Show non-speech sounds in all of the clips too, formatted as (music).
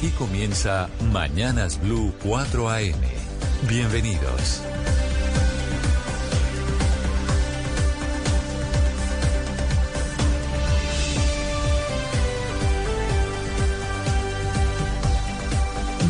Aquí comienza Mañanas Blue 4 AM. Bienvenidos.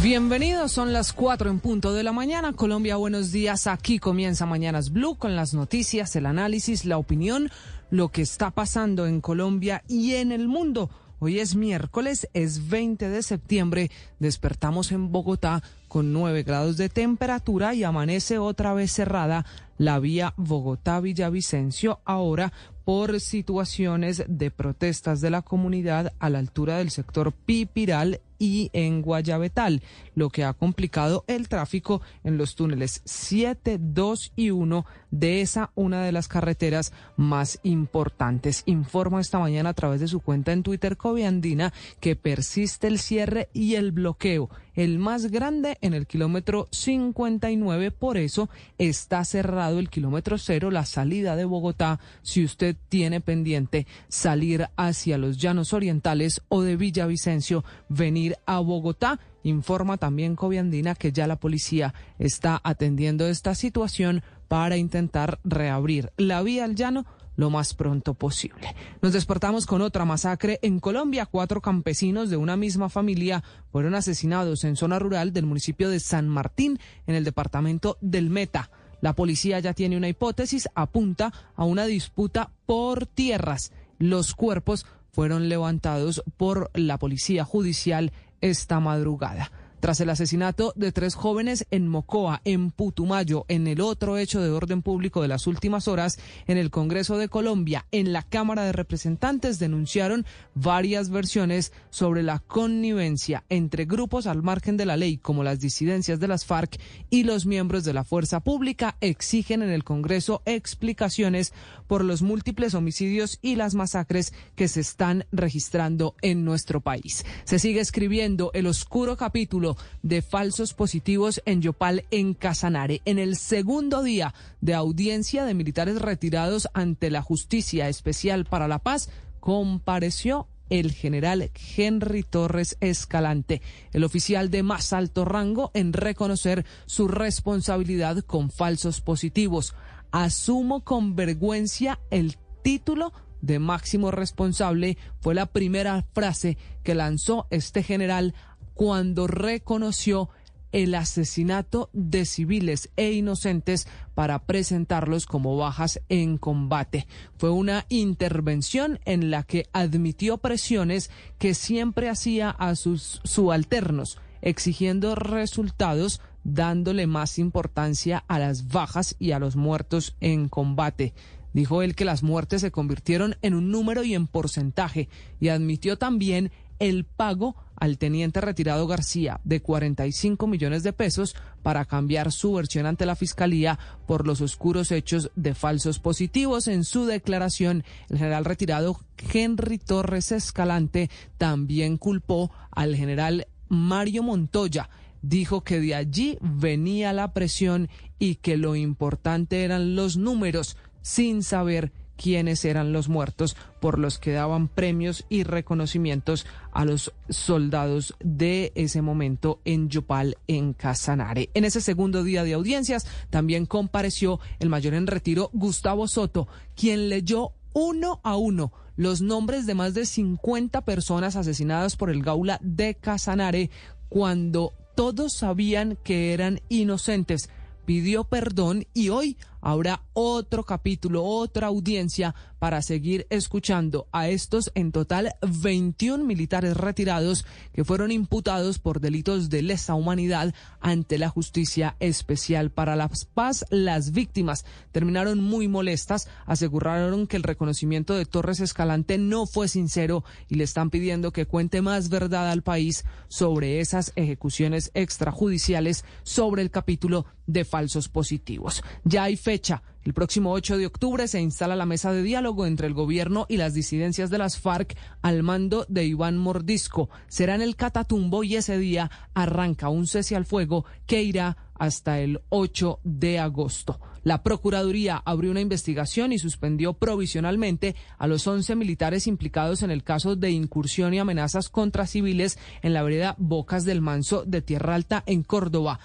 Bienvenidos, son las 4 en punto de la mañana. Colombia, buenos días. Aquí comienza Mañanas Blue con las noticias, el análisis, la opinión, lo que está pasando en Colombia y en el mundo. Hoy es miércoles, es 20 de septiembre. Despertamos en Bogotá con 9 grados de temperatura y amanece otra vez cerrada la vía Bogotá-Villavicencio ahora por situaciones de protestas de la comunidad a la altura del sector Pipiral y en Guayabetal, lo que ha complicado el tráfico en los túneles 7, 2 y 1 de esa una de las carreteras más importantes. Informa esta mañana a través de su cuenta en Twitter Coviandina que persiste el cierre y el bloqueo, el más grande en el kilómetro 59, por eso está cerrado el kilómetro cero, la salida de Bogotá, si usted tiene pendiente salir hacia los llanos orientales o de Villavicencio, venir a Bogotá. Informa también Coviandina que ya la policía está atendiendo esta situación para intentar reabrir la vía al llano lo más pronto posible. Nos despertamos con otra masacre en Colombia. Cuatro campesinos de una misma familia fueron asesinados en zona rural del municipio de San Martín, en el departamento del Meta. La policía ya tiene una hipótesis, apunta a una disputa por tierras. Los cuerpos fueron levantados por la Policía Judicial esta madrugada tras el asesinato de tres jóvenes en Mocoa, en Putumayo, en el otro hecho de orden público de las últimas horas, en el Congreso de Colombia, en la Cámara de Representantes, denunciaron varias versiones sobre la connivencia entre grupos al margen de la ley, como las disidencias de las FARC y los miembros de la fuerza pública, exigen en el Congreso explicaciones por los múltiples homicidios y las masacres que se están registrando en nuestro país. Se sigue escribiendo el oscuro capítulo de falsos positivos en Yopal, en Casanare. En el segundo día de audiencia de militares retirados ante la Justicia Especial para la Paz, compareció el general Henry Torres Escalante, el oficial de más alto rango en reconocer su responsabilidad con falsos positivos. Asumo con vergüenza el título de máximo responsable fue la primera frase que lanzó este general cuando reconoció el asesinato de civiles e inocentes para presentarlos como bajas en combate. Fue una intervención en la que admitió presiones que siempre hacía a sus subalternos, exigiendo resultados dándole más importancia a las bajas y a los muertos en combate. Dijo él que las muertes se convirtieron en un número y en porcentaje y admitió también el pago al teniente retirado García de 45 millones de pesos para cambiar su versión ante la Fiscalía por los oscuros hechos de falsos positivos. En su declaración, el general retirado Henry Torres Escalante también culpó al general Mario Montoya. Dijo que de allí venía la presión y que lo importante eran los números, sin saber quiénes eran los muertos por los que daban premios y reconocimientos a los soldados de ese momento en Yopal, en Casanare. En ese segundo día de audiencias también compareció el mayor en retiro Gustavo Soto, quien leyó uno a uno los nombres de más de 50 personas asesinadas por el Gaula de Casanare cuando todos sabían que eran inocentes. Pidió perdón y hoy habrá otro capítulo, otra audiencia para seguir escuchando a estos en total 21 militares retirados que fueron imputados por delitos de lesa humanidad ante la Justicia Especial para la Paz. Las víctimas terminaron muy molestas, aseguraron que el reconocimiento de Torres Escalante no fue sincero y le están pidiendo que cuente más verdad al país sobre esas ejecuciones extrajudiciales sobre el capítulo de falsos positivos. Ya hay fecha. El próximo 8 de octubre se instala la mesa de diálogo entre el gobierno y las disidencias de las FARC al mando de Iván Mordisco. Será en el Catatumbo y ese día arranca un cese al fuego que irá hasta el 8 de agosto. La Procuraduría abrió una investigación y suspendió provisionalmente a los 11 militares implicados en el caso de incursión y amenazas contra civiles en la vereda Bocas del Manso de Tierra Alta en Córdoba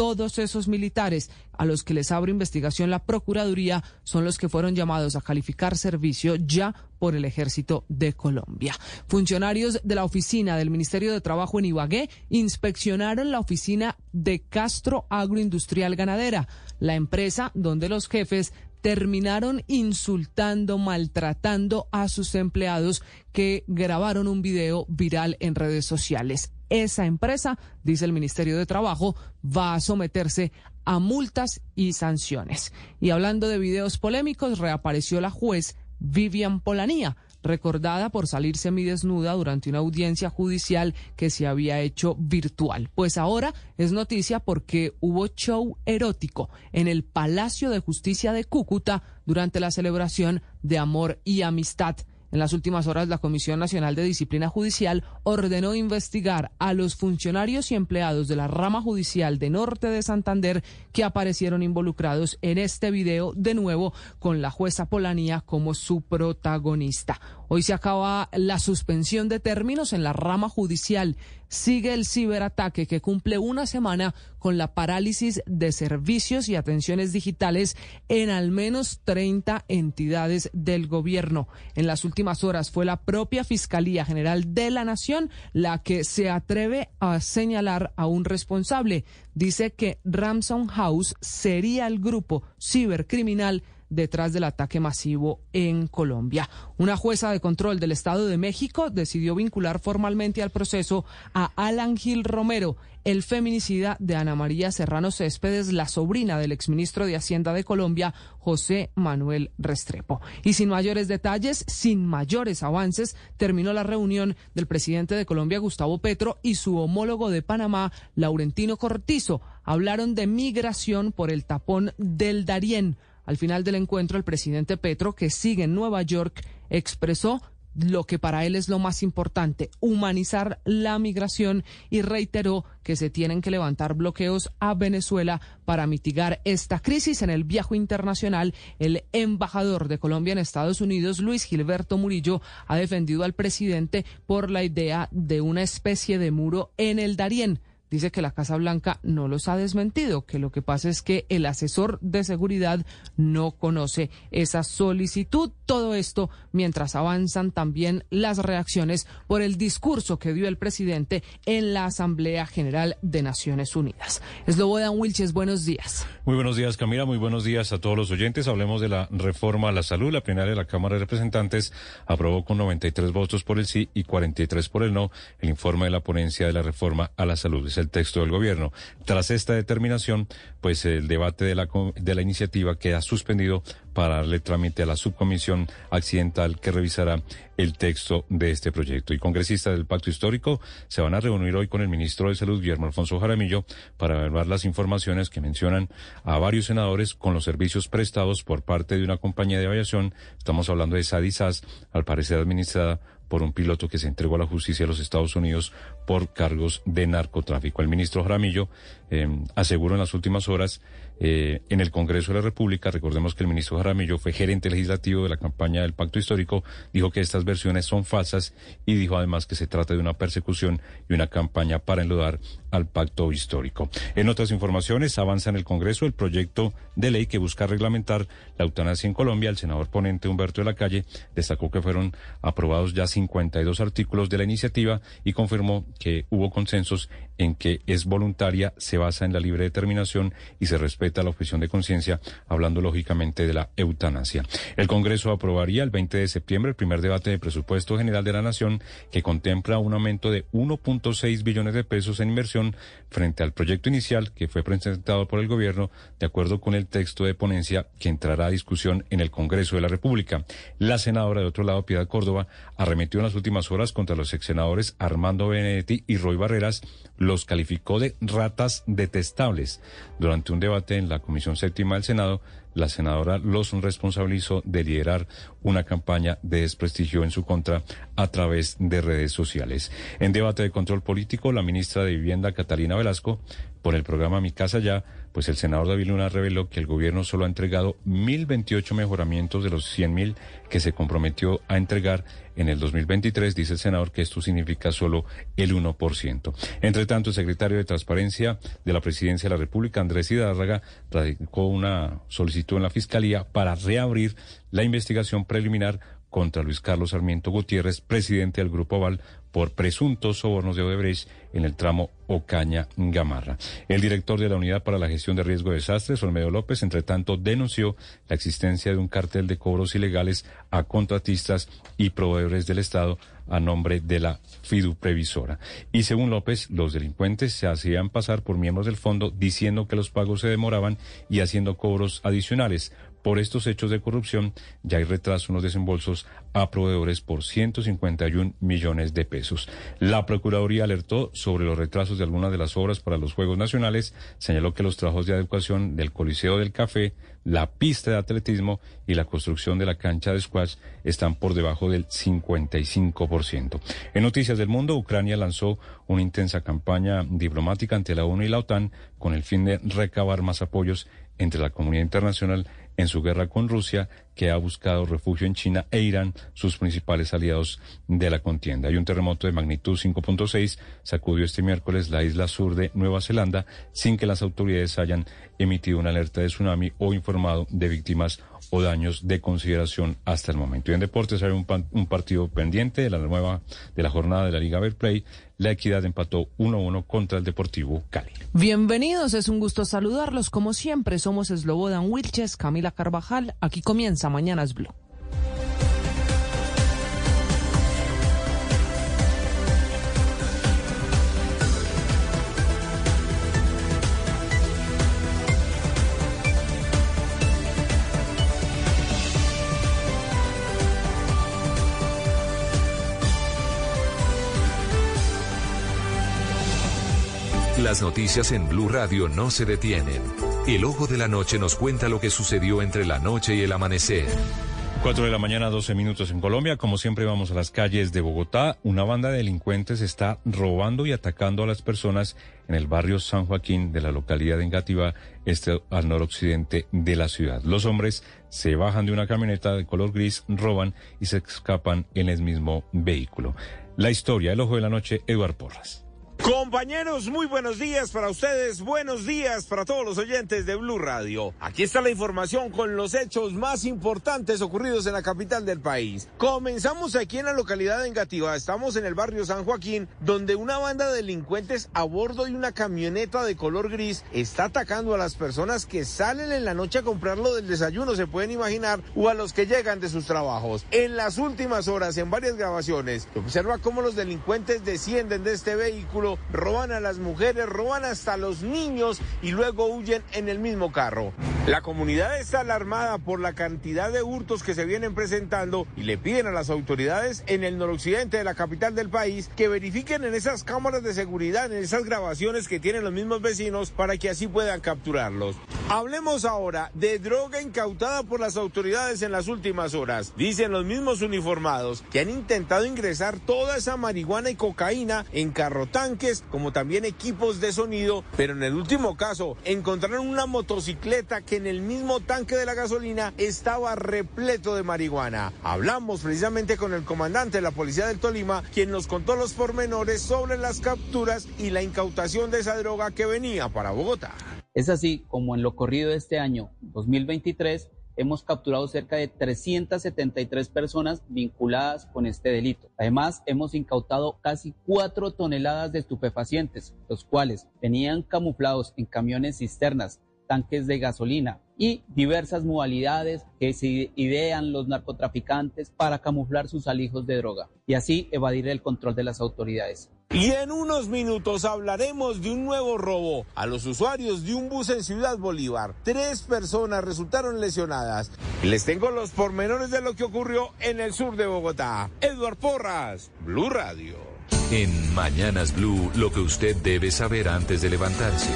todos esos militares a los que les abre investigación la Procuraduría son los que fueron llamados a calificar servicio ya por el Ejército de Colombia. Funcionarios de la oficina del Ministerio de Trabajo en Ibagué inspeccionaron la oficina de Castro Agroindustrial Ganadera, la empresa donde los jefes terminaron insultando, maltratando a sus empleados que grabaron un video viral en redes sociales esa empresa, dice el Ministerio de Trabajo, va a someterse a multas y sanciones. Y hablando de videos polémicos, reapareció la juez Vivian Polanía, recordada por salir semidesnuda durante una audiencia judicial que se había hecho virtual. Pues ahora es noticia porque hubo show erótico en el Palacio de Justicia de Cúcuta durante la celebración de Amor y Amistad. En las últimas horas, la Comisión Nacional de Disciplina Judicial ordenó investigar a los funcionarios y empleados de la rama judicial de Norte de Santander que aparecieron involucrados en este video, de nuevo con la jueza Polanía como su protagonista. Hoy se acaba la suspensión de términos en la rama judicial. Sigue el ciberataque que cumple una semana con la parálisis de servicios y atenciones digitales en al menos 30 entidades del gobierno. En las últimas horas fue la propia Fiscalía General de la Nación la que se atreve a señalar a un responsable. Dice que Ramson House sería el grupo cibercriminal detrás del ataque masivo en Colombia. Una jueza de control del Estado de México decidió vincular formalmente al proceso a Alan Gil Romero, el feminicida de Ana María Serrano Céspedes, la sobrina del exministro de Hacienda de Colombia, José Manuel Restrepo. Y sin mayores detalles, sin mayores avances, terminó la reunión del presidente de Colombia, Gustavo Petro, y su homólogo de Panamá, Laurentino Cortizo. Hablaron de migración por el tapón del Darién. Al final del encuentro, el presidente Petro, que sigue en Nueva York, expresó lo que para él es lo más importante, humanizar la migración y reiteró que se tienen que levantar bloqueos a Venezuela para mitigar esta crisis. En el viaje internacional, el embajador de Colombia en Estados Unidos, Luis Gilberto Murillo, ha defendido al presidente por la idea de una especie de muro en el Darién dice que la Casa Blanca no los ha desmentido, que lo que pasa es que el asesor de seguridad no conoce esa solicitud. Todo esto mientras avanzan también las reacciones por el discurso que dio el presidente en la Asamblea General de Naciones Unidas. Eslobodan Wilches, buenos días. Muy buenos días, Camila. Muy buenos días a todos los oyentes. Hablemos de la reforma a la salud. La plenaria de la Cámara de Representantes aprobó con 93 votos por el sí y 43 por el no el informe de la ponencia de la reforma a la salud el texto del gobierno. Tras esta determinación, pues el debate de la, de la iniciativa queda suspendido para darle trámite a la subcomisión accidental que revisará el texto de este proyecto. Y congresistas del Pacto Histórico se van a reunir hoy con el ministro de Salud, Guillermo Alfonso Jaramillo, para evaluar las informaciones que mencionan a varios senadores con los servicios prestados por parte de una compañía de aviación. Estamos hablando de SADISAS, al parecer administrada por un piloto que se entregó a la justicia de los Estados Unidos por cargos de narcotráfico. El ministro Jaramillo eh, aseguró en las últimas horas eh, en el Congreso de la República, recordemos que el ministro Jaramillo fue gerente legislativo de la campaña del Pacto Histórico, dijo que estas versiones son falsas y dijo además que se trata de una persecución y una campaña para enlodar al Pacto Histórico. En otras informaciones, avanza en el Congreso el proyecto de ley que busca reglamentar la eutanasia en Colombia. El senador ponente Humberto de la Calle destacó que fueron aprobados ya 52 artículos de la iniciativa y confirmó que hubo consensos en que es voluntaria, se basa en la libre determinación y se respeta la objeción de conciencia, hablando lógicamente de la eutanasia. El Congreso aprobaría el 20 de septiembre el primer debate de presupuesto general de la Nación que contempla un aumento de 1.6 billones de pesos en inversión frente al proyecto inicial que fue presentado por el gobierno de acuerdo con el texto de ponencia que entrará a discusión en el Congreso de la República. La senadora de otro lado, Piedad Córdoba, arremetió en las últimas horas contra los ex senadores Armando Benedetti y Roy Barreras, los calificó de ratas detestables. Durante un debate en la Comisión Séptima del Senado, la senadora los responsabilizó de liderar una campaña de desprestigio en su contra a través de redes sociales. En debate de control político, la ministra de Vivienda, Catalina Velasco, por el programa Mi Casa Ya, pues el senador David Luna reveló que el gobierno solo ha entregado 1.028 mejoramientos de los 100.000 que se comprometió a entregar en el 2023. Dice el senador que esto significa solo el 1%. Entre tanto, el secretario de Transparencia de la Presidencia de la República, Andrés Hidárraga, radicó una solicitud en la Fiscalía para reabrir la investigación preliminar contra Luis Carlos Sarmiento Gutiérrez, presidente del Grupo Aval, por presuntos sobornos de Odebrecht en el tramo Ocaña-Gamarra. El director de la Unidad para la Gestión de Riesgo de Desastres, Olmedo López, entre tanto, denunció la existencia de un cartel de cobros ilegales a contratistas y proveedores del Estado a nombre de la FIDU Previsora. Y según López, los delincuentes se hacían pasar por miembros del fondo diciendo que los pagos se demoraban y haciendo cobros adicionales. Por estos hechos de corrupción ya hay retraso en los desembolsos a proveedores por 151 millones de pesos. La Procuraduría alertó sobre los retrasos de algunas de las obras para los Juegos Nacionales, señaló que los trabajos de adecuación del Coliseo del Café, la pista de atletismo y la construcción de la cancha de squash están por debajo del 55%. En Noticias del Mundo, Ucrania lanzó una intensa campaña diplomática ante la ONU y la OTAN con el fin de recabar más apoyos entre la comunidad internacional en su guerra con Rusia, que ha buscado refugio en China e Irán, sus principales aliados de la contienda. Hay un terremoto de magnitud 5.6 sacudió este miércoles la isla sur de Nueva Zelanda sin que las autoridades hayan emitido una alerta de tsunami o informado de víctimas o daños de consideración hasta el momento. Y en deportes hay un, un partido pendiente de la nueva de la jornada de la Liga Verplay. La Equidad empató 1-1 contra el Deportivo Cali. Bienvenidos, es un gusto saludarlos. Como siempre, somos Slobodan Wilches, Camila Carvajal. Aquí comienza Mañanas Blue. Las noticias en Blue Radio no se detienen. El ojo de la noche nos cuenta lo que sucedió entre la noche y el amanecer. 4 de la mañana, 12 minutos en Colombia. Como siempre vamos a las calles de Bogotá. Una banda de delincuentes está robando y atacando a las personas en el barrio San Joaquín de la localidad de Engativá, este al noroccidente de la ciudad. Los hombres se bajan de una camioneta de color gris, roban y se escapan en el mismo vehículo. La historia, el ojo de la noche, Eduard Porras. Compañeros, muy buenos días para ustedes, buenos días para todos los oyentes de Blue Radio. Aquí está la información con los hechos más importantes ocurridos en la capital del país. Comenzamos aquí en la localidad de Engativá, estamos en el barrio San Joaquín, donde una banda de delincuentes a bordo de una camioneta de color gris está atacando a las personas que salen en la noche a comprarlo del desayuno, se pueden imaginar, o a los que llegan de sus trabajos. En las últimas horas, en varias grabaciones, se observa cómo los delincuentes descienden de este vehículo roban a las mujeres, roban hasta los niños y luego huyen en el mismo carro. La comunidad está alarmada por la cantidad de hurtos que se vienen presentando y le piden a las autoridades en el noroccidente de la capital del país que verifiquen en esas cámaras de seguridad, en esas grabaciones que tienen los mismos vecinos para que así puedan capturarlos. Hablemos ahora de droga incautada por las autoridades en las últimas horas. Dicen los mismos uniformados que han intentado ingresar toda esa marihuana y cocaína en como también equipos de sonido, pero en el último caso encontraron una motocicleta que en el mismo tanque de la gasolina estaba repleto de marihuana. Hablamos precisamente con el comandante de la policía del Tolima, quien nos contó los pormenores sobre las capturas y la incautación de esa droga que venía para Bogotá. Es así como en lo corrido de este año 2023 hemos capturado cerca de 373 personas vinculadas con este delito. Además, hemos incautado casi 4 toneladas de estupefacientes, los cuales venían camuflados en camiones cisternas, tanques de gasolina y diversas modalidades que se idean los narcotraficantes para camuflar sus alijos de droga y así evadir el control de las autoridades. Y en unos minutos hablaremos de un nuevo robo a los usuarios de un bus en Ciudad Bolívar. Tres personas resultaron lesionadas. Les tengo los pormenores de lo que ocurrió en el sur de Bogotá. Eduard Porras, Blue Radio. En Mañanas Blue, lo que usted debe saber antes de levantarse.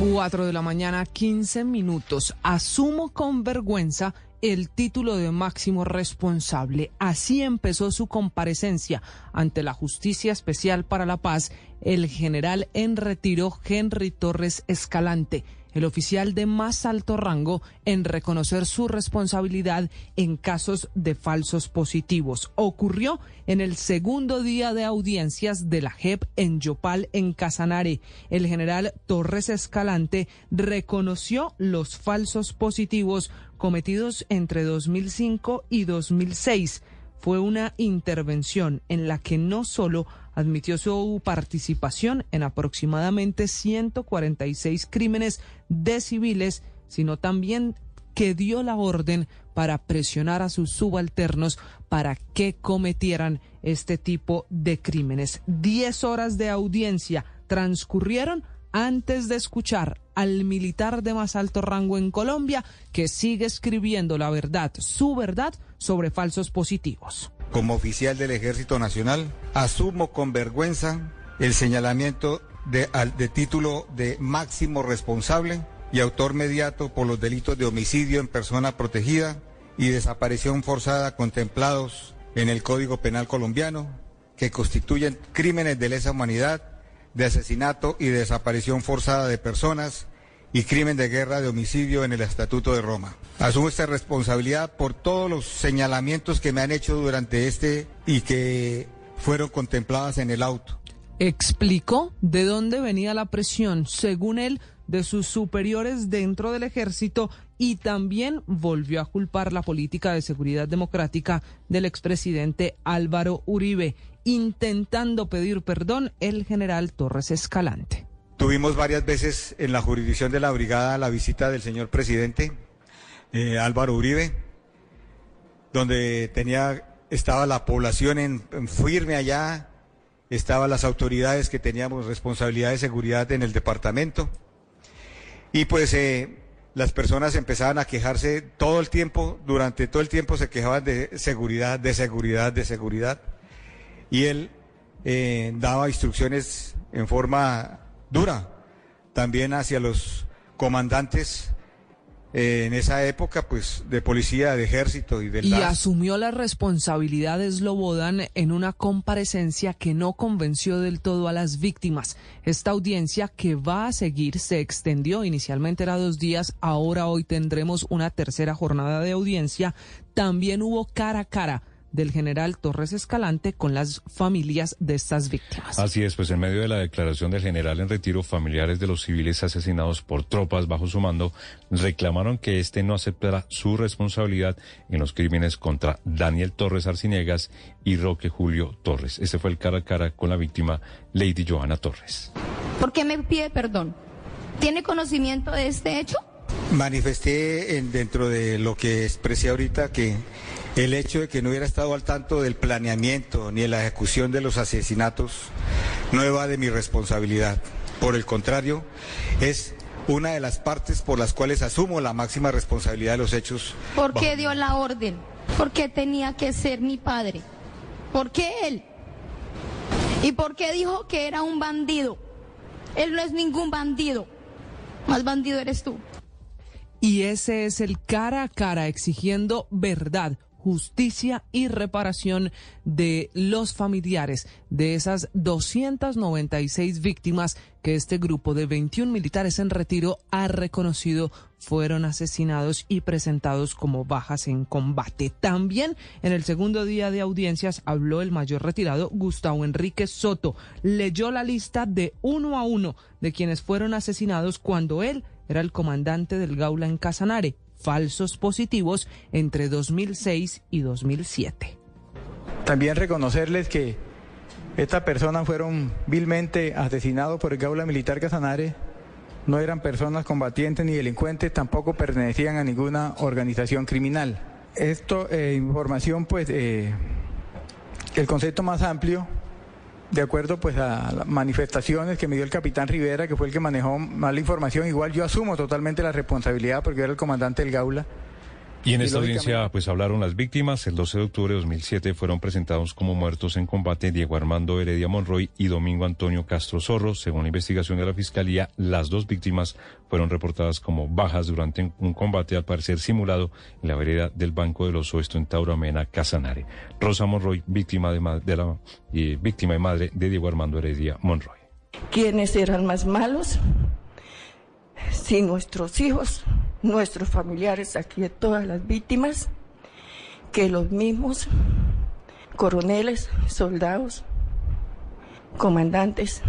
4 de la mañana, 15 minutos. Asumo con vergüenza el título de máximo responsable. Así empezó su comparecencia ante la Justicia Especial para la Paz el general en retiro Henry Torres Escalante. El oficial de más alto rango en reconocer su responsabilidad en casos de falsos positivos. Ocurrió en el segundo día de audiencias de la JEP en Yopal, en Casanare. El general Torres Escalante reconoció los falsos positivos cometidos entre 2005 y 2006 fue una intervención en la que no solo admitió su participación en aproximadamente 146 crímenes de civiles, sino también que dio la orden para presionar a sus subalternos para que cometieran este tipo de crímenes. Diez horas de audiencia transcurrieron antes de escuchar al militar de más alto rango en Colombia que sigue escribiendo la verdad, su verdad, sobre falsos positivos. Como oficial del Ejército Nacional, asumo con vergüenza el señalamiento de, de título de máximo responsable y autor mediato por los delitos de homicidio en persona protegida y desaparición forzada contemplados en el Código Penal colombiano, que constituyen crímenes de lesa humanidad de asesinato y desaparición forzada de personas y crimen de guerra de homicidio en el Estatuto de Roma. Asumo esta responsabilidad por todos los señalamientos que me han hecho durante este y que fueron contempladas en el auto. Explicó de dónde venía la presión, según él, de sus superiores dentro del ejército y también volvió a culpar la política de seguridad democrática del expresidente Álvaro Uribe intentando pedir perdón el general Torres Escalante. Tuvimos varias veces en la jurisdicción de la brigada la visita del señor presidente eh, Álvaro Uribe, donde tenía, estaba la población en, firme allá, estaban las autoridades que teníamos responsabilidad de seguridad en el departamento. Y pues eh, las personas empezaban a quejarse todo el tiempo, durante todo el tiempo se quejaban de seguridad, de seguridad, de seguridad y él eh, daba instrucciones en forma dura también hacia los comandantes eh, en esa época, pues, de policía, de ejército y del Y asumió las responsabilidades Lobodan en una comparecencia que no convenció del todo a las víctimas. Esta audiencia que va a seguir se extendió, inicialmente era dos días, ahora hoy tendremos una tercera jornada de audiencia. También hubo cara a cara del general Torres Escalante con las familias de estas víctimas. Así es, pues en medio de la declaración del general en retiro, familiares de los civiles asesinados por tropas bajo su mando reclamaron que este no aceptará su responsabilidad en los crímenes contra Daniel Torres Arciniegas y Roque Julio Torres. Este fue el cara a cara con la víctima Lady Johanna Torres. ¿Por qué me pide perdón? ¿Tiene conocimiento de este hecho? Manifesté en, dentro de lo que expresé ahorita que el hecho de que no hubiera estado al tanto del planeamiento ni de la ejecución de los asesinatos no va de mi responsabilidad. Por el contrario, es una de las partes por las cuales asumo la máxima responsabilidad de los hechos. ¿Por qué dio la orden? ¿Por qué tenía que ser mi padre? ¿Por qué él? ¿Y por qué dijo que era un bandido? Él no es ningún bandido. Más bandido eres tú. Y ese es el cara a cara exigiendo verdad, justicia y reparación de los familiares de esas 296 víctimas que este grupo de 21 militares en retiro ha reconocido fueron asesinados y presentados como bajas en combate. También en el segundo día de audiencias habló el mayor retirado Gustavo Enrique Soto. Leyó la lista de uno a uno de quienes fueron asesinados cuando él era el comandante del Gaula en Casanare falsos positivos entre 2006 y 2007. También reconocerles que estas personas fueron vilmente asesinados por el Gaula Militar Casanare. No eran personas combatientes ni delincuentes, tampoco pertenecían a ninguna organización criminal. Esto, eh, información, pues, eh, el concepto más amplio de acuerdo pues a las manifestaciones que me dio el capitán Rivera, que fue el que manejó más la información, igual yo asumo totalmente la responsabilidad porque era el comandante del Gaula. Y en esta audiencia pues hablaron las víctimas. El 12 de octubre de 2007 fueron presentados como muertos en combate Diego Armando Heredia Monroy y Domingo Antonio Castro Zorro. Según la investigación de la Fiscalía, las dos víctimas fueron reportadas como bajas durante un combate al parecer simulado en la vereda del Banco de los Oesto en Tauramena, Casanare. Rosa Monroy, víctima de, de la eh, víctima y madre de Diego Armando Heredia Monroy. ¿Quiénes eran más malos? Si nuestros hijos, nuestros familiares aquí de todas las víctimas, que los mismos coroneles, soldados, comandantes,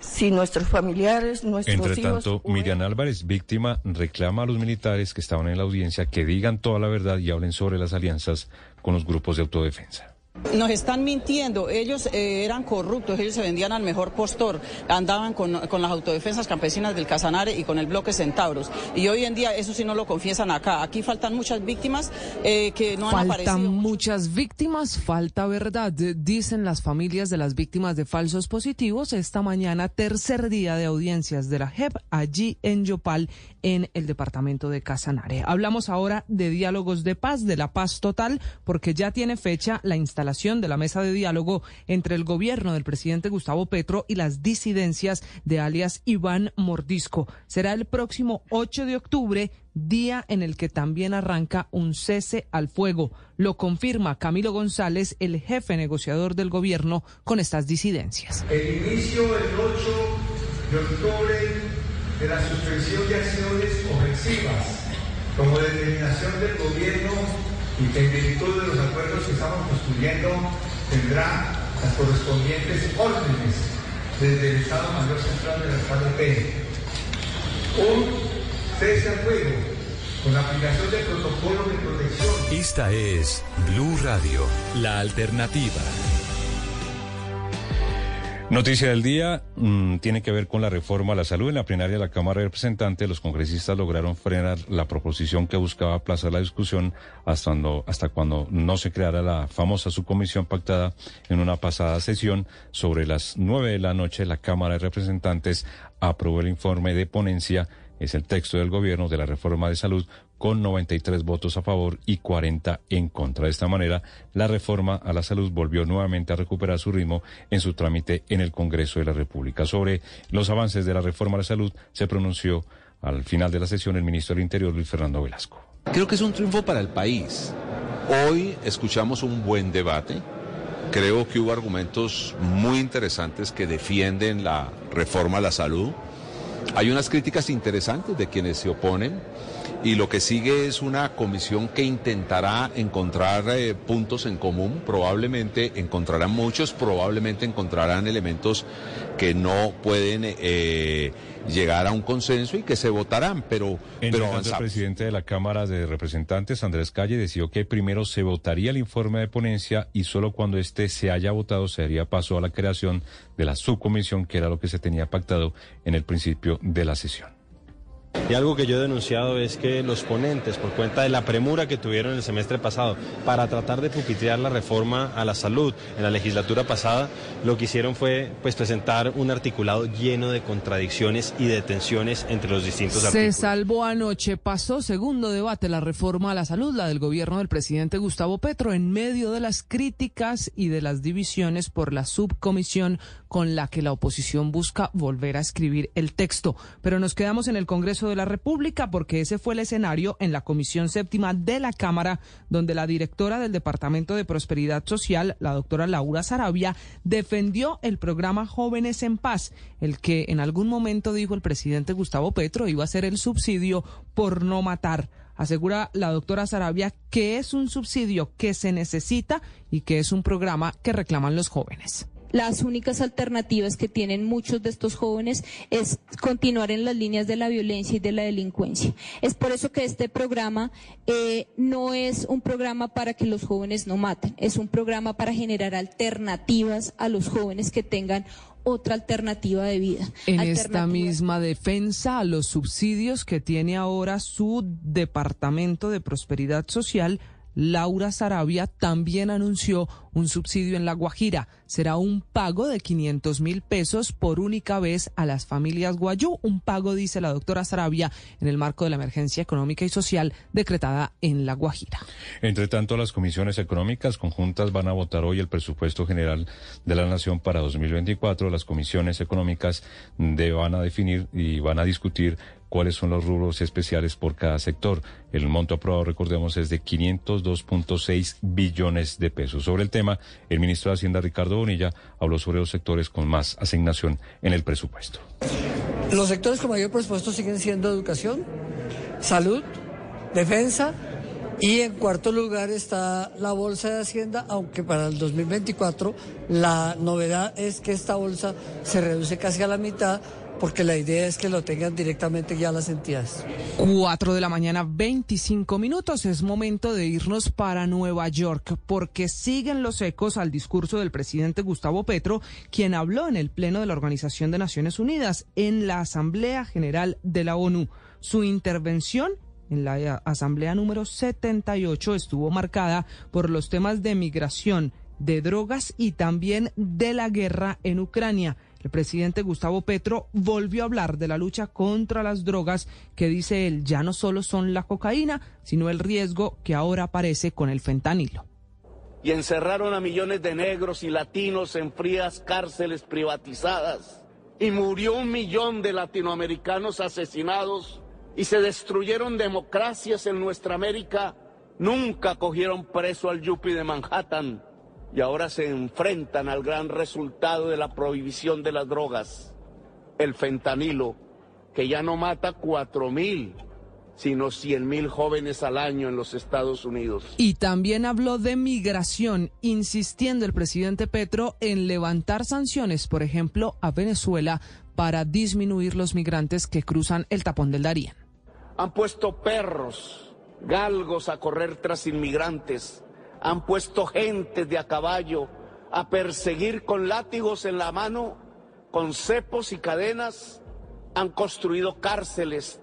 si nuestros familiares, nuestros Entre hijos... tanto, Miriam Álvarez, víctima, reclama a los militares que estaban en la audiencia que digan toda la verdad y hablen sobre las alianzas con los grupos de autodefensa. Nos están mintiendo, ellos eh, eran corruptos, ellos se vendían al mejor postor, andaban con, con, las autodefensas campesinas del Casanare y con el bloque Centauros. Y hoy en día eso sí no lo confiesan acá. Aquí faltan muchas víctimas eh, que no faltan han aparecido. Faltan muchas víctimas, falta verdad, dicen las familias de las víctimas de falsos positivos esta mañana, tercer día de audiencias de la JEP allí en Yopal, en el departamento de Casanare. Hablamos ahora de diálogos de paz, de la paz total, porque ya tiene fecha la instalación de la mesa de diálogo entre el gobierno del presidente Gustavo Petro y las disidencias de alias Iván Mordisco. Será el próximo 8 de octubre día en el que también arranca un cese al fuego. Lo confirma Camilo González, el jefe negociador del gobierno, con estas disidencias. El inicio el 8 de octubre de la suspensión de acciones ofensivas como determinación del gobierno y que en virtud de los acuerdos que estamos construyendo tendrá las correspondientes órdenes desde el Estado Mayor Central de la FARC. Un cese al fuego con la aplicación del protocolo de protección. Esta es Blue Radio, la alternativa. Noticia del día mmm, tiene que ver con la reforma a la salud. En la plenaria de la Cámara de Representantes, los congresistas lograron frenar la proposición que buscaba aplazar la discusión hasta cuando, hasta cuando no se creara la famosa subcomisión pactada en una pasada sesión. Sobre las nueve de la noche, la Cámara de Representantes aprobó el informe de ponencia es el texto del gobierno de la reforma de salud con 93 votos a favor y 40 en contra. De esta manera, la reforma a la salud volvió nuevamente a recuperar su ritmo en su trámite en el Congreso de la República. Sobre los avances de la reforma a la salud se pronunció al final de la sesión el ministro del Interior, Luis Fernando Velasco. Creo que es un triunfo para el país. Hoy escuchamos un buen debate. Creo que hubo argumentos muy interesantes que defienden la reforma a la salud. Hay unas críticas interesantes de quienes se oponen y lo que sigue es una comisión que intentará encontrar eh, puntos en común, probablemente encontrarán muchos, probablemente encontrarán elementos que no pueden eh, llegar a un consenso y que se votarán, pero, en pero el presidente de la Cámara de Representantes, Andrés Calle, decidió que primero se votaría el informe de ponencia y solo cuando éste se haya votado se haría paso a la creación de la subcomisión, que era lo que se tenía pactado en el principio de la sesión. Y algo que yo he denunciado es que los ponentes, por cuenta de la premura que tuvieron el semestre pasado para tratar de pupitrear la reforma a la salud en la legislatura pasada, lo que hicieron fue pues, presentar un articulado lleno de contradicciones y de tensiones entre los distintos Se artículos. salvó anoche, pasó segundo debate la reforma a la salud, la del gobierno del presidente Gustavo Petro, en medio de las críticas y de las divisiones por la subcomisión con la que la oposición busca volver a escribir el texto. Pero nos quedamos en el Congreso de la República porque ese fue el escenario en la Comisión Séptima de la Cámara, donde la directora del Departamento de Prosperidad Social, la doctora Laura Sarabia, defendió el programa Jóvenes en Paz, el que en algún momento dijo el presidente Gustavo Petro iba a ser el subsidio por no matar. Asegura la doctora Sarabia que es un subsidio que se necesita y que es un programa que reclaman los jóvenes las únicas alternativas que tienen muchos de estos jóvenes es continuar en las líneas de la violencia y de la delincuencia. Es por eso que este programa eh, no es un programa para que los jóvenes no maten, es un programa para generar alternativas a los jóvenes que tengan otra alternativa de vida. En esta misma defensa a los subsidios que tiene ahora su Departamento de Prosperidad Social, Laura Sarabia también anunció un subsidio en La Guajira. Será un pago de 500 mil pesos por única vez a las familias guayú. Un pago, dice la doctora Sarabia, en el marco de la emergencia económica y social decretada en La Guajira. Entre tanto, las comisiones económicas conjuntas van a votar hoy el presupuesto general de la Nación para 2024. Las comisiones económicas de van a definir y van a discutir cuáles son los rubros especiales por cada sector. El monto aprobado, recordemos, es de 502.6 billones de pesos. Sobre el tema, el ministro de Hacienda, Ricardo Bonilla, habló sobre los sectores con más asignación en el presupuesto. Los sectores con mayor presupuesto siguen siendo educación, salud, defensa y en cuarto lugar está la bolsa de Hacienda, aunque para el 2024 la novedad es que esta bolsa se reduce casi a la mitad porque la idea es que lo tengan directamente ya las entidades. Cuatro de la mañana, 25 minutos. Es momento de irnos para Nueva York porque siguen los ecos al discurso del presidente Gustavo Petro, quien habló en el Pleno de la Organización de Naciones Unidas en la Asamblea General de la ONU. Su intervención en la Asamblea número 78 estuvo marcada por los temas de migración, de drogas y también de la guerra en Ucrania. El presidente Gustavo Petro volvió a hablar de la lucha contra las drogas que dice él ya no solo son la cocaína, sino el riesgo que ahora aparece con el fentanilo. Y encerraron a millones de negros y latinos en frías cárceles privatizadas. Y murió un millón de latinoamericanos asesinados y se destruyeron democracias en nuestra América. Nunca cogieron preso al Yupi de Manhattan y ahora se enfrentan al gran resultado de la prohibición de las drogas, el fentanilo, que ya no mata cuatro mil, sino cien mil jóvenes al año en los Estados Unidos. Y también habló de migración, insistiendo el presidente Petro en levantar sanciones, por ejemplo, a Venezuela para disminuir los migrantes que cruzan el tapón del Darién. Han puesto perros, galgos a correr tras inmigrantes han puesto gente de a caballo a perseguir con látigos en la mano, con cepos y cadenas, han construido cárceles.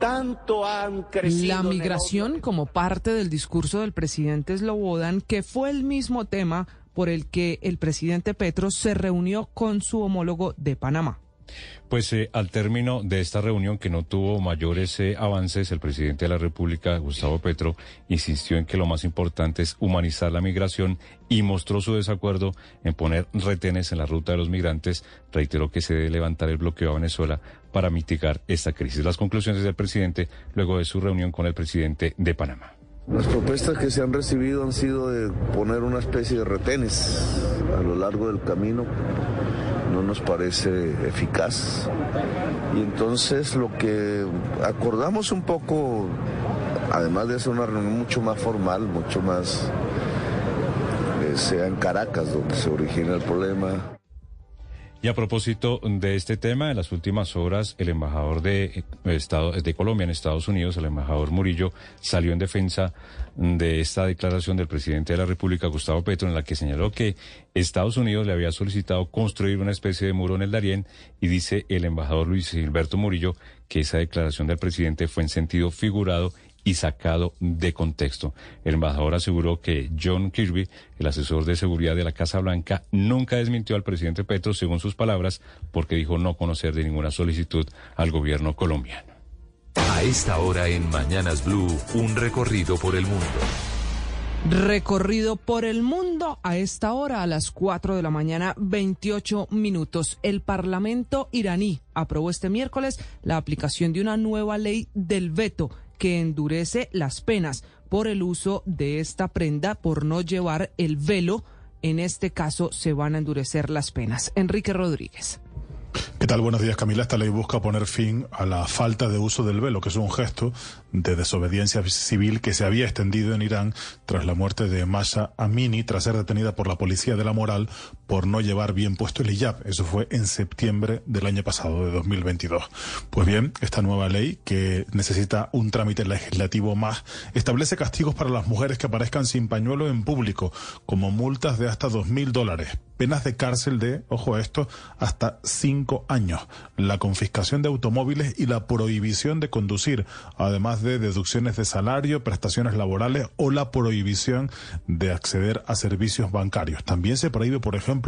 Tanto han crecido. La migración como parte del discurso del presidente Slobodan, que fue el mismo tema por el que el presidente Petro se reunió con su homólogo de Panamá. Pues eh, al término de esta reunión que no tuvo mayores eh, avances, el presidente de la República, Gustavo Petro, insistió en que lo más importante es humanizar la migración y mostró su desacuerdo en poner retenes en la ruta de los migrantes. Reiteró que se debe levantar el bloqueo a Venezuela para mitigar esta crisis. Las conclusiones del presidente luego de su reunión con el presidente de Panamá. Las propuestas que se han recibido han sido de poner una especie de retenes a lo largo del camino no nos parece eficaz. Y entonces lo que acordamos un poco, además de ser una reunión mucho más formal, mucho más, eh, sea en Caracas donde se origina el problema. Y a propósito de este tema, en las últimas horas, el embajador de, eh, Estado, de Colombia en Estados Unidos, el embajador Murillo, salió en defensa de esta declaración del presidente de la República, Gustavo Petro, en la que señaló que Estados Unidos le había solicitado construir una especie de muro en el Darién y dice el embajador Luis Gilberto Murillo que esa declaración del presidente fue en sentido figurado y sacado de contexto. El embajador aseguró que John Kirby, el asesor de seguridad de la Casa Blanca, nunca desmintió al presidente Petro, según sus palabras, porque dijo no conocer de ninguna solicitud al gobierno colombiano. A esta hora en Mañanas Blue, un recorrido por el mundo. Recorrido por el mundo a esta hora, a las 4 de la mañana, 28 minutos. El Parlamento iraní aprobó este miércoles la aplicación de una nueva ley del veto que endurece las penas por el uso de esta prenda por no llevar el velo. En este caso se van a endurecer las penas. Enrique Rodríguez. ¿Qué tal? Buenos días, Camila. Esta ley busca poner fin a la falta de uso del velo, que es un gesto de desobediencia civil que se había extendido en Irán tras la muerte de Masha Amini, tras ser detenida por la policía de la moral por no llevar bien puesto el hijab. Eso fue en septiembre del año pasado, de 2022. Pues bien, esta nueva ley, que necesita un trámite legislativo más, establece castigos para las mujeres que aparezcan sin pañuelo en público, como multas de hasta dos mil dólares, penas de cárcel de, ojo a esto, hasta cinco años, la confiscación de automóviles y la prohibición de conducir, además de deducciones de salario, prestaciones laborales o la prohibición de acceder a servicios bancarios. También se prohíbe, por ejemplo,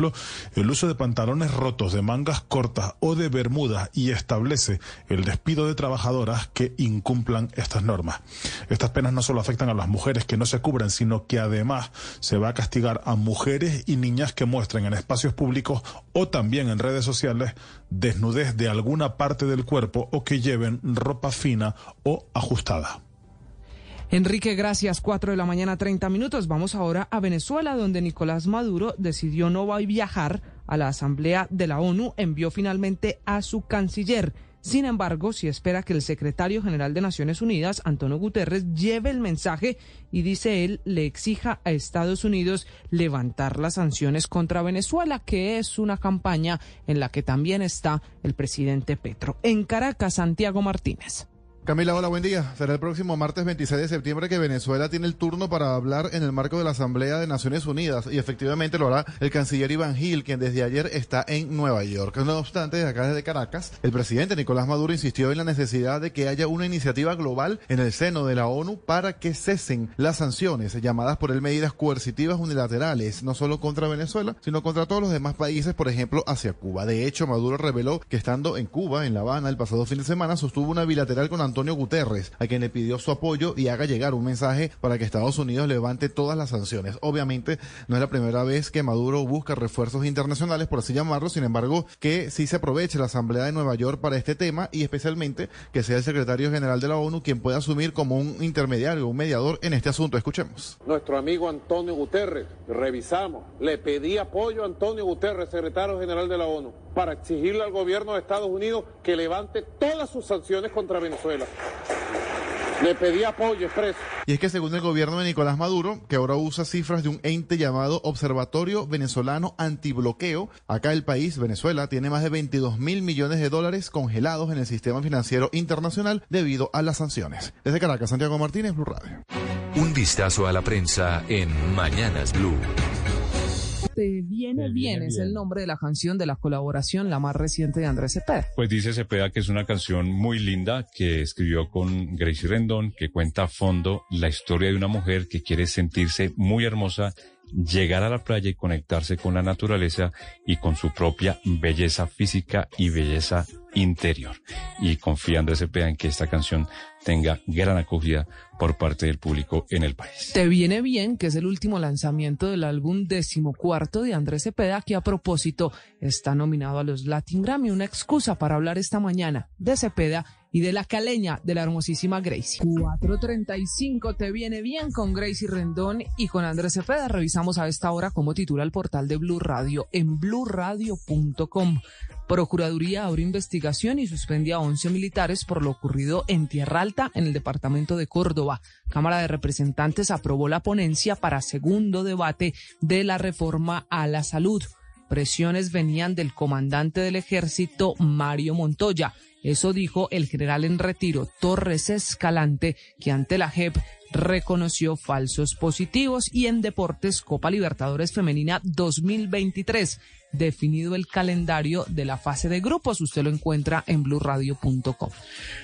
el uso de pantalones rotos, de mangas cortas o de bermudas y establece el despido de trabajadoras que incumplan estas normas. Estas penas no solo afectan a las mujeres que no se cubren, sino que además se va a castigar a mujeres y niñas que muestren en espacios públicos o también en redes sociales desnudez de alguna parte del cuerpo o que lleven ropa fina o ajustada. Enrique, gracias. Cuatro de la mañana, 30 minutos. Vamos ahora a Venezuela, donde Nicolás Maduro decidió no viajar a la Asamblea de la ONU envió finalmente a su canciller. Sin embargo, si espera que el secretario general de Naciones Unidas, Antonio Guterres, lleve el mensaje y dice él, le exija a Estados Unidos levantar las sanciones contra Venezuela, que es una campaña en la que también está el presidente Petro. En Caracas, Santiago Martínez. Camila, hola, buen día. Será el próximo martes 26 de septiembre que Venezuela tiene el turno para hablar en el marco de la Asamblea de Naciones Unidas y efectivamente lo hará el canciller Iván Gil, quien desde ayer está en Nueva York. No obstante, desde acá desde Caracas, el presidente Nicolás Maduro insistió en la necesidad de que haya una iniciativa global en el seno de la ONU para que cesen las sanciones llamadas por él medidas coercitivas unilaterales, no solo contra Venezuela, sino contra todos los demás países, por ejemplo, hacia Cuba. De hecho, Maduro reveló que estando en Cuba, en La Habana, el pasado fin de semana, sostuvo una bilateral con Antonio Guterres, a quien le pidió su apoyo y haga llegar un mensaje para que Estados Unidos levante todas las sanciones. Obviamente no es la primera vez que Maduro busca refuerzos internacionales, por así llamarlo, sin embargo, que sí se aproveche la Asamblea de Nueva York para este tema y especialmente que sea el secretario general de la ONU quien pueda asumir como un intermediario, un mediador en este asunto. Escuchemos. Nuestro amigo Antonio Guterres, revisamos, le pedí apoyo a Antonio Guterres, secretario general de la ONU, para exigirle al gobierno de Estados Unidos que levante todas sus sanciones contra Venezuela. Le pedí apoyo expreso. Y es que según el gobierno de Nicolás Maduro, que ahora usa cifras de un ente llamado Observatorio Venezolano Antibloqueo, acá el país, Venezuela, tiene más de 22 mil millones de dólares congelados en el sistema financiero internacional debido a las sanciones. Desde Caracas, Santiago Martínez, Blue Radio. Un vistazo a la prensa en Mañanas Blue. Te viene, bien, es el nombre de la canción de la colaboración, la más reciente de Andrés Cepeda. Pues dice Cepeda que es una canción muy linda que escribió con Gracie Rendón, que cuenta a fondo la historia de una mujer que quiere sentirse muy hermosa llegar a la playa y conectarse con la naturaleza y con su propia belleza física y belleza interior. Y confiando ese en que esta canción tenga gran acogida por parte del público en el país. Te viene bien, que es el último lanzamiento del álbum decimocuarto de Andrés Cepeda, que a propósito está nominado a los Latin Grammy. Una excusa para hablar esta mañana de Cepeda y de la caleña de la hermosísima Gracie. 4.35 te viene bien con Gracie Rendón y con Andrés Cepeda. Revisamos a esta hora cómo titula el portal de Blue Radio en bluradio.com. Procuraduría abrió investigación y suspendió a 11 militares por lo ocurrido en Tierra Alta, en el departamento de Córdoba. Cámara de Representantes aprobó la ponencia para segundo debate de la reforma a la salud. Presiones venían del comandante del ejército, Mario Montoya. Eso dijo el general en retiro Torres Escalante, que ante la JEP reconoció falsos positivos y en deportes Copa Libertadores Femenina 2023 definido el calendario de la fase de grupos. Usted lo encuentra en blurradio.com.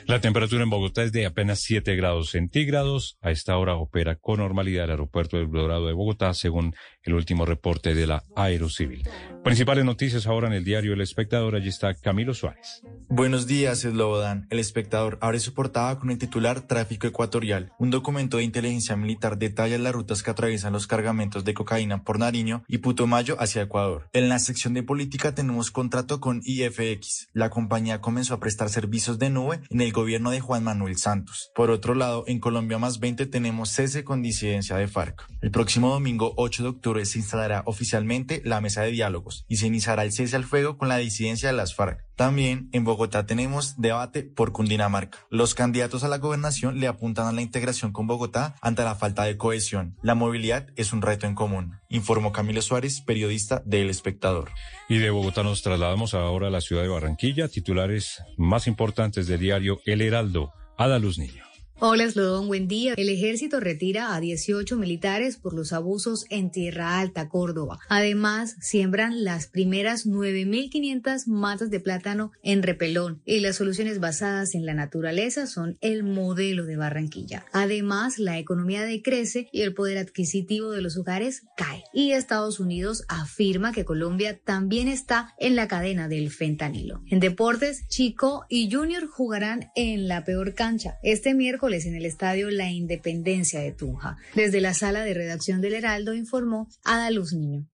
La temperatura en Bogotá es de apenas 7 grados centígrados. A esta hora opera con normalidad el aeropuerto del Dorado de Bogotá, según el último reporte de la Aerocivil. Principales noticias ahora en el diario El Espectador. Allí está Camilo Suárez. Buenos días, Eslobodan. El Espectador abre su portada con el titular Tráfico Ecuatorial. Un documento de inteligencia militar detalla las rutas que atraviesan los cargamentos de cocaína por Nariño y Putumayo hacia Ecuador. En la sección de política tenemos contrato con IFX. La compañía comenzó a prestar servicios de nube en el gobierno de Juan Manuel Santos. Por otro lado, en Colombia más 20 tenemos cese con disidencia de FARC. El próximo domingo 8 de octubre se instalará oficialmente la mesa de diálogos y se iniciará el cese al fuego con la disidencia de las FARC. También en Bogotá tenemos debate por Cundinamarca. Los candidatos a la gobernación le apuntan a la integración con Bogotá ante la falta de cohesión. La movilidad es un reto en común, informó Camilo Suárez, periodista de El Espectador. Y de Bogotá nos trasladamos ahora a la ciudad de Barranquilla, titulares más importantes del diario El Heraldo. Ada Luz Niño. Hola, Slodón, buen día. El ejército retira a 18 militares por los abusos en Tierra Alta, Córdoba. Además, siembran las primeras 9.500 matas de plátano en Repelón y las soluciones basadas en la naturaleza son el modelo de Barranquilla. Además, la economía decrece y el poder adquisitivo de los hogares cae. Y Estados Unidos afirma que Colombia también está en la cadena del fentanilo. En deportes, Chico y Junior jugarán en la peor cancha. Este miércoles en el estadio La Independencia de Tunja. Desde la sala de redacción del Heraldo informó Ada Luz Niño.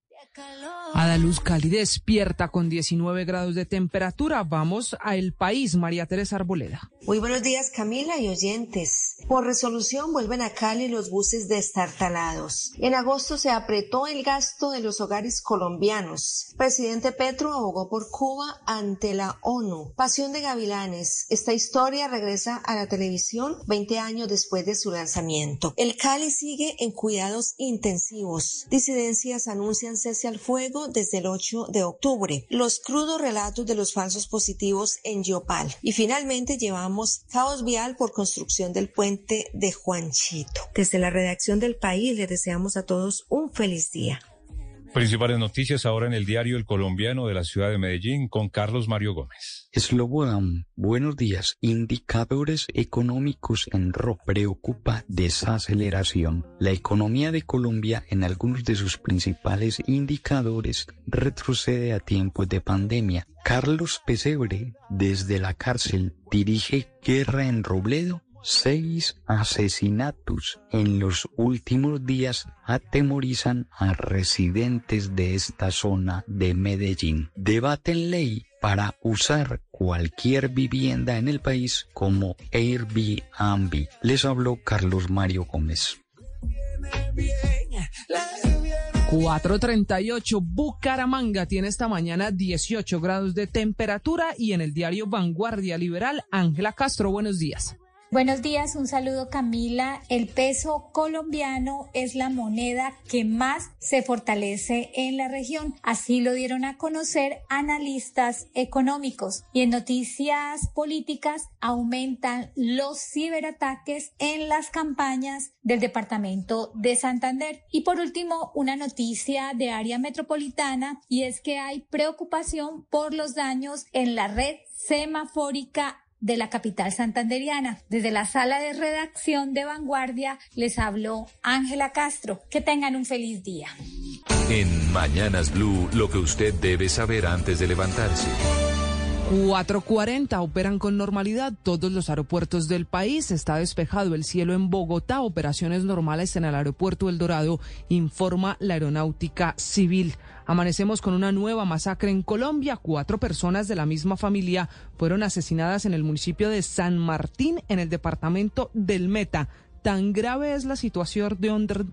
Adaluz Cali despierta con 19 grados de temperatura. Vamos a El País, María Teresa Arboleda. Muy buenos días, Camila y oyentes. Por resolución vuelven a Cali los buses destartalados. En agosto se apretó el gasto de los hogares colombianos. Presidente Petro abogó por Cuba ante la ONU. Pasión de Gavilanes. Esta historia regresa a la televisión 20 años después de su lanzamiento. El Cali sigue en cuidados intensivos. Disidencias anuncian cese al fuego desde el 8 de octubre. Los crudos relatos de los falsos positivos en Yopal. Y finalmente llevamos caos vial por construcción del puente de Juanchito. Desde la redacción del país les deseamos a todos un feliz día. Principales noticias ahora en el diario El Colombiano de la ciudad de Medellín con Carlos Mario Gómez. Slobodan, buenos días. Indicadores económicos en rojo. Preocupa desaceleración. La economía de Colombia en algunos de sus principales indicadores retrocede a tiempos de pandemia. Carlos Pesebre, desde la cárcel, dirige guerra en Robledo Seis asesinatos en los últimos días atemorizan a residentes de esta zona de Medellín. Debaten ley para usar cualquier vivienda en el país como Airbnb. Les habló Carlos Mario Gómez. 438 Bucaramanga tiene esta mañana 18 grados de temperatura y en el diario Vanguardia Liberal, Ángela Castro, buenos días. Buenos días, un saludo Camila. El peso colombiano es la moneda que más se fortalece en la región. Así lo dieron a conocer analistas económicos. Y en noticias políticas aumentan los ciberataques en las campañas del departamento de Santander. Y por último, una noticia de área metropolitana y es que hay preocupación por los daños en la red semafórica de la capital santanderiana. Desde la sala de redacción de Vanguardia les habló Ángela Castro. Que tengan un feliz día. En Mañanas Blue, lo que usted debe saber antes de levantarse. 440 operan con normalidad todos los aeropuertos del país. Está despejado el cielo en Bogotá. Operaciones normales en el aeropuerto El Dorado, informa la aeronáutica civil. Amanecemos con una nueva masacre en Colombia. Cuatro personas de la misma familia fueron asesinadas en el municipio de San Martín, en el departamento del Meta. Tan grave es la situación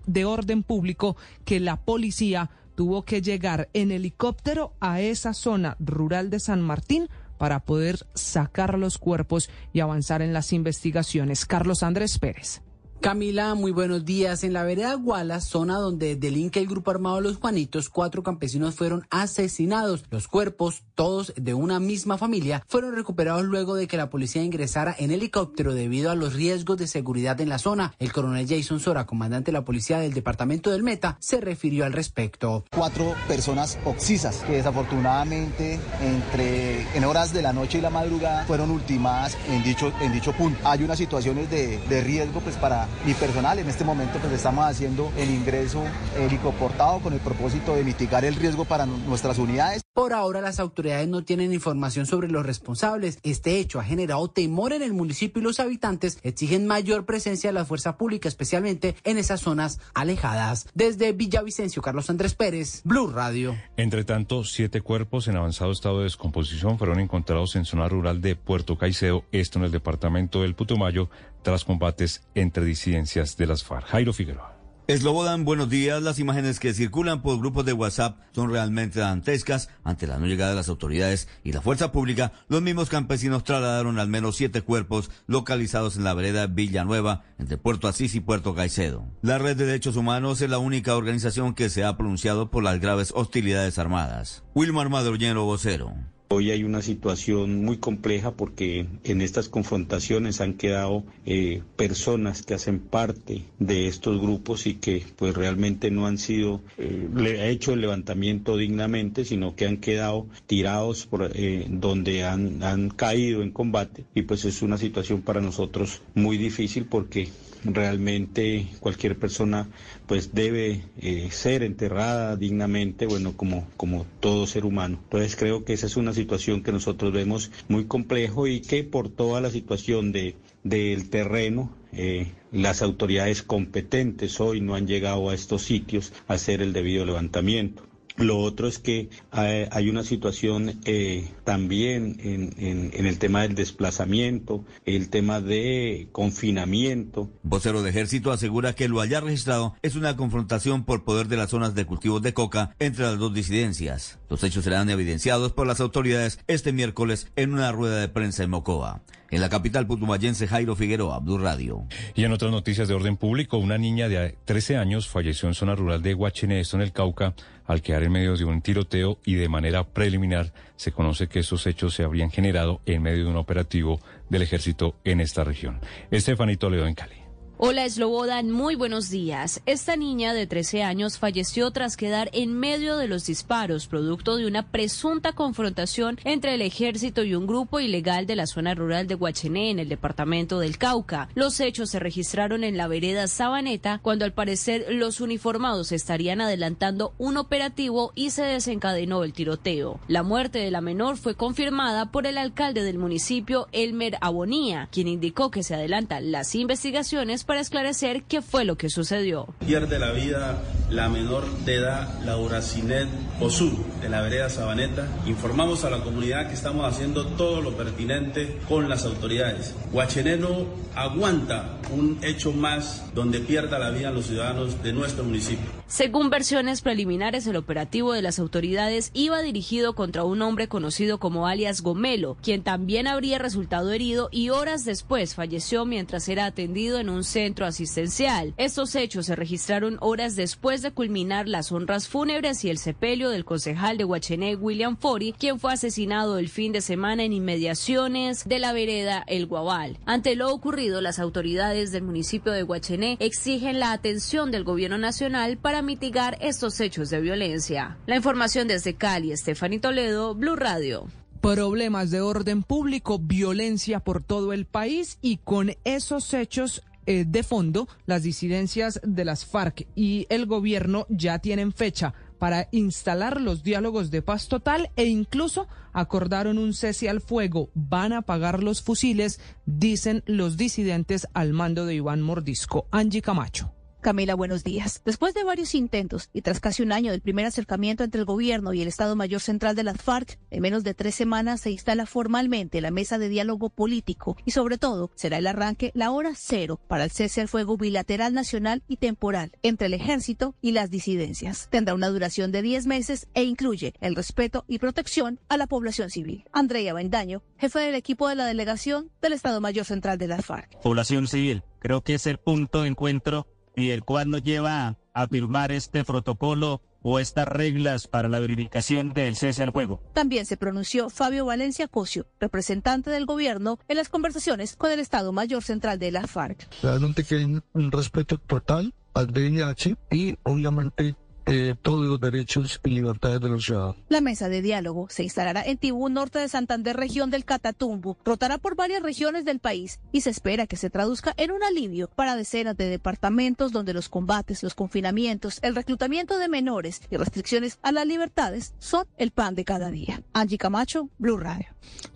de, orden público que la policía tuvo que llegar en helicóptero a esa zona rural de San Martín para poder sacar los cuerpos y avanzar en las investigaciones. Carlos Andrés Pérez. Camila, muy buenos días. En la vereda Guala, zona donde delinque el grupo armado Los Juanitos, cuatro campesinos fueron asesinados. Los cuerpos, todos de una misma familia, fueron recuperados luego de que la policía ingresara en helicóptero debido a los riesgos de seguridad en la zona. El coronel Jason Sora, comandante de la policía del departamento del Meta, se refirió al respecto. Cuatro personas oxisas que desafortunadamente entre en horas de la noche y la madrugada fueron ultimadas en dicho, en dicho punto. Hay unas situaciones de, de riesgo pues para mi personal. En este momento pues estamos haciendo el ingreso helicoportado con el propósito de mitigar el riesgo para nuestras unidades. Por ahora las autoridades no tienen información sobre los responsables. Este hecho ha generado temor en el municipio y los habitantes exigen mayor presencia de la fuerza pública, especialmente en esas zonas alejadas. Desde Villavicencio, Carlos Andrés Pérez, Blue Radio. Entre tanto, siete cuerpos en avanzado estado de descomposición fueron encontrados en zona rural de Puerto Caicedo, esto en el departamento del Putumayo, tras combates entre disidencias de las FARC. Jairo Figueroa. Eslobodan, buenos días. Las imágenes que circulan por grupos de WhatsApp son realmente dantescas. Ante la no llegada de las autoridades y la fuerza pública, los mismos campesinos trasladaron al menos siete cuerpos localizados en la vereda Villanueva, entre Puerto Asís y Puerto Caicedo. La Red de Derechos Humanos es la única organización que se ha pronunciado por las graves hostilidades armadas. Wilmar Madroñero, vocero. Hoy hay una situación muy compleja porque en estas confrontaciones han quedado eh, personas que hacen parte de estos grupos y que pues realmente no han sido eh, hecho el levantamiento dignamente, sino que han quedado tirados por eh, donde han, han caído en combate. Y pues es una situación para nosotros muy difícil porque realmente cualquier persona pues debe eh, ser enterrada dignamente, bueno, como, como todo ser humano. Entonces creo que esa es una situación que nosotros vemos muy complejo y que por toda la situación de, del terreno, eh, las autoridades competentes hoy no han llegado a estos sitios a hacer el debido levantamiento. Lo otro es que hay, hay una situación eh, también en, en, en, el tema del desplazamiento, el tema de confinamiento. Vocero de Ejército asegura que lo haya registrado es una confrontación por poder de las zonas de cultivos de coca entre las dos disidencias. Los hechos serán evidenciados por las autoridades este miércoles en una rueda de prensa en Mocoa. En la capital putumayense, Jairo Figueroa, Blue Radio. Y en otras noticias de orden público, una niña de 13 años falleció en zona rural de Huachene, esto en el Cauca, al quedar en medio de un tiroteo y de manera preliminar se conoce que esos hechos se habrían generado en medio de un operativo del ejército en esta región. Estefanito Toledo en Cali. Hola Slobodan, muy buenos días. Esta niña de 13 años falleció tras quedar en medio de los disparos, producto de una presunta confrontación entre el ejército y un grupo ilegal de la zona rural de Guachené, en el departamento del Cauca. Los hechos se registraron en la vereda Sabaneta, cuando al parecer los uniformados estarían adelantando un operativo y se desencadenó el tiroteo. La muerte de la menor fue confirmada por el alcalde del municipio, Elmer Abonía, quien indicó que se adelantan las investigaciones para esclarecer qué fue lo que sucedió. Pierde la vida la menor de edad, Laura Cinet Osur, de la vereda Sabaneta. Informamos a la comunidad que estamos haciendo todo lo pertinente con las autoridades. Huacheneno aguanta un hecho más donde pierda la vida los ciudadanos de nuestro municipio. Según versiones preliminares, el operativo de las autoridades iba dirigido contra un hombre conocido como alias Gomelo, quien también habría resultado herido y horas después falleció mientras era atendido en un centro asistencial. Estos hechos se registraron horas después de culminar las honras fúnebres y el sepelio del concejal de Huachené, William Fori, quien fue asesinado el fin de semana en inmediaciones de la vereda El Guabal. Ante lo ocurrido, las autoridades del municipio de Huachené exigen la atención del gobierno nacional para mitigar estos hechos de violencia. La información desde Cali, Estefany Toledo, Blue Radio problemas de orden público, violencia por todo el país y con esos hechos eh, de fondo, las disidencias de las FARC y el gobierno ya tienen fecha para instalar los diálogos de paz total e incluso acordaron un cese al fuego. Van a pagar los fusiles, dicen los disidentes al mando de Iván Mordisco. Angie Camacho. Camila, buenos días. Después de varios intentos y tras casi un año del primer acercamiento entre el gobierno y el Estado Mayor Central de las FARC, en menos de tres semanas se instala formalmente la mesa de diálogo político y sobre todo será el arranque la hora cero para el cese al fuego bilateral nacional y temporal entre el ejército y las disidencias. Tendrá una duración de 10 meses e incluye el respeto y protección a la población civil. Andrea Bendaño, jefe del equipo de la delegación del Estado Mayor Central de las FARC. Población civil, creo que es el punto de encuentro y el cual nos lleva a firmar este protocolo o estas reglas para la verificación del cese al fuego. También se pronunció Fabio Valencia Cosio, representante del gobierno, en las conversaciones con el Estado Mayor Central de la FARC. Realmente que hay un respeto total al VIH y obviamente eh, todos los derechos y libertades de los ciudadanos. La mesa de diálogo se instalará en Tibú, norte de Santander, región del Catatumbo. Rotará por varias regiones del país y se espera que se traduzca en un alivio para decenas de departamentos donde los combates, los confinamientos, el reclutamiento de menores y restricciones a las libertades son el pan de cada día. Angie Camacho, Blue Radio.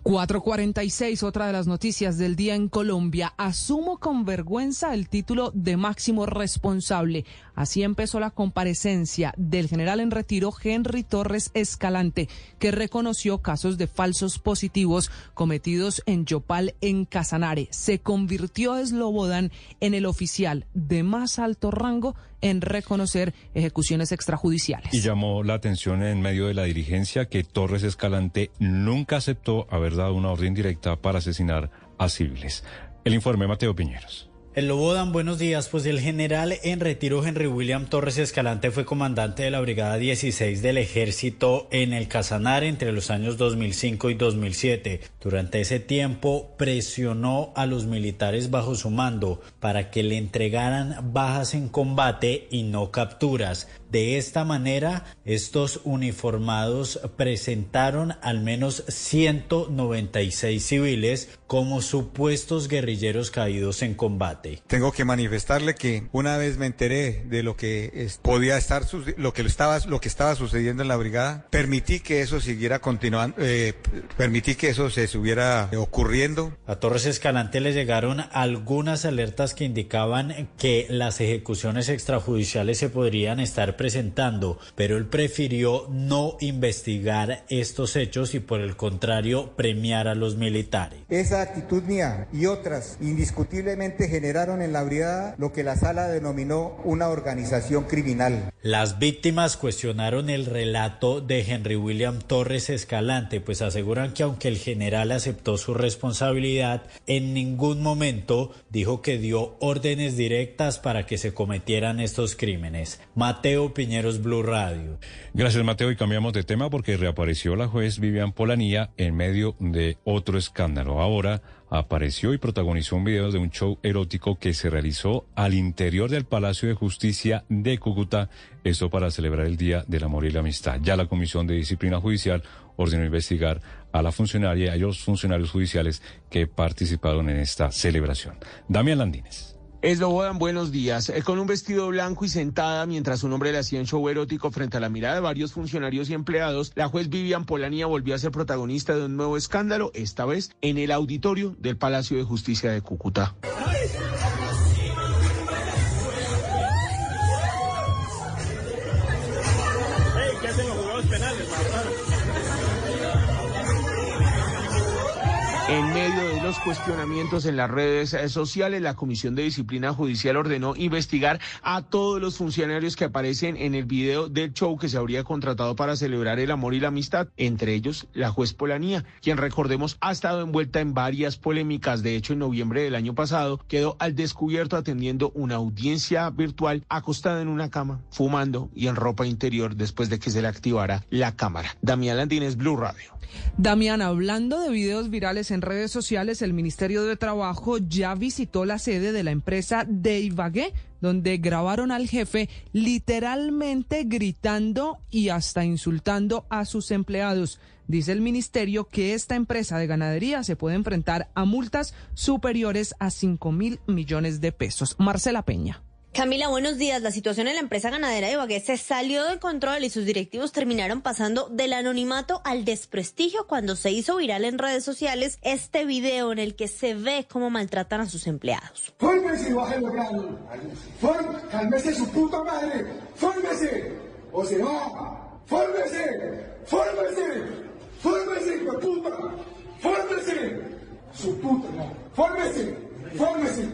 446, otra de las noticias del día en Colombia. Asumo con vergüenza el título de máximo responsable. Así empezó la comparecencia del general en retiro Henry Torres Escalante, que reconoció casos de falsos positivos cometidos en Yopal, en Casanare. Se convirtió Slobodan en el oficial de más alto rango en reconocer ejecuciones extrajudiciales. Y llamó la atención en medio de la dirigencia que Torres Escalante nunca aceptó haber dado una orden directa para asesinar a civiles. El informe Mateo Piñeros. El Lobodan, buenos días. Pues el general en retiro Henry William Torres Escalante fue comandante de la Brigada 16 del Ejército en el Casanar entre los años 2005 y 2007. Durante ese tiempo presionó a los militares bajo su mando para que le entregaran bajas en combate y no capturas. De esta manera, estos uniformados presentaron al menos 196 civiles como supuestos guerrilleros caídos en combate. Tengo que manifestarle que una vez me enteré de lo que podía estar lo que estaba lo que estaba sucediendo en la brigada, permití que eso siguiera continuando, eh, permití que eso se estuviera ocurriendo. A Torres Escalante le llegaron algunas alertas que indicaban que las ejecuciones extrajudiciales se podrían estar presentando, pero él prefirió no investigar estos hechos y por el contrario premiar a los militares. Esa actitud mía y otras indiscutiblemente generaron en la brigada lo que la sala denominó una organización criminal. Las víctimas cuestionaron el relato de Henry William Torres Escalante, pues aseguran que aunque el general aceptó su responsabilidad, en ningún momento dijo que dio órdenes directas para que se cometieran estos crímenes. Mateo Piñeros, Blue Radio. Gracias, Mateo. Y cambiamos de tema porque reapareció la juez Vivian Polanía en medio de otro escándalo. Ahora apareció y protagonizó un video de un show erótico que se realizó al interior del Palacio de Justicia de Cúcuta, esto para celebrar el Día del Amor y la Amistad. Ya la Comisión de Disciplina Judicial ordenó investigar a la funcionaria y a los funcionarios judiciales que participaron en esta celebración. Damián Landines. Eslobodan, buenos días. Eh, con un vestido blanco y sentada mientras un hombre le hacía un show erótico frente a la mirada de varios funcionarios y empleados, la juez Vivian Polanía volvió a ser protagonista de un nuevo escándalo, esta vez en el auditorio del Palacio de Justicia de Cúcuta. En medio de los cuestionamientos en las redes eh, sociales, la Comisión de Disciplina Judicial ordenó investigar a todos los funcionarios que aparecen en el video del show que se habría contratado para celebrar el amor y la amistad, entre ellos la juez Polanía, quien recordemos ha estado envuelta en varias polémicas. De hecho, en noviembre del año pasado quedó al descubierto atendiendo una audiencia virtual acostada en una cama, fumando y en ropa interior después de que se le activara la cámara. Damián Landines, Blue Radio. Damián, hablando de videos virales en redes sociales, el Ministerio de Trabajo ya visitó la sede de la empresa de Ibagué, donde grabaron al jefe literalmente gritando y hasta insultando a sus empleados. Dice el ministerio que esta empresa de ganadería se puede enfrentar a multas superiores a 5 mil millones de pesos. Marcela Peña. Camila, buenos días. La situación en la empresa ganadera de Ibagué se salió de control y sus directivos terminaron pasando del anonimato al desprestigio cuando se hizo viral en redes sociales este video en el que se ve cómo maltratan a sus empleados. ¡Fórmese y baje los granos! ¡Cálmese su puta madre! ¡Fórmese! ¡O se va! ¡Fórmese! ¡Fórmese! ¡Fórmese, hijo puta! ¡Fórmese! ¡Su puta madre! ¡Fórmese! ¡Fórmese!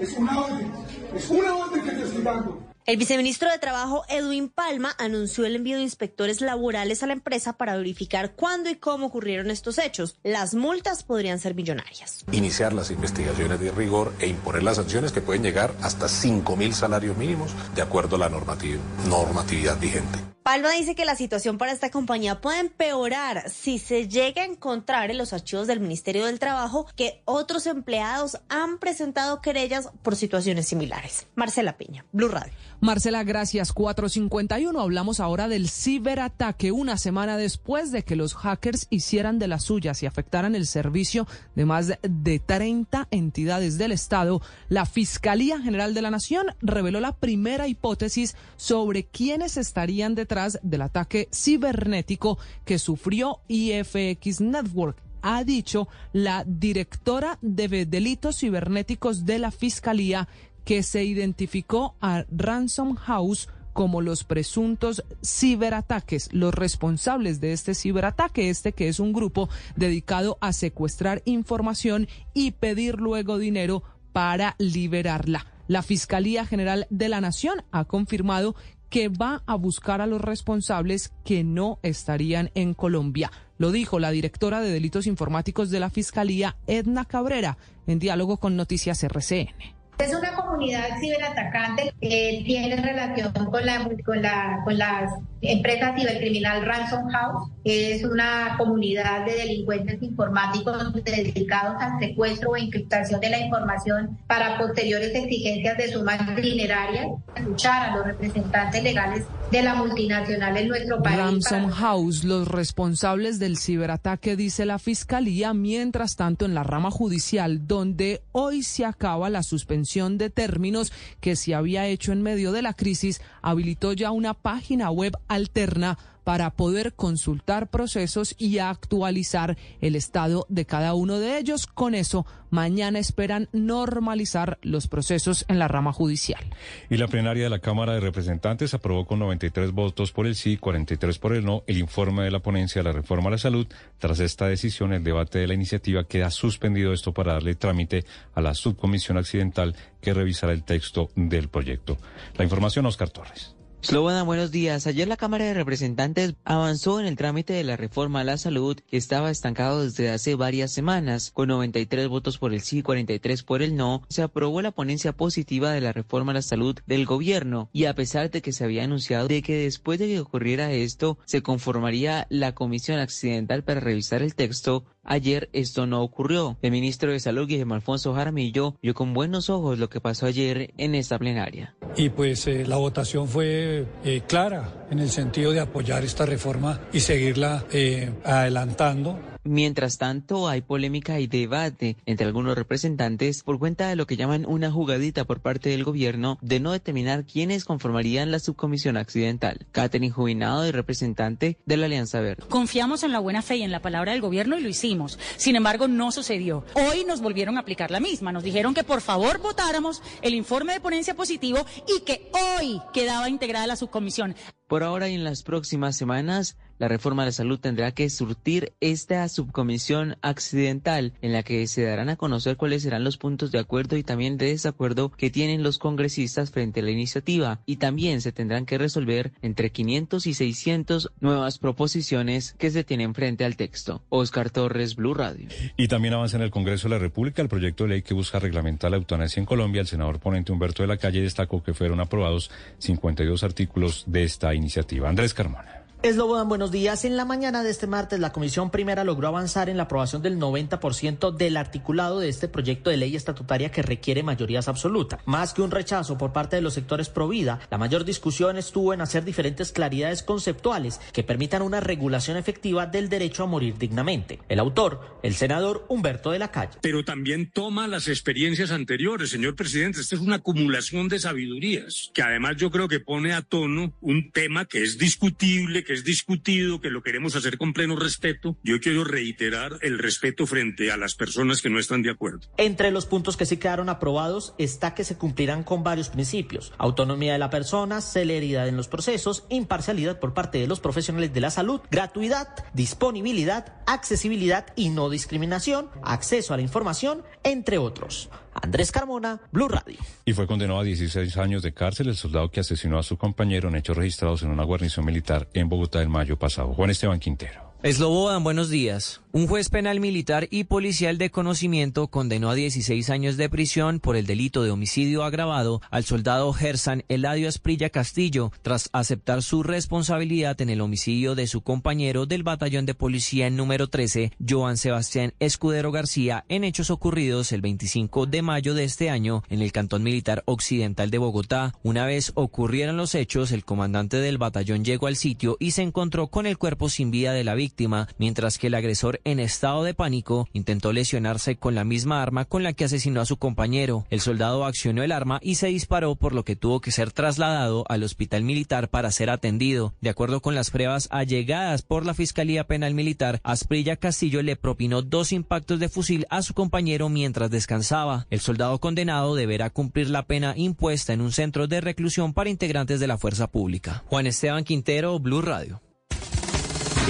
Es una orden. Es una orden que te estoy dando. El viceministro de Trabajo, Edwin Palma, anunció el envío de inspectores laborales a la empresa para verificar cuándo y cómo ocurrieron estos hechos. Las multas podrían ser millonarias. Iniciar las investigaciones de rigor e imponer las sanciones que pueden llegar hasta 5 mil salarios mínimos de acuerdo a la normatividad vigente. Palma dice que la situación para esta compañía puede empeorar si se llega a encontrar en los archivos del Ministerio del Trabajo que otros empleados han presentado querellas por situaciones similares. Marcela Piña, Blue Radio. Marcela, gracias. 451. Hablamos ahora del ciberataque una semana después de que los hackers hicieran de las suyas y afectaran el servicio de más de 30 entidades del Estado. La Fiscalía General de la Nación reveló la primera hipótesis sobre quiénes estarían detrás del ataque cibernético que sufrió IFX Network ha dicho la directora de delitos cibernéticos de la Fiscalía que se identificó a Ransom House como los presuntos ciberataques, los responsables de este ciberataque, este que es un grupo dedicado a secuestrar información y pedir luego dinero para liberarla. La Fiscalía General de la Nación ha confirmado que va a buscar a los responsables que no estarían en Colombia. Lo dijo la directora de Delitos Informáticos de la Fiscalía, Edna Cabrera, en diálogo con Noticias RCN. Es una comunidad ciberatacante que tiene relación con la, con la, con la empresa cibercriminal Ransom House, es una comunidad de delincuentes informáticos dedicados al secuestro o encriptación de la información para posteriores exigencias de sumas dinerarias, luchar a los representantes legales de la multinacional en nuestro país. Ransom House, los responsables del ciberataque, dice la Fiscalía, mientras tanto en la rama judicial, donde hoy se acaba la suspensión de términos que se había hecho en medio de la crisis, habilitó ya una página web alterna para poder consultar procesos y actualizar el estado de cada uno de ellos. Con eso, mañana esperan normalizar los procesos en la rama judicial. Y la plenaria de la Cámara de Representantes aprobó con 93 votos por el sí, 43 por el no, el informe de la ponencia de la reforma a la salud. Tras esta decisión, el debate de la iniciativa queda suspendido esto para darle trámite a la subcomisión accidental que revisará el texto del proyecto. La información, Oscar Torres. Slobodan, buenos días. Ayer la Cámara de Representantes avanzó en el trámite de la reforma a la salud que estaba estancado desde hace varias semanas. Con 93 votos por el sí y 43 por el no, se aprobó la ponencia positiva de la reforma a la salud del gobierno y a pesar de que se había anunciado de que después de que ocurriera esto se conformaría la comisión accidental para revisar el texto, Ayer esto no ocurrió. El ministro de Salud, Guillermo Alfonso Jaramillo, vio con buenos ojos lo que pasó ayer en esta plenaria. Y pues eh, la votación fue eh, clara en el sentido de apoyar esta reforma y seguirla eh, adelantando Mientras tanto, hay polémica y debate entre algunos representantes por cuenta de lo que llaman una jugadita por parte del gobierno de no determinar quiénes conformarían la subcomisión accidental. Catherine Jubinado y representante de la Alianza Verde. Confiamos en la buena fe y en la palabra del gobierno y lo hicimos. Sin embargo, no sucedió. Hoy nos volvieron a aplicar la misma. Nos dijeron que por favor votáramos el informe de ponencia positivo y que hoy quedaba integrada la subcomisión. Por ahora y en las próximas semanas, la reforma de la salud tendrá que surtir esta subcomisión accidental en la que se darán a conocer cuáles serán los puntos de acuerdo y también de desacuerdo que tienen los congresistas frente a la iniciativa y también se tendrán que resolver entre 500 y 600 nuevas proposiciones que se tienen frente al texto. Oscar Torres, Blue Radio. Y también avanza en el Congreso de la República el proyecto de ley que busca reglamentar la eutanasia en Colombia. El senador ponente Humberto de la Calle destacó que fueron aprobados 52 artículos de esta iniciativa. Andrés Carmona. Eslobodan, buenos días. En la mañana de este martes, la Comisión Primera logró avanzar en la aprobación del 90% del articulado de este proyecto de ley estatutaria que requiere mayorías absolutas. Más que un rechazo por parte de los sectores pro vida, la mayor discusión estuvo en hacer diferentes claridades conceptuales que permitan una regulación efectiva del derecho a morir dignamente. El autor, el senador Humberto de la Calle. Pero también toma las experiencias anteriores, señor presidente. Esta es una acumulación de sabidurías que además yo creo que pone a tono un tema que es discutible, es discutido, que lo queremos hacer con pleno respeto. Yo quiero reiterar el respeto frente a las personas que no están de acuerdo. Entre los puntos que sí quedaron aprobados está que se cumplirán con varios principios. Autonomía de la persona, celeridad en los procesos, imparcialidad por parte de los profesionales de la salud, gratuidad, disponibilidad, accesibilidad y no discriminación, acceso a la información, entre otros. Andrés Carmona, Blue Radio. Y fue condenado a 16 años de cárcel el soldado que asesinó a su compañero en hechos registrados en una guarnición militar en Bogotá el mayo pasado. Juan Esteban Quintero. Eslobodan, buenos días. Un juez penal militar y policial de conocimiento condenó a 16 años de prisión por el delito de homicidio agravado al soldado Gersan Eladio Asprilla Castillo tras aceptar su responsabilidad en el homicidio de su compañero del batallón de policía número 13, Joan Sebastián Escudero García, en hechos ocurridos el 25 de mayo de este año en el Cantón Militar Occidental de Bogotá. Una vez ocurrieron los hechos, el comandante del batallón llegó al sitio y se encontró con el cuerpo sin vida de la víctima, mientras que el agresor en estado de pánico, intentó lesionarse con la misma arma con la que asesinó a su compañero. El soldado accionó el arma y se disparó por lo que tuvo que ser trasladado al hospital militar para ser atendido. De acuerdo con las pruebas allegadas por la Fiscalía Penal Militar, Asprilla Castillo le propinó dos impactos de fusil a su compañero mientras descansaba. El soldado condenado deberá cumplir la pena impuesta en un centro de reclusión para integrantes de la fuerza pública. Juan Esteban Quintero, Blue Radio.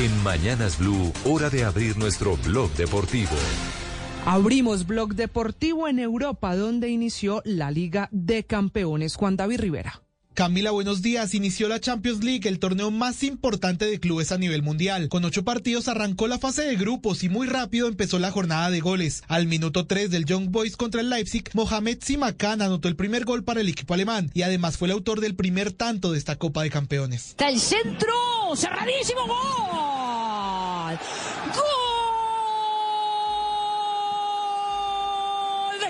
En Mañanas Blue, hora de abrir nuestro blog deportivo. Abrimos blog deportivo en Europa, donde inició la Liga de Campeones. Juan David Rivera. Camila, buenos días. Inició la Champions League, el torneo más importante de clubes a nivel mundial. Con ocho partidos arrancó la fase de grupos y muy rápido empezó la jornada de goles. Al minuto 3 del Young Boys contra el Leipzig, Mohamed Simakan anotó el primer gol para el equipo alemán y además fue el autor del primer tanto de esta Copa de Campeones. Está el centro, cerradísimo, gol. ¡Gol! De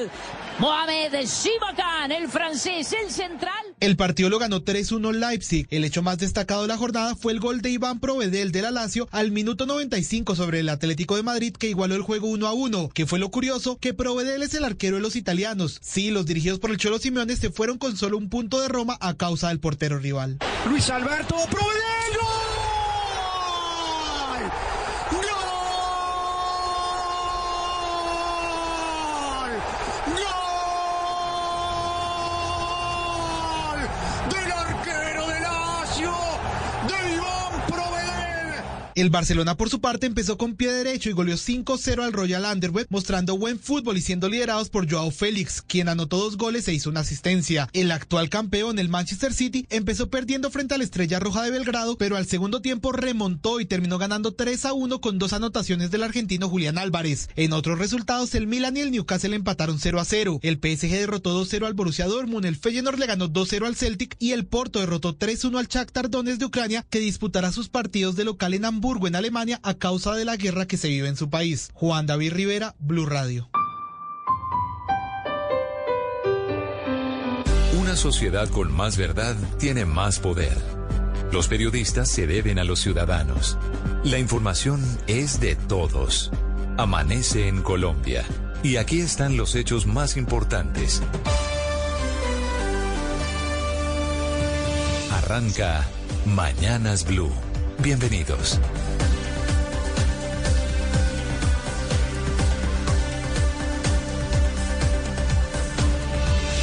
gol. Mohamed Simakan, el francés, el central. El partido lo ganó 3-1 Leipzig. El hecho más destacado de la jornada fue el gol de Iván Provedel de la Lazio al minuto 95 sobre el Atlético de Madrid que igualó el juego 1 a 1. Que fue lo curioso que Provedel es el arquero de los italianos. Sí, los dirigidos por el Cholo Simeone se fueron con solo un punto de Roma a causa del portero rival. Luis Alberto Provedel. ¡Gol! ¡Gol! ¡Del arquero de Lazio! ¡De Iván Provedel! El Barcelona por su parte empezó con pie derecho y goleó 5-0 al Royal Underwood mostrando buen fútbol y siendo liderados por Joao Félix, quien anotó dos goles e hizo una asistencia. El actual campeón, el Manchester City, empezó perdiendo frente a la Estrella Roja de Belgrado, pero al segundo tiempo remontó y terminó ganando 3-1 con dos anotaciones del argentino Julián Álvarez. En otros resultados, el Milan y el Newcastle empataron 0-0. El PSG derrotó 2-0 al Borussia Dortmund, el Feyenoord le ganó 2-0 al Celtic y el Porto derrotó 3-1 al Shakhtar Donetsk de Ucrania, que disputará sus partidos de local en En Alemania a causa de la guerra que se vive en su país. Juan David Rivera, Blue Radio. Una sociedad con más verdad tiene más poder. Los periodistas se deben a los ciudadanos. La información es de todos. Amanece en Colombia. Y aquí están los hechos más importantes. Arranca Mañanas Blue. Bienvenidos.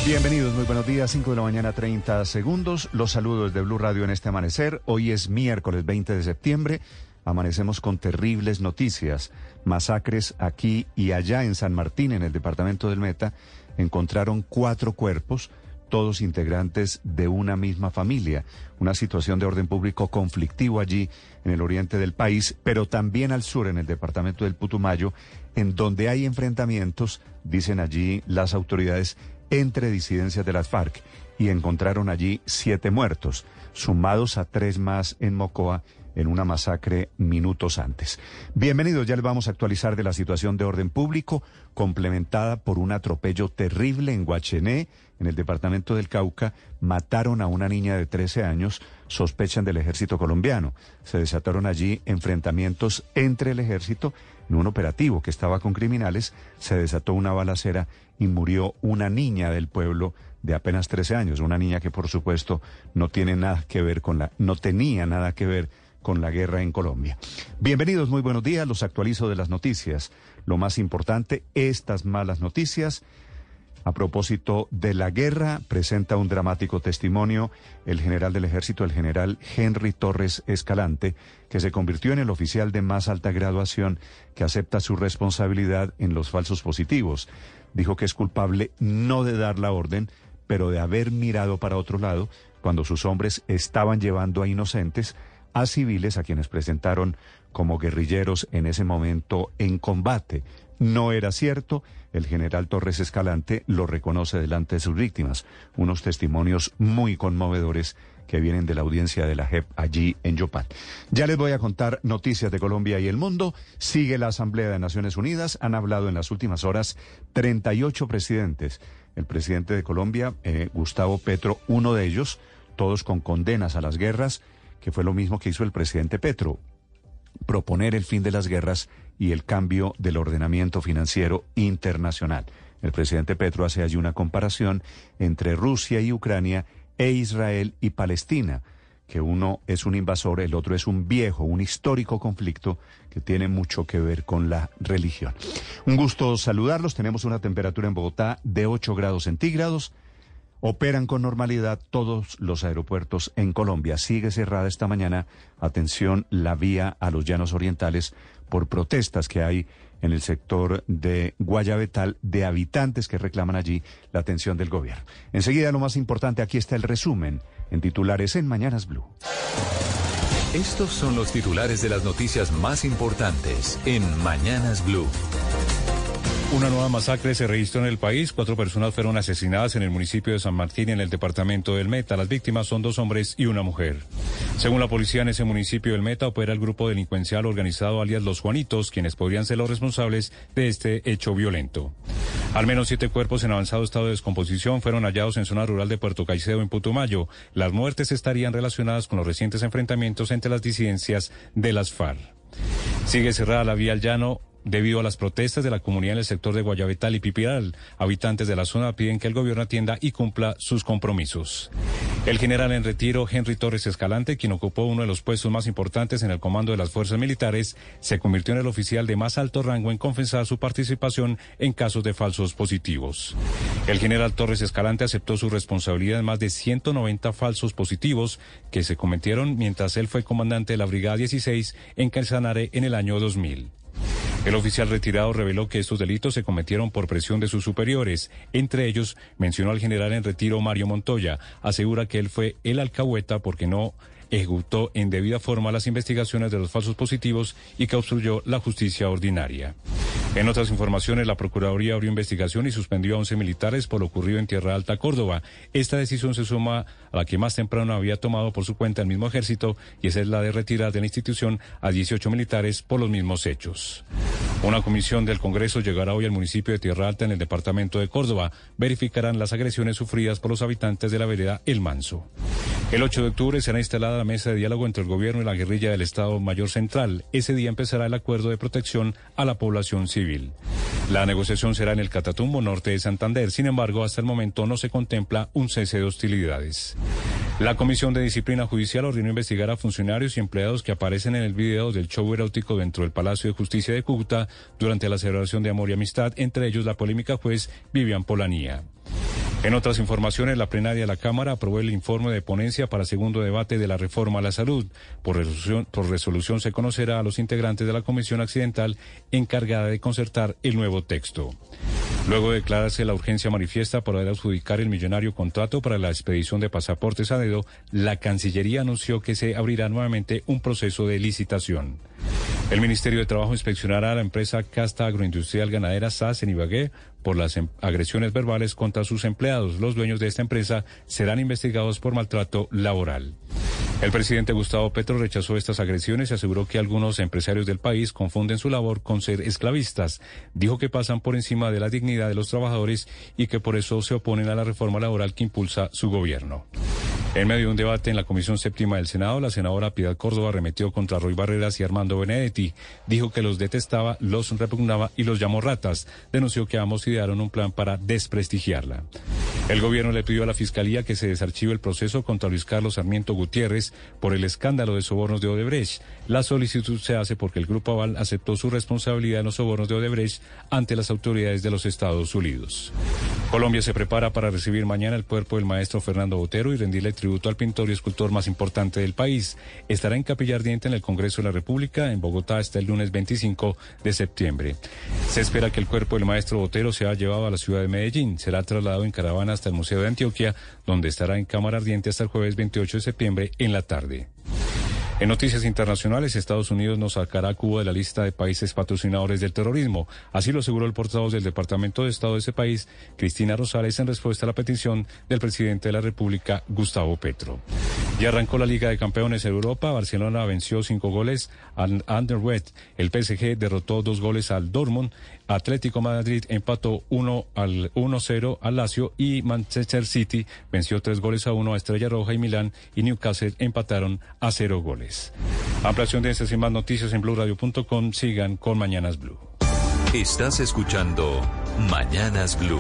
Bienvenidos, muy buenos días, 5 de la mañana, 30 segundos. Los saludos de Blue Radio en este amanecer. Hoy es miércoles 20 de septiembre. Amanecemos con terribles noticias. Masacres aquí y allá en San Martín, en el departamento del Meta. Encontraron cuatro cuerpos, todos integrantes de una misma familia. Una situación de orden público conflictivo allí en el oriente del país, pero también al sur, en el departamento del Putumayo, en donde hay enfrentamientos, dicen allí las autoridades, entre disidencias de las FARC y encontraron allí siete muertos, sumados a tres más en Mocoa en una masacre minutos antes. Bienvenidos, ya les vamos a actualizar de la situación de orden público, complementada por un atropello terrible en Guachené, en el departamento del Cauca. Mataron a una niña de 13 años, sospechan del ejército colombiano. Se desataron allí enfrentamientos entre el ejército en un operativo que estaba con criminales, se desató una balacera y murió una niña del pueblo de apenas 13 años, una niña que por supuesto no tiene nada que ver con la, no tenía nada que ver con la guerra en Colombia. Bienvenidos, muy buenos días, los actualizo de las noticias. Lo más importante, estas malas noticias. A propósito de la guerra, presenta un dramático testimonio el general del ejército, el general Henry Torres Escalante, que se convirtió en el oficial de más alta graduación que acepta su responsabilidad en los falsos positivos. Dijo que es culpable no de dar la orden, pero de haber mirado para otro lado cuando sus hombres estaban llevando a inocentes, a civiles a quienes presentaron como guerrilleros en ese momento en combate. No era cierto, el general Torres Escalante lo reconoce delante de sus víctimas, unos testimonios muy conmovedores que vienen de la audiencia de la JEP allí en Yopal. Ya les voy a contar noticias de Colombia y el mundo. Sigue la Asamblea de Naciones Unidas. Han hablado en las últimas horas 38 presidentes. El presidente de Colombia, eh, Gustavo Petro, uno de ellos, todos con condenas a las guerras, que fue lo mismo que hizo el presidente Petro, proponer el fin de las guerras y el cambio del ordenamiento financiero internacional. El presidente Petro hace allí una comparación entre Rusia y Ucrania e Israel y Palestina, que uno es un invasor, el otro es un viejo, un histórico conflicto que tiene mucho que ver con la religión. Un gusto saludarlos, tenemos una temperatura en Bogotá de 8 grados centígrados. Operan con normalidad todos los aeropuertos en Colombia. Sigue cerrada esta mañana, atención, la vía a los llanos orientales por protestas que hay en el sector de Guayabetal de habitantes que reclaman allí la atención del gobierno. Enseguida lo más importante, aquí está el resumen en titulares en Mañanas Blue. Estos son los titulares de las noticias más importantes en Mañanas Blue. Una nueva masacre se registró en el país. Cuatro personas fueron asesinadas en el municipio de San Martín en el departamento del Meta. Las víctimas son dos hombres y una mujer. Según la policía, en ese municipio del Meta opera el grupo delincuencial organizado alias Los Juanitos, quienes podrían ser los responsables de este hecho violento. Al menos siete cuerpos en avanzado estado de descomposición fueron hallados en zona rural de Puerto Caicedo, en Putumayo. Las muertes estarían relacionadas con los recientes enfrentamientos entre las disidencias de las FARC. Sigue cerrada la vía al llano debido a las protestas de la comunidad en el sector de Guayabetal y Pipiral. Habitantes de la zona piden que el gobierno atienda y cumpla sus compromisos. El general en retiro, Henry Torres Escalante, quien ocupó uno de los puestos más importantes en el comando de las fuerzas militares, se convirtió en el oficial de más alto rango en confesar su participación en casos de falsos positivos. El general Torres Escalante aceptó su responsabilidad en más de 190 falsos positivos que se cometieron mientras él fue comandante de la Brigada 16 en Calzanare en el año 2000. El oficial retirado reveló que estos delitos se cometieron por presión de sus superiores. Entre ellos, mencionó al general en retiro Mario Montoya. Asegura que él fue el alcahueta porque no ejecutó en debida forma las investigaciones de los falsos positivos y que obstruyó la justicia ordinaria. En otras informaciones, la Procuraduría abrió investigación y suspendió a 11 militares por lo ocurrido en Tierra Alta, Córdoba. Esta decisión se suma a la que más temprano había tomado por su cuenta el mismo ejército y esa es la de retirar de la institución a 18 militares por los mismos hechos. Una comisión del Congreso llegará hoy al municipio de Tierra Alta en el departamento de Córdoba. Verificarán las agresiones sufridas por los habitantes de la vereda El Manso. El 8 de octubre será instalada la mesa de diálogo entre el gobierno y la guerrilla del Estado Mayor Central. Ese día empezará el acuerdo de protección a la población civil. La negociación será en el Catatumbo norte de Santander. Sin embargo, hasta el momento no se contempla un cese de hostilidades. La Comisión de Disciplina Judicial ordenó investigar a funcionarios y empleados que aparecen en el video del show erótico dentro del Palacio de Justicia de Cúcuta durante la celebración de Amor y Amistad, entre ellos la polémica juez Vivian Polanía. En otras informaciones, la plenaria de la Cámara aprobó el informe de ponencia para segundo debate de la reforma a la salud. Por resolución, se conocerá a los integrantes de la Comisión Accidental encargada de concertar el nuevo texto. Luego de declararse la urgencia manifiesta por adjudicar el millonario contrato para la expedición de pasaportes a dedo, la Cancillería anunció que se abrirá nuevamente un proceso de licitación. El Ministerio de Trabajo inspeccionará a la empresa Casta Agroindustrial Ganadera SAS en Ibagué por las em, agresiones verbales contra sus empleados. Los dueños de esta empresa serán investigados por maltrato laboral. El presidente Gustavo Petro rechazó estas agresiones y aseguró que algunos empresarios del país confunden su labor con ser esclavistas. Dijo que pasan por encima de la dignidad de los trabajadores y que por eso se oponen a la reforma laboral que impulsa su gobierno. En medio de un debate en la Comisión Séptima del Senado, la senadora Piedad Córdoba arremetió contra Roy Barreras y Armando Benedetti. Dijo que los detestaba, los repugnaba y los llamó ratas. Denunció que ambos idearon un plan para desprestigiarla. El gobierno le pidió a la Fiscalía que se desarchive el proceso contra Luis Carlos Sarmiento Gutiérrez por el escándalo de sobornos de Odebrecht. La solicitud se hace porque el Grupo Aval aceptó su responsabilidad en los sobornos de Odebrecht ante las autoridades de los Estados Unidos. Colombia se prepara para recibir mañana el cuerpo del maestro Fernando Botero y rendirle tributo al pintor y escultor más importante del país. Estará en Capilla Ardiente en el Congreso de la República en Bogotá hasta el lunes 25 de septiembre. Se espera que el cuerpo del maestro Botero sea llevado a la ciudad de Medellín. Será trasladado en caravana hasta el Museo de Antioquia, donde estará en Cámara Ardiente hasta el jueves 28 de septiembre en la tarde. En noticias internacionales, Estados Unidos nos sacará a Cuba de la lista de países patrocinadores del terrorismo. Así lo aseguró el portavoz del Departamento de Estado de ese país, Cristina Rosales, en respuesta a la petición del presidente de la República, Gustavo Petro. Ya arrancó la Liga de Campeones en Europa. Barcelona venció cinco goles al Underwet. El PSG derrotó dos goles al Dortmund. Atlético Madrid empató 1 al 1-0 al Lazio y Manchester City venció tres goles a uno a Estrella Roja y Milán y Newcastle empataron a cero goles. Ampliación de estas y más noticias en blueradio.com. Sigan con Mañanas Blue. Estás escuchando Mañanas Blue.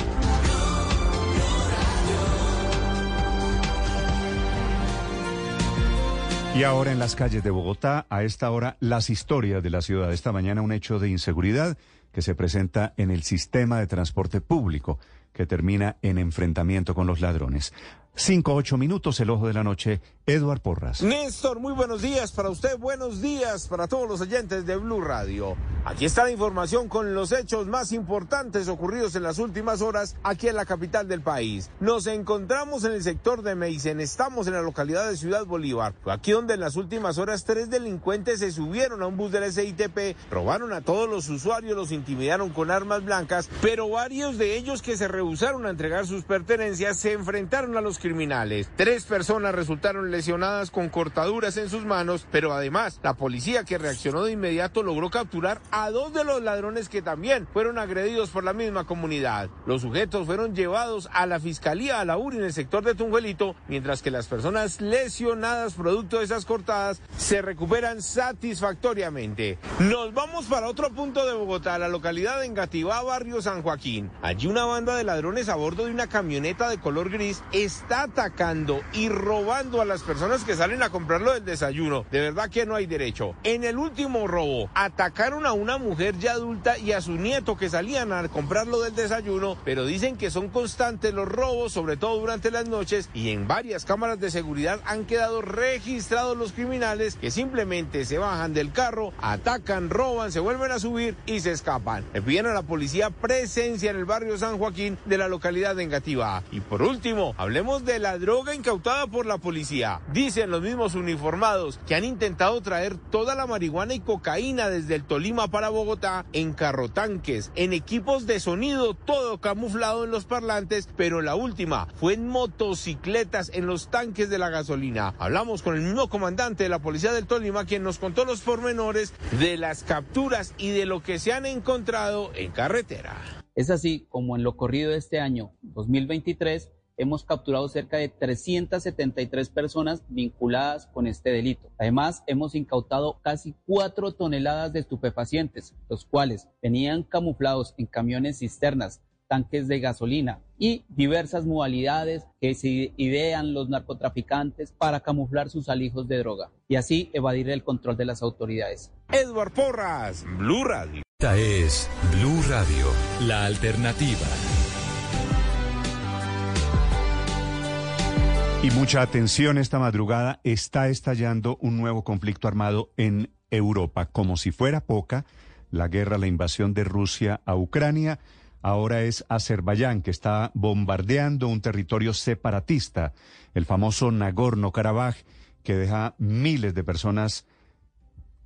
Y ahora en las calles de Bogotá, a esta hora, las historias de la ciudad. Esta mañana un hecho de inseguridad que se presenta en el sistema de transporte público, que termina en enfrentamiento con los ladrones. Cinco, ocho minutos, el ojo de la noche, Eduard Porras. Néstor, muy buenos días para usted, buenos días para todos los oyentes de Blue Radio. Aquí está la información con los hechos más importantes ocurridos en las últimas horas aquí en la capital del país. Nos encontramos en el sector de Meisen, estamos en la localidad de Ciudad Bolívar, aquí donde en las últimas horas tres delincuentes se subieron a un bus del SITP, robaron a todos los usuarios, los intimidaron con armas blancas, pero varios de ellos que se rehusaron a entregar sus pertenencias se enfrentaron a los criminales. Tres personas resultaron lesionadas con cortaduras en sus manos, pero además la policía que reaccionó de inmediato logró capturar a dos de los ladrones que también fueron agredidos por la misma comunidad. Los sujetos fueron llevados a la fiscalía a la URI en el sector de Tunjuelito, mientras que las personas lesionadas producto de esas cortadas se recuperan satisfactoriamente. Nos vamos para otro punto de Bogotá, la localidad de Engativá, barrio San Joaquín. Allí una banda de ladrones a bordo de una camioneta de color gris está atacando y robando a las personas que salen a comprarlo del desayuno. De verdad que no hay derecho. En el último robo, atacaron a una mujer ya adulta y a su nieto que salían a comprarlo del desayuno, pero dicen que son constantes los robos, sobre todo durante las noches, y en varias cámaras de seguridad han quedado registrados los criminales que simplemente se bajan del carro, atacan, roban, se vuelven a subir y se escapan. Le piden a la policía presencia en el barrio San Joaquín de la localidad de Engativá. Y por último, hablemos de la droga incautada por la policía. Dicen los mismos uniformados que han intentado traer toda la marihuana y cocaína desde el Tolima para Bogotá en carrotanques, en equipos de sonido, todo camuflado en los parlantes, pero la última fue en motocicletas en los tanques de la gasolina. Hablamos con el mismo comandante de la policía del Tolima quien nos contó los pormenores de las capturas y de lo que se han encontrado en carretera. Es así como en lo corrido de este año 2023 hemos capturado cerca de 373 personas vinculadas con este delito. Además, hemos incautado casi 4 toneladas de estupefacientes, los cuales venían camuflados en camiones cisternas, tanques de gasolina y diversas modalidades que se idean los narcotraficantes para camuflar sus alijos de droga y así evadir el control de las autoridades. Edward Porras, Blue Radio. Esta es Blue Radio, la alternativa. Y mucha atención esta madrugada, está estallando un nuevo conflicto armado en Europa. Como si fuera poca, la guerra, la invasión de Rusia a Ucrania, ahora es Azerbaiyán que está bombardeando un territorio separatista, el famoso Nagorno-Karabaj, que deja miles de personas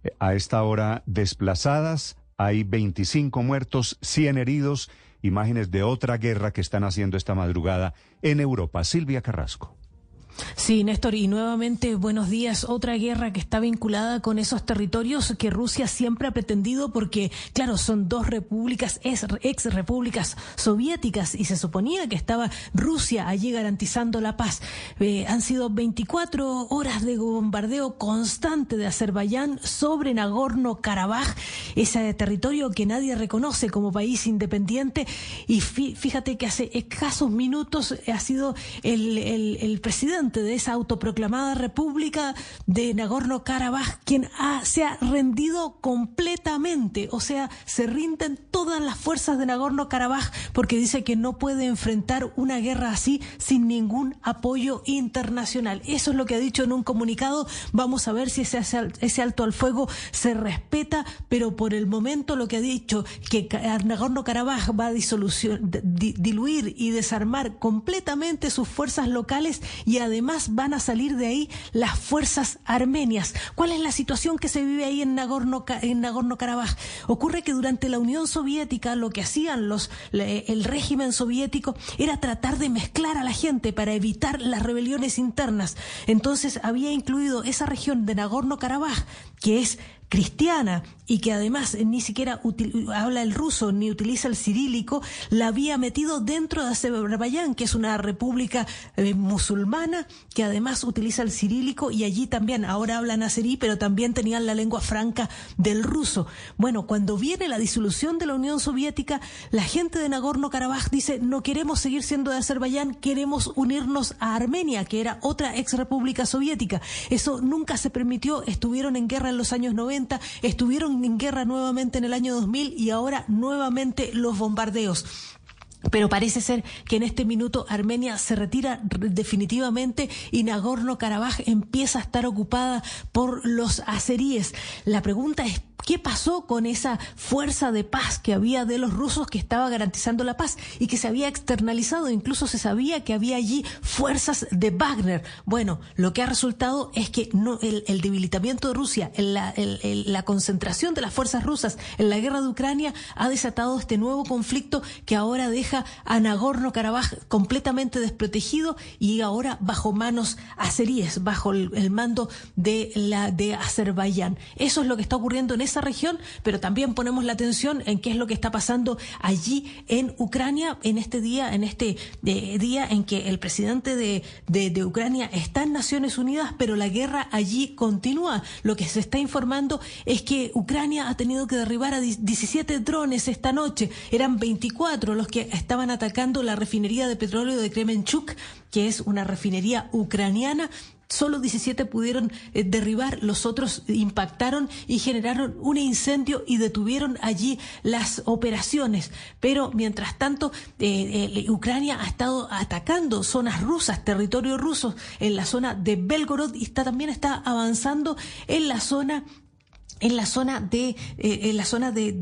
eh, a esta hora desplazadas. Hay 25 muertos, 100 heridos, imágenes de otra guerra que están haciendo esta madrugada en Europa. Silvia Carrasco. Sí, Néstor, y nuevamente buenos días. Otra guerra que está vinculada con esos territorios que Rusia siempre ha pretendido porque, claro, son dos repúblicas, ex repúblicas soviéticas y se suponía que estaba Rusia allí garantizando la paz. Eh, han sido 24 horas de bombardeo constante de Azerbaiyán sobre Nagorno-Karabaj, ese territorio que nadie reconoce como país independiente. Y fíjate que hace escasos minutos ha sido el, el presidente de esa autoproclamada República de Nagorno-Karabaj, quien se ha rendido completamente, o sea, se rinden todas las fuerzas de Nagorno-Karabaj porque dice que no puede enfrentar una guerra así sin ningún apoyo internacional. Eso es lo que ha dicho en un comunicado. Vamos a ver si ese, ese alto al fuego se respeta, pero por el momento lo que ha dicho que Nagorno-Karabaj va a diluir y desarmar completamente sus fuerzas locales y además además van a salir de ahí las fuerzas armenias. ¿Cuál es la situación que se vive ahí en Nagorno, en Nagorno Karabaj? Ocurre que durante la Unión Soviética lo que hacían los, el régimen soviético era tratar de mezclar a la gente para evitar las rebeliones internas. Entonces había incluido esa región de Nagorno Karabaj, que es cristiana y que además ni siquiera habla el ruso ni utiliza el cirílico, la había metido dentro de Azerbaiyán, que es una república eh, musulmana que además utiliza el cirílico y allí también, ahora hablan azerí, pero también tenían la lengua franca del ruso. Bueno, cuando viene la disolución de la Unión Soviética, la gente de Nagorno-Karabaj dice, no queremos seguir siendo de Azerbaiyán, queremos unirnos a Armenia, que era otra ex república soviética. Eso nunca se permitió, estuvieron en guerra en los años 90 estuvieron en guerra nuevamente en el año 2000 y ahora nuevamente los bombardeos. Pero parece ser que en este minuto Armenia se retira definitivamente y Nagorno-Karabaj empieza a estar ocupada por los azeríes. La pregunta es qué pasó con esa fuerza de paz que había de los rusos que estaba garantizando la paz y que se había externalizado. Incluso se sabía que había allí fuerzas de Wagner. Bueno, lo que ha resultado es que no, el, debilitamiento de Rusia, la, la concentración de las fuerzas rusas en la guerra de Ucrania ha desatado este nuevo conflicto que ahora deja a Nagorno-Karabaj completamente desprotegido y ahora bajo manos azeríes, bajo el, mando de la de Azerbaiyán. Eso es lo que está ocurriendo en esa región, pero también ponemos la atención en qué es lo que está pasando allí en Ucrania en este día, en este eh, día en que el presidente de, de, Ucrania está en Naciones Unidas, pero la guerra allí continúa. Lo que se está informando es que Ucrania ha tenido que derribar a 17 drones esta noche. Eran 24 los que estaban atacando la refinería de petróleo de Kremenchuk, que es una refinería ucraniana Solo 17 pudieron eh, derribar, los otros impactaron y generaron un incendio y detuvieron allí las operaciones. Pero mientras tanto, eh, eh, Ucrania ha estado atacando zonas rusas, territorio ruso, en la zona de Belgorod y está, también está avanzando en la zona en la zona de en la zona de,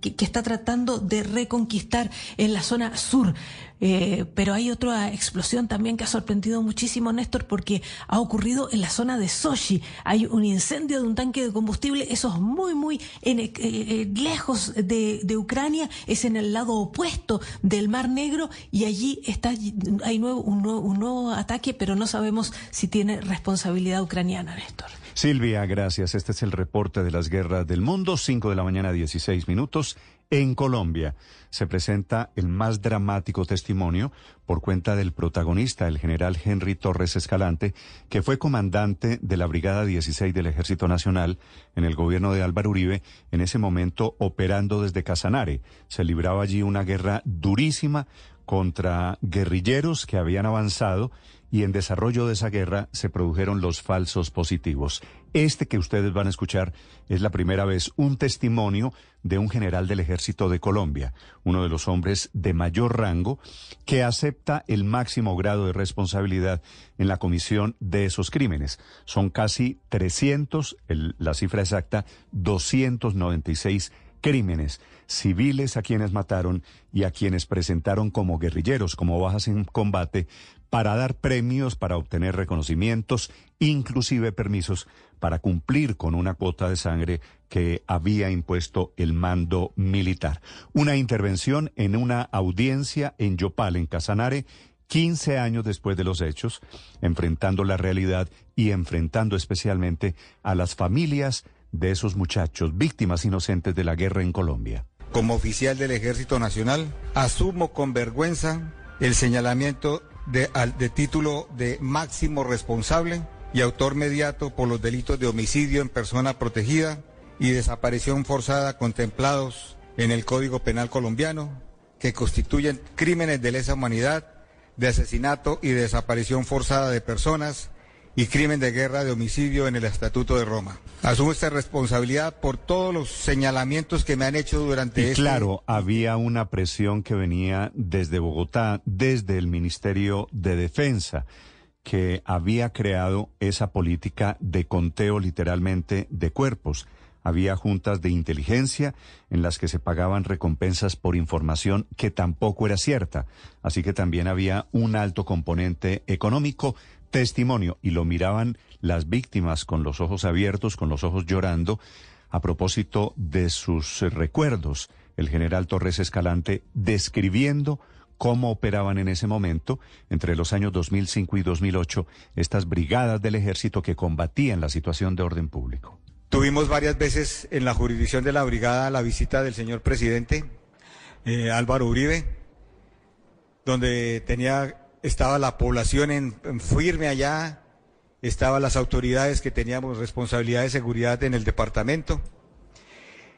que, está tratando de reconquistar en la zona sur eh, pero hay otra explosión también que ha sorprendido muchísimo, Néstor, porque ha ocurrido en la zona de Sochi. Hay un incendio de un tanque de combustible, eso es muy, muy eh, eh, lejos de, Ucrania, es en el lado opuesto del Mar Negro y allí está, hay nuevo, un, nuevo, un nuevo ataque, pero no sabemos si tiene responsabilidad ucraniana, Néstor. Silvia, gracias. Este es el reporte de las guerras del mundo, 5 de la mañana, 16 minutos. En Colombia se presenta el más dramático testimonio por cuenta del protagonista, el general Henry Torres Escalante, que fue comandante de la Brigada 16 del Ejército Nacional en el gobierno de Álvaro Uribe, en ese momento operando desde Casanare. Se libraba allí una guerra durísima contra guerrilleros que habían avanzado y en desarrollo de esa guerra se produjeron los falsos positivos. Este que ustedes van a escuchar es la primera vez un testimonio de un general del ejército de Colombia, uno de los hombres de mayor rango, que acepta el máximo grado de responsabilidad en la comisión de esos crímenes. Son casi 300, la cifra exacta, 296 crímenes civiles a quienes mataron y a quienes presentaron como guerrilleros, como bajas en combate, para dar premios, para obtener reconocimientos, inclusive permisos para cumplir con una cuota de sangre que había impuesto el mando militar. Una intervención en una audiencia en Yopal, en Casanare, 15 años después de los hechos, enfrentando la realidad y enfrentando especialmente a las familias de esos muchachos, víctimas inocentes de la guerra en Colombia. Como oficial del Ejército Nacional, asumo con vergüenza el señalamiento de, de título de máximo responsable y autor mediato por los delitos de homicidio en persona protegida y desaparición forzada contemplados en el Código Penal colombiano, que constituyen crímenes de lesa humanidad, de asesinato y desaparición forzada de personas y crimen de guerra de homicidio en el Estatuto de Roma. Asumo esta responsabilidad por todos los señalamientos que me han hecho durante y este... Claro, había una presión que venía desde Bogotá, desde el Ministerio de Defensa, que había creado esa política de conteo literalmente de cuerpos. Había juntas de inteligencia en las que se pagaban recompensas por información que tampoco era cierta. Así que también había un alto componente económico testimonio y lo miraban las víctimas con los ojos abiertos, con los ojos llorando, a propósito de sus recuerdos. El general Torres Escalante describiendo cómo operaban en ese momento, entre los años 2005 y 2008, estas brigadas del ejército que combatían la situación de orden público. Tuvimos varias veces en la jurisdicción de la brigada la visita del señor presidente eh, Álvaro Uribe, donde tenía estaba la población en, firme allá, estaban las autoridades que teníamos responsabilidad de seguridad en el departamento.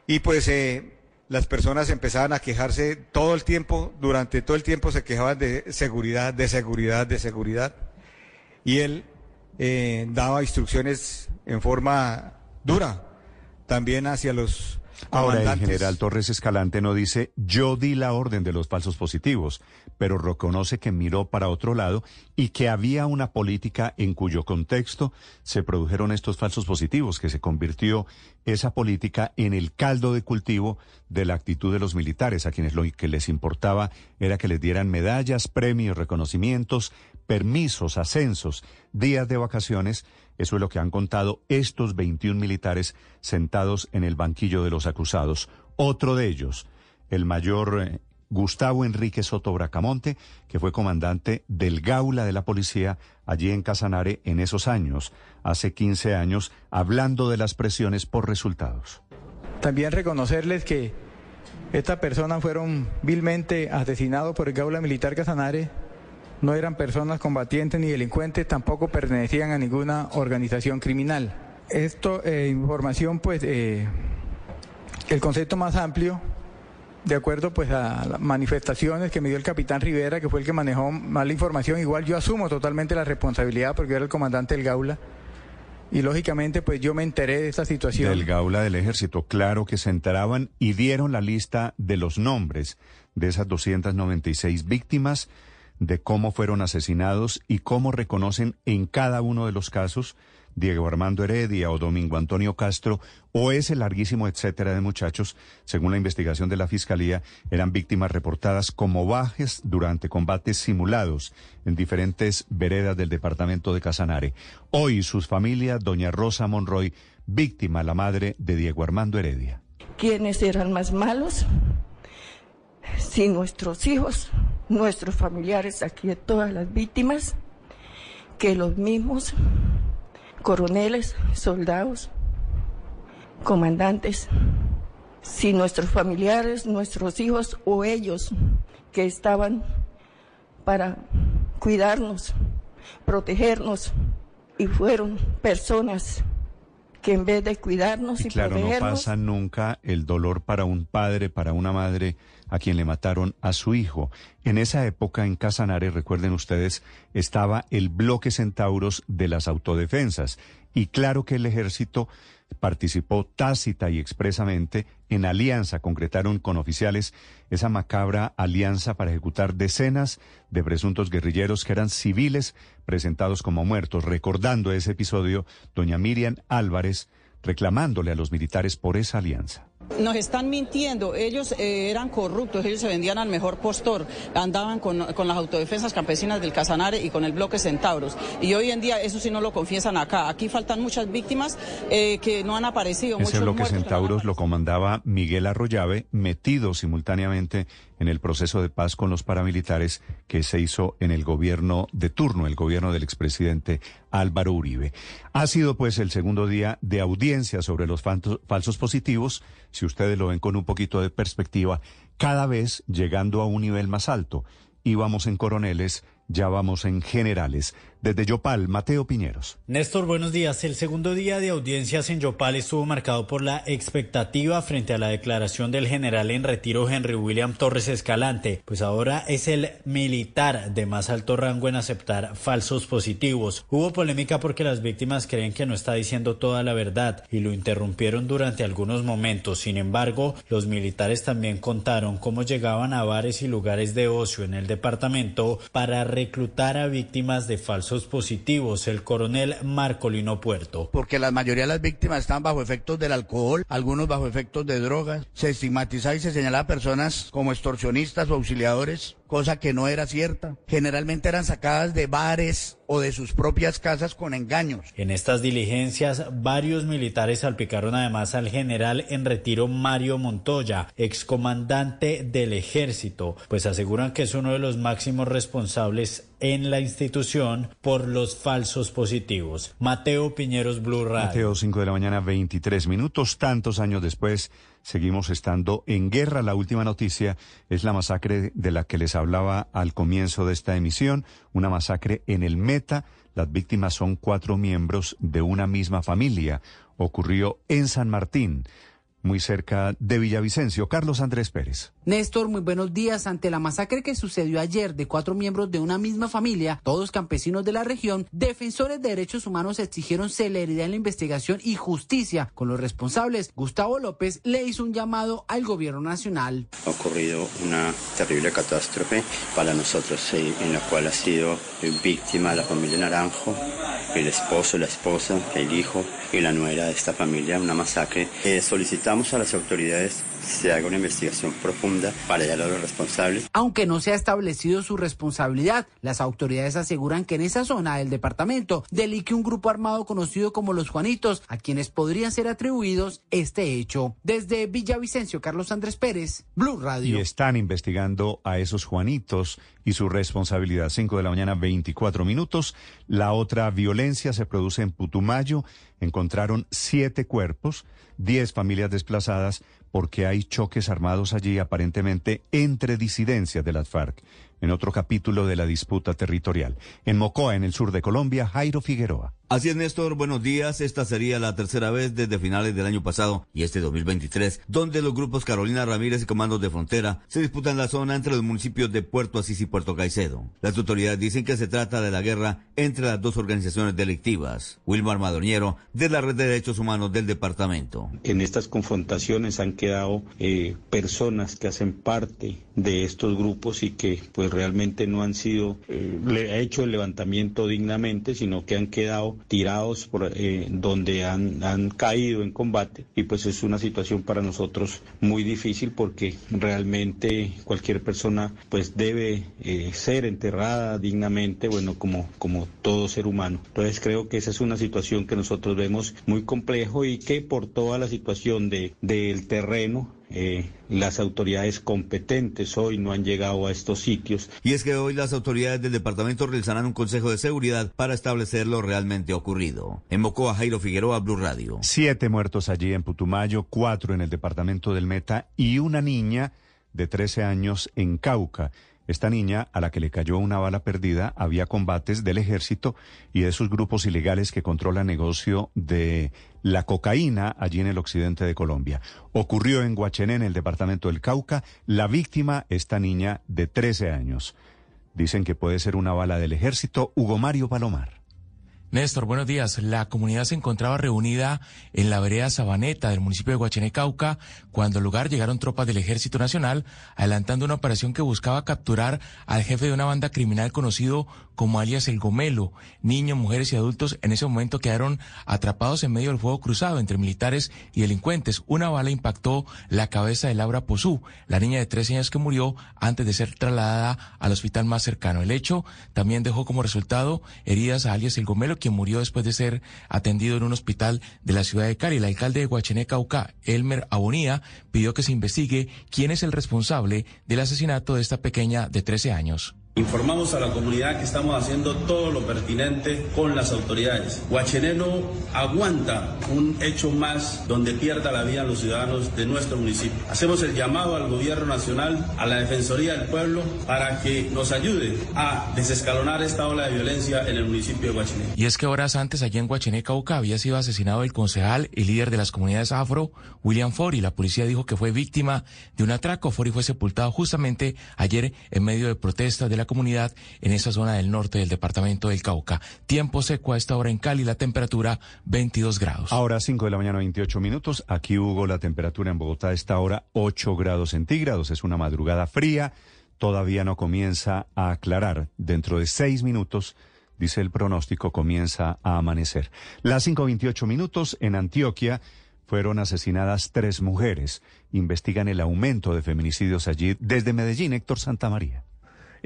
Y pues eh, las personas empezaban a quejarse todo el tiempo, durante todo el tiempo se quejaban de seguridad, de seguridad, de seguridad. Y él eh, daba instrucciones en forma dura también hacia los Ahora, el general Torres Escalante no dice yo di la orden de los falsos positivos, pero reconoce que miró para otro lado y que había una política en cuyo contexto se produjeron estos falsos positivos, que se convirtió esa política en el caldo de cultivo de la actitud de los militares, a quienes lo que les importaba era que les dieran medallas, premios, reconocimientos, permisos, ascensos, días de vacaciones. Eso es lo que han contado estos 21 militares sentados en el banquillo de los acusados. Otro de ellos, el mayor eh, Gustavo Enrique Soto Bracamonte, que fue comandante del Gaula de la Policía allí en Casanare en esos años, hace 15 años, hablando de las presiones por resultados. También reconocerles que estas personas fueron vilmente asesinados por el Gaula Militar Casanare. No eran personas combatientes ni delincuentes, tampoco pertenecían a ninguna organización criminal. Esto, eh, información, pues, eh, el concepto más amplio, de acuerdo pues a las manifestaciones que me dio el capitán Rivera, que fue el que manejó más la información, igual yo asumo totalmente la responsabilidad porque yo era el comandante del Gaula. Y lógicamente, pues yo me enteré de esta situación. Del Gaula del Ejército, claro que se enteraban y dieron la lista de los nombres de esas 296 víctimas, de cómo fueron asesinados y cómo reconocen en cada uno de los casos Diego Armando Heredia o Domingo Antonio Castro o ese larguísimo etcétera de muchachos, según la investigación de la Fiscalía, eran víctimas reportadas como bajes durante combates simulados en diferentes veredas del departamento de Casanare. Hoy sus familias, doña Rosa Monroy, víctima, la madre de Diego Armando Heredia. ¿Quiénes eran más malos? Si nuestros hijos, nuestros familiares, aquí todas las víctimas, que los mismos coroneles, soldados, comandantes, si nuestros familiares, nuestros hijos o ellos que estaban para cuidarnos, protegernos y fueron personas que en vez de cuidarnos y, Y claro, no pasa nunca el dolor para un padre, para una madre a quien le mataron a su hijo. En esa época en Casanare, recuerden ustedes, estaba el bloque Centauros de las autodefensas. Y claro que el ejército participó tácita y expresamente en alianza, concretaron con oficiales esa macabra alianza para ejecutar decenas de presuntos guerrilleros que eran civiles presentados como muertos. Recordando ese episodio, doña Miriam Álvarez reclamándole a los militares por esa alianza. Nos están mintiendo, ellos eh, eran corruptos, ellos se vendían al mejor postor, andaban con, con las autodefensas campesinas del Casanare y con el bloque Centauros. Y hoy en día eso sí no lo confiesan acá. Aquí faltan muchas víctimas eh, que no han aparecido. Ese muchos bloque. Centauros lo comandaba Miguel Arroyave, metido simultáneamente en el proceso de paz con los paramilitares que se hizo en el gobierno de turno, el gobierno del expresidente Álvaro Uribe. Ha sido pues el segundo día de audiencia sobre los falsos positivos, si ustedes lo ven con un poquito de perspectiva, cada vez llegando a un nivel más alto. Íbamos en coroneles, ya vamos en generales. Desde Yopal, Mateo Piñeros. Néstor, buenos días. El segundo día de audiencias en Yopal estuvo marcado por la expectativa frente a la declaración del general en retiro Henry William Torres Escalante, pues ahora es el militar de más alto rango en aceptar falsos positivos. Hubo polémica porque las víctimas creen que no está diciendo toda la verdad y lo interrumpieron durante algunos momentos. Sin embargo, los militares también contaron cómo llegaban a bares y lugares de ocio en el departamento para reclutar a víctimas de falsos positivos. El coronel Marcolino Puerto. porque la mayoría de las víctimas están bajo efectos del alcohol, algunos bajo efectos de drogas. Se estigmatizaba y se señalaba a personas como extorsionistas o auxiliadores, cosa que no era cierta. Generalmente eran sacadas de bares o de sus propias casas con engaños. En estas diligencias, varios militares salpicaron además al general en retiro Mario Montoya, excomandante del ejército, pues aseguran que es uno de los máximos responsables en la institución por los falsos positivos. Mateo Piñeros Blue Radio. Mateo, 5 de la mañana, 23 minutos. Tantos años después, seguimos estando en guerra. La última noticia es la masacre de la que les hablaba al comienzo de esta emisión. Una masacre en el Meta. Las víctimas son cuatro miembros de una misma familia. Ocurrió en San Martín. muy cerca de Villavicencio. Carlos Andrés Pérez. Néstor, muy buenos días. Ante la masacre que sucedió ayer de cuatro miembros de una misma familia, todos campesinos de la región, defensores de derechos humanos exigieron celeridad en la investigación y justicia con los responsables. Gustavo López le hizo un llamado al gobierno nacional. Ha ocurrido una terrible catástrofe para nosotros, en la cual ha sido víctima la familia Naranjo, el esposo, la esposa, el hijo y la nuera de esta familia, una masacre. Eh, solicitamos a las autoridades se haga una investigación profunda para hallar a los responsables. Aunque no se ha establecido su responsabilidad, las autoridades aseguran que en esa zona del departamento deliche un grupo armado conocido como los Juanitos, a quienes podrían ser atribuidos este hecho. Desde Villavicencio, Carlos Andrés Pérez, Blue Radio. Y están investigando a esos Juanitos y su responsabilidad. 5 de la mañana, 24 minutos. La otra violencia se produce en Putumayo. Encontraron siete cuerpos, diez familias desplazadas porque hay choques armados allí aparentemente entre disidencias de las FARC en otro capítulo de la disputa territorial. En Mocoa, en el sur de Colombia, Jairo Figueroa. Así es, Néstor. Buenos días. Esta sería la tercera vez desde finales del año pasado y este 2023, donde los grupos Carolina Ramírez y Comandos de Frontera se disputan la zona entre los municipios de Puerto Asís y Puerto Caicedo. Las autoridades dicen que se trata de la guerra entre las dos organizaciones delictivas. Wilmar Madroñero, de la Red de Derechos Humanos del departamento. En estas confrontaciones han quedado eh, personas que hacen parte de estos grupos y que pues realmente no han sido eh, hecho el levantamiento dignamente, sino que han quedado tirados por eh, donde han, han caído en combate y pues es una situación para nosotros muy difícil porque realmente cualquier persona pues debe eh, ser enterrada dignamente, bueno, como, como todo ser humano. Entonces creo que esa es una situación que nosotros vemos muy complejo y que por toda la situación de, del terreno eh, las autoridades competentes hoy no han llegado a estos sitios. Y es que hoy las autoridades del departamento realizarán un consejo de seguridad para establecer lo realmente ocurrido. En Mocoa, Jairo Figueroa, Blue Radio. Siete muertos allí en Putumayo, cuatro en el departamento del Meta y una niña de 13 años en Cauca. Esta niña, a la que le cayó una bala perdida, había combates del ejército y de esos grupos ilegales que controlan negocio de la cocaína allí en el occidente de Colombia. Ocurrió en Guachené, en el departamento del Cauca. La víctima, esta niña de 13 años. Dicen que puede ser una bala del ejército. Hugo Mario Palomar. Néstor, buenos días. La comunidad se encontraba reunida en la vereda Sabaneta del municipio de Guachené, Cauca, cuando al lugar llegaron tropas del Ejército Nacional, adelantando una operación que buscaba capturar al jefe de una banda criminal conocido como alias El Gomelo. Niños, mujeres y adultos en ese momento quedaron atrapados en medio del fuego cruzado entre militares y delincuentes. Una bala impactó la cabeza de Laura Pozú, la niña de 13 años que murió antes de ser trasladada al hospital más cercano. El hecho también dejó como resultado heridas a alias El Gomelo, quien murió después de ser atendido en un hospital de la ciudad de Cali. El alcalde de Guachené, Cauca, Elmer Abonía, pidió que se investigue quién es el responsable del asesinato de esta pequeña de 13 años. Informamos a la comunidad que estamos haciendo todo lo pertinente con las autoridades. Guachené no aguanta un hecho más donde pierda la vida los ciudadanos de nuestro municipio. Hacemos el llamado al gobierno nacional, a la Defensoría del Pueblo, para que nos ayude a desescalonar esta ola de violencia en el municipio de Guachené. Y es que horas antes allí en Guachené, Cauca, había sido asesinado el concejal y líder de las comunidades afro, William Fori. La policía dijo que fue víctima de un atraco. Fori fue sepultado justamente ayer en medio de protestas de la comunidad en esa zona del norte del departamento del Cauca. Tiempo seco a esta hora en Cali, la temperatura 22 grados. Ahora 5 de la mañana 28 minutos. Aquí Hugo, la temperatura en Bogotá a esta hora 8 grados centígrados. Es una madrugada fría. Todavía no comienza a aclarar. Dentro de 6 minutos dice el pronóstico, comienza a amanecer. Las 5.28 minutos en Antioquia fueron asesinadas tres mujeres. Investigan el aumento de feminicidios allí desde Medellín, Héctor Santamaría.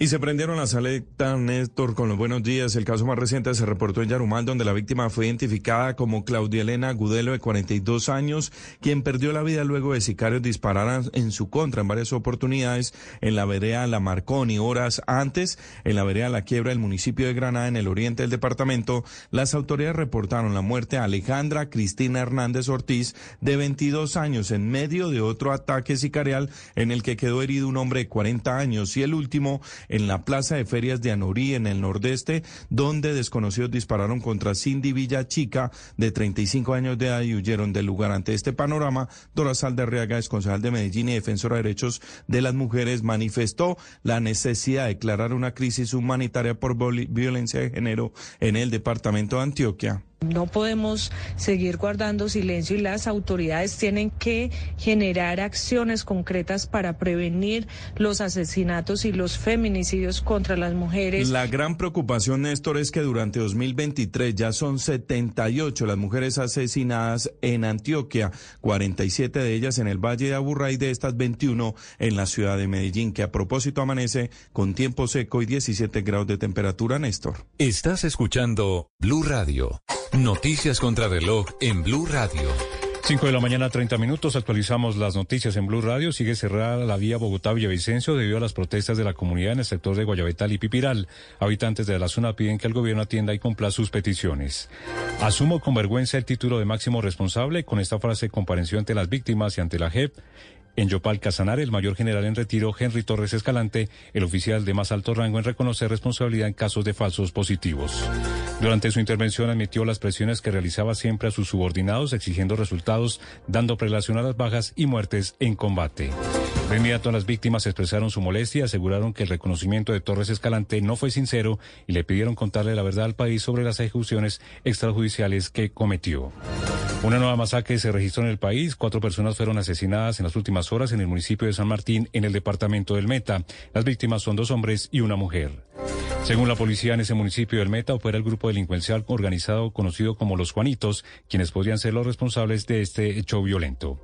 Y se prendieron las alertas, Néstor, con los buenos días. El caso más reciente se reportó en Yarumal, donde la víctima fue identificada como Claudia Elena Gudelo, de 42 años, quien perdió la vida luego de sicarios dispararan en su contra en varias oportunidades en la vereda La Marconi. Horas antes, en la vereda La Quiebra del municipio de Granada, en el oriente del departamento, las autoridades reportaron la muerte a Alejandra Cristina Hernández Ortiz, de 22 años, en medio de otro ataque sicarial en el que quedó herido un hombre de 40 años y el último en la plaza de ferias de Anorí, en el nordeste, donde desconocidos dispararon contra Cindy Villa Chica, de 35 años de edad, y huyeron del lugar. Ante este panorama, Dora Saldarriaga, ex concejal de Medellín y defensora de derechos de las mujeres, manifestó la necesidad de declarar una crisis humanitaria por violencia de género en el departamento de Antioquia. No podemos seguir guardando silencio y las autoridades tienen que generar acciones concretas para prevenir los asesinatos y los feminicidios contra las mujeres. La gran preocupación, Néstor, es que durante 2023 ya son 78 las mujeres asesinadas en Antioquia, 47 de ellas en el Valle de Aburrá y de estas 21 en la ciudad de Medellín, que a propósito amanece con tiempo seco y 17 grados de temperatura, Néstor. Estás escuchando Blue Radio. Noticias contra reloj en Blue Radio. 5 de la mañana, 30 minutos. Actualizamos las noticias en Blue Radio. Sigue cerrada la vía Bogotá-Villavicencio debido a las protestas de la comunidad en el sector de Guayabetal y Pipiral. Habitantes de la zona piden que el gobierno atienda y cumpla sus peticiones. Asumo con vergüenza el título de máximo responsable. Con esta frase compareció ante las víctimas y ante la JEP. En Yopal Casanare, el mayor general en retiro, Henry Torres Escalante, el oficial de más alto rango en reconocer responsabilidad en casos de falsos positivos. Durante su intervención admitió las presiones que realizaba siempre a sus subordinados, exigiendo resultados, dando prelación a las bajas y muertes en combate. De inmediato las víctimas expresaron su molestia, aseguraron que el reconocimiento de Torres Escalante no fue sincero y le pidieron contarle la verdad al país sobre las ejecuciones extrajudiciales que cometió. Una nueva masacre se registró en el país. Cuatro personas fueron asesinadas en las últimas horas en el municipio de San Martín, en el departamento del Meta. Las víctimas son dos hombres y una mujer. Según la policía, en ese municipio del Meta opera el grupo delincuencial organizado conocido como Los Juanitos, quienes podrían ser los responsables de este hecho violento.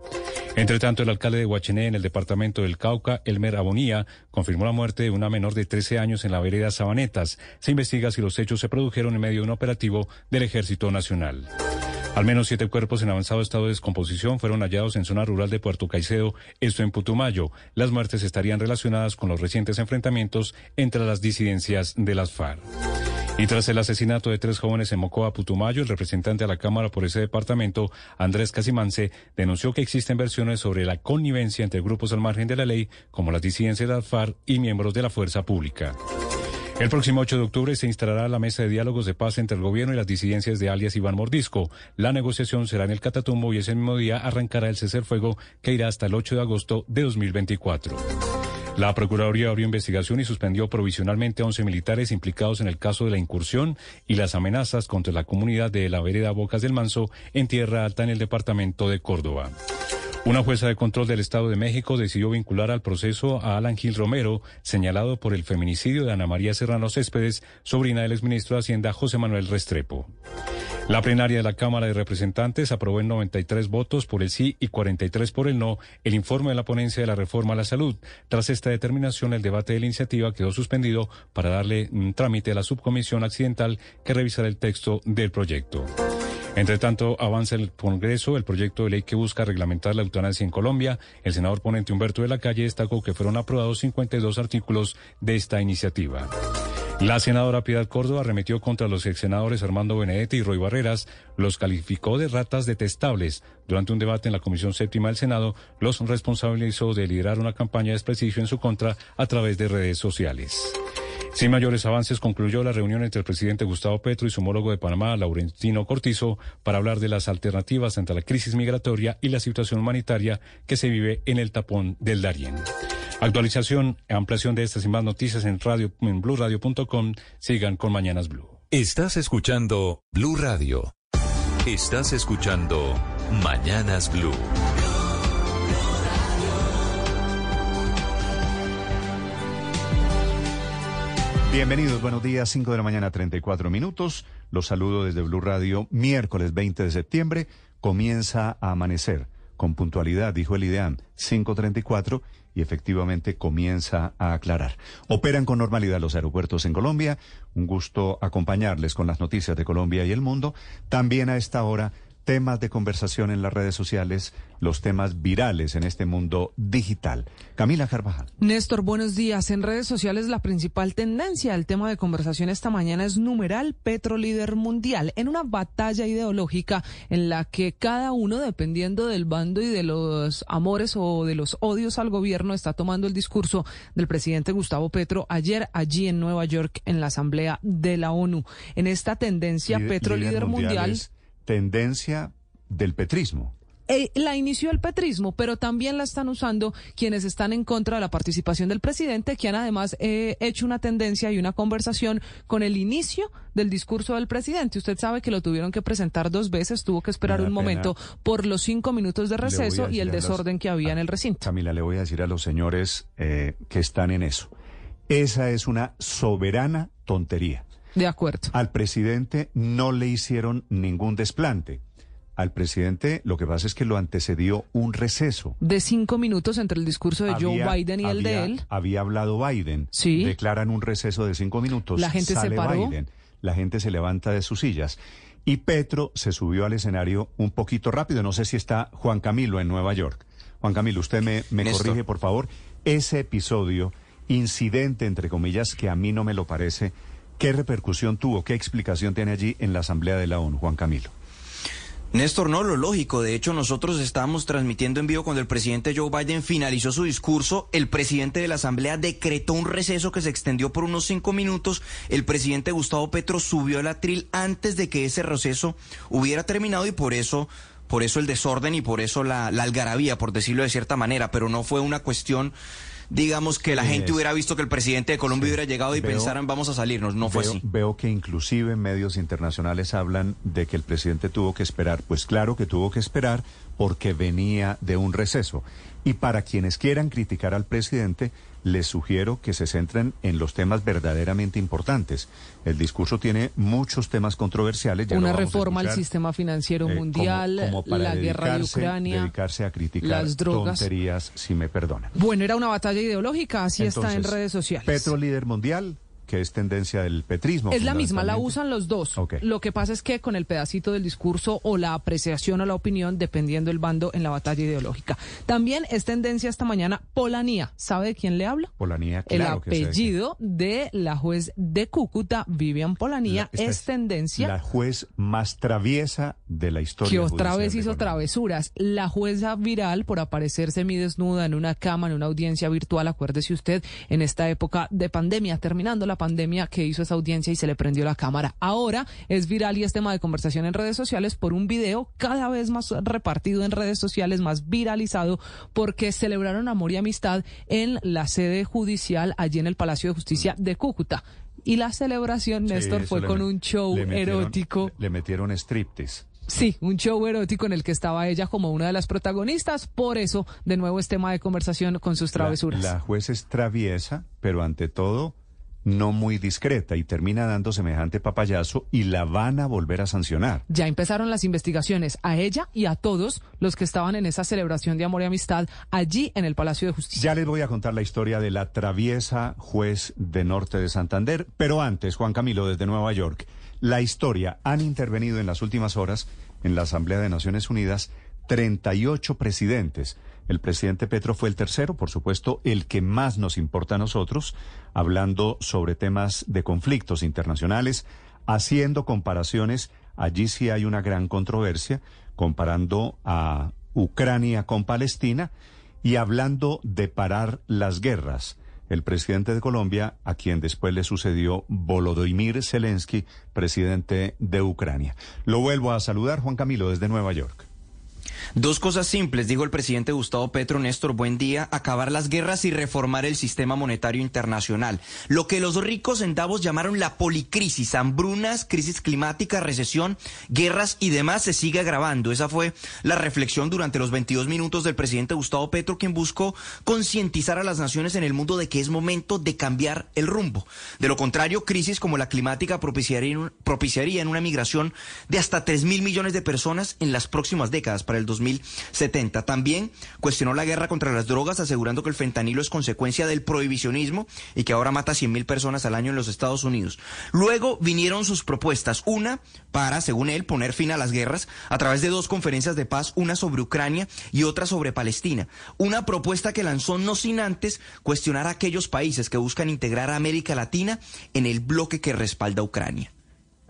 Entre tanto, el alcalde de Huachené, en el departamento del Cauca, Elmer Abonía, confirmó la muerte de una menor de 13 años en la vereda Sabanetas. Se investiga si los hechos se produjeron en medio de un operativo del Ejército Nacional. Al menos siete cuerpos en avanzado estado de descomposición fueron hallados en zona rural de Puerto Caicedo, esto en Putumayo. Las muertes estarían relacionadas con los recientes enfrentamientos entre las disidencias de las FARC. Y tras el asesinato de tres jóvenes en Mocoa, Putumayo, el representante a la Cámara por ese departamento, Andrés Casimance, denunció que existen versiones sobre la connivencia entre grupos al margen de la ley, como las disidencias de las y miembros de la fuerza pública. El próximo 8 de octubre se instalará la mesa de diálogos de paz entre el gobierno y las disidencias de alias Iván Mordisco. La negociación será en el Catatumbo y ese mismo día arrancará el cese fuego que irá hasta el 8 de agosto de 2024. La Procuraduría abrió investigación y suspendió provisionalmente a 11 militares implicados en el caso de la incursión y las amenazas contra la comunidad de la vereda Bocas del Manso en Tierra Alta en el departamento de Córdoba. Una jueza de control del Estado de México decidió vincular al proceso a Alan Gil Romero, señalado por el feminicidio de Ana María Serrano Céspedes, sobrina del exministro de Hacienda José Manuel Restrepo. La plenaria de la Cámara de Representantes aprobó en 93 votos por el sí y 43 por el no el informe de la ponencia de la reforma a la salud. Tras esta determinación, el debate de la iniciativa quedó suspendido para darle un trámite a la subcomisión accidental que revisará el texto del proyecto. Entre tanto, avanza el Congreso el proyecto de ley que busca reglamentar la eutanasia en Colombia. El senador ponente Humberto de la Calle destacó que fueron aprobados 52 artículos de esta iniciativa. La senadora Piedad Córdoba arremetió contra los ex senadores Armando Benedetti y Roy Barreras, los calificó de ratas detestables. Durante un debate en la Comisión Séptima del Senado, los responsabilizó de liderar una campaña de desprestigio en su contra a través de redes sociales. Sin mayores avances, concluyó la reunión entre el presidente Gustavo Petro y su homólogo de Panamá, Laurentino Cortizo, para hablar de las alternativas ante la crisis migratoria y la situación humanitaria que se vive en el tapón del Darién. Actualización, ampliación de estas y más noticias en radio en. Sigan con Mañanas Blue. Estás escuchando Blue Radio. Estás escuchando Mañanas Blue. Bienvenidos, buenos días, 5 de la mañana, 34 minutos. Los saludo desde Blue Radio, miércoles 20 de septiembre. Comienza a amanecer con puntualidad, dijo el IDEAM, 534 y efectivamente comienza a aclarar. Operan con normalidad los aeropuertos en Colombia. Un gusto acompañarles con las noticias de Colombia y el mundo. También a esta hora temas de conversación en las redes sociales, los temas virales en este mundo digital. Camila Carvajal. Néstor, buenos días. En redes sociales la principal tendencia, el tema de conversación esta mañana es numeral Petro líder mundial, en una batalla ideológica en la que cada uno, dependiendo del bando y de los amores o de los odios al gobierno, está tomando el discurso del presidente Gustavo Petro ayer allí en Nueva York en la Asamblea de la ONU. En esta tendencia, Petro líder, mundial tendencia del petrismo. Eh, la inició el petrismo, pero también la están usando quienes están en contra de la participación del presidente, que han además eh, hecho una tendencia y una conversación con el inicio del discurso del presidente. Usted sabe que lo tuvieron que presentar dos veces, tuvo que esperar un momento por los cinco minutos de receso y el desorden que había en el recinto. Camila, le voy a decir a los señores eh, que están en eso. Esa es una soberana tontería. De acuerdo. Al presidente no le hicieron ningún desplante. Al presidente lo que pasa es que lo antecedió un receso. De cinco minutos entre el discurso de Joe Biden y el de él. Había hablado Biden. Sí. Declaran un receso de cinco minutos. La gente se paró. Biden. La gente se levanta de sus sillas. Y Petro se subió al escenario un poquito rápido. No sé si está Juan Camilo en Nueva York. Juan Camilo, usted me, me corrige, por favor. Ese episodio, incidente, entre comillas, que a mí no me lo parece ¿Qué repercusión tuvo? ¿Qué explicación tiene allí en la Asamblea de la ONU, Juan Camilo? Néstor, no, lo lógico. De hecho, nosotros estábamos transmitiendo en vivo cuando el presidente Joe Biden finalizó su discurso. El presidente de la Asamblea decretó un receso que se extendió por unos cinco minutos. El presidente Gustavo Petro subió al atril antes de que ese receso hubiera terminado y por eso por eso el desorden y por eso la, la algarabía, por decirlo de cierta manera, pero no fue una cuestión digamos, que la gente hubiera visto que el presidente de Colombia hubiera llegado y pensaran vamos a salirnos. No fue así. Veo que inclusive medios internacionales hablan de que el presidente tuvo que esperar. Pues claro que tuvo que esperar porque venía de un receso. Y para quienes quieran criticar al presidente, les sugiero que se centren en los temas verdaderamente importantes. El discurso tiene muchos temas controversiales. Una reforma al sistema financiero eh, mundial, la guerra de Ucrania, dedicarse a criticar las drogas. tonterías, si me perdonan. Bueno, era una batalla ideológica, así está en redes sociales. Petro líder mundial, que es tendencia del petrismo. Es la misma, la usan los dos. Lo que pasa es que con el pedacito del discurso o la apreciación o la opinión, dependiendo del bando en la batalla ideológica. También es tendencia esta mañana Polanía. ¿Sabe de quién le habla? Polanía, claro. El apellido de la juez de Cúcuta, Vivian Polanía, es, tendencia. La juez más traviesa de la historia. Que otra vez hizo travesuras. La jueza viral por aparecer semidesnuda en una cama, en una audiencia virtual, acuérdese usted, en esta época de pandemia, terminando la pandemia que hizo esa audiencia y se le prendió la cámara. Ahora es viral y es tema de conversación en redes sociales por un video cada vez más repartido en redes sociales, más viralizado, porque celebraron amor y amistad en la sede judicial allí en el Palacio de Justicia de Cúcuta. Y la celebración, Néstor, fue con un show erótico. Le metieron striptease. Sí, un show erótico en el que estaba ella como una de las protagonistas. Por eso, de nuevo, es tema de conversación con sus travesuras. la juez es traviesa, pero ante todo no muy discreta y termina dando semejante papayazo y la van a volver a sancionar. Ya empezaron las investigaciones a ella y a todos los que estaban en esa celebración de amor y amistad allí en el Palacio de Justicia. Ya les voy a contar la historia de la traviesa juez de Norte de Santander, pero antes, Juan Camilo, desde Nueva York, la historia han intervenido en las últimas horas en la Asamblea de Naciones Unidas 38 presidentes el presidente Petro fue el tercero, por supuesto, el que más nos importa a nosotros, hablando sobre temas de conflictos internacionales, haciendo comparaciones. Allí sí hay una gran controversia, comparando a Ucrania con Palestina y hablando de parar las guerras. El presidente de Colombia, a quien después le sucedió Volodymyr Zelensky, presidente de Ucrania. Lo vuelvo a saludar, Juan Camilo, desde Nueva York. Dos cosas simples, dijo el presidente Gustavo Petro Néstor, buen día, acabar las guerras y reformar el sistema monetario internacional. Lo que los ricos en Davos llamaron la policrisis, hambrunas, crisis climática, recesión, guerras y demás se sigue agravando. Esa fue la reflexión durante los 22 minutos del presidente Gustavo Petro, quien buscó concientizar a las naciones en el mundo de que es momento de cambiar el rumbo. De lo contrario, crisis como la climática propiciaría, propiciaría en una migración de hasta 3 mil millones de personas en las próximas décadas el 2000 2070. También cuestionó la guerra contra las drogas, asegurando que el fentanilo es consecuencia del prohibicionismo y que ahora mata a 100 mil personas al año en los Estados Unidos. Luego vinieron sus propuestas, una para, según él, poner fin a las guerras a través de dos conferencias de paz, una sobre Ucrania y otra sobre Palestina. Una propuesta que lanzó no sin antes cuestionar a aquellos países que buscan integrar a América Latina en el bloque que respalda a Ucrania.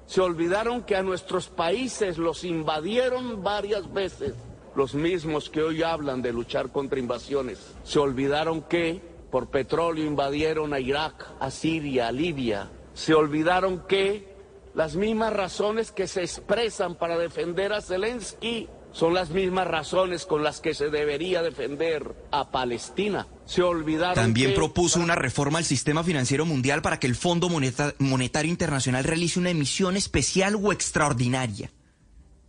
Se olvidaron que a nuestros países los invadieron varias veces, los mismos que hoy hablan de luchar contra invasiones. Se olvidaron que por petróleo invadieron a Irak, a Siria, a Libia. Se olvidaron que las mismas razones que se expresan para defender a Zelensky son las mismas razones con las que se debería defender a Palestina. Se olvidaron También que- propuso una reforma al sistema financiero mundial para que el Fondo Moneta- Monetario Internacional realice una emisión especial o extraordinaria.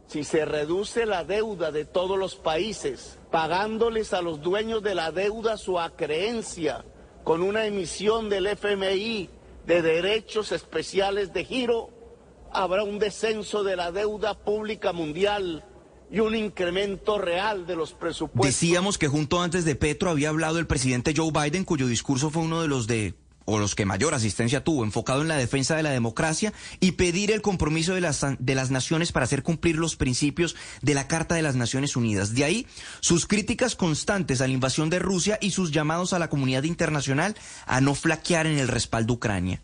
Si se reduce la deuda de todos los países, pagándoles a los dueños de la deuda su acreencia con una emisión del FMI de derechos especiales de giro, habrá un descenso de la deuda pública mundial y un incremento real de los presupuestos. Decíamos que junto antes de Petro había hablado el presidente Joe Biden, cuyo discurso fue uno de los de o los que mayor asistencia tuvo, enfocado en la defensa de la democracia y pedir el compromiso de las, de las naciones para hacer cumplir los principios de la Carta de las Naciones Unidas. De ahí sus críticas constantes a la invasión de Rusia y sus llamados a la comunidad internacional a no flaquear en el respaldo a Ucrania.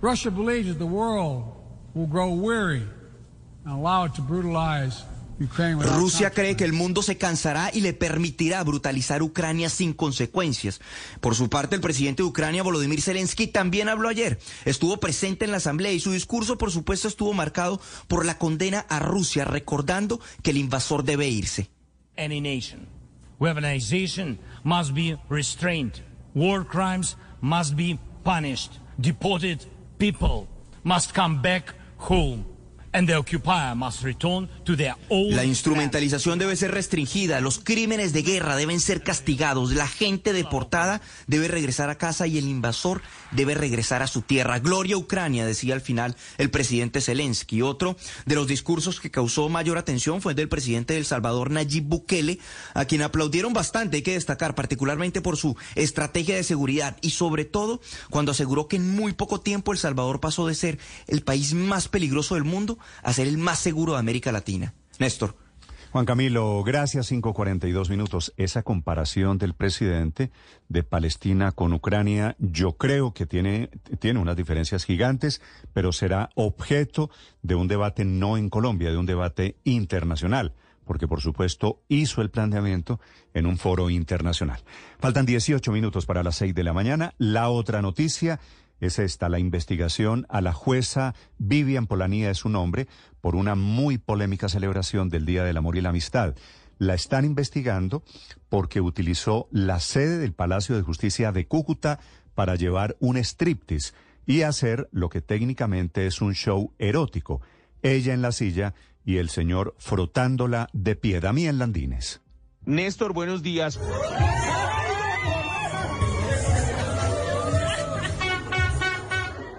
Russia believes the world will grow weary and allow it to brutalize Rusia cree que el mundo se cansará y le permitirá brutalizar Ucrania sin consecuencias. Por su parte, el presidente de Ucrania, Volodymyr Zelensky, también habló ayer. Estuvo presente en la asamblea y su discurso, por supuesto, estuvo marcado por la condena a Rusia, recordando que el invasor debe irse. any nation. Weaponization must be restrained. War crimes must be punished. Deported people must come back home. La instrumentalización debe ser restringida, los crímenes de guerra deben ser castigados, la gente deportada debe regresar a casa y el invasor debe regresar a su tierra. Gloria a Ucrania, decía al final el presidente Zelensky. Otro de los discursos que causó mayor atención fue el del presidente de El Salvador, Nayib Bukele, a quien aplaudieron bastante, hay que destacar, particularmente por su estrategia de seguridad y sobre todo cuando aseguró que en muy poco tiempo El Salvador pasó de ser el país más peligroso del mundo a ser el más seguro de América Latina. Néstor. Juan Camilo, gracias. 5.42 minutos. Esa comparación del presidente de Palestina con Ucrania, yo creo que tiene, tiene unas diferencias gigantes, pero será objeto de un debate no en Colombia, de un debate internacional, porque por supuesto hizo el planteamiento en un foro internacional. Faltan 18 minutos para las 6 de la mañana. La otra noticia es esta, la investigación a la jueza Vivian Polanía es su nombre por una muy polémica celebración del Día del Amor y la Amistad. La están investigando porque utilizó la sede del Palacio de Justicia de Cúcuta para llevar un striptease y hacer lo que técnicamente es un show erótico. Ella en la silla y el señor frotándola de pie. Damián Landines. Néstor, buenos días.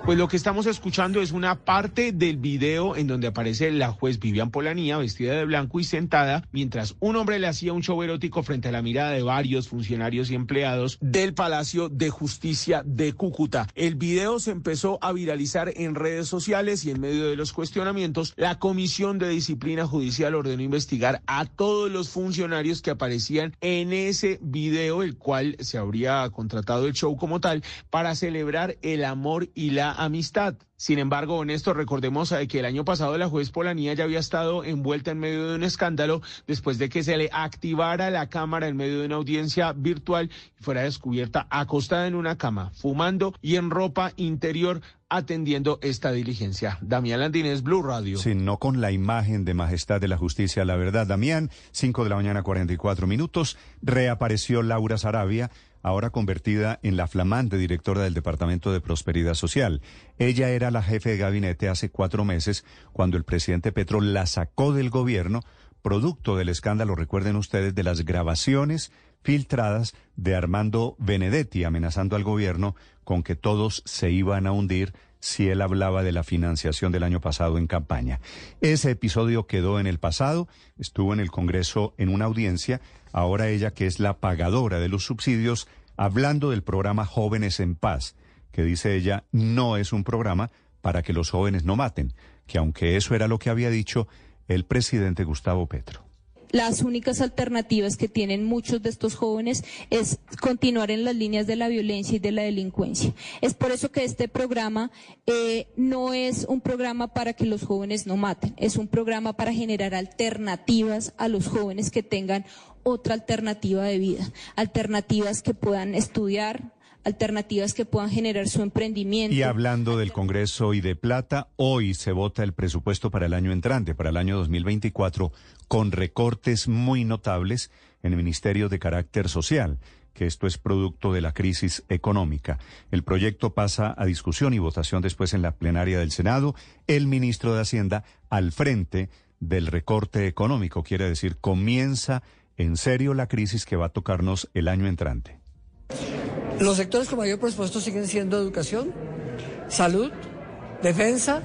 Pues lo que estamos escuchando es una parte del video en donde aparece la juez Vivian Polanía vestida de blanco y sentada mientras un hombre le hacía un show erótico frente a la mirada de varios funcionarios y empleados del Palacio de Justicia de Cúcuta. El video se empezó a viralizar en redes sociales y en medio de los cuestionamientos, la Comisión de Disciplina Judicial ordenó investigar a todos los funcionarios que aparecían en ese video, el cual se habría contratado el show como tal para celebrar el amor y la amistad. Sin embargo, Néstor, recordemos eh, que el año pasado la juez Polanía ya había estado envuelta en medio de un escándalo después de que se le activara la cámara en medio de una audiencia virtual y fuera descubierta acostada en una cama, fumando y en ropa interior atendiendo esta diligencia. Damián Landines, Blue Radio. Sí, no con la imagen de majestad de la justicia, la verdad. Damián, 5 de la mañana, 44 minutos. Reapareció Laura Sarabia, ahora convertida en la flamante directora del Departamento de Prosperidad Social. Ella era la jefe de gabinete hace cuatro meses cuando el presidente Petro la sacó del gobierno, producto del escándalo, recuerden ustedes, de las grabaciones filtradas de Armando Benedetti amenazando al gobierno con que todos se iban a hundir si él hablaba de la financiación del año pasado en campaña. Ese episodio quedó en el pasado, estuvo en el Congreso en una audiencia, ahora ella que es la pagadora de los subsidios, hablando del programa Jóvenes en Paz, que dice ella no es un programa para que los jóvenes no maten, que aunque eso era lo que había dicho el presidente Gustavo Petro las únicas alternativas que tienen muchos de estos jóvenes es continuar en las líneas de la violencia y de la delincuencia. Es por eso que este programa eh, no es un programa para que los jóvenes no maten, es un programa para generar alternativas a los jóvenes que tengan otra alternativa de vida, alternativas que puedan estudiar, alternativas que puedan generar su emprendimiento. Y hablando del Congreso y de plata, hoy se vota el presupuesto para el año entrante, para el año 2024, con recortes muy notables en el Ministerio de Carácter Social que esto es producto de la crisis económica. El proyecto pasa a discusión y votación después en la plenaria del Senado. El ministro de Hacienda al frente del recorte económico, quiere decir, comienza en serio la crisis que va a tocarnos el año entrante. Los sectores con mayor presupuesto siguen siendo educación, salud, defensa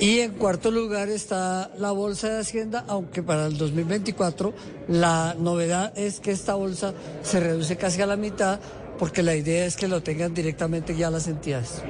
y en cuarto lugar está la bolsa de Hacienda, aunque para el 2024 la novedad es que esta bolsa se reduce casi a la mitad porque la idea es que lo tengan directamente ya las entidades.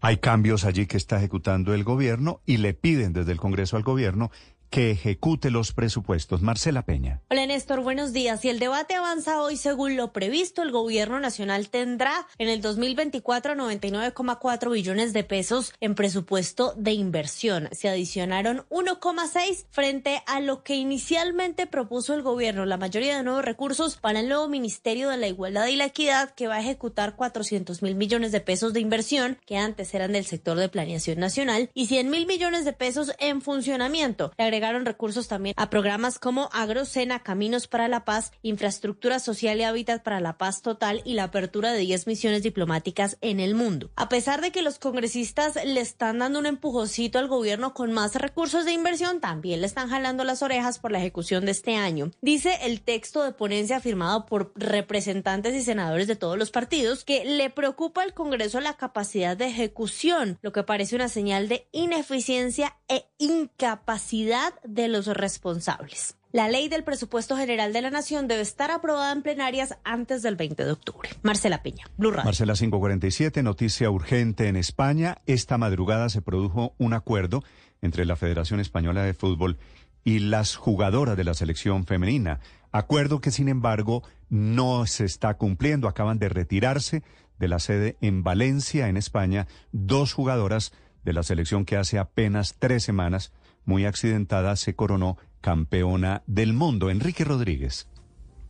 Hay cambios allí que está ejecutando el gobierno y le piden desde el Congreso al gobierno que ejecute los presupuestos. Marcela Peña. Hola Néstor, buenos días. Si el debate avanza hoy según lo previsto, el gobierno nacional tendrá en el 2024 99,4 billones de pesos en presupuesto de inversión. Se adicionaron 1,6 frente a lo que inicialmente propuso el gobierno, la mayoría de nuevos recursos para el nuevo Ministerio de la Igualdad y la Equidad que va a ejecutar 400 mil millones de pesos de inversión que antes eran del sector de planeación nacional y 100 mil millones de pesos en funcionamiento. Le agregaron recursos también a programas como Agrocena, Caminos para la Paz, Infraestructura Social y Hábitat para la Paz Total y la apertura de 10 misiones diplomáticas en el mundo. A pesar de que los congresistas le están dando un empujoncito al gobierno con más recursos de inversión, también le están jalando las orejas por la ejecución de este año. Dice el texto de ponencia firmado por representantes y senadores de todos los partidos que le preocupa al Congreso la capacidad de ejecución, lo que parece una señal de ineficiencia e incapacidad de los responsables. La ley del presupuesto general de la Nación debe estar aprobada en plenarias antes del 20 de octubre. Marcela Peña, Blue Radio. Marcela 547, noticia urgente en España. Esta madrugada se produjo un acuerdo entre la Federación Española de Fútbol y las jugadoras de la selección femenina. Acuerdo que, sin embargo, no se está cumpliendo. Acaban de retirarse de la sede en Valencia, en España, dos jugadoras de la selección que hace apenas tres semanas muy accidentada, se coronó campeona del mundo. Enrique Rodríguez.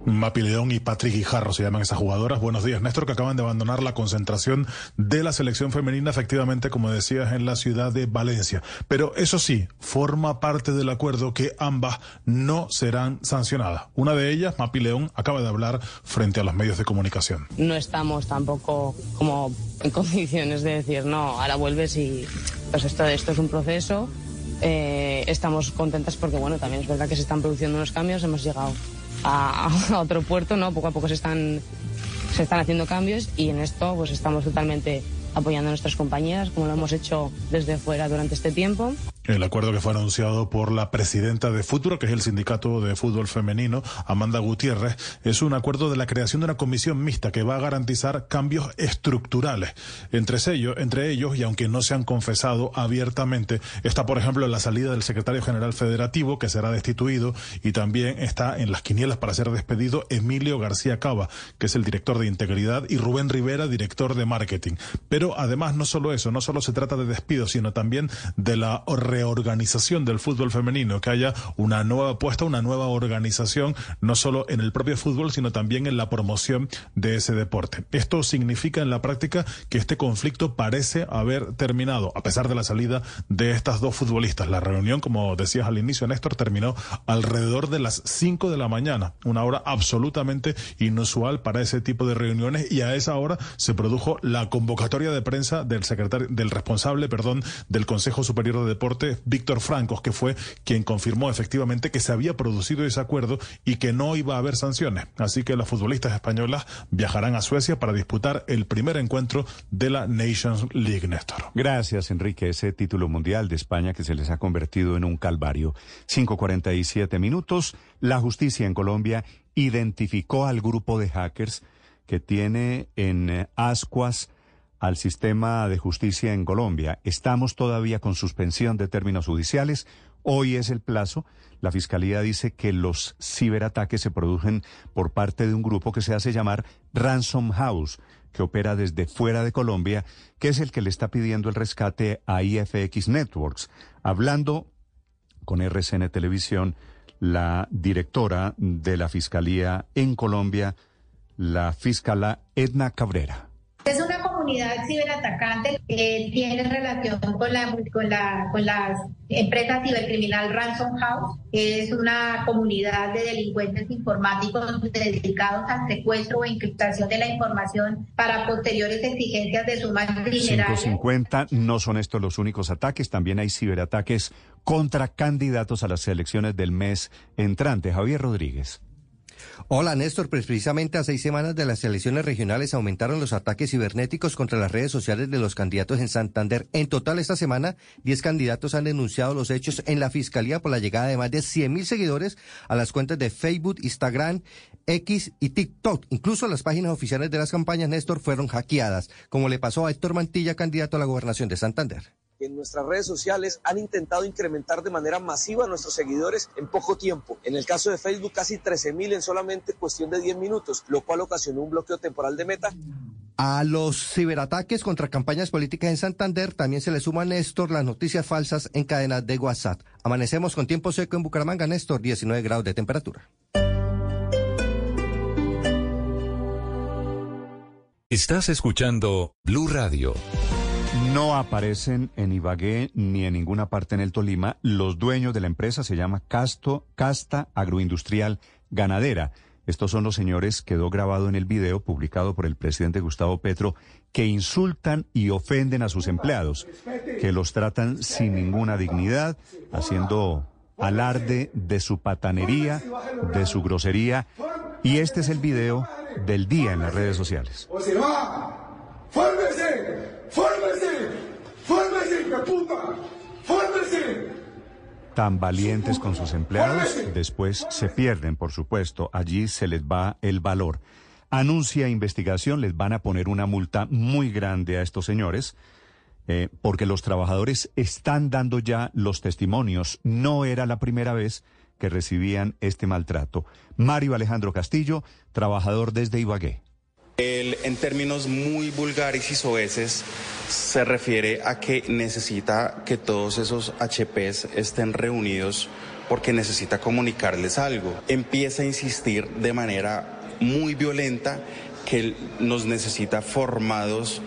Mapileón y Patrick Guijarro se llaman esas jugadoras. Buenos días, Néstor, que acaban de abandonar la concentración de la selección femenina, efectivamente, como decías, en la ciudad de Valencia. Pero eso sí, forma parte del acuerdo que ambas no serán sancionadas. Una de ellas, Mapileón, acaba de hablar frente a los medios de comunicación. No estamos tampoco como en (laughs) condiciones de decir, no, ahora vuelves y pues esto, esto es un proceso eh, estamos contentas porque, bueno, también es verdad que se están produciendo unos cambios, hemos llegado a, otro puerto, ¿no? Poco a poco se están, se están haciendo cambios y en esto pues estamos totalmente apoyando a nuestras compañeras, como lo hemos hecho desde fuera durante este tiempo. El acuerdo que fue anunciado por la presidenta de Futuro, que es el sindicato de fútbol femenino, Amanda Gutiérrez, es un acuerdo de la creación de una comisión mixta que va a garantizar cambios estructurales. Entre ellos, entre ellos, y aunque no se han confesado abiertamente, está, por ejemplo, la salida del secretario general federativo, que será destituido, y también está en las quinielas para ser despedido Emilio García Cava, que es el director de integridad, y Rubén Rivera, director de marketing. Pero además, no solo eso, no solo se trata de despidos, sino también de la reorganización del fútbol femenino, que haya una nueva apuesta, una nueva organización, no solo en el propio fútbol, sino también en la promoción de ese deporte. Esto significa en la práctica que este conflicto parece haber terminado, a pesar de la salida de estas dos futbolistas. La reunión, como decías al inicio, Néstor, terminó alrededor de las 5 de la mañana, una hora absolutamente inusual para ese tipo de reuniones y a esa hora se produjo la convocatoria de prensa del secretario, del responsable, perdón, del Consejo Superior de Deportes Víctor Francos, que fue quien confirmó efectivamente que se había producido ese acuerdo y que no iba a haber sanciones. Así que las futbolistas españolas viajarán a Suecia para disputar el primer encuentro de la Nations League, Néstor. Gracias, Enrique. Ese título mundial de España que se les ha convertido en un calvario. 5.47 minutos. La justicia en Colombia identificó al grupo de hackers que tiene en eh, ascuas al sistema de justicia en Colombia. Estamos todavía con suspensión de términos judiciales. Hoy es el plazo. La Fiscalía dice que los ciberataques se producen por parte de un grupo que se hace llamar Ransom House, que opera desde fuera de Colombia, que es el que le está pidiendo el rescate a IFX Networks. Hablando con RCN Televisión, la directora de la Fiscalía en Colombia, la fiscala Edna Cabrera. Es una comunidad ciberatacante que tiene relación con la, con la, con las empresas cibercriminal Ransom House, es una comunidad de delincuentes informáticos dedicados al secuestro o encriptación de la información para posteriores exigencias de su dineraria. 550 no son estos los únicos ataques, también hay ciberataques contra candidatos a las elecciones del mes entrante. Javier Rodríguez. Hola Néstor, pues precisamente a seis semanas de las elecciones regionales aumentaron los ataques cibernéticos contra las redes sociales de los candidatos en Santander. En total esta semana, diez candidatos han denunciado los hechos en la Fiscalía por la llegada de más de 100 mil seguidores a las cuentas de Facebook, Instagram, X y TikTok. Incluso las páginas oficiales de las campañas Néstor fueron hackeadas, como le pasó a Héctor Mantilla, candidato a la gobernación de Santander en nuestras redes sociales han intentado incrementar de manera masiva a nuestros seguidores en poco tiempo. En el caso de Facebook, casi 13 mil en solamente cuestión de 10 minutos, lo cual ocasionó un bloqueo temporal de meta. A los ciberataques contra campañas políticas en Santander también se le suma, Néstor, las noticias falsas en cadenas de WhatsApp. Amanecemos con tiempo seco en Bucaramanga, Néstor, 19 grados de temperatura. Estás escuchando Blue Radio. No aparecen en Ibagué ni en ninguna parte en el Tolima. Los dueños de la empresa se llama Casto, Casta Agroindustrial Ganadera. Estos son los señores, quedó grabado en el video publicado por el presidente Gustavo Petro, que insultan y ofenden a sus empleados, que los tratan sin ninguna dignidad, haciendo alarde de su patanería, de su grosería. Y este es el video del día en las redes sociales. ¡Fórmese! ¡Fórmese, puta! ¡Fórmese! Tan valientes con sus empleados, después se pierden, por supuesto. Allí se les va el valor. Anuncia investigación, les van a poner una multa muy grande a estos señores. Eh, porque los trabajadores están dando ya los testimonios. No era la primera vez que recibían este maltrato. Mario Alejandro Castillo, trabajador desde Ibagué en términos muy vulgares y soeces, se refiere a que necesita que todos esos HPs estén reunidos porque necesita comunicarles algo. Empieza a insistir de manera muy violenta que nos necesita formados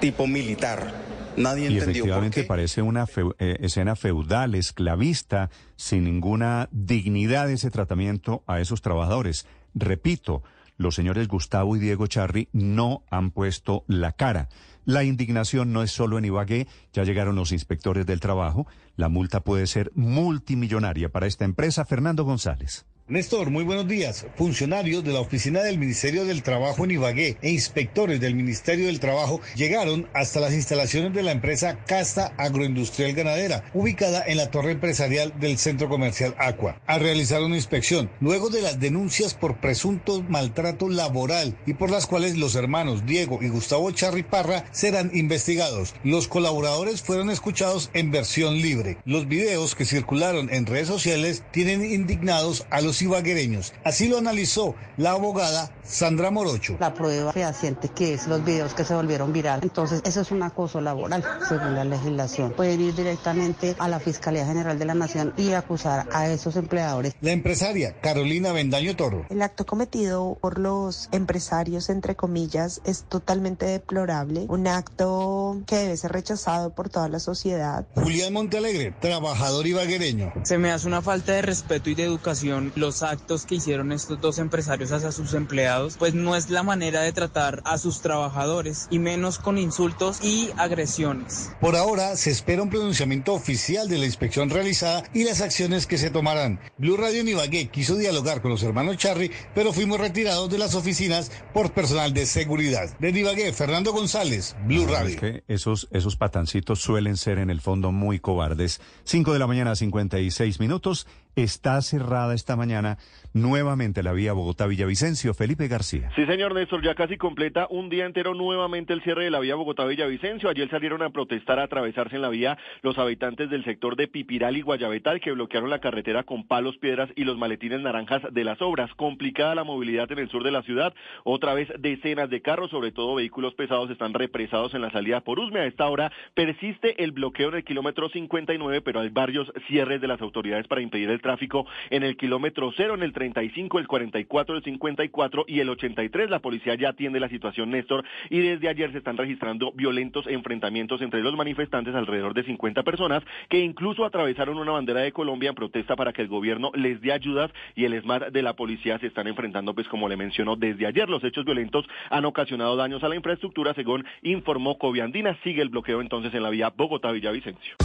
tipo militar. Nadie y efectivamente parece una eh, escena feudal, esclavista, sin ninguna dignidad ese tratamiento a esos trabajadores. Repito, los señores Gustavo y Diego Charri no han puesto la cara. La indignación no es solo en Ibagué, ya llegaron los inspectores del trabajo. La multa puede ser multimillonaria para esta empresa. Fernando González. Néstor, muy buenos días. Funcionarios de la Oficina del Ministerio del Trabajo en Ibagué e inspectores del Ministerio del Trabajo llegaron hasta las instalaciones de la empresa Casta Agroindustrial Ganadera, ubicada en la torre empresarial del Centro Comercial Aqua, a realizar una inspección, luego de las denuncias por presunto maltrato laboral y por las cuales los hermanos Diego y Gustavo Charriparra serán investigados. Los colaboradores fueron escuchados en versión libre. Los videos que circularon en redes sociales tienen indignados a los ibaguereños. Así lo analizó la abogada Sandra Morocho. La prueba fehaciente que es los videos que se volvieron viral. Entonces, eso es un acoso laboral, según la legislación. Pueden ir directamente a la Fiscalía General de la Nación y acusar a esos empleadores. La empresaria Carolina Vendaño Toro. El acto cometido por los empresarios, entre comillas, es totalmente deplorable. Un acto que debe ser rechazado por toda la sociedad. Julián Montealegre, trabajador ibaguereño. Se me hace una falta de respeto y de educación los actos que hicieron estos dos empresarios hacia sus empleados, pues no es la manera de tratar a sus trabajadores y menos con insultos y agresiones. Por ahora se espera un pronunciamiento oficial de la inspección realizada y las acciones que se tomarán. Blue Radio Nibagué quiso dialogar con los hermanos Charry, pero fuimos retirados de las oficinas por personal de seguridad. De Nibagué, Fernando González, Blue Radio. que esos, esos patancitos suelen ser en el fondo muy cobardes. 5 de la mañana, 56 minutos. Está cerrada esta mañana nuevamente la vía Bogotá-Villavicencio. Felipe García. Sí, señor Néstor, ya casi completa un día entero nuevamente el cierre de la vía Bogotá-Villavicencio. Ayer salieron a protestar, a atravesarse en la vía los habitantes del sector de Pipiral y Guayabetal que bloquearon la carretera con palos, piedras y los maletines naranjas de las obras. Complicada la movilidad en el sur de la ciudad. Otra vez decenas de carros, sobre todo vehículos pesados, están represados en la salida por Usme. A esta hora persiste el bloqueo en el kilómetro 59, pero hay varios cierres de las autoridades para impedir el tráfico en el kilómetro cero, en el 35, el 44, el 54 y el 83. La policía ya atiende la situación, Néstor, y desde ayer se están registrando violentos enfrentamientos entre los manifestantes, alrededor de 50 personas, que incluso atravesaron una bandera de Colombia en protesta para que el gobierno les dé ayudas y el ESMAD de la policía se están enfrentando, pues como le mencionó desde ayer. Los hechos violentos han ocasionado daños a la infraestructura, según informó Coviandina. Sigue el bloqueo entonces en la vía Bogotá-Villavicencio.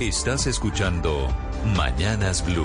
Estás escuchando Mañanas Blue.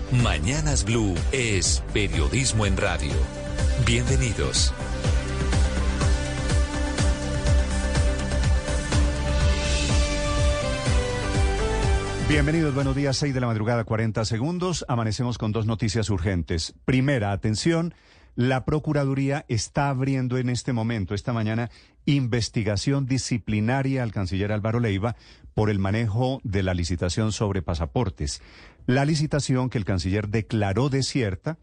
Mañanas Blue es periodismo en radio. Bienvenidos. Bienvenidos, buenos días, 6 de la madrugada, 40 segundos. Amanecemos con dos noticias urgentes. Primera, atención, la Procuraduría está abriendo en este momento, esta mañana, investigación disciplinaria al canciller Álvaro Leiva por el manejo de la licitación sobre pasaportes. La licitación que el canciller declaró desierta,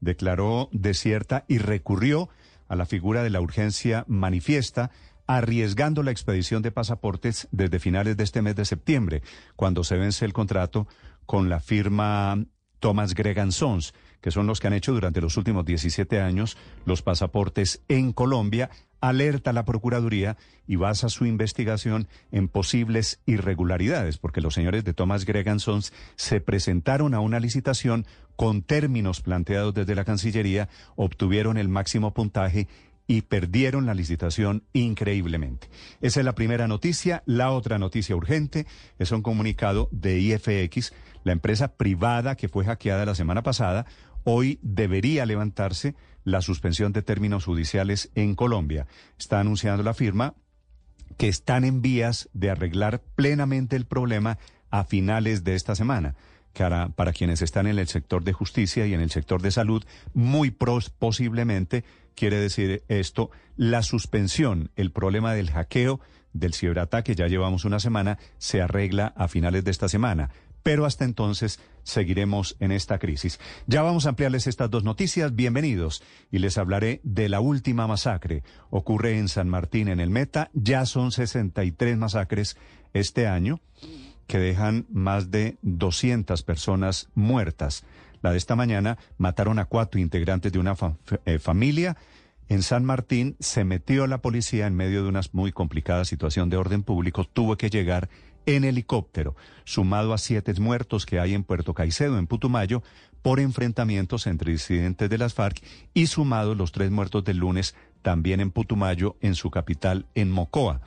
declaró desierta y recurrió a la figura de la urgencia manifiesta arriesgando la expedición de pasaportes desde finales de este mes de septiembre, cuando se vence el contrato con la firma Thomas Gregan Sons, que son los que han hecho durante los últimos 17 años los pasaportes en Colombia, alerta a la Procuraduría y basa su investigación en posibles irregularidades, porque los señores de Thomas Gregan Sons se presentaron a una licitación con términos planteados desde la Cancillería, obtuvieron el máximo puntaje y perdieron la licitación increíblemente. Esa es la primera noticia. La otra noticia urgente es un comunicado de IFX, la empresa privada que fue hackeada la semana pasada. Hoy debería levantarse la suspensión de términos judiciales en Colombia. Está anunciando la firma que están en vías de arreglar plenamente el problema a finales de esta semana. Para, para quienes están en el sector de justicia y en el sector de salud, muy posiblemente quiere decir esto, la suspensión, el problema del hackeo, del ciberataque, ya llevamos una semana, se arregla a finales de esta semana. Pero hasta entonces seguiremos en esta crisis. Ya vamos a ampliarles estas dos noticias. Bienvenidos. Y les hablaré de la última masacre. Ocurre en San Martín, en el Meta. Ya son 63 masacres este año que dejan más de 200 personas muertas. La de esta mañana mataron a cuatro integrantes de una eh, familia. En San Martín se metió la policía en medio de una muy complicada situación de orden público. Tuvo que llegar en helicóptero, sumado a siete muertos que hay en Puerto Caicedo, en Putumayo, por enfrentamientos entre disidentes de las FARC y sumado los tres muertos del lunes también en Putumayo, en su capital, en Mocoa.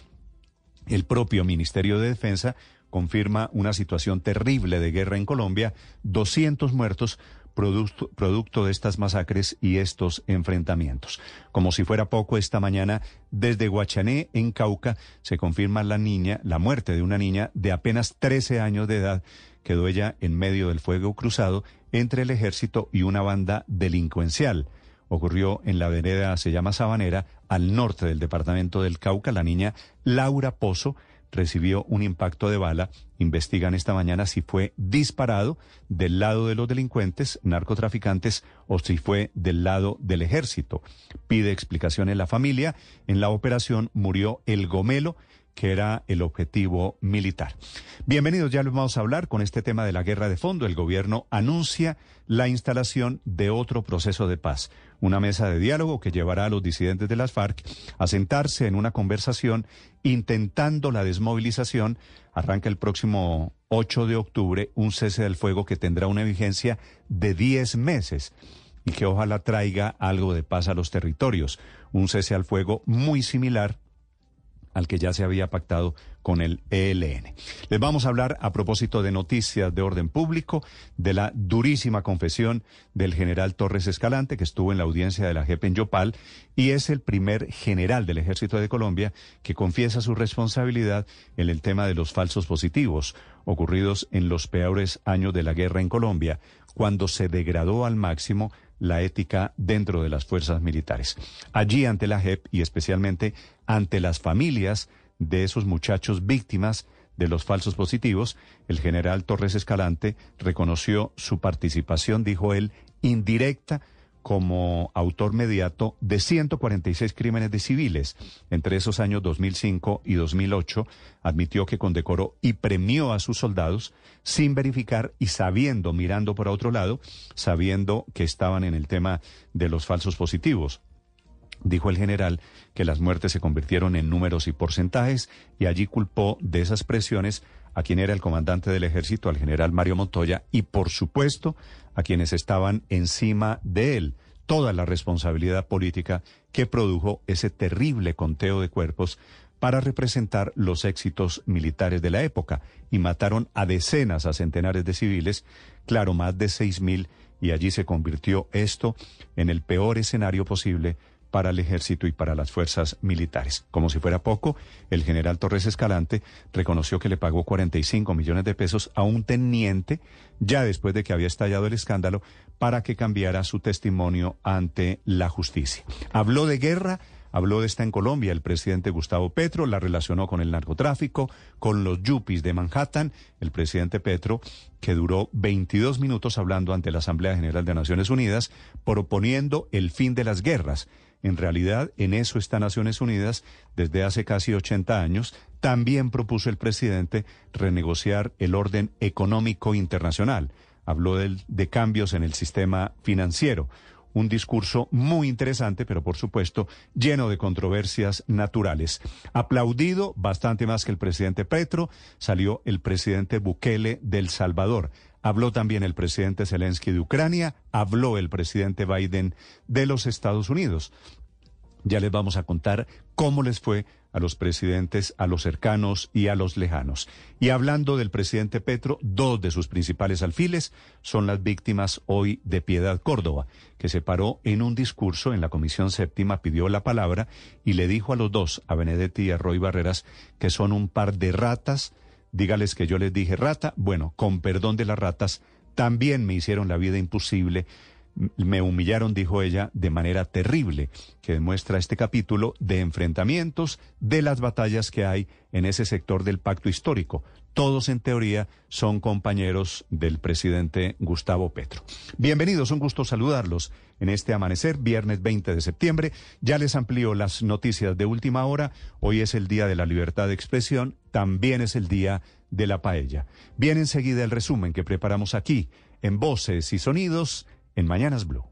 El propio Ministerio de Defensa confirma una situación terrible de guerra en Colombia, 200 muertos producto, producto, de estas masacres y estos enfrentamientos. Como si fuera poco, esta mañana desde Guachané, en Cauca, se confirma la niña, la muerte de una niña de apenas 13 años de edad quedó ella en medio del fuego cruzado entre el ejército y una banda delincuencial. Ocurrió en la vereda, se llama Sabanera, al norte del departamento del Cauca. La niña Laura Pozo recibió un impacto de bala. Investigan esta mañana si fue disparado del lado de los delincuentes, narcotraficantes, o si fue del lado del ejército. Pide explicaciones la familia. En la operación murió el gomelo que era el objetivo militar. Bienvenidos, ya les vamos a hablar con este tema de la guerra de fondo. El gobierno anuncia la instalación de otro proceso de paz, una mesa de diálogo que llevará a los disidentes de las FARC a sentarse en una conversación intentando la desmovilización. Arranca el próximo 8 de octubre un cese del fuego que tendrá una vigencia de 10 meses y que ojalá traiga algo de paz a los territorios. Un cese al fuego muy similar al que ya se había pactado con el ELN. Les vamos a hablar a propósito de noticias de orden público, de la durísima confesión del general Torres Escalante, que estuvo en la audiencia de la JEP en Yopal, y es el primer general del Ejército de Colombia que confiesa su responsabilidad en el tema de los falsos positivos ocurridos en los peores años de la guerra en Colombia, cuando se degradó al máximo la ética dentro de las fuerzas militares. Allí ante la JEP y especialmente ante las familias de esos muchachos víctimas de los falsos positivos, el general Torres Escalante reconoció su participación, dijo él, indirecta como autor mediato de 146 crímenes de civiles. Entre esos años 2005 y 2008, admitió que condecoró y premió a sus soldados sin verificar y sabiendo, mirando por otro lado, sabiendo que estaban en el tema de los falsos positivos. Dijo el general que las muertes se convirtieron en números y porcentajes y allí culpó de esas presiones a quien era el comandante del ejército, al general Mario Montoya, y por supuesto a quienes estaban encima de él. Toda la responsabilidad política que produjo ese terrible conteo de cuerpos para representar los éxitos militares de la época y mataron a decenas, a centenares de civiles, claro, más de seis mil, y allí se convirtió esto en el peor escenario posible para el ejército y para las fuerzas militares. Como si fuera poco, el general Torres Escalante reconoció que le pagó 45 millones de pesos a un teniente ya después de que había estallado el escándalo para que cambiara su testimonio ante la justicia. Habló de guerra, habló de esta en Colombia el presidente Gustavo Petro, la relacionó con el narcotráfico, con los yuppies de Manhattan, el presidente Petro, que duró 22 minutos hablando ante la Asamblea General de Naciones Unidas, proponiendo el fin de las guerras en realidad, en eso está Naciones Unidas desde hace casi 80 años. También propuso el presidente renegociar el orden económico internacional. Habló de, cambios en el sistema financiero un discurso muy interesante, pero por supuesto lleno de controversias naturales. Aplaudido bastante más que el presidente Petro, salió el presidente Bukele del Salvador. Habló también el presidente Zelensky de Ucrania, habló el presidente Biden de los Estados Unidos. Ya les vamos a contar cómo les fue a los presidentes, a los cercanos y a los lejanos. Y hablando del presidente Petro, dos de sus principales alfiles son las víctimas hoy de Piedad Córdoba, que se paró en un discurso en la Comisión Séptima, pidió la palabra y le dijo a los dos, a Benedetti y a Roy Barreras, que son un par de ratas dígales que yo les dije rata, bueno, con perdón de las ratas, también me hicieron la vida imposible, me humillaron, dijo ella, de manera terrible, que demuestra este capítulo de enfrentamientos, de las batallas que hay en ese sector del pacto histórico. Todos, en teoría, son compañeros del presidente Gustavo Petro. Bienvenidos, un gusto saludarlos en este amanecer, viernes 20 de septiembre. Ya les amplío las noticias de última hora. Hoy es el Día de la Libertad de Expresión, también es el Día de la Paella. Viene enseguida el resumen que preparamos aquí, en Voces y Sonidos, en Mañanas Blue.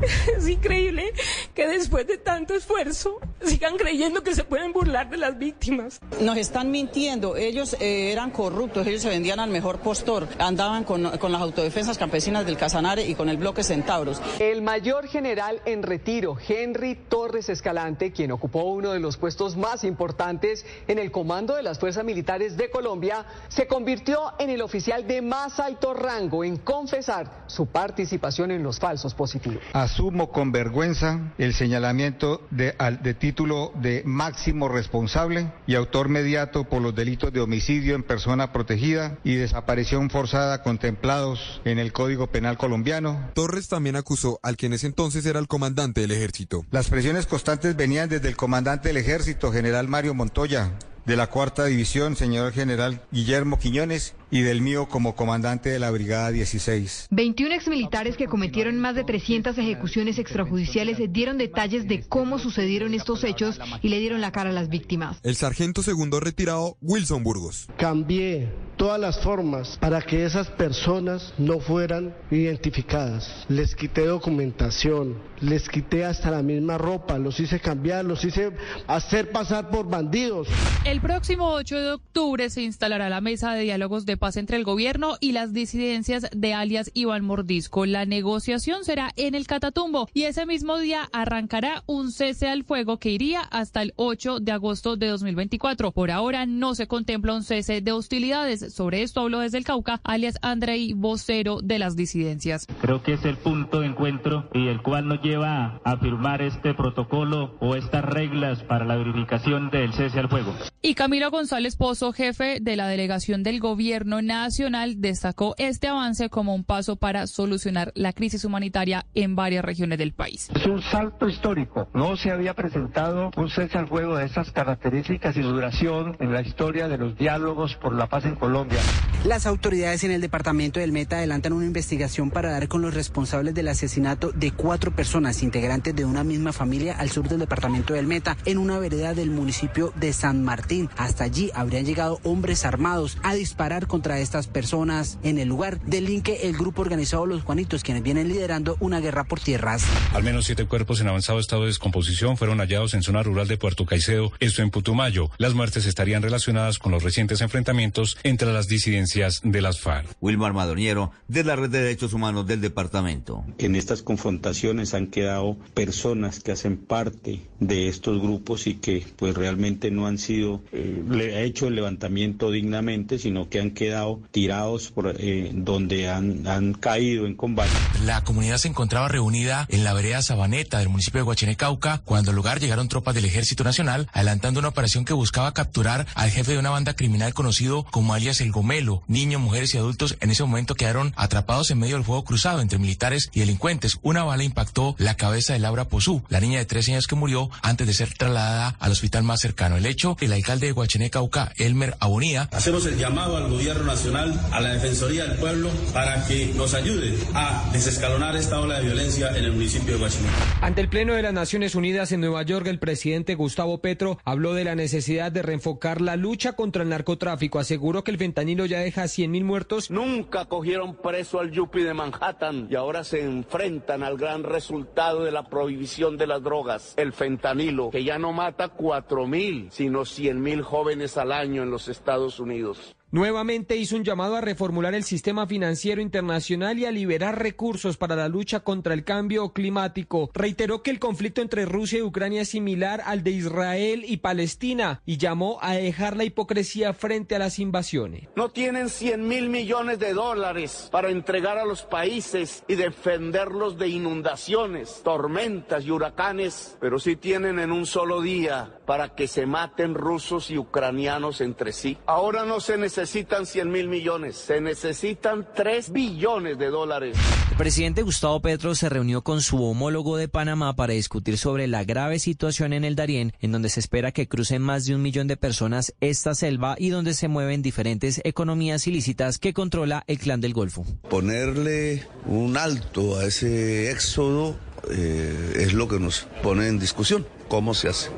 (laughs) Es increíble que después de tanto esfuerzo sigan creyendo que se pueden burlar de las víctimas. Nos están mintiendo. Ellos eh, eran corruptos, ellos se vendían al mejor postor. Andaban con, las autodefensas campesinas del Casanare y con el bloque Centauros. El mayor general en retiro, Henry Torres Escalante, quien ocupó uno de los puestos más importantes en el comando de las fuerzas militares de Colombia, se convirtió en el oficial de más alto rango en confesar su participación en los falsos positivos asumo con vergüenza el señalamiento de, de título de máximo responsable y autor mediato por los delitos de homicidio en persona protegida y desaparición forzada contemplados en el Código Penal colombiano. Torres también acusó al que en ese entonces era el comandante del ejército. Las presiones constantes venían desde el comandante del ejército, general Mario Montoya, de la cuarta división, señor general Guillermo Quiñones, y del mío como comandante de la Brigada 16. 21 exmilitares que cometieron más de 300 ejecuciones extrajudiciales dieron detalles de cómo sucedieron estos hechos y le dieron la cara a las víctimas. El sargento segundo retirado, Wilson Burgos. Cambié todas las formas para que esas personas no fueran identificadas. Les quité documentación, les quité hasta la misma ropa, los hice cambiar, los hice hacer pasar por bandidos. El próximo 8 de octubre se instalará la mesa de diálogos de paz entre el gobierno y las disidencias de alias Iván Mordisco. La negociación será en el Catatumbo y ese mismo día arrancará un cese al fuego que iría hasta el 8 de agosto de 2024. Por ahora no se contempla un cese de hostilidades. Sobre esto habló desde el Cauca, alias Andrei, vocero de las disidencias. Creo que es el punto de encuentro y el cual nos lleva a firmar este protocolo o estas reglas para la verificación del cese al fuego. Y Camilo González Pozo, jefe de la delegación del gobierno nacional destacó este avance como un paso para solucionar la crisis humanitaria en varias regiones del país. Es un salto histórico. No se había presentado un cese al fuego de esas características y duración en la historia de los diálogos por la paz en Colombia. Las autoridades en el departamento del Meta adelantan una investigación para dar con los responsables del asesinato de cuatro personas integrantes de una misma familia al sur del departamento del Meta, en una vereda del municipio de San Martín. Hasta allí habrían llegado hombres armados a disparar contra estas personas en el lugar. Delinque el grupo organizado Los Juanitos, quienes vienen liderando una guerra por tierras. Al menos siete cuerpos en avanzado estado de descomposición fueron hallados en zona rural de Puerto Caicedo, esto en Putumayo. Las muertes estarían relacionadas con los recientes enfrentamientos entre las disidencias de las FARC. Wilmar Madoniero, de la Red de Derechos Humanos del departamento. En estas confrontaciones han quedado personas que hacen parte de estos grupos y que pues realmente no han sido eh, hecho el levantamiento dignamente, sino que han quedado tirados por eh, donde han, han caído en combate. La comunidad se encontraba reunida en la vereda Sabaneta del municipio de Guachenecauca cuando al lugar llegaron tropas del Ejército Nacional adelantando una operación que buscaba capturar al jefe de una banda criminal conocido como alias El Gomelo. Niños, mujeres y adultos en ese momento quedaron atrapados en medio del fuego cruzado entre militares y delincuentes. Una bala impactó la cabeza de Laura Pozú, la niña de tres años que murió antes de ser trasladada al hospital más cercano. El hecho, el alcalde de Guachenecauca, Elmer Abonía. Hacemos el llamado al gobierno nacional, a la Defensoría del Pueblo, para que nos ayude a desescalonar esta ola de violencia en el municipio de Guachinecauca. Ante el Pleno de las Naciones Unidas en Nueva York, el presidente Gustavo Petro habló de la necesidad de reenfocar la lucha contra el narcotráfico. Aseguró que el fentanilo ya deja 100.000 muertos. Nunca cogieron preso al Yupi de Manhattan y ahora se enfrentan al gran resultado de la prohibición de las drogas, el fentanilo, que ya no mata 4.000, sino 100.000 jóvenes al año en los Estados Unidos. Nuevamente hizo un llamado a reformular el sistema financiero internacional y a liberar recursos para la lucha contra el cambio climático. Reiteró que el conflicto entre Rusia y Ucrania es similar al de Israel y Palestina y llamó a dejar la hipocresía frente a las invasiones. No tienen 100 mil millones de dólares para entregar a los países y defenderlos de inundaciones, tormentas y huracanes, pero sí tienen en un solo día para que se maten rusos y ucranianos entre sí. Ahora no se necesita necesitan 100 mil millones, se necesitan 3 billones de dólares. El presidente Gustavo Petro se reunió con su homólogo de Panamá para discutir sobre la grave situación en el Darién, en donde se espera que crucen más de un millón de personas esta selva y donde se mueven diferentes economías ilícitas que controla el clan del Golfo. Ponerle un alto a ese éxodo eh, es lo que nos pone en discusión. ¿Cómo se hace?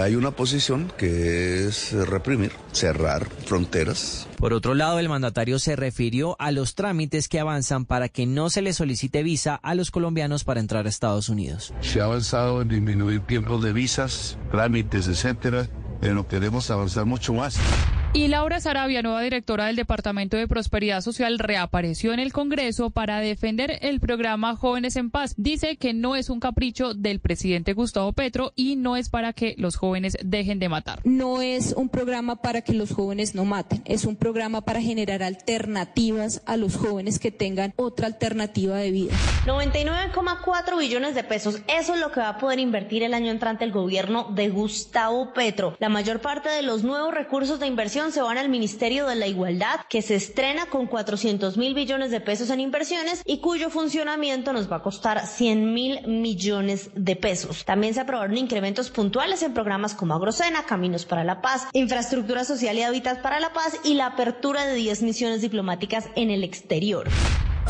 Hay una posición que es reprimir, cerrar fronteras. Por otro lado, el mandatario se refirió a los trámites que avanzan para que no se le solicite visa a los colombianos para entrar a Estados Unidos. Se ha avanzado en disminuir tiempos de visas, trámites, etcétera, pero queremos avanzar mucho más. Y Laura Sarabia, nueva directora del Departamento de Prosperidad Social, reapareció en el Congreso para defender el programa Jóvenes en Paz. Dice que no es un capricho del presidente Gustavo Petro y no es para que los jóvenes dejen de matar. No es un programa para que los jóvenes no maten, es un programa para generar alternativas a los jóvenes que tengan otra alternativa de vida. 99,4 billones de pesos, eso es lo que va a poder invertir el año entrante el gobierno de Gustavo Petro. La mayor parte de los nuevos recursos de inversión se van al Ministerio de la Igualdad, que se estrena con 400 mil billones de pesos en inversiones y cuyo funcionamiento nos va a costar 100 mil millones de pesos. También se aprobaron incrementos puntuales en programas como Agrocena, Caminos para la Paz, Infraestructura Social y Hábitat para la Paz y la apertura de 10 misiones diplomáticas en el exterior.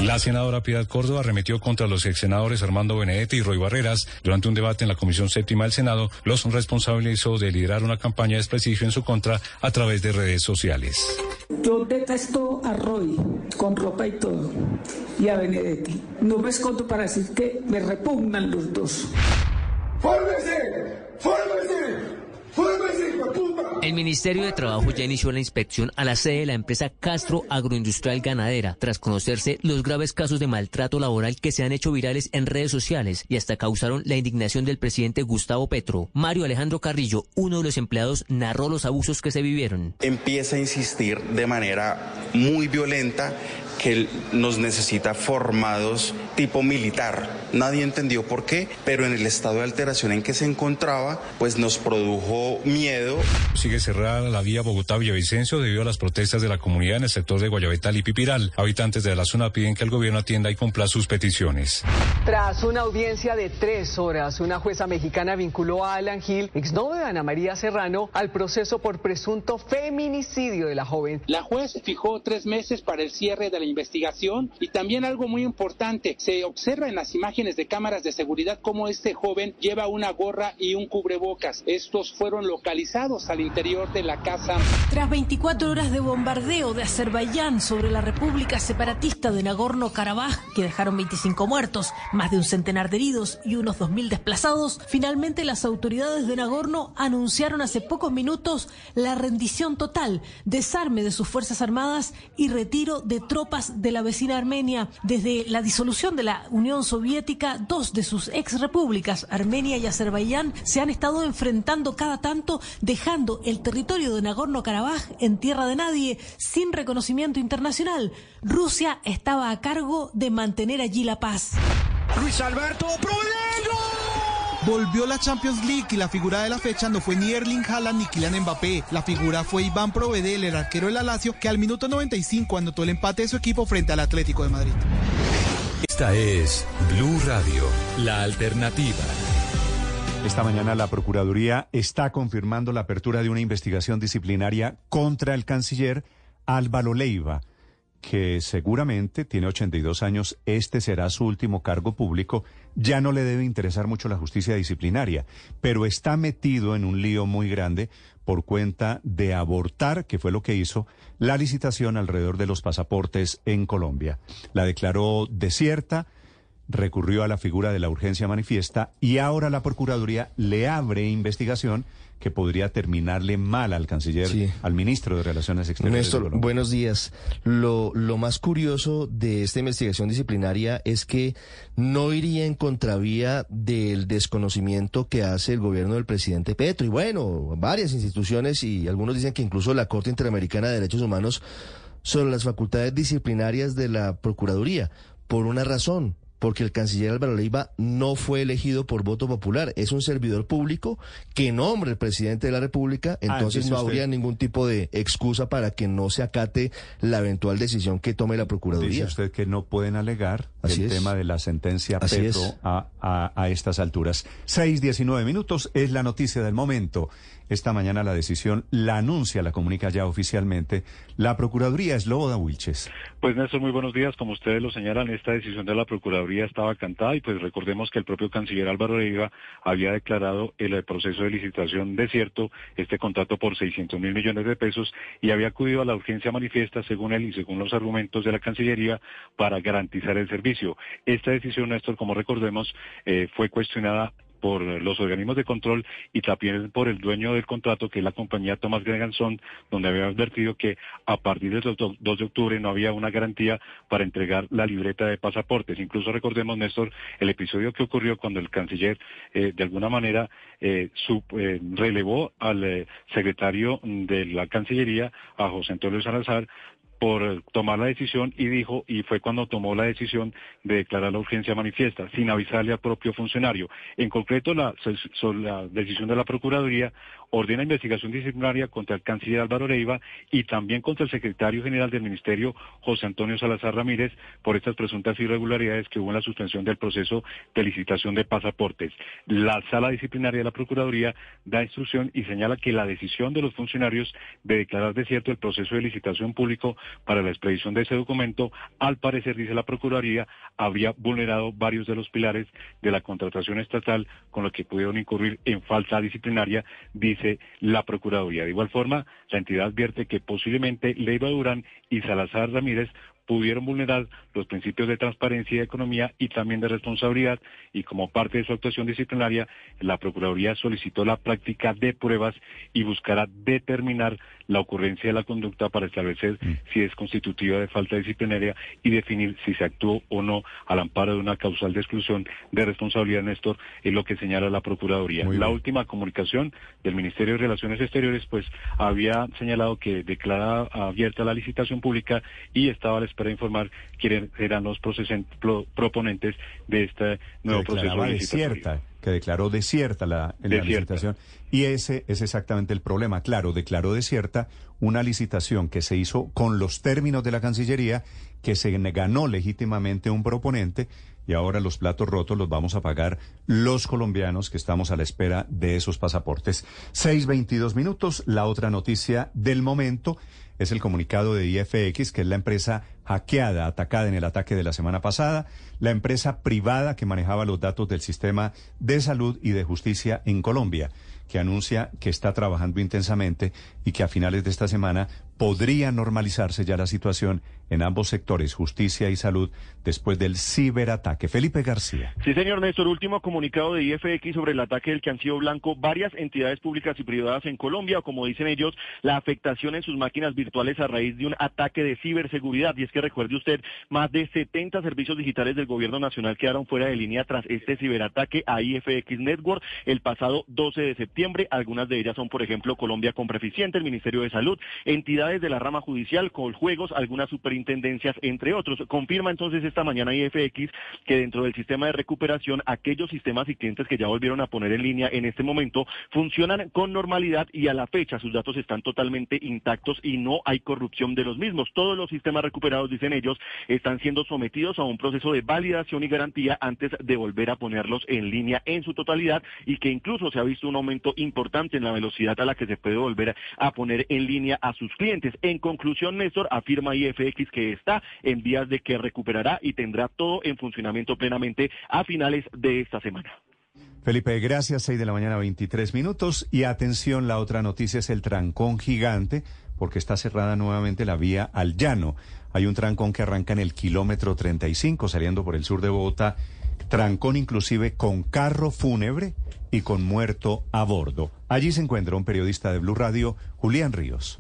La senadora Piedad Córdoba arremetió contra los ex senadores Armando Benedetti y Roy Barreras. Durante un debate en la Comisión Séptima del Senado, los responsabilizó de liderar una campaña de desprestigio en su contra a través de redes sociales. Yo detesto a Roy con ropa y todo y a Benedetti. No me escondo para decir que me repugnan los dos. ¡Fórmese! ¡Fórmese! El Ministerio de Trabajo ya inició la inspección a la sede de la empresa Castro Agroindustrial Ganadera, tras conocerse los graves casos de maltrato laboral que se han hecho virales en redes sociales y hasta causaron la indignación del presidente Gustavo Petro. Mario Alejandro Carrillo, uno de los empleados, narró los abusos que se vivieron. Empieza a insistir de manera muy violenta que nos necesita formados tipo militar. Nadie entendió por qué, pero en el estado de alteración en que se encontraba, pues nos produjo miedo. Sigue cerrada la vía Bogotá-Villavicencio debido a las protestas de la comunidad en el sector de Guayabetal y Pipiral. Habitantes de la zona piden que el gobierno atienda y cumpla sus peticiones. Tras una audiencia de tres horas, una jueza mexicana vinculó a Alan Gil, exnovio de Ana María Serrano, al proceso por presunto feminicidio de la joven. La juez fijó tres meses para el cierre de la investigación y también algo muy importante, se observa en las imágenes de cámaras de seguridad cómo este joven lleva una gorra y un cubrebocas. Estos fueron localizados al interior de la casa. Tras 24 horas de bombardeo de Azerbaiyán sobre la República Separatista de Nagorno-Karabaj, que dejaron 25 muertos, más de un centenar de heridos y unos 2.000 desplazados, finalmente las autoridades de Nagorno anunciaron hace pocos minutos la rendición total, desarme de sus Fuerzas Armadas y retiro de tropas de la vecina Armenia. Desde la disolución de la Unión Soviética, dos de sus ex repúblicas, Armenia y Azerbaiyán, se han estado enfrentando cada tanto, dejando el territorio de Nagorno-Karabaj en tierra de nadie, sin reconocimiento internacional. Rusia estaba a cargo de mantener allí la paz. Luis Alberto Volvió la Champions League y la figura de la fecha no fue ni Erling Haaland ni Kylian Mbappé. La figura fue Iván Provedel, el arquero del Alacio, que al minuto 95 anotó el empate de su equipo frente al Atlético de Madrid. Esta es Blue Radio, la alternativa. Esta mañana la Procuraduría está confirmando la apertura de una investigación disciplinaria contra el canciller Álvaro Leiva que seguramente tiene 82 años, este será su último cargo público, ya no le debe interesar mucho la justicia disciplinaria, pero está metido en un lío muy grande por cuenta de abortar, que fue lo que hizo, la licitación alrededor de los pasaportes en Colombia. La declaró desierta, recurrió a la figura de la urgencia manifiesta y ahora la Procuraduría le abre investigación que podría terminarle mal al canciller, al ministro de Relaciones Exteriores. Néstor, buenos días. Lo, lo más curioso de esta investigación disciplinaria es que no iría en contravía del desconocimiento que hace el gobierno del presidente Petro. Y bueno, varias instituciones y algunos dicen que incluso la Corte Interamericana de Derechos Humanos sobre las facultades disciplinarias de la Procuraduría. Por una razón, porque el canciller Álvaro Leiva no fue elegido por voto popular, es un servidor público que nombra el presidente de la República, ah, entonces no habría ningún tipo de excusa para que no se acate la eventual decisión que tome la Procuraduría. Dice usted que no pueden alegar el tema de la sentencia Petro a, a, a, estas alturas. Seis, diecinueve minutos es la noticia del momento. Esta mañana la decisión la anuncia, la comunica ya oficialmente la Procuraduría. Es Lobo Wilches. Pues Néstor, muy buenos días. Como ustedes lo señalan, esta decisión de la Procuraduría estaba cantada y pues recordemos que el propio canciller Álvaro Leiva había declarado el proceso de licitación desierto, este contrato por 600 mil millones de pesos y había acudido a la urgencia manifiesta, según él y según los argumentos de la Cancillería, para garantizar el servicio. Esta decisión, Néstor, como recordemos, eh, fue cuestionada por los organismos de control y también por el dueño del contrato, que es la compañía Thomas Greganson, donde había advertido que a partir del 2 de octubre no había una garantía para entregar la libreta de pasaportes. Incluso recordemos, Néstor, el episodio que ocurrió cuando el canciller eh, de alguna manera eh, eh, relevó al secretario de la Cancillería, a José Antonio Salazar, por tomar la decisión y dijo, y fue cuando tomó la decisión de declarar la urgencia manifiesta, sin avisarle al propio funcionario. En concreto, la, la decisión de la Procuraduría ordena investigación disciplinaria contra el canciller Álvaro Leiva y también contra el secretario general del Ministerio, José Antonio Salazar Ramírez, por estas presuntas irregularidades que hubo en la suspensión del proceso de licitación de pasaportes. La sala disciplinaria de la Procuraduría da instrucción y señala que la decisión de los funcionarios de declarar desierto el proceso de licitación público para la expedición de ese documento, al parecer, dice la Procuraduría, habría vulnerado varios de los pilares de la contratación estatal, con lo que pudieron incurrir en falta disciplinaria, dice la Procuraduría. De igual forma, la entidad advierte que posiblemente Leiva Durán y Salazar Ramírez pudieron vulnerar los principios de transparencia y de economía y también de responsabilidad y como parte de su actuación disciplinaria, la Procuraduría solicitó la práctica de pruebas y buscará determinar la ocurrencia de la conducta para establecer mm. si es constitutiva de falta disciplinaria y definir si se actuó o no al amparo de una causal de exclusión de responsabilidad, Néstor, es lo que señala la Procuraduría. la última comunicación del Ministerio de Relaciones Exteriores, pues había señalado que declara abierta la licitación pública y estaba la de informar quiénes eran los proponentes de este nuevo proceso de que declaró desierta la, la licitación. Y ese es exactamente el problema. Claro, declaró desierta una licitación que se hizo con los términos de la Cancillería, que se ganó legítimamente un proponente y ahora los platos rotos los vamos a pagar los colombianos que estamos a la espera de esos pasaportes. 6.22 minutos. La otra noticia del momento es el comunicado de IFX, que es la empresa hackeada, atacada en el ataque de la semana pasada, la empresa privada que manejaba los datos del sistema de salud y de justicia en Colombia, que anuncia que está trabajando intensamente y que a finales de esta semana podría normalizarse ya la situación en ambos sectores, justicia y salud, después del ciberataque. Felipe García. Sí, señor Néstor, último comunicado de IFX sobre el ataque del que han sido blanco varias entidades públicas y privadas en Colombia, o como dicen ellos, la afectación en sus máquinas virtuales a raíz de un ataque de ciberseguridad. Y es que recuerde usted, más de 70 servicios digitales del gobierno nacional quedaron fuera de línea tras este ciberataque a IFX Network el pasado 12 de septiembre. Algunas de ellas son, por ejemplo, Colombia Compra Eficiente, el Ministerio de Salud, entidades de la rama judicial, Coljuegos, algunas superintendencias, entre otros. Confirma entonces esta mañana IFX que dentro del sistema de recuperación, aquellos sistemas y clientes que ya volvieron a poner en línea en este momento funcionan con normalidad y a la fecha sus datos están totalmente intactos y no hay corrupción de los mismos. Todos los sistemas recuperados, dicen ellos, están siendo sometidos a un proceso de validación y garantía antes de volver a ponerlos en línea en su totalidad y que incluso se ha visto un aumento importante en la velocidad a la que se puede volver a poner en línea a sus clientes. En conclusión, Néstor, afirma IFX que está en vías de que recuperará y tendrá todo en funcionamiento plenamente a finales de esta semana. Felipe, gracias. 6 de la mañana, 23 minutos. Y atención, la otra noticia es el trancón gigante, porque está cerrada nuevamente la vía al llano. Hay un trancón que arranca en el kilómetro 35, saliendo por el sur de Bogotá. Trancón inclusive con carro fúnebre y con muerto a bordo. Allí se encuentra un periodista de Blue Radio, Julián Ríos.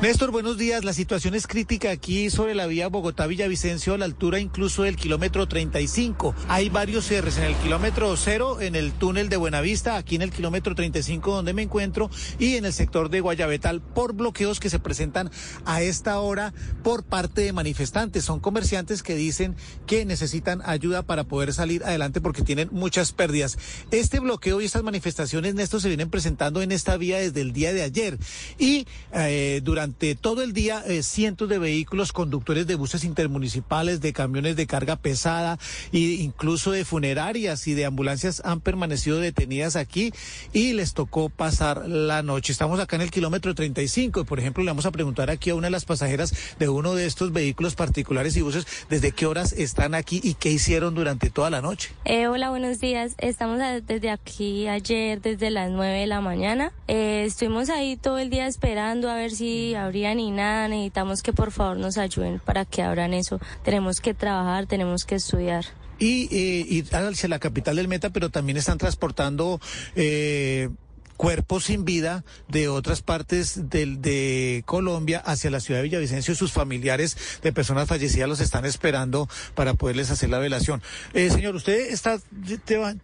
Néstor, buenos días. La situación es crítica aquí sobre la vía Bogotá-Villavicencio a la altura incluso del kilómetro 35. Hay varios cierres en el kilómetro cero, en el túnel de Buenavista, aquí en el kilómetro 35 donde me encuentro y en el sector de Guayabetal por bloqueos que se presentan a esta hora por parte de manifestantes. Son comerciantes que dicen que necesitan ayuda para poder salir adelante porque tienen muchas pérdidas. Este bloqueo y estas manifestaciones, Néstor, se vienen presentando en esta vía desde el día de ayer y eh, durante todo el día eh, cientos de vehículos, conductores de buses intermunicipales, de camiones de carga pesada e incluso de funerarias y de ambulancias han permanecido detenidas aquí y les tocó pasar la noche. Estamos acá en el kilómetro 35 y por ejemplo le vamos a preguntar aquí a una de las pasajeras de uno de estos vehículos particulares y buses desde qué horas están aquí y qué hicieron durante toda la noche. Eh, hola, buenos días. Estamos desde aquí ayer desde las 9 de la mañana. Eh, estuvimos ahí todo el día esperando a ver si abrían y nada, necesitamos que por favor nos ayuden para que abran eso. Tenemos que trabajar, tenemos que estudiar. Y, eh, y hacia la capital del Meta, pero también están transportando eh, cuerpos sin vida de otras partes de Colombia hacia la ciudad de Villavicencio. Sus familiares de personas fallecidas los están esperando para poderles hacer la velación. Eh, señor, usted está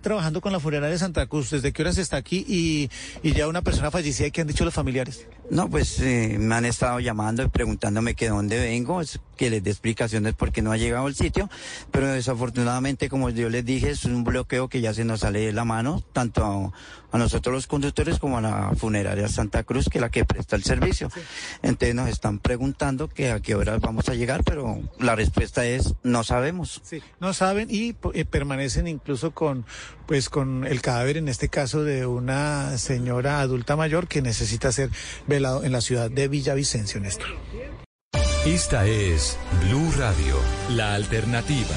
trabajando con la funeraria de Santa Cruz. ¿Desde qué horas está aquí y, y ya una persona fallecida? ¿Qué han dicho los familiares? No, pues eh, me han estado llamando y preguntándome que dónde vengo, que les dé explicaciones porque no ha llegado al sitio, pero desafortunadamente, como yo les dije, es un bloqueo que ya se nos sale de la mano, tanto a nosotros los conductores como a la funeraria Santa Cruz, que es la que presta el servicio. Entonces nos están preguntando que a qué horas vamos a llegar, pero la respuesta es no sabemos. Sí, no saben y eh, permanecen incluso con pues con el cadáver en este caso de una señora adulta mayor que necesita ser velado en la ciudad de Villavicencio, Néstor. Esta es Blue Radio, la alternativa.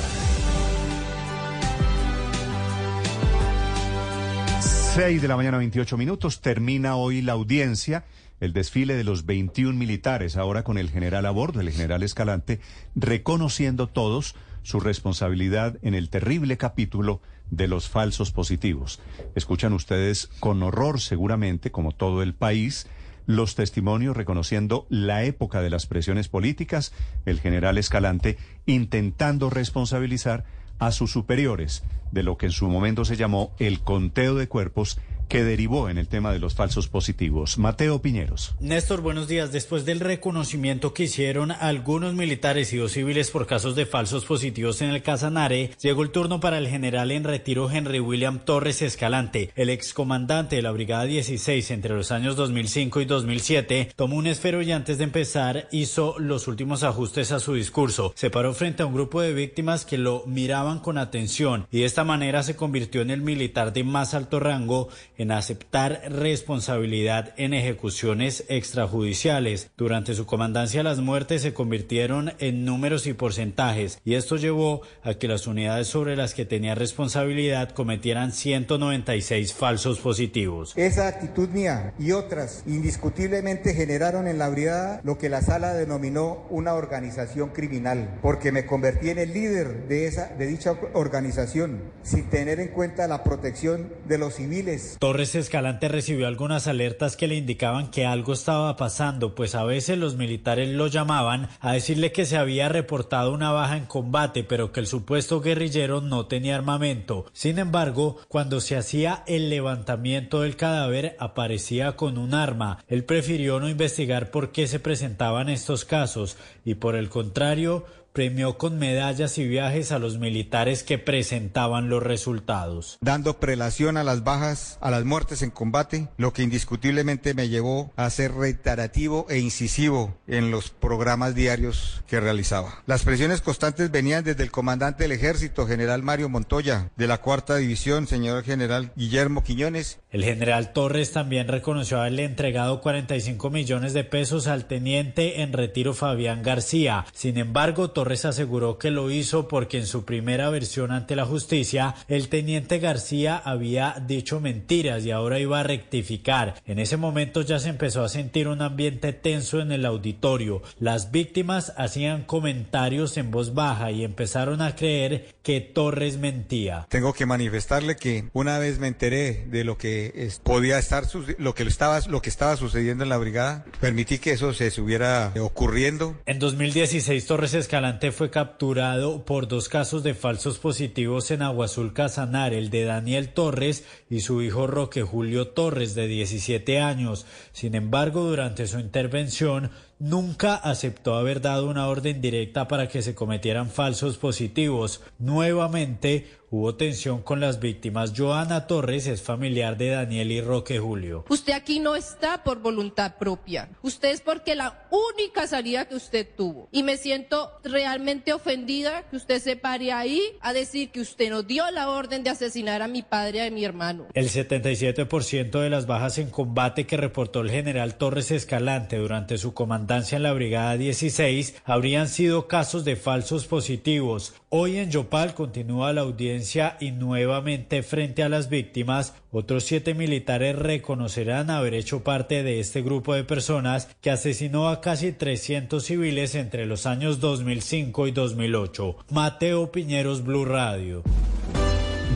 6 de la mañana, 28 minutos. Termina hoy la audiencia, el desfile de los 21 militares, ahora con el general a bordo, el general Escalante, reconociendo todos su responsabilidad en el terrible capítulo de los falsos positivos. Escuchan ustedes con horror, seguramente, como todo el país, los testimonios reconociendo la época de las presiones políticas, el general Escalante intentando responsabilizar a sus superiores de lo que en su momento se llamó el conteo de cuerpos que derivó en el tema de los falsos positivos. Mateo Piñeros. Néstor, buenos días. Después del reconocimiento que hicieron algunos militares y dos civiles por casos de falsos positivos en el Casanare, llegó el turno para el general en retiro Henry William Torres Escalante. El excomandante de la Brigada 16 entre los años 2005 y 2007 tomó un esfero y antes de empezar hizo los últimos ajustes a su discurso. Se paró frente a un grupo de víctimas que lo miraban con atención y de esta manera se convirtió en el militar de más alto rango aceptar responsabilidad en ejecuciones extrajudiciales. Durante su comandancia las muertes se convirtieron en números y porcentajes y esto llevó a que las unidades sobre las que tenía responsabilidad cometieran 196 falsos positivos. Esa actitud mía y otras indiscutiblemente generaron en la brigada lo que la sala denominó una organización criminal, porque me convertí en el líder de esa de dicha organización sin tener en cuenta la protección de los civiles. Torres Escalante recibió algunas alertas que le indicaban que algo estaba pasando, pues a veces los militares lo llamaban a decirle que se había reportado una baja en combate, pero que el supuesto guerrillero no tenía armamento. Sin embargo, cuando se hacía el levantamiento del cadáver, aparecía con un arma. Él prefirió no investigar por qué se presentaban estos casos y por el contrario, premió con medallas y viajes a los militares que presentaban los resultados. Dando prelación a las bajas, a las muertes en combate, lo que indiscutiblemente me llevó a ser reiterativo e incisivo en los programas diarios que realizaba. Las presiones constantes venían desde el comandante del ejército, general Mario Montoya, de la cuarta división, señor general Guillermo Quiñones. El general Torres también reconoció haberle entregado 45 millones de pesos al teniente en retiro Fabián García. Sin embargo, Torres aseguró que lo hizo porque en su primera versión ante la justicia, el teniente García había dicho mentiras y ahora iba a rectificar. En ese momento ya se empezó a sentir un ambiente tenso en el auditorio. Las víctimas hacían comentarios en voz baja y empezaron a creer que Torres mentía. Tengo que manifestarle que una vez me enteré de lo que podía estar lo que estaba lo que estaba sucediendo en la brigada, permití que eso se estuviera ocurriendo. En 2016 Torres Escalante fue capturado por dos casos de falsos positivos en Agua Azul Casanar, el de Daniel Torres y su hijo Roque Julio Torres, de 17 años. Sin embargo, durante su intervención, nunca aceptó haber dado una orden directa para que se cometieran falsos positivos. Nuevamente hubo tensión con las víctimas. Joana Torres es familiar de Daniel y Roque Julio. Usted aquí no está por voluntad propia. Usted es porque la única salida que usted tuvo. Y me siento realmente ofendida que usted se pare ahí a decir que usted nos dio la orden de asesinar a mi padre y a mi hermano. El 77% de las bajas en combate que reportó el general Torres Escalante durante su comandancia en la Brigada 16 habrían sido casos de falsos positivos. Hoy en Yopal continúa la audiencia y nuevamente frente a las víctimas, otros siete militares reconocerán haber hecho parte de este grupo de personas que asesinó a casi 300 civiles entre los años 2005 y 2008. Mateo Piñeros, Blue Radio.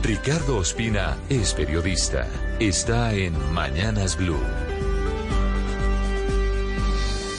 Ricardo Ospina es periodista. Está en Mañanas Blue.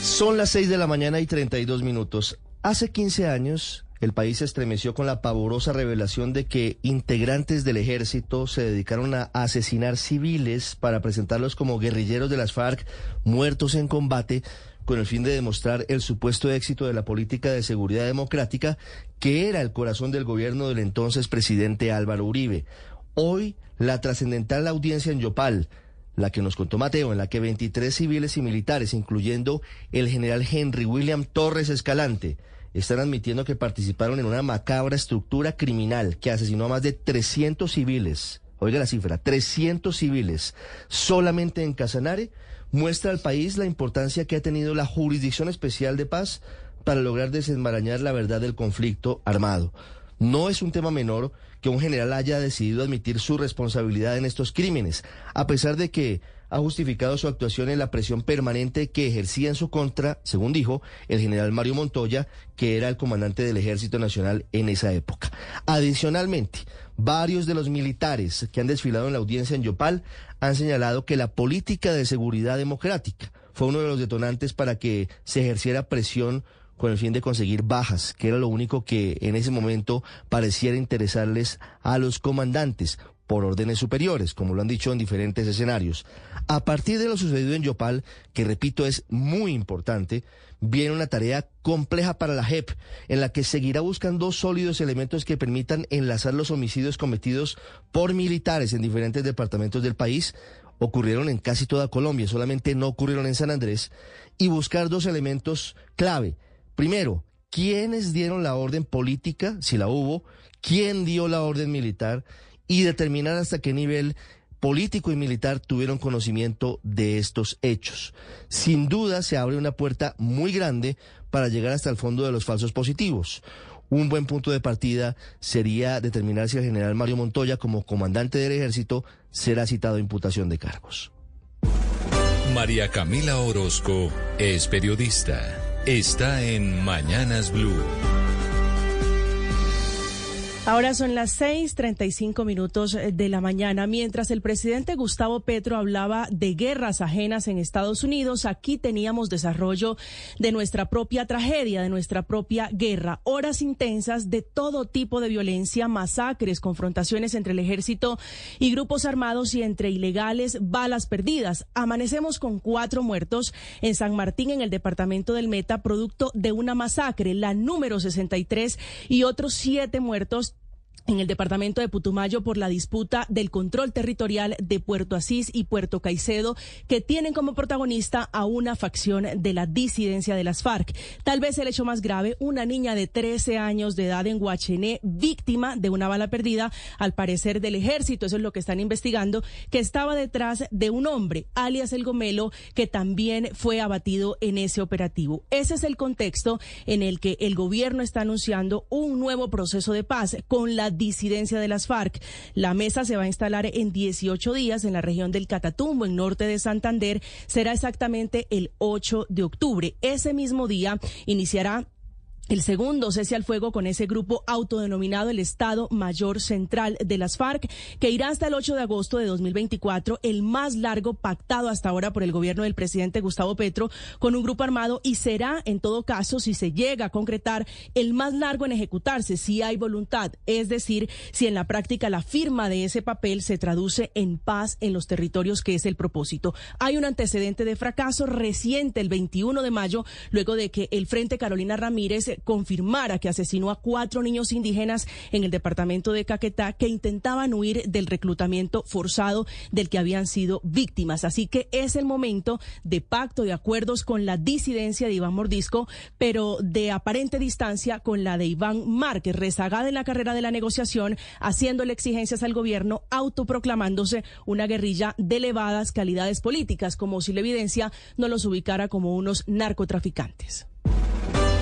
Son las 6 de la mañana y 32 minutos. Hace 15 años, el país se estremeció con la pavorosa revelación de que integrantes del ejército se dedicaron a asesinar civiles para presentarlos como guerrilleros de las FARC muertos en combate con el fin de demostrar el supuesto éxito de la política de seguridad democrática que era el corazón del gobierno del entonces presidente Álvaro Uribe. Hoy, la trascendental audiencia en Yopal, la que nos contó Mateo, en la que 23 civiles y militares, incluyendo el general Henry William Torres Escalante, están admitiendo que participaron en una macabra estructura criminal que asesinó a más de 300 civiles. Oiga la cifra, 300 civiles solamente en Casanare, muestra al país la importancia que ha tenido la Jurisdicción Especial de Paz para lograr desenmarañar la verdad del conflicto armado. No es un tema menor que un general haya decidido admitir su responsabilidad en estos crímenes, a pesar de que ha justificado su actuación en la presión permanente que ejercía en su contra, según dijo el general Mario Montoya, que era el comandante del Ejército Nacional en esa época. Adicionalmente, varios de los militares que han desfilado en la audiencia en Yopal han señalado que la política de seguridad democrática fue uno de los detonantes para que se ejerciera presión con el fin de conseguir bajas, que era lo único que en ese momento pareciera interesarles a los comandantes por órdenes superiores, como lo han dicho en diferentes escenarios. A partir de lo sucedido en Yopal, que repito es muy importante, viene una tarea compleja para la JEP, en la que seguirá buscando sólidos elementos que permitan enlazar los homicidios cometidos por militares en diferentes departamentos del país, ocurrieron en casi toda Colombia, solamente no ocurrieron en San Andrés, y buscar dos elementos clave. Primero, ¿quiénes dieron la orden política, si la hubo? ¿Quién dio la orden militar? Y determinar hasta qué nivel político y militar tuvieron conocimiento de estos hechos. Sin duda se abre una puerta muy grande para llegar hasta el fondo de los falsos positivos. Un buen punto de partida sería determinar si el general Mario Montoya, como comandante del ejército, será citado a imputación de cargos. María Camila Orozco es periodista. Está en Mañanas Blue. Ahora son las 6:35 minutos eh, de la mañana. Mientras el presidente Gustavo Petro hablaba de guerras ajenas en Estados Unidos, aquí teníamos desarrollo de nuestra propia tragedia, de nuestra propia guerra. Horas intensas de todo tipo de violencia, masacres, confrontaciones entre el ejército y grupos armados y entre ilegales, balas perdidas. Amanecemos con cuatro muertos en San Martín, en el departamento del Meta, producto de una masacre, la número 63, y otros siete muertos en el departamento de Putumayo por la disputa del control territorial de Puerto Asís y Puerto Caicedo, que tienen como protagonista a una facción de la disidencia de las FARC. Tal vez el hecho más grave, una niña de 13 años de edad en Huachené, víctima de una bala perdida, al parecer del ejército, eso es lo que están investigando, que estaba detrás de un hombre, alias el Gomelo, que también fue abatido en ese operativo. Ese es el contexto en el que el gobierno está anunciando un nuevo proceso de paz con la disidencia de las FARC. La mesa se va a instalar en 18 días en la región del Catatumbo, en norte de Santander. Será exactamente el 8 de octubre. Ese mismo día iniciará el segundo cese al fuego con ese grupo autodenominado el Estado Mayor Central de las FARC, que irá hasta el 8 de agosto de 2024, el más largo pactado hasta ahora por el gobierno del presidente Gustavo Petro con un grupo armado y será, en todo caso, si se llega a concretar, el más largo en ejecutarse, si hay voluntad, es decir, si en la práctica la firma de ese papel se traduce en paz en los territorios, que es el propósito. Hay un antecedente de fracaso reciente, el 21 de mayo, luego de que el Frente Carolina Ramírez confirmara que asesinó a cuatro niños indígenas en el departamento de Caquetá que intentaban huir del reclutamiento forzado del que habían sido víctimas. Así que es el momento de pacto, de acuerdos con la disidencia de Iván Mordisco, pero de aparente distancia con la de Iván Márquez, rezagada en la carrera de la negociación, haciéndole exigencias al gobierno, autoproclamándose una guerrilla de elevadas calidades políticas, como si la evidencia no los ubicara como unos narcotraficantes.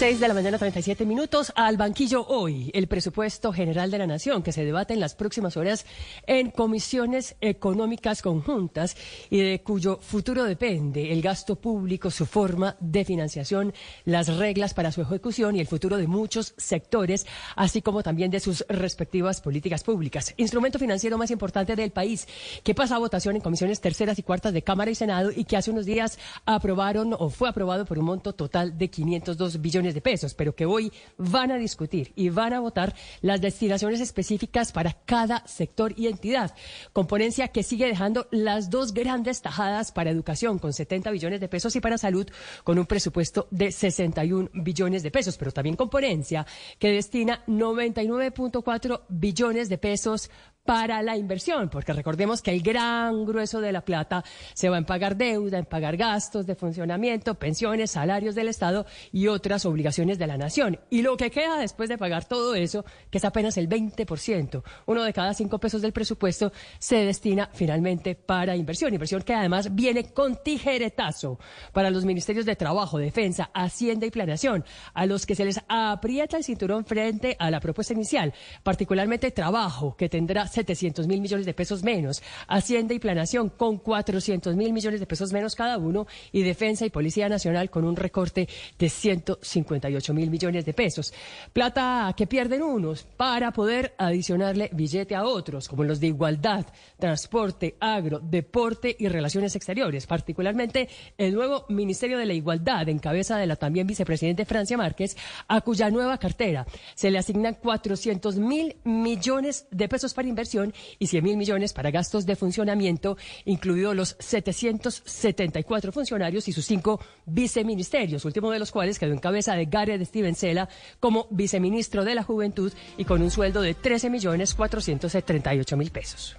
6 de la mañana, 37 minutos. Al banquillo hoy, el presupuesto general de la Nación, que se debate en las próximas horas en comisiones económicas conjuntas y de cuyo futuro depende el gasto público, su forma de financiación, las reglas para su ejecución y el futuro de muchos sectores, así como también de sus respectivas políticas públicas. Instrumento financiero más importante del país, que pasa a votación en comisiones terceras y cuartas de Cámara y Senado y que hace unos días aprobaron o fue aprobado por un monto total de 502 billones de pesos, pero que hoy van a discutir y van a votar las destinaciones específicas para cada sector y entidad. Componencia que sigue dejando las dos grandes tajadas para educación con 70 billones de pesos y para salud con un presupuesto de 61 billones de pesos, pero también componencia que destina 99.4 billones de pesos para la inversión, porque recordemos que el gran grueso de la plata se va en pagar deuda, en pagar gastos de funcionamiento, pensiones, salarios del Estado y otras obligaciones de la nación. Y lo que queda después de pagar todo eso, que es apenas el 20%, uno de cada cinco pesos del presupuesto, se destina finalmente para inversión. Inversión que además viene con tijeretazo para los ministerios de Trabajo, Defensa, Hacienda y Planeación, a los que se les aprieta el cinturón frente a la propuesta inicial, particularmente Trabajo, que tendrá 700 mil millones de pesos menos, Hacienda y Planación con 400 mil millones de pesos menos cada uno. Y Defensa y Policía Nacional con un recorte de 158 mil millones de pesos. Plata que pierden unos para poder adicionarle billete a otros, como los de igualdad, transporte, agro, deporte y relaciones exteriores, particularmente el nuevo Ministerio de la Igualdad en cabeza de la también vicepresidente Francia Márquez, a cuya nueva cartera se le asignan 400 mil millones de pesos para invertir y 100 mil millones para gastos de funcionamiento, incluidos los 774 funcionarios y sus cinco viceministerios, último de los cuales quedó en cabeza de Gareth Steven Sela como viceministro de la Juventud y con un sueldo de 13 millones 438 mil pesos.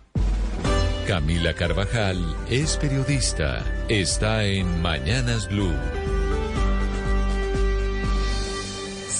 Camila Carvajal es periodista. Está en Mañanas Blue.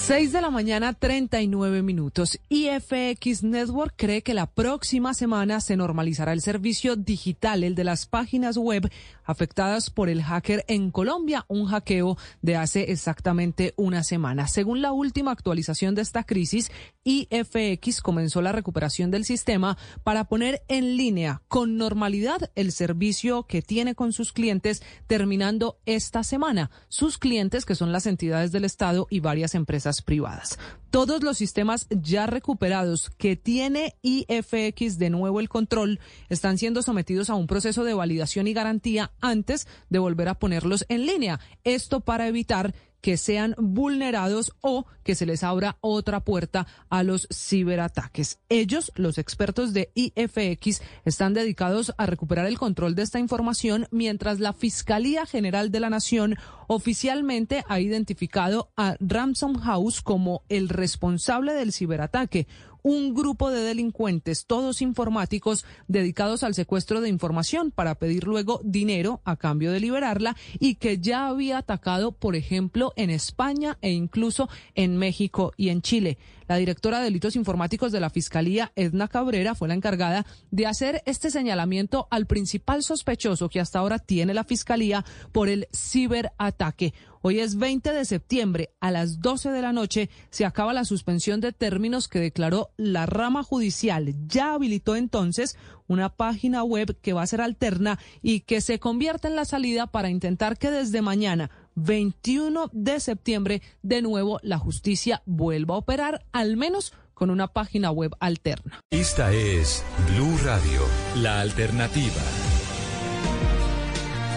6 de la mañana, 39 minutos. IFX Network cree que la próxima semana se normalizará el servicio digital, el de las páginas web afectadas por el hacker en Colombia, un hackeo de hace exactamente una semana. Según la última actualización de esta crisis, IFX comenzó la recuperación del sistema para poner en línea con normalidad el servicio que tiene con sus clientes terminando esta semana. Sus clientes, que son las entidades del Estado y varias empresas privadas. Todos los sistemas ya recuperados que tiene IFX de nuevo el control están siendo sometidos a un proceso de validación y garantía antes de volver a ponerlos en línea. Esto para evitar que sean vulnerados o que se les abra otra puerta a los ciberataques. Ellos, los expertos de IFX, están dedicados a recuperar el control de esta información mientras la Fiscalía General de la Nación oficialmente ha identificado a Ransom House como el responsable del ciberataque un grupo de delincuentes, todos informáticos, dedicados al secuestro de información para pedir luego dinero a cambio de liberarla y que ya había atacado, por ejemplo, en España e incluso en México y en Chile. La directora de delitos informáticos de la Fiscalía, Edna Cabrera, fue la encargada de hacer este señalamiento al principal sospechoso que hasta ahora tiene la Fiscalía por el ciberataque. Hoy es 20 de septiembre, a las 12 de la noche se acaba la suspensión de términos que declaró la rama judicial. Ya habilitó entonces una página web que va a ser alterna y que se convierte en la salida para intentar que desde mañana 21 de septiembre de nuevo la justicia vuelva a operar al menos con una página web alterna. Esta es Blue Radio, la alternativa.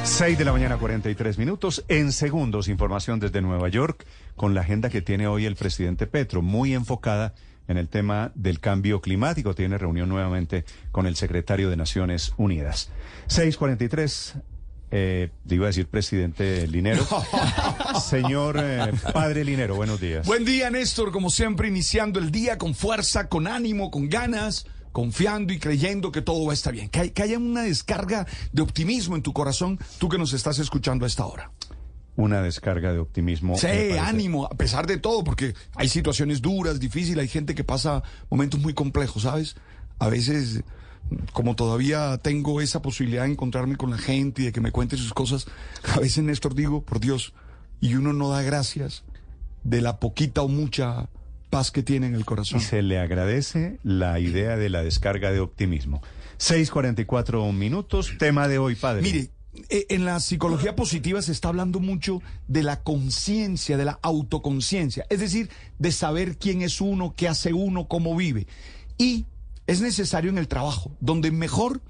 6 de la mañana, 43 minutos. En segundos, información desde Nueva York con la agenda que tiene hoy el presidente Petro, muy enfocada en el tema del cambio climático. Tiene reunión nuevamente con el secretario de Naciones Unidas. 643. Eh, iba a decir presidente Linero. (laughs) Señor eh, padre Linero, buenos días. Buen día, Néstor. Como siempre, iniciando el día con fuerza, con ánimo, con ganas, confiando y creyendo que todo va a estar bien. Que, hay- que haya una descarga de optimismo en tu corazón, tú que nos estás escuchando a esta hora. Una descarga de optimismo. Sí, ánimo, a pesar de todo, porque hay situaciones duras, difíciles, hay gente que pasa momentos muy complejos, ¿sabes? A veces, como todavía tengo esa posibilidad de encontrarme con la gente y de que me cuente sus cosas, a veces, Néstor, digo, por Dios, y uno no da gracias de la poquita o mucha paz que tiene en el corazón. Y se le agradece la idea de la descarga de optimismo. 6:44 minutos. Tema de hoy, padre. Mire, eh, en la psicología positiva se está hablando mucho de la conciencia, de la autoconciencia, es decir, de saber quién es uno, qué hace uno, cómo vive. Y es necesario en el trabajo, donde mejor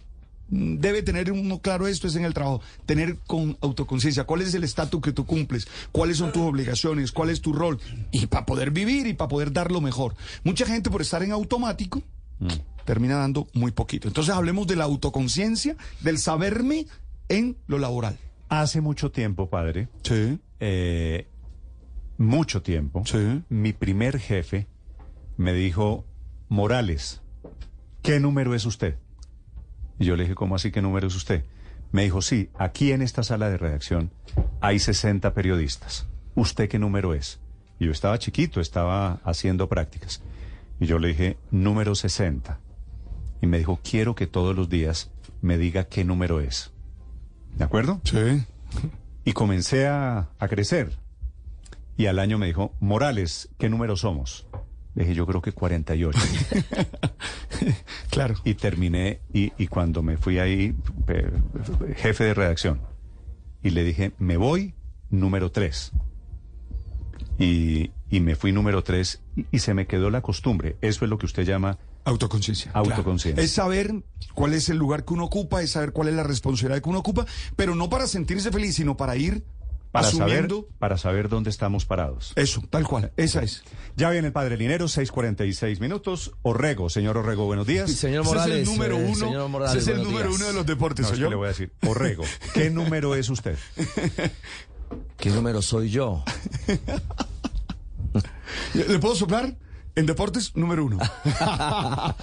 mm, debe tener uno claro esto es en el trabajo, tener con autoconciencia, cuál es el estatus que tú cumples, cuáles son tus obligaciones, cuál es tu rol, y para poder vivir y para poder dar lo mejor. Mucha gente por estar en automático termina dando muy poquito. Entonces hablemos de la autoconciencia, del saberme en lo laboral. Hace mucho tiempo, padre. Sí. eh, mucho tiempo. Sí. Mi primer jefe me dijo, Morales, ¿qué número es usted? Y yo le dije, ¿cómo así qué número es usted? Me dijo, sí, aquí en esta sala de redacción hay 60 periodistas. ¿Usted qué número es? Y yo estaba chiquito, estaba haciendo prácticas. Y yo le dije, número 60. Y me dijo, quiero que todos los días me diga qué número es. ¿De acuerdo? Sí. Y comencé a, a crecer. Y al año me dijo, Morales, ¿qué número somos? Le dije, yo creo que 48. (laughs) claro. Y terminé, y, y cuando me fui ahí, jefe de redacción, y le dije, me voy número 3. Y, y me fui número 3 y, y se me quedó la costumbre. Eso es lo que usted llama Autoconciencia. autoconciencia. Claro. Es saber cuál es el lugar que uno ocupa, es saber cuál es la responsabilidad que uno ocupa, pero no para sentirse feliz, sino para ir para saber, para saber dónde estamos parados. Eso, tal cual, esa es. Ya viene el padre Linero, 6:46 minutos. Orrego, señor Orrego, buenos días. Señor Ese Morales. es el número eh, uno. señor Morales, ese es el número días. uno de los deportes, No, es ¿soy que yo? le voy a decir, Orrego, (laughs) ¿qué número es usted? (laughs) ¿Qué número soy yo? (laughs) ¿Le puedo soplar? En deportes, número uno.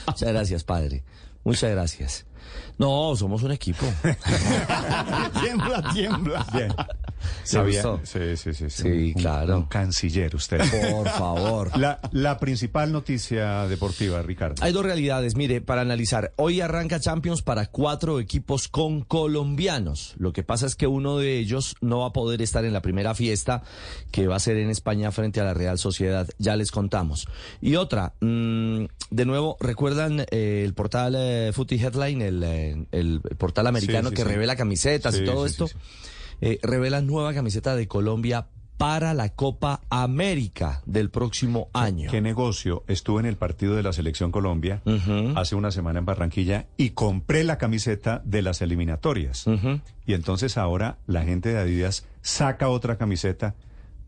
Muchas gracias, padre. Muchas gracias. No, somos un equipo. tiembla, tiembla. Bien. ¿Se gustó? Sí, sí, sí. Sí, Un- claro. Un canciller usted. Por favor. La, la principal noticia deportiva, Ricardo. Hay dos realidades, mire, para analizar. Hoy arranca Champions para cuatro equipos con colombianos. Lo que pasa es que uno de ellos no va a poder estar en la primera fiesta que va a ser en España frente a la Real Sociedad. Ya les contamos. Y otra, mm, de nuevo, ¿recuerdan eh, el portal eh, Footy Headline, el, eh, el portal americano Sí, sí, que sí. revela camisetas y todo sí, esto? Eh, revela nueva camiseta de Colombia para la Copa América del próximo año. ¿Qué negocio? Estuve en el partido de la Selección Colombia hace una semana en Barranquilla y compré la camiseta de las eliminatorias. Y entonces ahora la gente de Adidas saca otra camiseta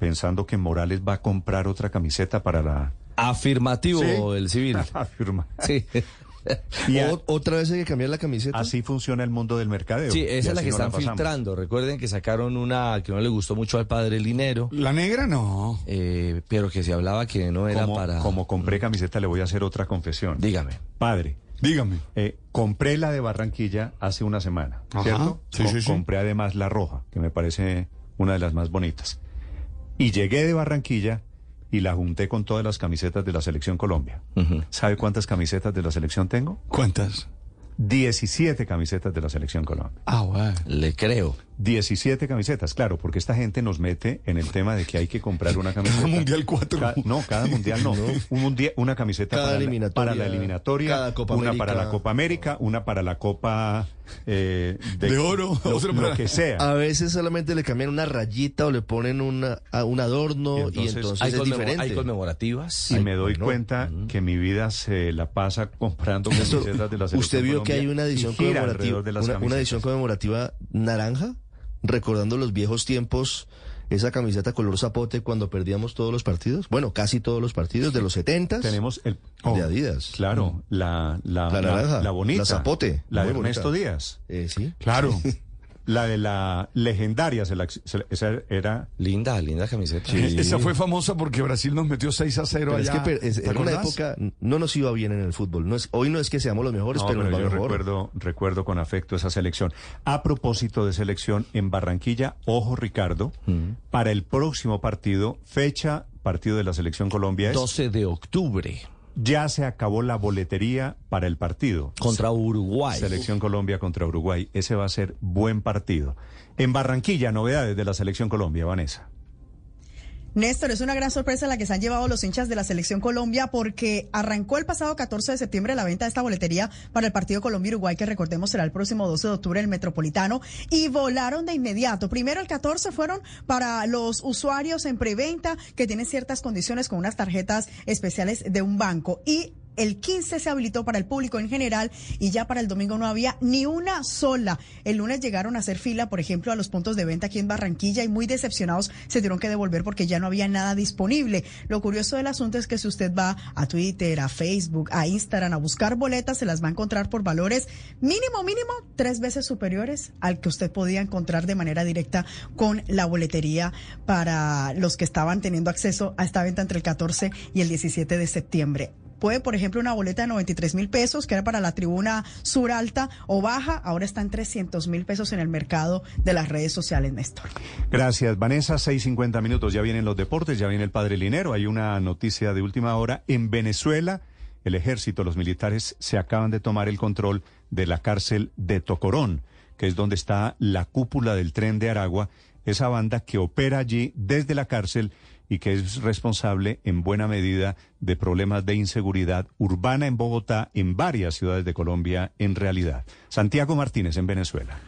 pensando que Morales va a comprar otra camiseta para la... Afirmativo Sí. el civil. (laughs) Afirma. Sí. (laughs) (laughs) Y a- otra vez hay que cambiar la camiseta. Así funciona el mundo del mercadeo. Sí, esa es la que están filtrando. Recuerden que sacaron una que no le gustó mucho al padre Linero, La negra no. eh, pero que se hablaba que no era Como, para. como compré camiseta, le voy a hacer otra confesión. Dígame. Padre, Dígame. eh, compré la de Barranquilla hace una semana, Ajá. ¿cierto? Sí, sí. Compré además la roja, que me parece una de las más bonitas. Y llegué de Barranquilla y la junté con todas las camisetas de la Selección Colombia. ¿Sabe cuántas camisetas de la Selección tengo? ¿Cuántas? 17 camisetas de la Selección Colombia. Ah, bueno. Le creo. 17 camisetas, claro, porque esta gente nos mete en el tema de que hay que comprar una camiseta. Cada mundial cuatro. Ca- no, cada mundial no. Un mundial, una camiseta Cada para, la- eliminatoria, para la eliminatoria, cada Copa una América. para la Copa América, una para la Copa eh, De oro, lo, otra lo que sea. A veces solamente le cambian una rayita o le ponen una, a un adorno Y y entonces- Hay, es diferente. hay conmemorativas. y Hay- me doy cuenta que mi vida se la pasa comprando camisetas de la Selección ¿Usted vio que hay una edición conmemorativa, de las una, una edición conmemorativa naranja, recordando los viejos tiempos esa camiseta color zapote cuando perdíamos todos los partidos? Bueno, casi todos los partidos de los 70 Tenemos el de Adidas. Claro, la la, La naranja, la bonita, la zapote, la de bonita. Ernesto Díaz. Eh, sí. Claro. (laughs) La de la legendaria esa era linda, linda camiseta. Esa fue famosa porque Brasil nos metió 6 a 0 Pero es allá. que es- ¿Te en una época no nos iba bien en el fútbol. No es, hoy no es que seamos los mejores, No, pero, nos va yo mejor. recuerdo, recuerdo con afecto esa selección. A propósito de selección, en Barranquilla, ojo Ricardo, para el próximo partido, fecha, partido de la selección Colombia es 12 de octubre. Ya se acabó la boletería para el partido. Contra Uruguay. Selección Colombia contra Uruguay. Ese va a ser buen partido. En Barranquilla, novedades de la selección Colombia, Vanessa. Néstor, es una gran sorpresa la que se han llevado los hinchas de la Selección Colombia porque arrancó el pasado 14 de septiembre la venta de esta boletería para el partido Colombia-Uruguay, que recordemos será el próximo 12 de octubre en el Metropolitano, y volaron de inmediato. Primero el 14 fueron para los usuarios en preventa que tienen ciertas condiciones con unas tarjetas especiales de un banco y el 15 se habilitó para el público en general y ya para el domingo no había ni una sola. El lunes llegaron a hacer fila, por ejemplo, a los puntos de venta aquí en Barranquilla y muy decepcionados se tuvieron que devolver porque ya no había nada disponible. Lo curioso del asunto es que si usted va a Twitter, a Facebook, a Instagram a buscar boletas, se las va a encontrar por valores mínimo, mínimo, tres veces superiores al que usted podía encontrar de manera directa con la boletería para los que estaban teniendo acceso a esta venta entre el 14 y el 17 de septiembre puede, por ejemplo, una boleta de 93 mil pesos, que era para la tribuna sur alta o baja, ahora está en 300 mil pesos en el mercado de las redes sociales, Néstor. Gracias, Vanessa. 6.50 minutos. Ya vienen los deportes, ya viene el padre Linero. Hay una noticia de última hora. En Venezuela, el ejército, los militares se acaban de tomar el control de la cárcel de Tocorón, que es donde está la cúpula del tren de Aragua, esa banda que opera allí desde la cárcel y que es responsable en buena medida de problemas de inseguridad urbana en Bogotá, en varias ciudades de Colombia en realidad. Santiago Martínez en Venezuela.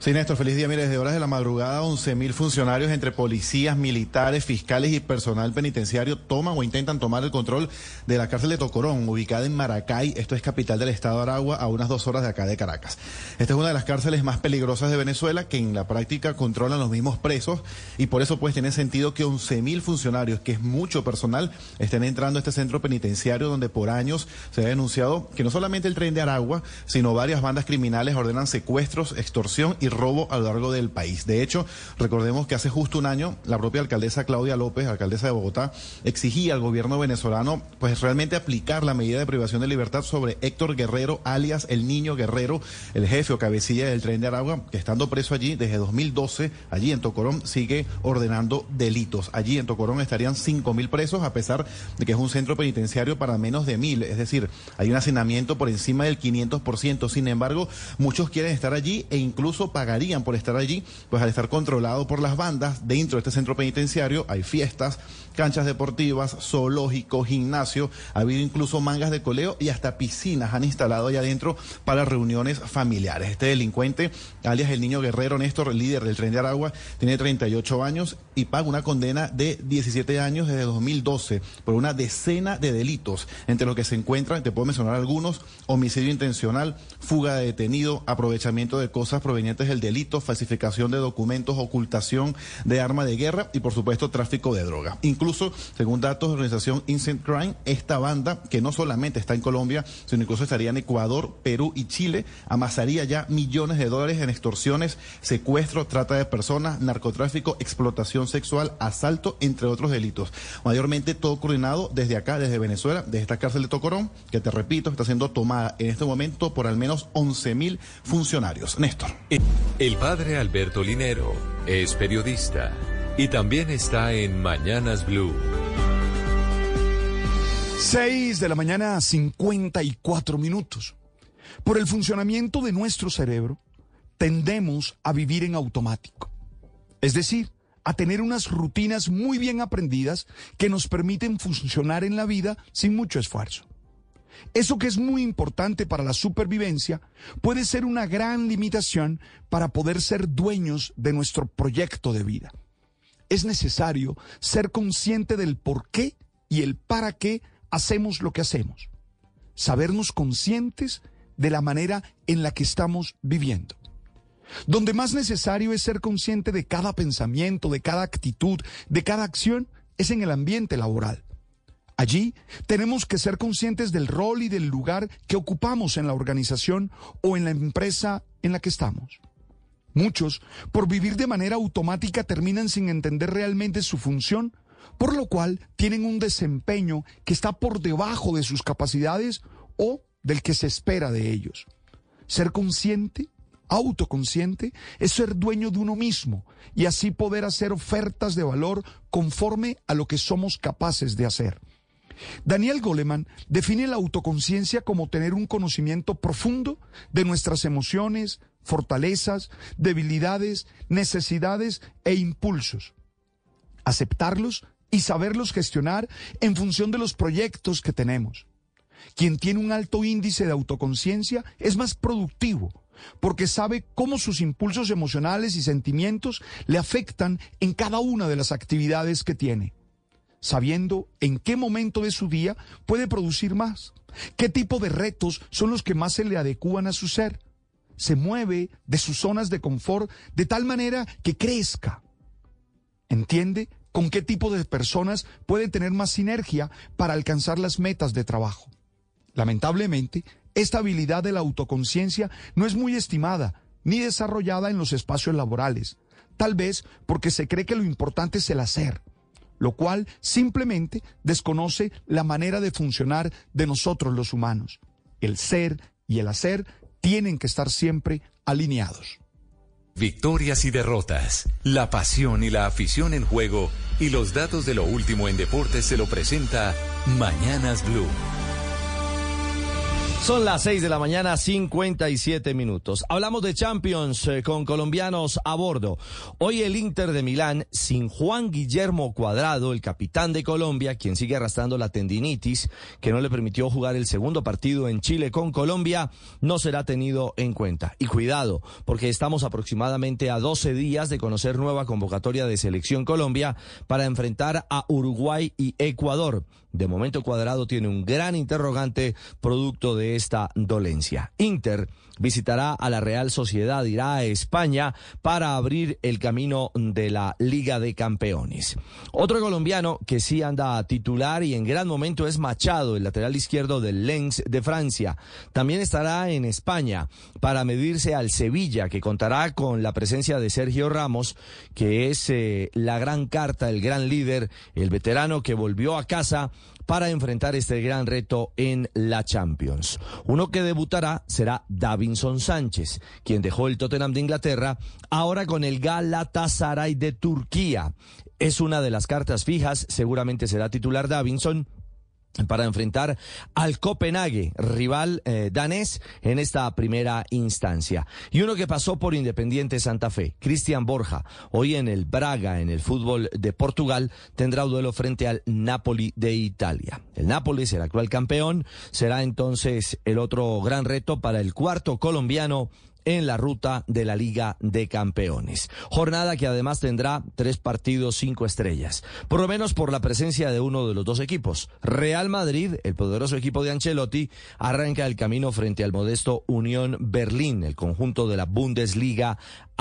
Sí, Néstor, feliz día. Mire, desde horas de la madrugada, 11.000 funcionarios entre policías, militares, fiscales y personal penitenciario toman o intentan tomar el control de la cárcel de Tocorón, ubicada en Maracay. Esto es capital del estado de Aragua, a unas dos horas de acá de Caracas. Esta es una de las cárceles más peligrosas de Venezuela, que en la práctica controlan los mismos presos y por eso pues tiene sentido que 11.000 funcionarios, que es mucho personal, estén entrando a este centro penitenciario donde por años se ha denunciado que no solamente el tren de Aragua, sino varias bandas criminales ordenan secuestros, extorsión y robo a lo largo del país. De hecho, recordemos que hace justo un año la propia alcaldesa Claudia López, alcaldesa de Bogotá, exigía al gobierno venezolano pues realmente aplicar la medida de privación de libertad sobre Héctor Guerrero, alias el niño Guerrero, el jefe o cabecilla del tren de Aragua, que estando preso allí desde 2012, allí en Tocorón, sigue ordenando delitos. Allí en Tocorón estarían 5 mil presos, a pesar de que es un centro penitenciario para menos de mil. Es decir, hay un hacinamiento por encima del 500%. Sin embargo, muchos quieren estar allí e incluso pagarían por estar allí, pues al estar controlado por las bandas, dentro de este centro penitenciario hay fiestas, canchas deportivas, zoológico, gimnasio, ha habido incluso mangas de coleo y hasta piscinas han instalado allá adentro para reuniones familiares. Este delincuente, alias el niño guerrero Néstor, líder del tren de Aragua, tiene 38 años y paga una condena de 17 años desde 2012 por una decena de delitos, entre los que se encuentran, te puedo mencionar algunos, homicidio intencional, fuga de detenido, aprovechamiento de cosas provenientes del delito, falsificación de documentos, ocultación de arma de guerra y por supuesto tráfico de droga. Incluso, según datos de la organización Instant Crime, esta banda, que no solamente está en Colombia, sino incluso estaría en Ecuador, Perú y Chile, amasaría ya millones de dólares en extorsiones, secuestro, trata de personas, narcotráfico, explotación sexual, asalto, entre otros delitos. Mayormente todo coordinado desde acá, desde Venezuela, desde esta cárcel de Tocorón, que te repito, está siendo tomada en este momento por al menos 11 mil funcionarios. Néstor. El padre Alberto Linero es periodista y también está en Mañanas Blue. 6 de la mañana, 54 minutos. Por el funcionamiento de nuestro cerebro, tendemos a vivir en automático. Es decir, a tener unas rutinas muy bien aprendidas que nos permiten funcionar en la vida sin mucho esfuerzo. Eso que es muy importante para la supervivencia puede ser una gran limitación para poder ser dueños de nuestro proyecto de vida. Es necesario ser consciente del por qué y el para qué hacemos lo que hacemos. Sabernos conscientes de la manera en la que estamos viviendo. Donde más necesario es ser consciente de cada pensamiento, de cada actitud, de cada acción, es en el ambiente laboral. Allí tenemos que ser conscientes del rol y del lugar que ocupamos en la organización o en la empresa en la que estamos. Muchos, por vivir de manera automática, terminan sin entender realmente su función, por lo cual tienen un desempeño que está por debajo de sus capacidades o del que se espera de ellos. Ser consciente, autoconsciente, es ser dueño de uno mismo y así poder hacer ofertas de valor conforme a lo que somos capaces de hacer. Daniel Goleman define la autoconciencia como tener un conocimiento profundo de nuestras emociones, fortalezas, debilidades, necesidades e impulsos. Aceptarlos y saberlos gestionar en función de los proyectos que tenemos. Quien tiene un alto índice de autoconciencia es más productivo porque sabe cómo sus impulsos emocionales y sentimientos le afectan en cada una de las actividades que tiene, sabiendo en qué momento de su día puede producir más, qué tipo de retos son los que más se le adecúan a su ser. Se mueve de sus zonas de confort de tal manera que crezca. ¿Entiende con qué tipo de personas puede tener más sinergia para alcanzar las metas de trabajo? Lamentablemente, esta habilidad de la autoconciencia no es muy estimada ni desarrollada en los espacios laborales, tal vez porque se cree que lo importante es el hacer, lo cual simplemente desconoce la manera de funcionar de nosotros los humanos. El ser y el hacer tienen que estar siempre alineados. Victorias y derrotas, la pasión y la afición en juego y los datos de lo último en deportes se lo presenta Mañanas Blue. Son las 6 de la mañana, 57 minutos. Hablamos de Champions eh, con colombianos a bordo. Hoy el Inter de Milán, sin Juan Guillermo Cuadrado, el capitán de Colombia, quien sigue arrastrando la tendinitis, que no le permitió jugar el segundo partido en Chile con Colombia, no será tenido en cuenta. Y cuidado, porque estamos aproximadamente a 12 días de conocer nueva convocatoria de Selección Colombia para enfrentar a Uruguay y Ecuador. De momento Cuadrado tiene un gran interrogante producto de esta dolencia. Inter visitará a la Real Sociedad, irá a España para abrir el camino de la Liga de Campeones. Otro colombiano que sí anda a titular y en gran momento es Machado, el lateral izquierdo del Lens de Francia. También estará en España para medirse al Sevilla, que contará con la presencia de Sergio Ramos, que es eh, la gran carta, el gran líder, el veterano que volvió a casa para enfrentar este gran reto en la Champions. Uno que debutará será Davinson Sánchez, quien dejó el Tottenham de Inglaterra, ahora con el Galatasaray de Turquía. Es una de las cartas fijas, seguramente será titular Davinson para enfrentar al Copenhague, rival eh, danés en esta primera instancia. Y uno que pasó por Independiente Santa Fe, Cristian Borja, hoy en el Braga, en el fútbol de Portugal, tendrá un duelo frente al Napoli de Italia. El Napoli, el actual campeón, será entonces el otro gran reto para el cuarto colombiano en la ruta de la Liga de Campeones. Jornada que además tendrá tres partidos cinco estrellas, por lo menos por la presencia de uno de los dos equipos. Real Madrid, el poderoso equipo de Ancelotti, arranca el camino frente al modesto Unión Berlín, el conjunto de la Bundesliga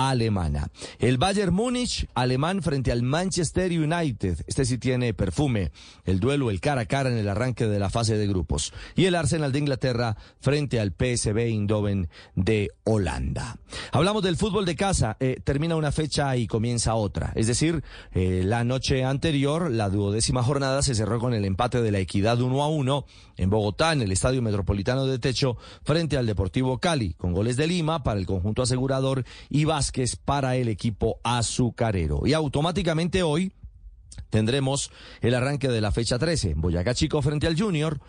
alemana. El Bayern Múnich, alemán frente al Manchester United. Este sí tiene perfume. El duelo, el cara a cara en el arranque de la fase de grupos. Y el Arsenal de Inglaterra frente al PSV Eindhoven de Holanda. Hablamos del fútbol de casa. Eh, termina una fecha y comienza otra. Es decir, eh, la noche anterior, la duodécima jornada se cerró con el empate de la Equidad 1 a 1 en Bogotá, en el Estadio Metropolitano de Techo, frente al Deportivo Cali, con goles de Lima para el conjunto asegurador y Vázquez para el equipo azucarero. Y automáticamente hoy, tendremos el arranque de la fecha 13. Boyacá Chico frente al Junior.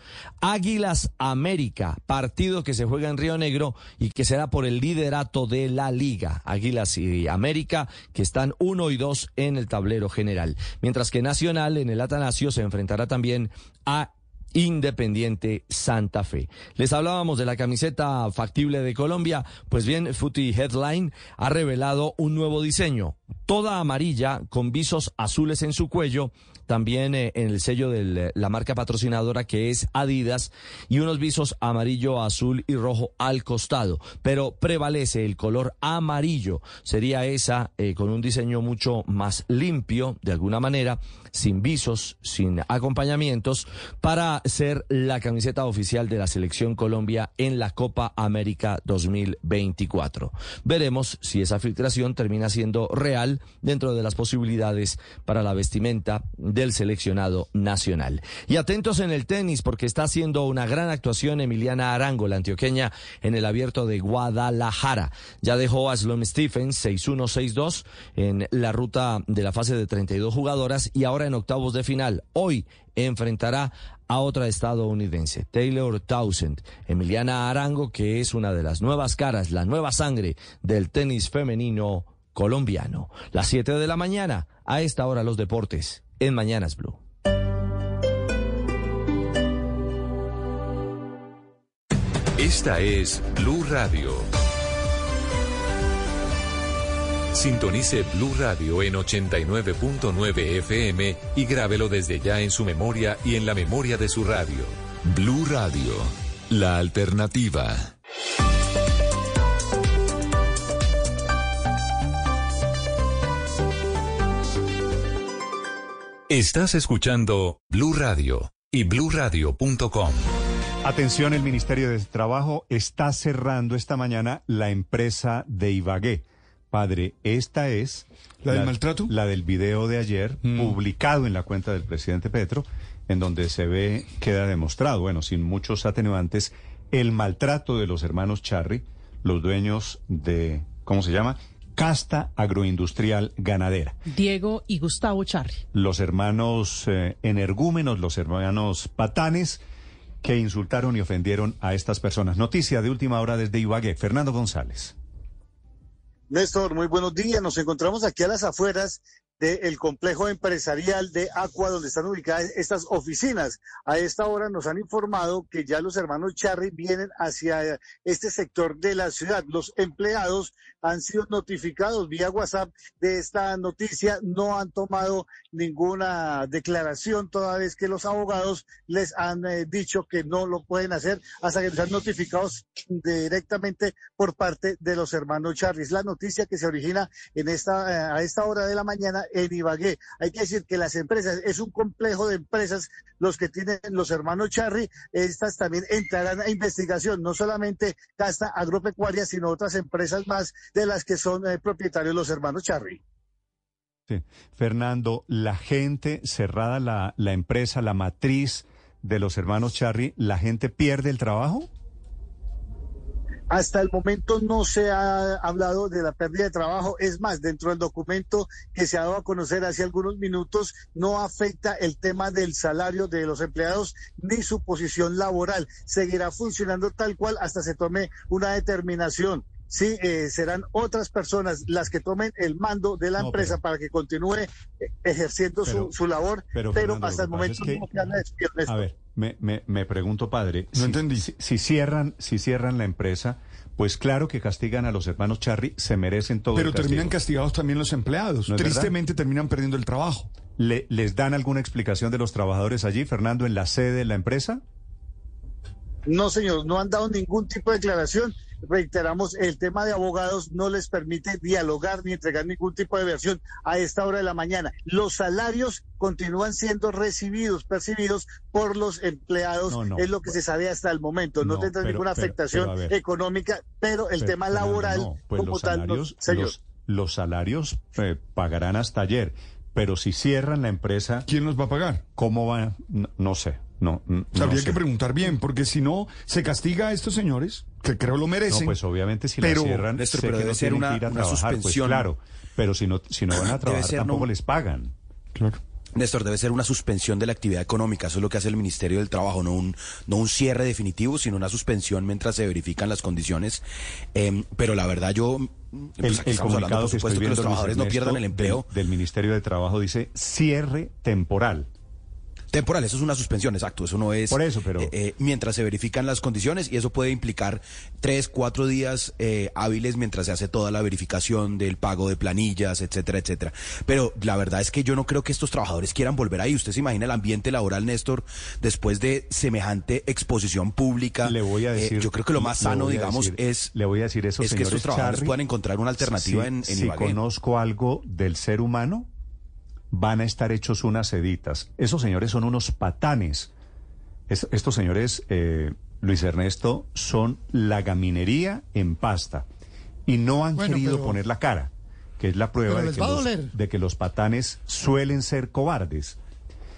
Águilas América, partido que se juega en Río Negro y que será por el liderato de la liga. Águilas y América que están uno y dos en el tablero general. Mientras que Nacional en el Atanasio se enfrentará también a Independiente Santa Fe. Les hablábamos de la camiseta factible de Colombia, pues bien, Footy Headline ha revelado un nuevo diseño, toda amarilla con visos azules en su cuello, también eh, en el sello de la marca patrocinadora que es Adidas y unos visos amarillo, azul y rojo al costado, pero prevalece el color amarillo. Sería esa eh, con un diseño mucho más limpio, de alguna manera, sin visos, sin acompañamientos, para ser la camiseta oficial de la Selección Colombia en la Copa América 2024. Veremos si esa filtración termina siendo real dentro de las posibilidades para la vestimenta del seleccionado nacional. Y atentos en el tenis porque está haciendo una gran actuación Emiliana Arango, la antioqueña, en el abierto de Guadalajara. Ya dejó a Sloan Stephens 6-1-6-2 en la ruta de la fase de 32 jugadoras y ahora en octavos de final. Hoy enfrentará a otra estadounidense, Taylor Townsend. Emiliana Arango, que es una de las nuevas caras, la nueva sangre del tenis femenino colombiano. Las 7 de la mañana, a esta hora los deportes, en Mañanas Blue. Esta es Blue Radio. Sintonice Blue Radio en 89.9 FM y grábelo desde ya en su memoria y en la memoria de su radio. Blue Radio, la alternativa. Estás escuchando Blue Radio y bluradio.com. Atención, el Ministerio de Trabajo está cerrando esta mañana la empresa de Ibagué. Padre, esta es... ¿La del maltrato? La del video de ayer, Mm. publicado en la cuenta del presidente Petro, en donde se ve, queda demostrado, bueno, sin muchos atenuantes, el maltrato de los hermanos Charry, los dueños de, ¿cómo se llama? Casta Agroindustrial Ganadera. Diego y Gustavo Charri. Los hermanos eh, energúmenos, los hermanos patanes, que insultaron y ofendieron a estas personas. Noticia de última hora desde Ibagué. Fernando González. Néstor, muy buenos días. Nos encontramos aquí a las afueras del complejo empresarial de Aqua, donde están ubicadas estas oficinas. A esta hora nos han informado que ya los hermanos Charry vienen hacia este sector de la ciudad. Los empleados han sido notificados vía WhatsApp de esta noticia. No han tomado ninguna declaración toda vez que los abogados les han eh, dicho que no lo pueden hacer hasta que sean notificados directamente por parte de los hermanos Charry. Es la noticia que se origina en esta, eh, a esta hora de la mañana en Ibagué. Hay que decir que las empresas, es un complejo de empresas los que tienen los hermanos Charry, estas también entrarán a investigación, no solamente Casta Agropecuaria, sino otras empresas más de las que son eh, propietarios los hermanos Charry. Fernando, la gente cerrada la, la empresa, la matriz de los hermanos Charry, ¿la gente pierde el trabajo? Hasta el momento no se ha hablado de la pérdida de trabajo. Es más, dentro del documento que se ha dado a conocer hace algunos minutos, no afecta el tema del salario de los empleados ni su posición laboral. Seguirá funcionando tal cual hasta se tome una determinación. Sí, eh, serán otras personas las que tomen el mando de la No, empresa para que continúe eh, ejerciendo pero- su, su labor, pero, pero, Fernando, hasta el momento es que- no se habla de despido, Néstor. A ver, me, me, me pregunto, padre. No entendí. Si, si cierran, si cierran la empresa, pues claro que castigan a los hermanos Charry, se merecen todo Pero el terminan castigados también los empleados. ¿No es verdad? Tristemente terminan perdiendo el trabajo. ¿Le- ¿Les dan alguna explicación de los trabajadores allí, Fernando, en la sede de la empresa? No, señor, no han dado ningún tipo de declaración. Reiteramos, el tema de abogados no les permite dialogar ni entregar ningún tipo de versión a esta hora de la mañana. Los salarios continúan siendo recibidos, percibidos por los empleados, No, no. es lo que se sabe hasta el momento. No, No, tendrá pero- ninguna afectación pero a ver. económica, pero el Pero, tema laboral no, pues como los tal, no, salarios, señor. los, los salarios eh, pagarán hasta ayer, pero si cierran la empresa... ¿Quién los va a pagar? ¿Cómo va? No, no sé, no, no Habría sé. que preguntar bien, porque si no, se castiga a estos señores, que creo lo merecen. No, pues obviamente si pero, la cierran, Néstor, sé pero que debe no ser una- que ir a una trabajar, pues suspensión. claro, pero si no, si no van a trabajar ser, tampoco ¿no? les pagan. Néstor, debe ser una suspensión de la actividad económica. Eso es lo que hace el Ministerio del Trabajo, no un, no un cierre definitivo, sino una suspensión mientras se verifican las condiciones. Em, pero la verdad, yo. pues El, aquí el estamos hablando, por que estoy supuesto, que los viendo, Luis trabajadores no pierdan el del- empleo. Del, Ministerio de Trabajo dice cierre temporal. Temporal, eso es una suspensión, exacto. Eso no es. Por eso, pero- eh, eh, mientras se verifican las condiciones y eso puede implicar tres, cuatro días eh, hábiles mientras se hace toda la verificación del pago de planillas, etcétera, etcétera. Pero la verdad es que yo no creo que estos trabajadores quieran volver ahí. Usted se imagina el ambiente laboral, Néstor, después de semejante exposición pública. Le voy a decir. yo creo que lo más sano, digamos, decir- es. Le voy a decir eso, es que estos trabajadores puedan encontrar una alternativa en, en Si Ibagué. conozco algo del ser humano, van a estar hechos unas seditas. Esos señores son unos patanes. Es- estos señores, eh, Luis Ernesto, son la gaminería en pasta. Y no han Bueno, querido pero- poner la cara, que es la prueba de que, los, doler. de que los patanes suelen ser cobardes.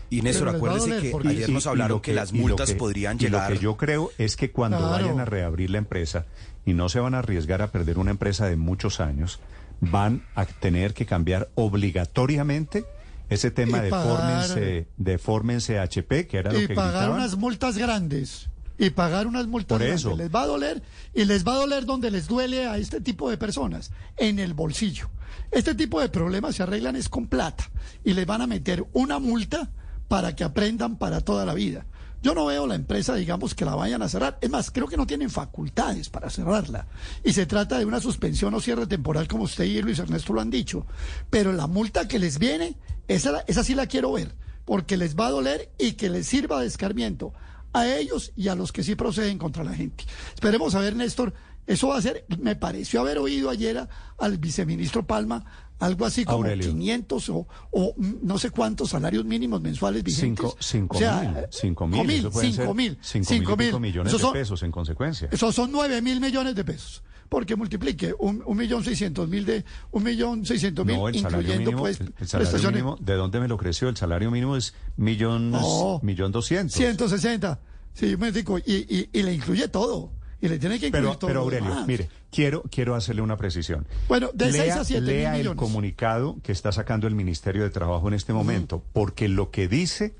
Y Néstor, acuérdese que porque- ayer nos Y- y hablaron que, las multas que- podrían y llegar. Lo que yo creo es que cuando Claro. vayan a reabrir la empresa y no se van a arriesgar a perder una empresa de muchos años, van a tener que cambiar obligatoriamente ese tema Y de pagar- fórmense, de fórmense HP, que era lo y que pagar gritaban. unas multas grandes. Y pagar unas multas Por grandes. eso. Les va a doler y les va a doler donde les duele a este tipo de personas, en el bolsillo. Este tipo de problemas se arreglan es con plata y les van a meter una multa para que aprendan para toda la vida. Yo no veo la empresa, digamos, que la vayan a cerrar. Es más, creo que no tienen facultades para cerrarla. Y se trata de una suspensión o cierre temporal, como usted y Luis Ernesto lo han dicho. Pero la multa que les viene, esa, sí la quiero ver, porque les va a doler y que les sirva de escarmiento a ellos y a los que sí proceden contra la gente. Esperemos a ver, Néstor, eso va a ser, me pareció haber oído ayer al viceministro Palma algo así como Aurelio. 500 o, o no sé cuántos salarios mínimos mensuales vigentes. Cinco, cinco O sea, mil, cinco mil, cinco eso pueden cinco mil, cinco mil mil. millones de pesos en consecuencia. Esos son 9 mil millones de pesos. Porque multiplique un, un millón seiscientos mil de un millón seiscientos mil, No, el salario incluyendo mínimo, pues el, el salario mínimo, ¿de dónde me lo creció? El salario mínimo es millón, No. millón doscientos. 160. Sí, me digo, y, y, y le incluye todo. Y le tiene que incluir Pero, todo. pero Aurelio, demás. mire, quiero, quiero hacerle una precisión. Bueno, de lea, seis a siete mil lea el comunicado que está sacando el Ministerio de Trabajo en este momento, porque lo que dice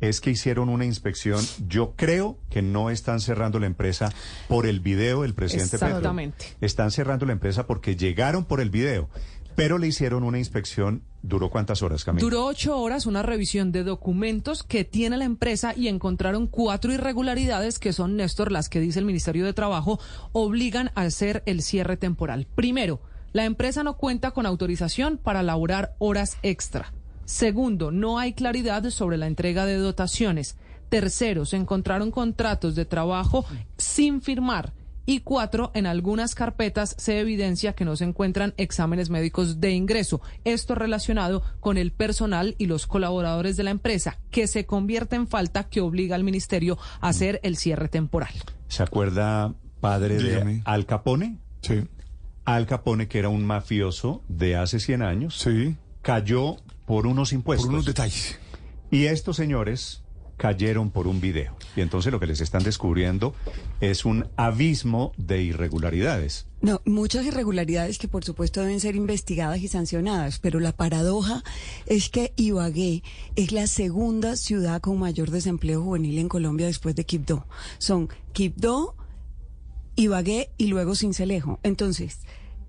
es que hicieron una inspección. Yo creo que no están cerrando la empresa por el video del presidente Petro. Exactamente. Están cerrando la empresa porque llegaron por el video, pero le hicieron una inspección. ¿Duró cuántas horas, Camila? Duró ocho horas una revisión de documentos que tiene la empresa y encontraron cuatro irregularidades que son, Néstor, las que dice el Ministerio de Trabajo, obligan a hacer el cierre temporal. Primero, la empresa no cuenta con autorización para laborar horas extra. Segundo, no hay claridad sobre la entrega de dotaciones. Tercero, se encontraron contratos de trabajo sin firmar. Y cuatro, en algunas carpetas se evidencia que no se encuentran exámenes médicos de ingreso. Esto relacionado con el personal y los colaboradores de la empresa, que se convierte en falta que obliga al ministerio a hacer el cierre temporal. ¿Se acuerda, padre de Dígame. Al Capone? Sí. Al Capone, que era un mafioso de hace 100 años, Sí. cayó por unos impuestos. Por unos detalles. Y estos señores cayeron por un video. Y entonces lo que les están descubriendo es un abismo de irregularidades. No, muchas irregularidades que por supuesto deben ser investigadas y sancionadas, pero la paradoja es que Ibagué es la segunda ciudad con mayor desempleo juvenil en Colombia después de Quibdó. Son Quibdó, Ibagué y luego Cincelejo. Entonces,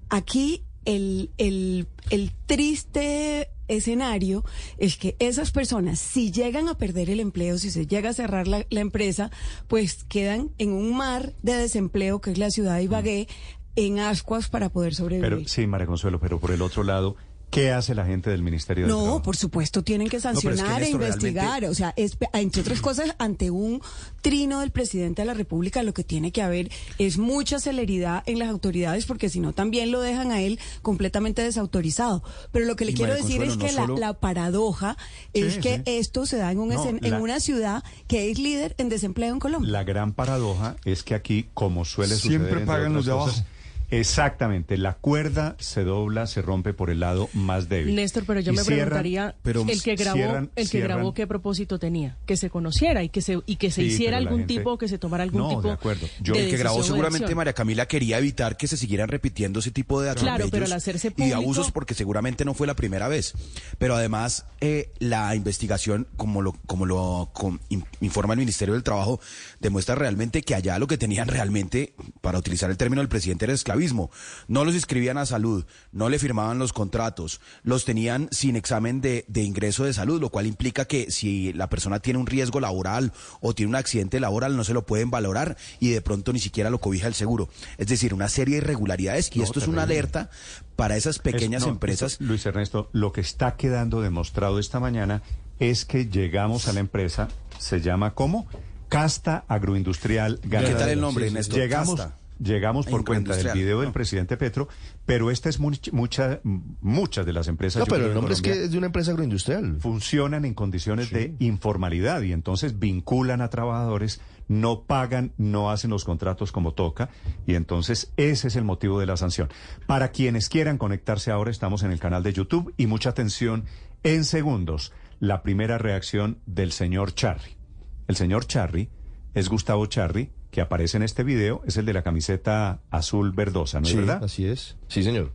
aquí el, el, el triste escenario es que esas personas, si llegan a perder el empleo, si se llega a cerrar la, la empresa, pues quedan en un mar de desempleo que es la ciudad de Ibagué, en ascuas para poder sobrevivir. Pero sí, María Consuelo, pero por el otro lado, ¿qué hace la gente del Ministerio de No, Trabajo? por supuesto, tienen que pero es que sancionar e investigar. realmente- O sea, es- entre otras cosas, ante un trino del presidente de la República, lo que tiene que haber es mucha celeridad en las autoridades, porque si no, también lo dejan a él completamente desautorizado. Pero lo que le Y quiero María decir es que no la, solo- la paradoja es Sí, que sí. esto se da en, un No, escen- la- en una ciudad que es líder en desempleo en Colombia. La gran paradoja es que aquí, como suele suceder... Siempre pagan los de cosas, abajo. Exactamente, la cuerda se dobla, se rompe por el lado más débil. Néstor, pero yo Y me cierran- preguntaría, pero el que grabó, cierran- el que cierran- grabó qué propósito tenía, que se conociera y que se y que se Sí, hiciera algún gente- tipo, que se tomara algún No, de tipo acuerdo. Yo- de el que grabó de seguramente. María Camila quería evitar que se siguieran repitiendo ese tipo de Claro, atropellos pero al hacerse y de abusos porque seguramente no fue la primera vez. Pero además eh, la investigación, como lo como lo com- in- informa el Ministerio del Trabajo, demuestra realmente que allá lo que tenían realmente, para utilizar el término del presidente, era esclavitud chavismo. No los inscribían a salud, no le firmaban los contratos, los tenían sin examen de, de ingreso de salud, lo cual implica que si la persona tiene un riesgo laboral o tiene un accidente laboral, no se lo pueden valorar y de pronto ni siquiera lo cobija el seguro. Es decir, una serie de irregularidades y No, esto es una terrible. alerta para esas pequeñas Es- no, empresas. Luis Ernesto, lo que está quedando demostrado esta mañana es que llegamos a la empresa, se llama ¿cómo? Casta Agroindustrial Ganadera. ¿Qué tal el nombre, Néstor? Llegamos, Casta. Llegamos por cuenta del video del presidente Petro, pero esta es much- mucha, muchas de las empresas. No, pero el nombre es que es de una empresa agroindustrial. funcionan en condiciones de informalidad y entonces vinculan a trabajadores, no pagan, no hacen los contratos como toca y entonces ese es el motivo de la sanción. Para quienes quieran conectarse ahora, estamos en el canal de YouTube y mucha atención en segundos. La primera reacción del señor Charry. El señor Charry es Gustavo Charry, que aparece en este video, es el de la camiseta azul verdosa, ¿no es Sí, verdad? así es. Sí, señor.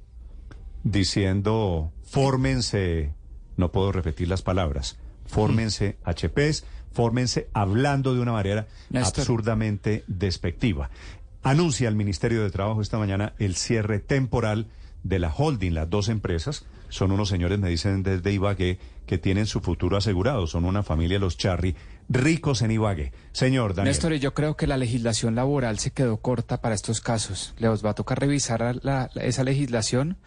diciendo, fórmense, no puedo repetir las palabras, fórmense HPs, fórmense hablando de una manera Néstor. absurdamente despectiva. Anuncia el Ministerio de Trabajo esta mañana el cierre temporal de la holding, las dos empresas. Son unos señores, me dicen desde Ibagué, que tienen su futuro asegurado. Son una familia, los Charry, ricos en Ibagué. Señor Daniel. Néstor, yo creo que la legislación laboral se quedó corta para estos casos. Les va a tocar revisar la- esa legislación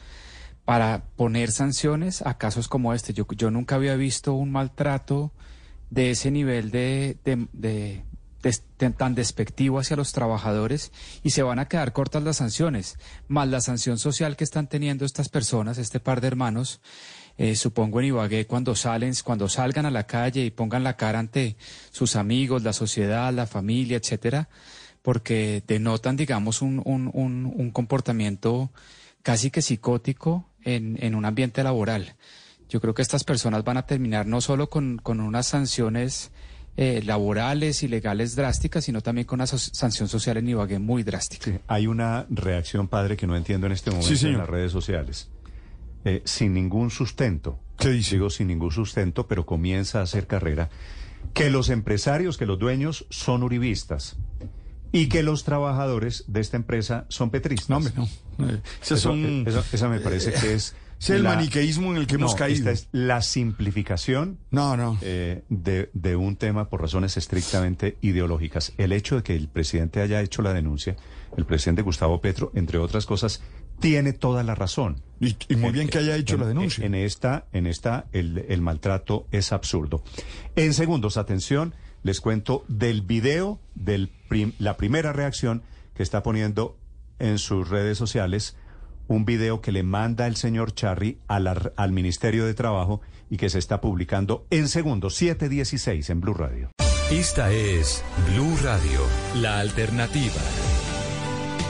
para poner sanciones a casos como este. Yo, nunca había visto un maltrato de ese nivel de- tan despectivo hacia los trabajadores y se van a quedar cortas las sanciones, más la sanción social que están teniendo estas personas, este par de hermanos, eh, supongo en Ibagué, cuando salen, cuando salgan a la calle y pongan la cara ante sus amigos, la sociedad, la familia, etcétera, porque denotan, digamos, un, un, un, un comportamiento casi que psicótico en, en un ambiente laboral. Yo creo que estas personas van a terminar no solo con, con unas sanciones eh, laborales y legales drásticas, sino también con una so- sanción social en Ibagué muy drástica. Hay una reacción, padre, que no entiendo en este momento Sí, en las redes sociales. Eh, sin ningún sustento. ¿Qué Digo sin ningún sustento, pero comienza a hacer carrera. Que los empresarios, que los dueños son uribistas. Y que los trabajadores de esta empresa son petristas. No, hombre, no. son- esa me parece que es... Es el maniqueísmo en el que hemos caído. Esta es la simplificación no, no. de, de un tema por razones estrictamente ideológicas. El hecho de que el presidente haya hecho la denuncia, el presidente Gustavo Petro, entre otras cosas, tiene toda la razón. Y, muy bien que haya hecho En- la denuncia. En esta, en esta el, el maltrato es absurdo. En segundos, atención, les cuento del video de la primera reacción que está poniendo en sus redes sociales un video que le manda el señor Charry a la- al Ministerio de Trabajo y que se está publicando en segundos, 7.16 en Blue Radio. Esta es Blue Radio, la alternativa.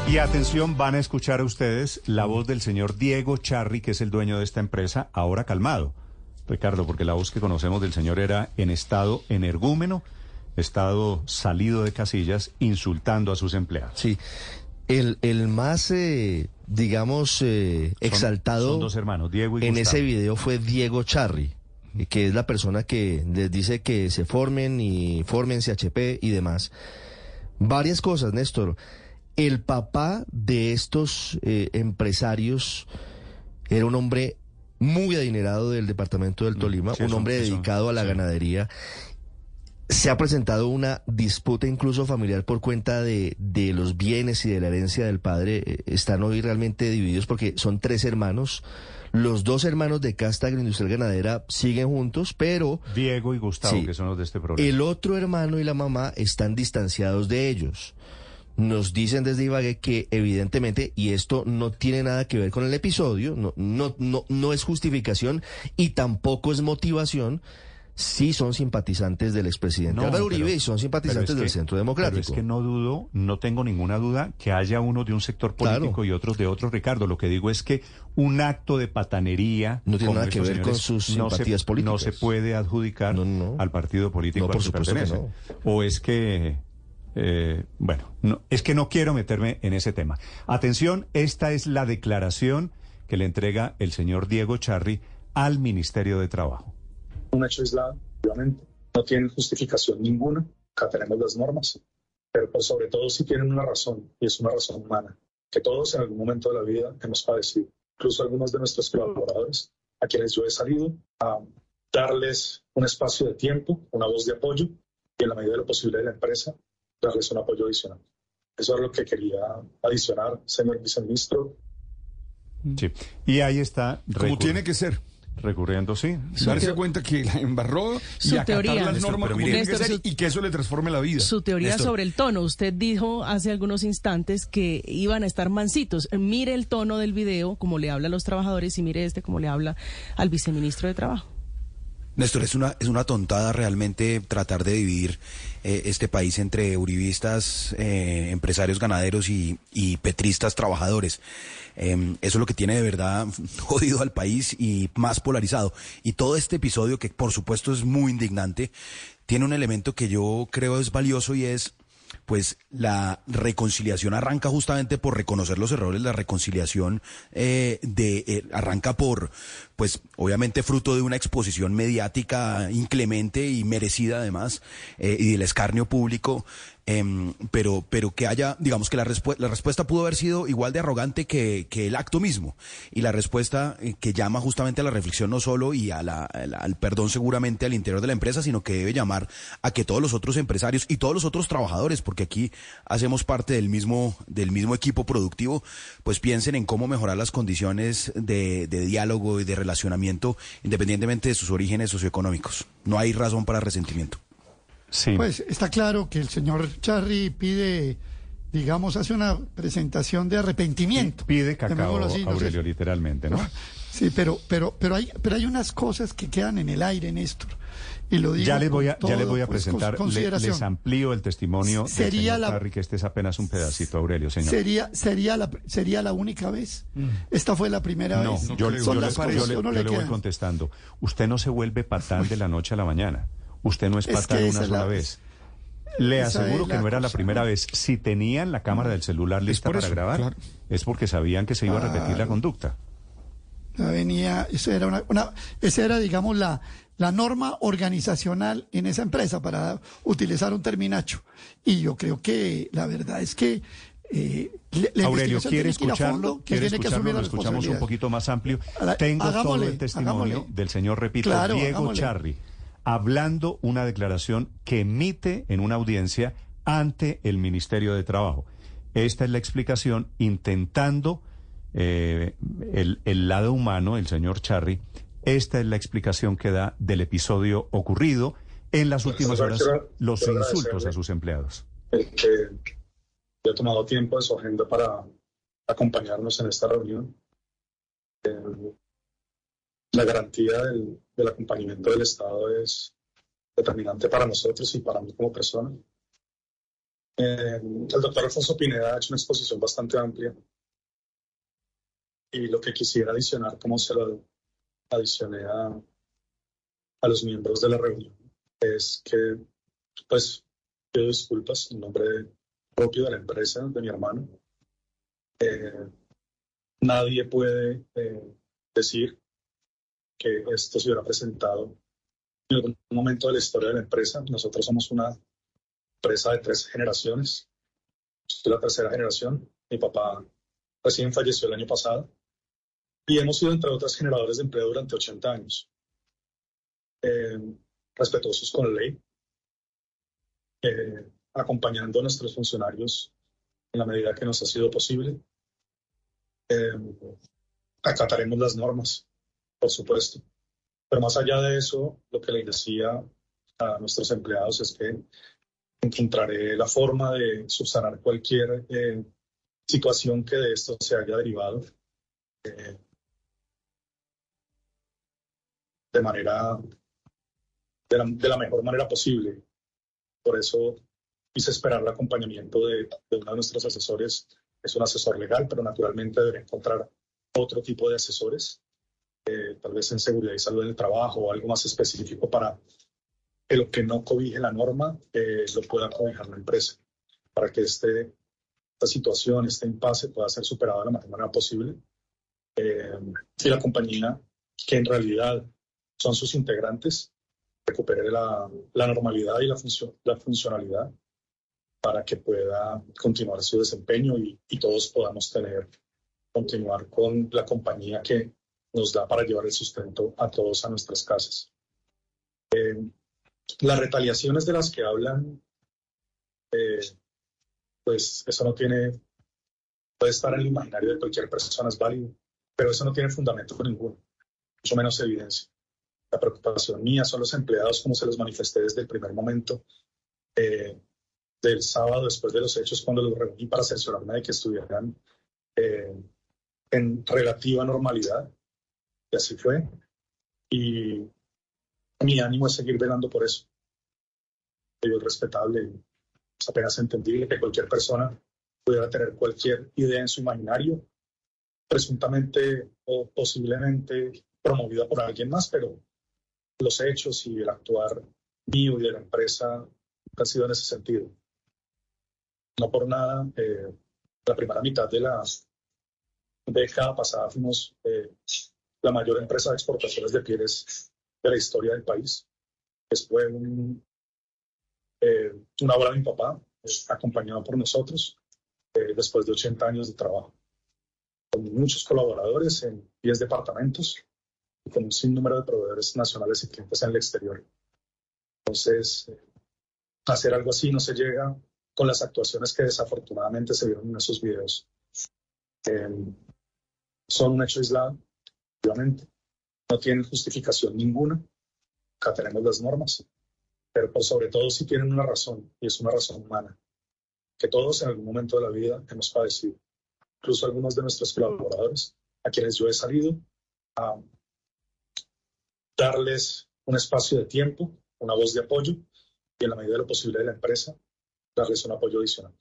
Y atención, van a escuchar a ustedes la voz del señor Diego Charri, que es el dueño de esta empresa, ahora calmado. Ricardo, porque la voz que conocemos del señor era en estado energúmeno, estado salido de casillas, insultando a sus empleados. Sí. El, el más, eh, digamos, eh, exaltado son dos hermanos, Diego y en Gustavo. ese video fue Diego Charri, que es la persona que les dice que se formen y fórmense HP y demás. Varias cosas, Néstor. El papá de estos eh, empresarios era un hombre muy adinerado del departamento del Tolima, Mm, sí, un hombre eso- dedicado a la ganadería. Se ha presentado una disputa incluso familiar por cuenta de, de los bienes y de la herencia del padre. Eh, Están hoy realmente divididos porque son tres hermanos. Los dos hermanos de casta agroindustrial ganadera siguen juntos, pero Diego y Gustavo, Sí. que son los de este programa. el otro hermano y la mamá están distanciados de ellos. Nos dicen desde Ibagué que evidentemente, y esto no tiene nada que ver con el episodio, no, no, no, no es justificación y tampoco es motivación, sí son simpatizantes del expresidente No, Álvaro Uribe pero- y son pero simpatizantes es del que- Centro Pero Democrático. es que no dudo, no tengo ninguna duda que haya uno de un sector político Claro. y otros de otro, Ricardo. Lo que digo es que un acto de patanería No tiene nada que ver con sus no se- simpatías políticas. No se puede adjudicar al partido político No, al por que supuesto que pertenece. O es que, eh, bueno, no, es que no quiero meterme en ese tema. Atención, esta es la declaración que le entrega el señor Diego Charri al Ministerio de Trabajo. un hecho aislado, obviamente. No tienen justificación ninguna, acá tenemos las normas, pero por sobre todo sí tienen una razón, y es una razón humana. que todos en algún momento de la vida hemos padecido, incluso algunos de nuestros colaboradores, a quienes yo he salido a darles un espacio de tiempo, una voz de apoyo y en la medida de lo posible de la empresa, darles un apoyo adicional. Eso es lo que quería adicionar, señor viceministro. Sí. Y ahí está. Como tiene que ser. Recurriendo, sí. Darse cuenta que la embarró Su y acatar teoría. las Néstor, normas como mire. tiene que ser su- y que eso le transforme la vida. Su teoría Néstor. sobre el tono. Usted dijo hace algunos instantes que iban a estar mansitos. Mire el tono del video, como le habla a los trabajadores, y mire este, como le habla al viceministro de Trabajo. Néstor, es una, es una tontada realmente tratar de dividir eh, este país entre uribistas, eh, empresarios ganaderos y, y petristas trabajadores. Eh, eso es lo que tiene de verdad (laughs) jodido al país y más polarizado. Y todo este episodio, que por supuesto es muy indignante, tiene un elemento que yo creo es valioso y es pues la reconciliación arranca justamente por reconocer los errores, la reconciliación eh, de eh, arranca por, pues obviamente fruto de una exposición mediática inclemente y merecida además eh, y del escarnio público, em, pero pero que haya, digamos que la, respu- la respuesta pudo haber sido igual de arrogante que, que el acto mismo y la respuesta eh, que llama justamente a la reflexión no solo y a la- al perdón seguramente al interior de la empresa, sino que debe llamar a que todos los otros empresarios y todos los otros trabajadores, porque aquí hacemos parte del mismo, del mismo equipo productivo, pues piensen en cómo mejorar las condiciones de, de diálogo y de relacionamiento independientemente de sus orígenes socioeconómicos. No hay razón para resentimiento. Sí. Pues está claro que el señor Charry pide, digamos, hace una presentación de arrepentimiento. Pide cacao, así, no sé. Aurelio, literalmente, ¿no? (laughs) Sí, pero, pero, pero hay, pero hay unas cosas que quedan en el aire, Néstor. Y lo digo Ya les voy a, ya les voy a pues, presentar, le- les amplío el testimonio Sería del señor la- que este es apenas un pedacito, Aurelio, señor. Sería, sería, la, sería la única vez. Esta fue la primera No, vez. yo, yo le, yo le- que no yo le le voy contestando. Usted no se vuelve patán de la noche a la mañana. Usted no es Es patán que una sola la- vez. Le esa aseguro que no era la primera vez. Si tenían la cámara del celular lista para eso, grabar, claro. es porque sabían que se iba a repetir la conducta. Ya venía, eso era una, una- esa era, digamos, la, la norma organizacional en esa empresa, para utilizar un terminacho. Y yo creo que la verdad es que eh, le- la Aurelio, ¿quiere escucharlo? fondo, que ¿Quiere tiene que escucharlo? asumir Lo la escuchamos un poquito más amplio. Tengo todo hagámosle, el testimonio hagámosle. del señor, repito, Claro, Diego hagámosle. Charri, hablando una declaración que emite en una audiencia ante el Ministerio de Trabajo. Esta es la explicación intentando eh, el, el lado humano, el señor Charri. Esta es la explicación que da del episodio ocurrido en las últimas horas, quiero- los quiero insultos a sus empleados. el que haya tomado tiempo de su agenda para acompañarnos en esta reunión. Eh, la garantía del, del acompañamiento del Estado es determinante para nosotros y para mí como persona. Eh, el doctor Alfonso Pineda ha hecho una exposición bastante amplia y lo que quisiera adicionar, como se lo adicioné a, a los miembros de la reunión, es que pues pido disculpas en nombre propio de la empresa, de mi hermano. Eh, nadie puede eh, decir que esto se hubiera presentado en algún momento de la historia de la empresa. Nosotros somos una empresa de tres generaciones. Soy la tercera generación. Mi papá recién falleció el año pasado. Y hemos sido, entre otras, generadores de empleo durante 80 años. Eh, respetuosos con la ley, eh, acompañando a nuestros funcionarios en la medida que nos ha sido posible. Eh, acataremos las normas, por supuesto. Pero más allá de eso, lo que le decía a nuestros empleados es que encontraré la forma de subsanar cualquier eh, situación que de esto se haya derivado eh, de manera de la, de la mejor manera posible. Por eso quise esperar el acompañamiento de, de uno de nuestros asesores. Es un asesor legal, pero naturalmente deberé encontrar otro tipo de asesores, eh, tal vez en seguridad y salud en el trabajo o algo más específico para que lo que no cobije la norma eh, lo pueda cobijar la empresa, para que este, esta situación, este impasse pueda ser superado de la mejor manera posible. Eh, y la compañía, que en realidad son sus integrantes, recupere la, la normalidad y la, funcio- la funcionalidad para que pueda continuar su desempeño y, y todos podamos tener, continuar con la compañía que nos da para llevar el sustento a todos a nuestras casas. Eh, las retaliaciones de las que hablan, eh, pues eso no tiene, puede estar en el imaginario de cualquier persona, es válido, pero eso no tiene fundamento ninguno, mucho menos evidencia. La preocupación mía son los empleados, como se los manifesté desde el primer momento eh, del sábado, después de los hechos, cuando los reuní para censurarme de que estuvieran eh, en relativa normalidad. Y así fue. Y mi ánimo es seguir velando por eso. Es respetable, es apenas entendible que cualquier persona pudiera tener cualquier idea en su imaginario, presuntamente o posiblemente promovida por alguien más, pero los hechos y el actuar mío y de la empresa han sido en ese sentido. No por nada, eh, la primera mitad de la década pasada fuimos eh, la mayor empresa de exportaciones de pieles de la historia del país. Fue un, eh, una obra de mi papá, acompañado por nosotros, eh, después de 80 años de trabajo, con muchos colaboradores en 10 departamentos y con un sinnúmero de proveedores nacionales y clientes en el exterior. Entonces, eh, hacer algo así no se llega con las actuaciones que desafortunadamente se vieron en esos videos. son un hecho aislado, no tienen justificación ninguna. Acá tenemos las normas, pero por sobre todo sí tienen una razón, y es una razón humana, que todos en algún momento de la vida hemos padecido. Incluso algunos de nuestros colaboradores, a quienes yo he salido a darles un espacio de tiempo, una voz de apoyo, y en la medida de lo posible de la empresa, darles un apoyo adicional.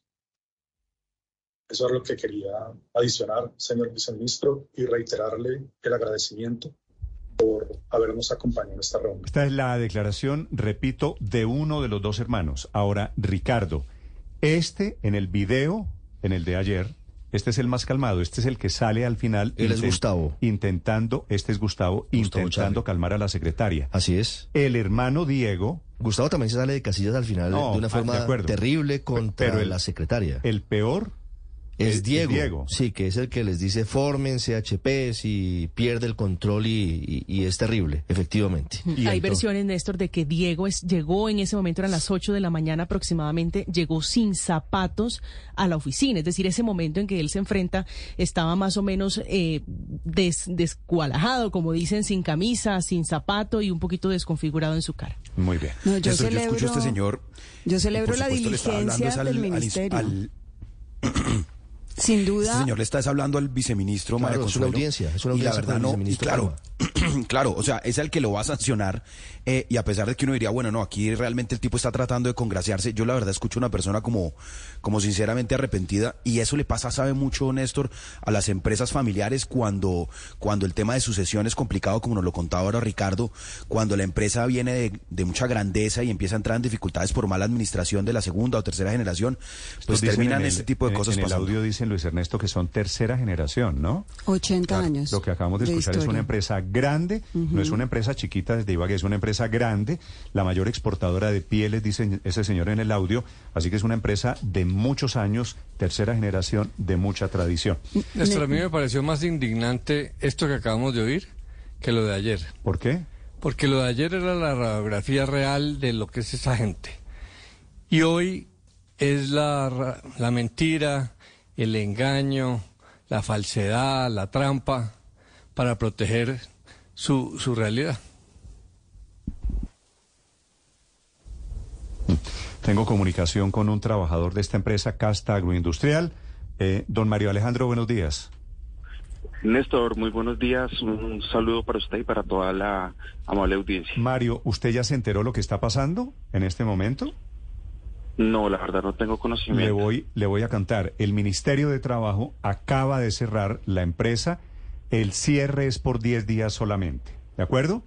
Eso es lo que quería adicionar, señor viceministro, y reiterarle el agradecimiento por habernos acompañado en esta reunión. Esta es la declaración, repito, de uno de los dos hermanos. Ahora, Ricardo, este en el video, en el de ayer, este es el más calmado, este es el que sale al final. Él es Gustavo. Intentando, este es Gustavo, intentando calmar a la secretaria. Así es. El hermano Diego. Gustavo también se sale de casillas al final de una forma terrible contra Pero la secretaria. El peor es Diego, Sí, que es el que les dice fórmense HP si pierde el control y, es terrible, efectivamente. Hay versiones, Néstor, de que Diego es, llegó en ese momento, eran las 8 de la mañana aproximadamente, llegó sin zapatos a la oficina. Es decir, ese momento en que él se enfrenta estaba más o menos eh, descualajado, como dicen, sin camisa, sin zapato y un poquito desconfigurado en su cara. Muy bien. yo, celebro, este señor. Yo celebro la diligencia del ministerio. (clears throat) Sin duda. Este señor le está hablando al viceministro claro, Es una audiencia, es una audiencia. Y la verdad no, claro, (clears throat) claro, o sea, es el que lo va a sancionar eh, y a pesar de que uno diría, bueno, no, aquí realmente el tipo está tratando de congraciarse, yo la verdad escucho una persona como, como sinceramente arrepentida y eso le pasa, sabe mucho, Néstor, a las empresas familiares cuando, cuando el tema de sucesión es complicado, como nos lo contaba ahora Ricardo, cuando la empresa viene de, mucha grandeza y empieza a entrar en dificultades por mala administración de la segunda o tercera generación, pues terminan este tipo de cosas en pasando. el audio dicen, Luis Ernesto, que son tercera generación, ¿no? 80 años. Lo que acabamos de escuchar es una empresa grande, no es una empresa chiquita desde Ibagué, es una empresa grande, la mayor exportadora de pieles, dice ese señor en el audio, así que es una empresa de muchos años, tercera generación, de mucha tradición. Néstor, a mí me pareció más indignante esto que acabamos de oír que lo de ayer. ¿Por qué? Porque lo de ayer era la radiografía real de lo que es esa gente. Y hoy es la, la mentira, el engaño, la falsedad, la trampa para proteger su, su realidad. Tengo comunicación con un trabajador de esta empresa, Casta Agroindustrial. Eh, don Mario Alejandro, buenos días. Néstor, muy buenos días. Un saludo para usted y para toda la amable audiencia. Mario, ¿usted ya se enteró lo que está pasando en este momento? No, la verdad no tengo conocimiento. Le voy, le voy a cantar. El Ministerio de Trabajo acaba de cerrar la empresa. El cierre es por 10 días solamente. ¿De acuerdo?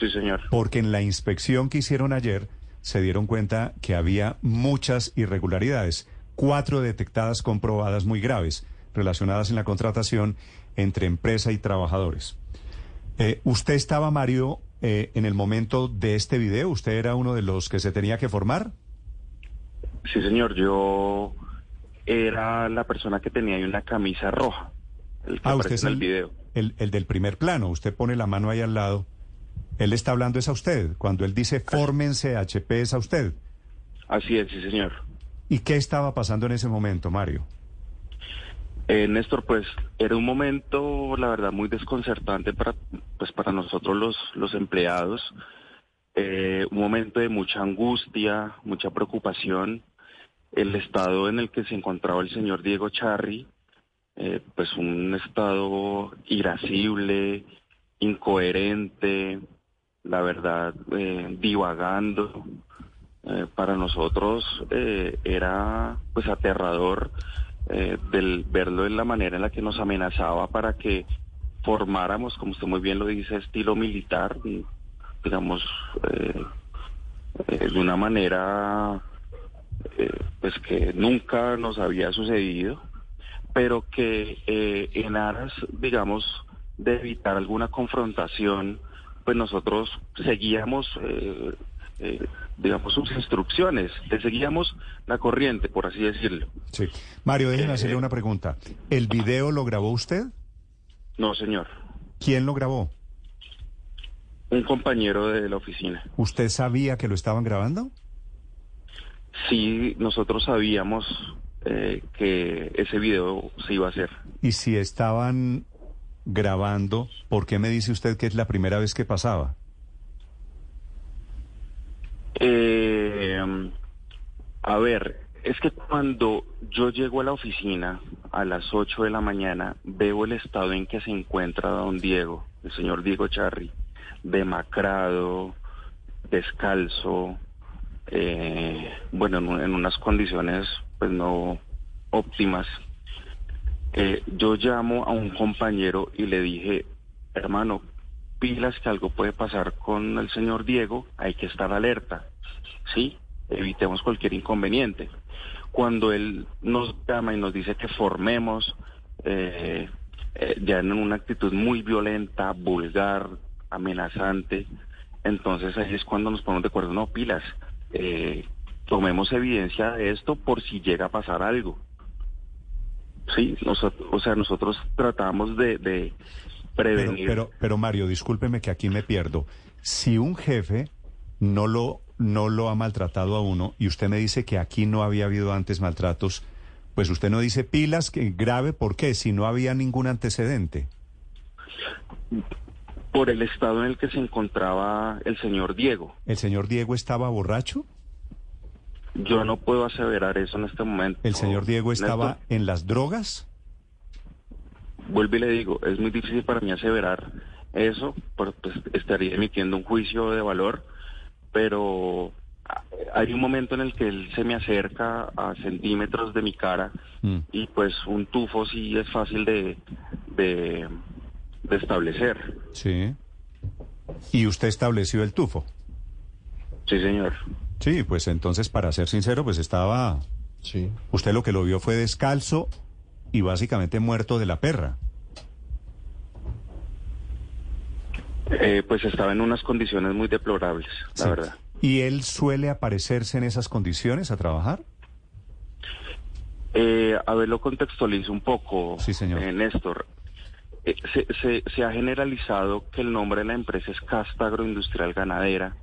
Sí, señor. Porque en la inspección que hicieron ayer se dieron cuenta que había muchas irregularidades, cuatro detectadas comprobadas muy graves, relacionadas en la contratación entre empresa y trabajadores. Eh, ¿Usted estaba, Mario, eh, en el momento de este video? ¿Usted era uno de los que se tenía que formar? Sí, señor, yo era la persona que tenía ahí una camisa roja, el que Ah, usted aparece es en el el, video. el, el del primer plano. Usted pone la mano ahí al lado. Él está hablando es a usted. Cuando él dice fórmense HP es a usted. Así es, sí, señor. ¿Y qué estaba pasando en ese momento, Mario? Eh, Néstor, pues era un momento, la verdad, muy desconcertante para, pues, para nosotros los, los empleados. Eh, un momento de mucha angustia, mucha preocupación. El estado en el que se encontraba el señor Diego Charri, eh, pues un estado irascible, incoherente, la verdad, eh, divagando. Eh, para nosotros eh, era pues aterrador eh, del verlo en la manera en la que nos amenazaba para que formáramos, como usted muy bien lo dice, estilo militar, digamos, de una manera pues que nunca nos había sucedido, pero que en aras, digamos, de evitar alguna confrontación, pues nosotros seguíamos, eh, eh, digamos, sus instrucciones, le seguíamos la corriente, por así decirlo. Sí. Mario, déjeme Eh, hacerle una pregunta. ¿El video lo grabó usted? No, señor, ¿Quién lo grabó? un compañero de la oficina. ¿Usted sabía que lo estaban grabando? Sí, nosotros sabíamos eh, que ese video se iba a hacer. Y si estaban grabando, ¿por qué me dice usted que es la primera vez que pasaba? Eh, a ver, es que cuando yo llego a la oficina a las 8 de la mañana, veo el estado en que se encuentra don Diego, el señor Diego Charri, demacrado, descalzo, eh, bueno, en, en unas condiciones pues no óptimas. Eh, yo llamo a un compañero y le dije, hermano, pilas que algo puede pasar con el señor Diego, hay que estar alerta, ¿sí? Evitemos cualquier inconveniente. Cuando él nos llama y nos dice que formemos, eh, eh, ya en una actitud muy violenta, vulgar, amenazante, entonces ahí es cuando nos ponemos de acuerdo, no, pilas, eh, tomemos evidencia de esto por si llega a pasar algo. Sí, nosotros, o sea, nosotros tratamos de, de Pero, prevenir. pero, pero Mario, discúlpeme que aquí me pierdo. Si un jefe no lo, no lo ha maltratado a uno y usted me dice que aquí no había habido antes maltratos, pues usted no dice pilas, que grave, ¿por qué? Si no había ningún antecedente. por el estado en el que se encontraba el señor Diego. ¿El señor Diego estaba borracho? Yo no puedo aseverar eso en este momento. ¿El señor Diego estaba Néstor, en las drogas? vuelvo y le digo, es muy difícil para mí aseverar eso, porque pues, estaría emitiendo un juicio de valor, pero hay un momento en el que él se me acerca a centímetros de mi cara Mm. y pues un tufo sí es fácil de, de, de establecer. Sí. ¿Y usted estableció el tufo? Sí, señor. Sí, pues entonces, para ser sincero, pues estaba... Sí. Usted lo que lo vio fue descalzo y básicamente muerto de la perra. Eh, pues estaba en unas condiciones muy deplorables, la Sí. verdad. ¿Y él suele aparecerse en esas condiciones a trabajar? Eh, a ver, lo contextualizo un poco, Sí, señor. eh, Néstor. Eh, se, se- se ha generalizado que el nombre de la empresa es Casta Agroindustrial Ganadera,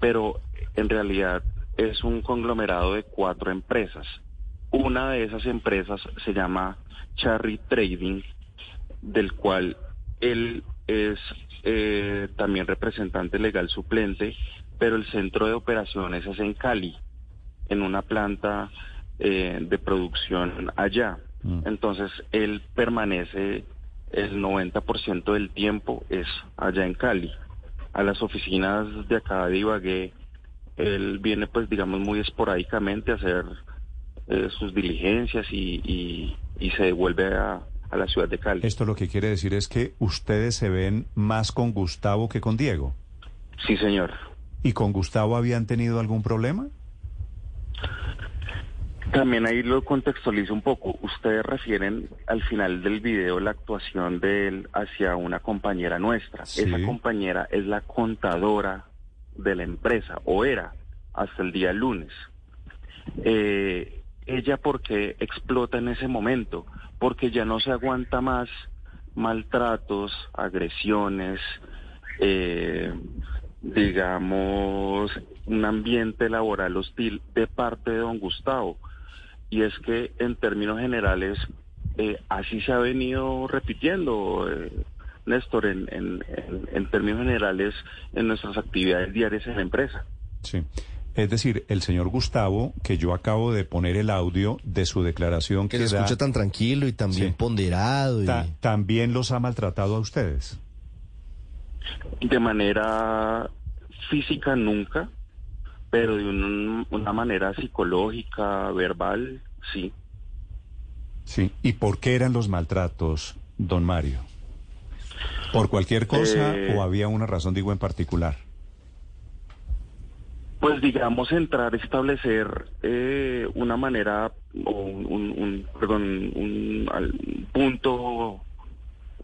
pero en realidad es un conglomerado de cuatro empresas. Una de esas empresas se llama Charry Trading, del cual él es eh, también representante legal suplente, pero el centro de operaciones es en Cali, en una planta eh, de producción allá. Entonces, él permanece el 90% del tiempo es allá en Cali. A las oficinas de acá de Ibagué, él viene pues digamos muy esporádicamente a hacer eh, sus diligencias y, y- y se devuelve a, a la ciudad de Cali. Esto lo que quiere decir es que ustedes se ven más con Gustavo que con Diego. Sí, señor. ¿Y con Gustavo habían tenido algún problema? También ahí lo contextualizo un poco. Ustedes refieren al final del video la actuación de él hacia una compañera nuestra. Sí. Esa compañera es la contadora de la empresa, o era hasta el día lunes. Eh, ella porque explota en ese momento, porque ya no se aguanta más maltratos, agresiones, eh, digamos, un ambiente laboral hostil de parte de don Gustavo. Y es que en términos generales, eh, así se ha venido repitiendo, eh, Néstor, en, en, en, en términos generales, en nuestras actividades diarias en la empresa. Sí. Es decir, el señor Gustavo, que yo acabo de poner el audio de su declaración Que que, se da, escucha tan tranquilo y tan bien ponderado. Y... ta- también los ha maltratado a ustedes. De manera física nunca, pero de un- una manera psicológica, verbal, sí. Sí. ¿Y por qué eran los maltratos, don Mario? ¿Por cualquier cosa Eh, o había una razón, digo, en particular? Pues digamos entrar a establecer eh, una manera o un, un- un- perdón un, un punto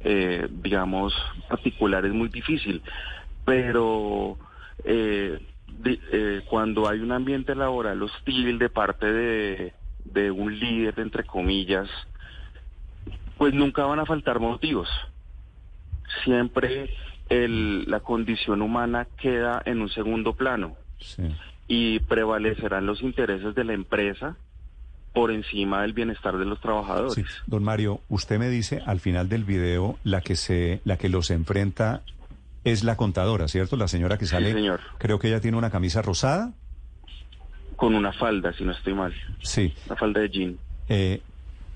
eh, digamos particular es muy difícil pero eh, eh, cuando hay un ambiente laboral hostil de parte de, de un líder entre comillas pues nunca van a faltar motivos siempre el, la condición humana queda en un segundo plano y prevalecerán los intereses de la empresa por encima del bienestar de los trabajadores. Sí. Don Mario, usted me dice al final del video la que se, la que los enfrenta es la contadora, ¿cierto? La señora que sale. señor. Creo que ella tiene una camisa rosada. Con una falda, si no estoy mal. Sí. Una falda de jean. Eh,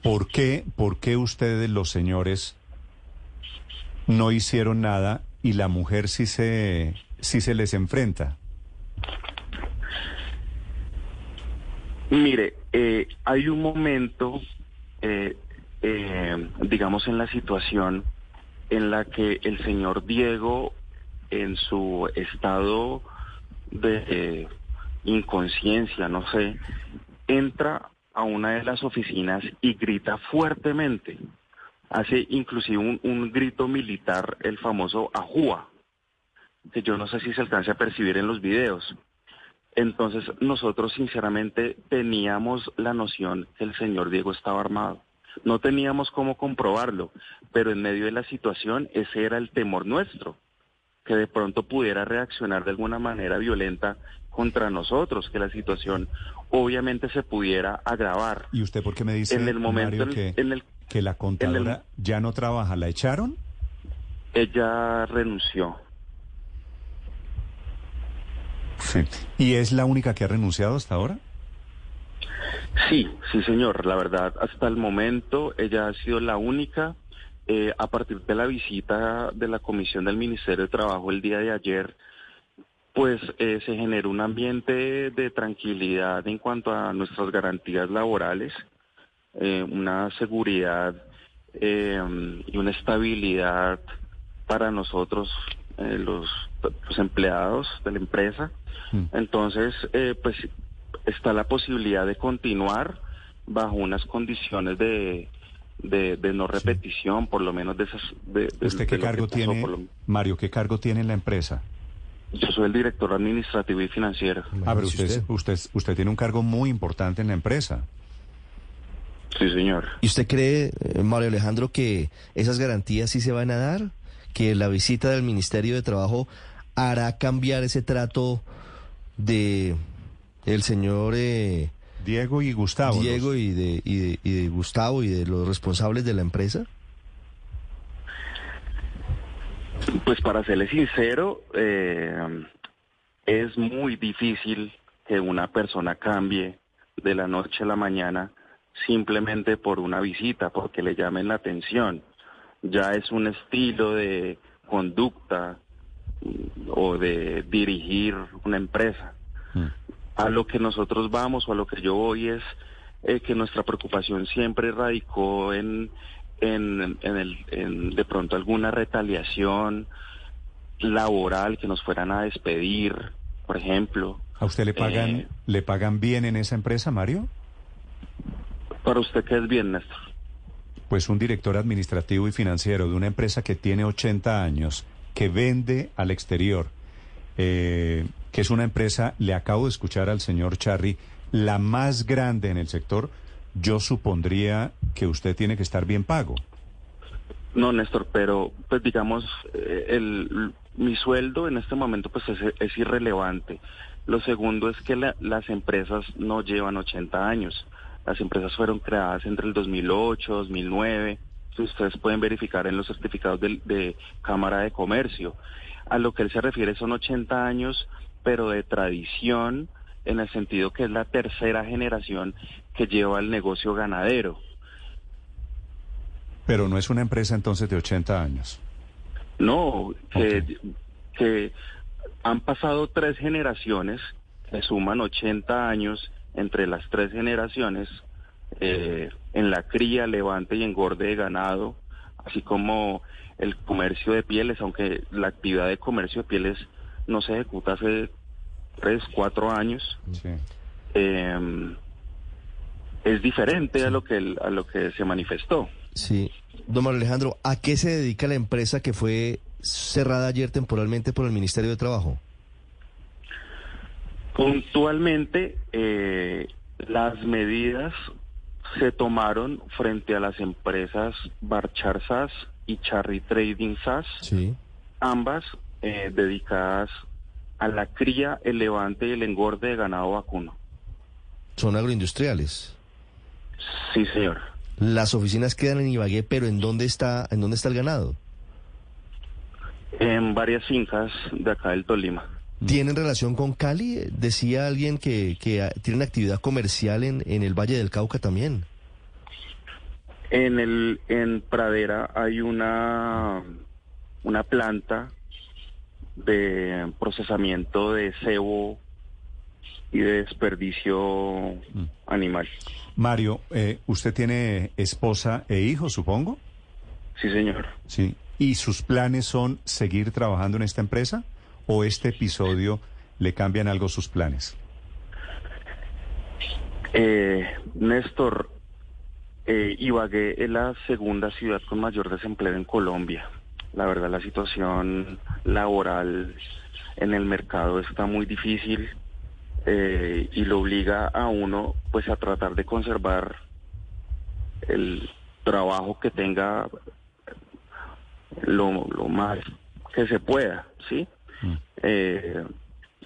¿por qué, por qué ustedes los señores no hicieron nada y la mujer sí se, sí se les enfrenta? Mire, eh, hay un momento, eh, digamos, en la situación en la que el señor Diego, en su estado de eh, inconsciencia, no sé, entra a una de las oficinas y grita fuertemente. Hace inclusive un, un grito militar, el famoso ajúa, que yo no sé si se alcance a percibir en los videos. Entonces nosotros sinceramente teníamos la noción que el señor Diego estaba armado. No teníamos cómo comprobarlo, pero en medio de la situación ese era el temor nuestro, que de pronto pudiera reaccionar de alguna manera violenta contra nosotros, que la situación obviamente se pudiera agravar. ¿Y usted por qué me dice, En el momento Mario, que, en el- que la contadora ya no trabaja? ¿La echaron? Ella renunció. Sí. ¿Y es la única que ha renunciado hasta ahora? Sí, sí, señor. La verdad, hasta el momento ella ha sido la única. Eh, a partir de la visita de la Comisión del Ministerio de Trabajo el día de ayer, pues eh, se generó un ambiente de tranquilidad en cuanto a nuestras garantías laborales, eh, una seguridad y una estabilidad para nosotros, los, los empleados de la empresa. Entonces, eh, pues está la posibilidad de continuar bajo unas condiciones de, de, de no repetición, por lo menos de esas... De, de- ¿Usted qué cargo tiene, lo- Mario, qué cargo tiene en la empresa? Yo soy el director administrativo y financiero. Ah, pero usted, usted, usted tiene un cargo muy importante en la empresa. Sí, señor. ¿Y usted cree, eh, Mario Alejandro, que esas garantías sí se van a dar? ¿Que la visita del Ministerio de Trabajo hará cambiar ese trato de el señor eh, Diego y Gustavo? Diego y de, y, de, y de Gustavo y de los responsables de la empresa? Pues para serle sincero, eh, es muy difícil que una persona cambie de la noche a la mañana simplemente por una visita, porque le llamen la atención. Ya es un estilo de conducta mm, o de dirigir una empresa. A lo que nosotros vamos o a lo que yo voy es eh, que nuestra preocupación siempre radicó en, en, en el, en de pronto alguna retaliación laboral que nos fueran a despedir, por ejemplo. ¿A usted le pagan, Eh, le pagan bien en esa empresa, Mario? Para usted, ¿qué es bien, Néstor? Pues un director administrativo y financiero de una empresa que tiene 80 años, que vende al exterior, eh, que es una empresa, le acabo de escuchar al señor Charry, la más grande en el sector, yo supondría que usted tiene que estar bien pago. No, Néstor, pero pues digamos, eh, el, mi sueldo en este momento pues es, irrelevante. Lo segundo es que la- las empresas no llevan 80 años. Las empresas fueron creadas entre el 2008, 2009. que Ustedes pueden verificar en los certificados del- de, Cámara de Comercio. A lo que él se refiere son 80 años, pero de tradición, en el sentido que es la tercera generación que lleva el negocio ganadero. Pero no es una empresa entonces de 80 años. No, que, que han pasado tres generaciones, que suman 80 años entre las tres generaciones eh, en la cría, levante y engorde de ganado, así como el comercio de pieles, aunque la actividad de comercio de pieles no se ejecuta hace tres, cuatro años. Eh, es diferente a lo que el- a lo que se manifestó. Sí. Don Mario Alejandro, ¿a qué se dedica la empresa que fue cerrada ayer temporalmente por el Ministerio de Trabajo? Puntualmente, eh, las medidas se tomaron frente a las empresas Barchar SAS y Charry Trading SAS, Sí. ambas eh, dedicadas a la cría, el levante y el engorde de ganado vacuno. Son agroindustriales. Sí, señor. Las oficinas quedan en Ibagué, pero ¿en dónde está, en dónde está el ganado? En varias fincas de acá del Tolima. ¿Tienen relación con Cali? Decía alguien que, que tienen actividad comercial en, en el Valle del Cauca también. En el en Pradera hay una una planta de procesamiento de cebo y de desperdicio animal. Mario, eh, ¿usted tiene esposa e hijo, supongo? Sí, señor. Sí. ¿Y sus planes son seguir trabajando en esta empresa? ¿O este episodio le cambian algo sus planes? Eh, Néstor, eh, Ibagué es la segunda ciudad con mayor desempleo en Colombia. La verdad, la situación laboral en el mercado está muy difícil eh, y lo obliga a uno, pues, a tratar de conservar el trabajo que tenga lo, lo más que se pueda, ¿sí? Eh,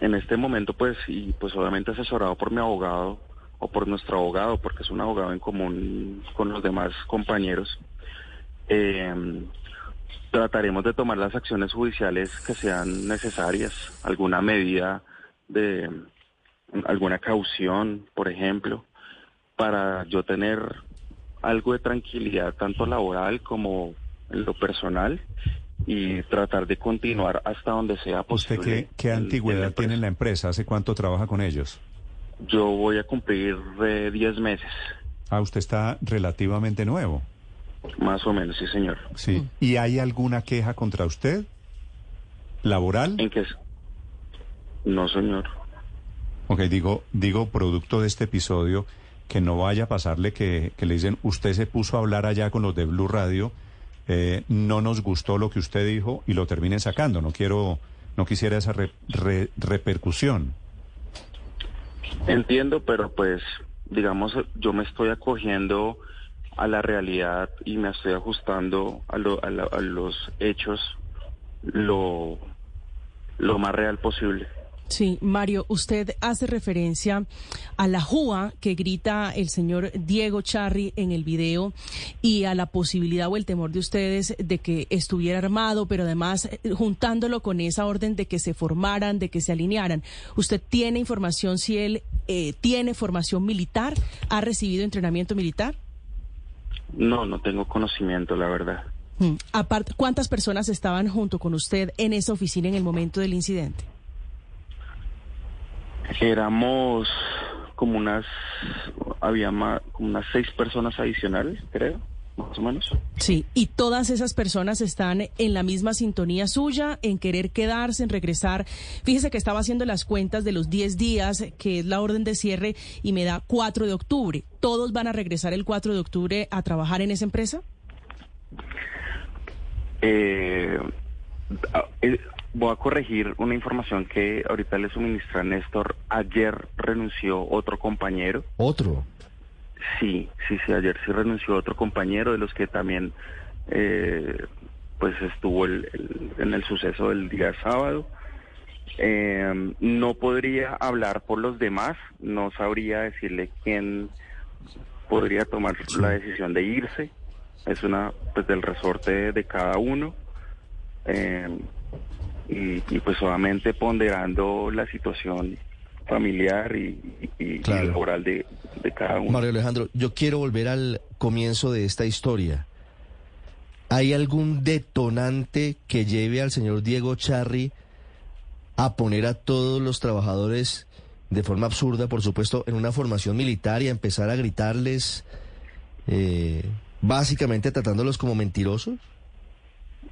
en este momento, pues, y pues obviamente asesorado por mi abogado o por nuestro abogado, porque es un abogado en común con los demás compañeros, eh, trataremos de tomar las acciones judiciales que sean necesarias, alguna medida de alguna caución, por ejemplo, para yo tener algo de tranquilidad, tanto laboral como en lo personal, y tratar de continuar hasta donde sea ¿Usted posible. qué, qué en antigüedad tiene en la empresa? ¿Hace cuánto trabaja con ellos? Yo voy a cumplir eh, 10 meses, Ah, usted está relativamente nuevo. Más o menos, sí, señor. Sí. ¿Y hay alguna queja contra usted? ¿Laboral? ¿En qué? No, señor. Ok, digo, digo, producto de este episodio, que no vaya a pasarle que, que le dicen, usted se puso a hablar allá con los de Blue Radio, eh, no nos gustó lo que usted dijo y lo terminen sacando. No quiero, no quisiera esa re- re- repercusión. Entiendo, pero pues, digamos, yo me estoy acogiendo a la realidad y me estoy ajustando a, lo- a la- a los hechos lo, lo más real posible. Sí, Mario, usted hace referencia a la JUA que grita el señor Diego Charri en el video y a la posibilidad o el temor de ustedes de que estuviera armado, pero además eh, juntándolo con esa orden de que se formaran, de que se alinearan. ¿Usted tiene información si él eh, tiene formación militar? ¿Ha recibido entrenamiento militar? No, no tengo conocimiento, la verdad. Mm. Aparte, ¿cuántas personas estaban junto con usted en esa oficina en el momento del incidente? Éramos como unas, había más, como unas seis personas adicionales, creo, más o menos. Sí, y todas esas personas están en la misma sintonía suya, en querer quedarse, en regresar. Fíjese que estaba haciendo las cuentas de los 10 días, que es la orden de cierre, y me da 4 de octubre. ¿Todos van a regresar el 4 de octubre a trabajar en esa empresa? Eh, a- eh, voy a corregir una información que ahorita le suministra Néstor. Ayer renunció otro compañero. ¿Otro? Sí, sí, sí, ayer sí renunció otro compañero de los que también eh, pues estuvo el- el- en el suceso del día sábado. Eh, no podría hablar por los demás, no sabría decirle quién podría tomar la decisión de irse. Es una pues del resorte de cada uno. Eh, y, y, pues solamente ponderando la situación familiar y, y- y laboral de, de cada uno. Mario Alejandro, yo quiero volver al comienzo de esta historia. ¿Hay algún detonante que lleve al señor Diego Charri a poner a todos los trabajadores de forma absurda, por supuesto, en una formación militar y a empezar a gritarles, eh, básicamente tratándolos como mentirosos?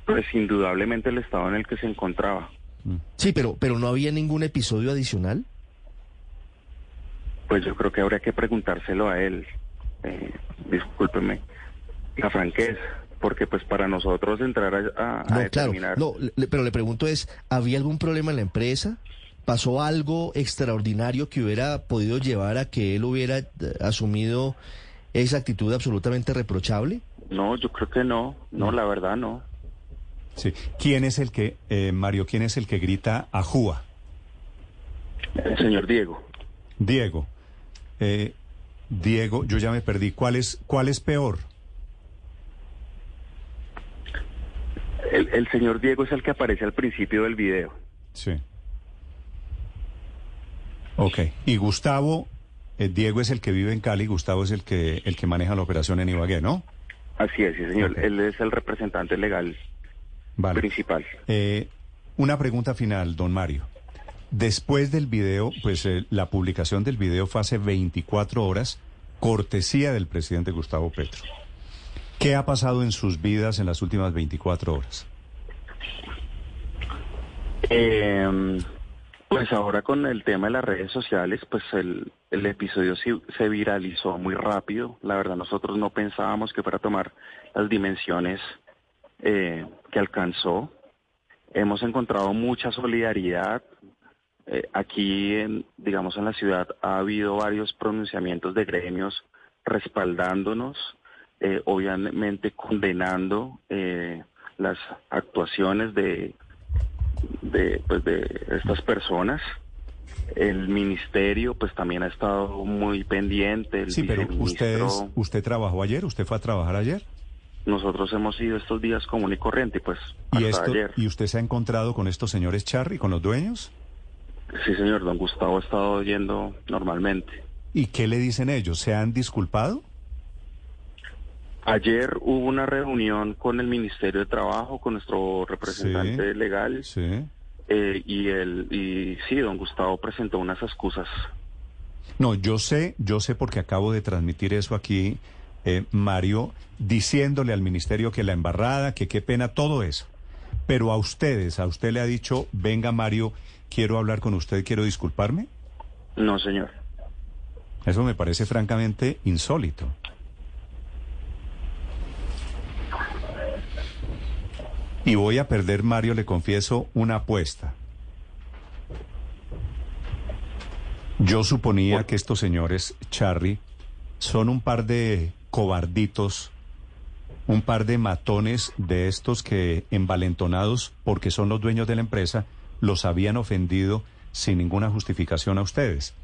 Pues indudablemente el estado en el que se encontraba. Sí, pero, pero no había ningún episodio adicional. Pues yo creo que habría que preguntárselo a él. Eh, discúlpeme la franqueza, porque pues para nosotros entrar a, a- a No, claro. determinar... No, le- pero le pregunto es, ¿había algún problema en la empresa? ¿Pasó algo extraordinario que hubiera podido llevar a que él hubiera eh, asumido esa actitud absolutamente reprochable? No, yo creo que no. No, la verdad no. Sí. ¿Quién es el que, eh, Mario, quién es el que grita Ajúa? El señor Diego. Diego. Eh, Diego, yo ya me perdí. ¿Cuál es, cuál es peor? El, el señor Diego es el que aparece al principio del video. Sí. Ok. Y Gustavo, eh, Diego es el que vive en Cali, Gustavo es el que, el que maneja la operación en Ibagué, ¿no? Así es, sí, señor. Él es el representante legal Vale. principal. Eh, una pregunta final, don Mario. Después del video, pues eh, la publicación del video fue hace 24 horas, cortesía del presidente Gustavo Petro. ¿Qué ha pasado en sus vidas en las últimas 24 horas? Eh, pues ahora con el tema de las redes sociales, pues el, episodio se viralizó muy rápido. La verdad, nosotros no pensábamos que fuera a tomar las dimensiones eh, que alcanzó. Hemos encontrado mucha solidaridad. Eh, aquí, en, digamos, en la ciudad ha habido varios pronunciamientos de gremios respaldándonos, eh, obviamente condenando eh, las actuaciones de, de, pues, de estas personas. El ministerio pues también ha estado muy pendiente. El Sí, pero ustedes, ¿usted trabajó ayer? ¿Usted fue a trabajar ayer? nosotros hemos ido estos días común y corriente pues ¿Y, hasta esto, ayer. ¿Y usted se ha encontrado con estos señores Charry, con los dueños? Sí, señor, don Gustavo ha estado yendo normalmente. ¿Y qué le dicen ellos? ¿Se han disculpado? Ayer hubo una reunión con el Ministerio de Trabajo, con nuestro representante legal, Sí. eh, y el y sí, don Gustavo presentó unas excusas. No, yo sé, yo sé porque acabo de transmitir eso aquí, eh, Mario, diciéndole al ministerio que la embarrada, que qué pena, todo eso. Pero a ustedes, a usted le ha dicho, venga Mario, quiero hablar con usted, quiero disculparme. No, señor. Eso me parece francamente insólito. Y voy a perder, Mario, le confieso, una apuesta. Yo suponía que estos señores, Charry, son un par de cobarditos, un par de matones de estos que, envalentonados porque son los dueños de la empresa, los habían ofendido sin ninguna justificación a ustedes.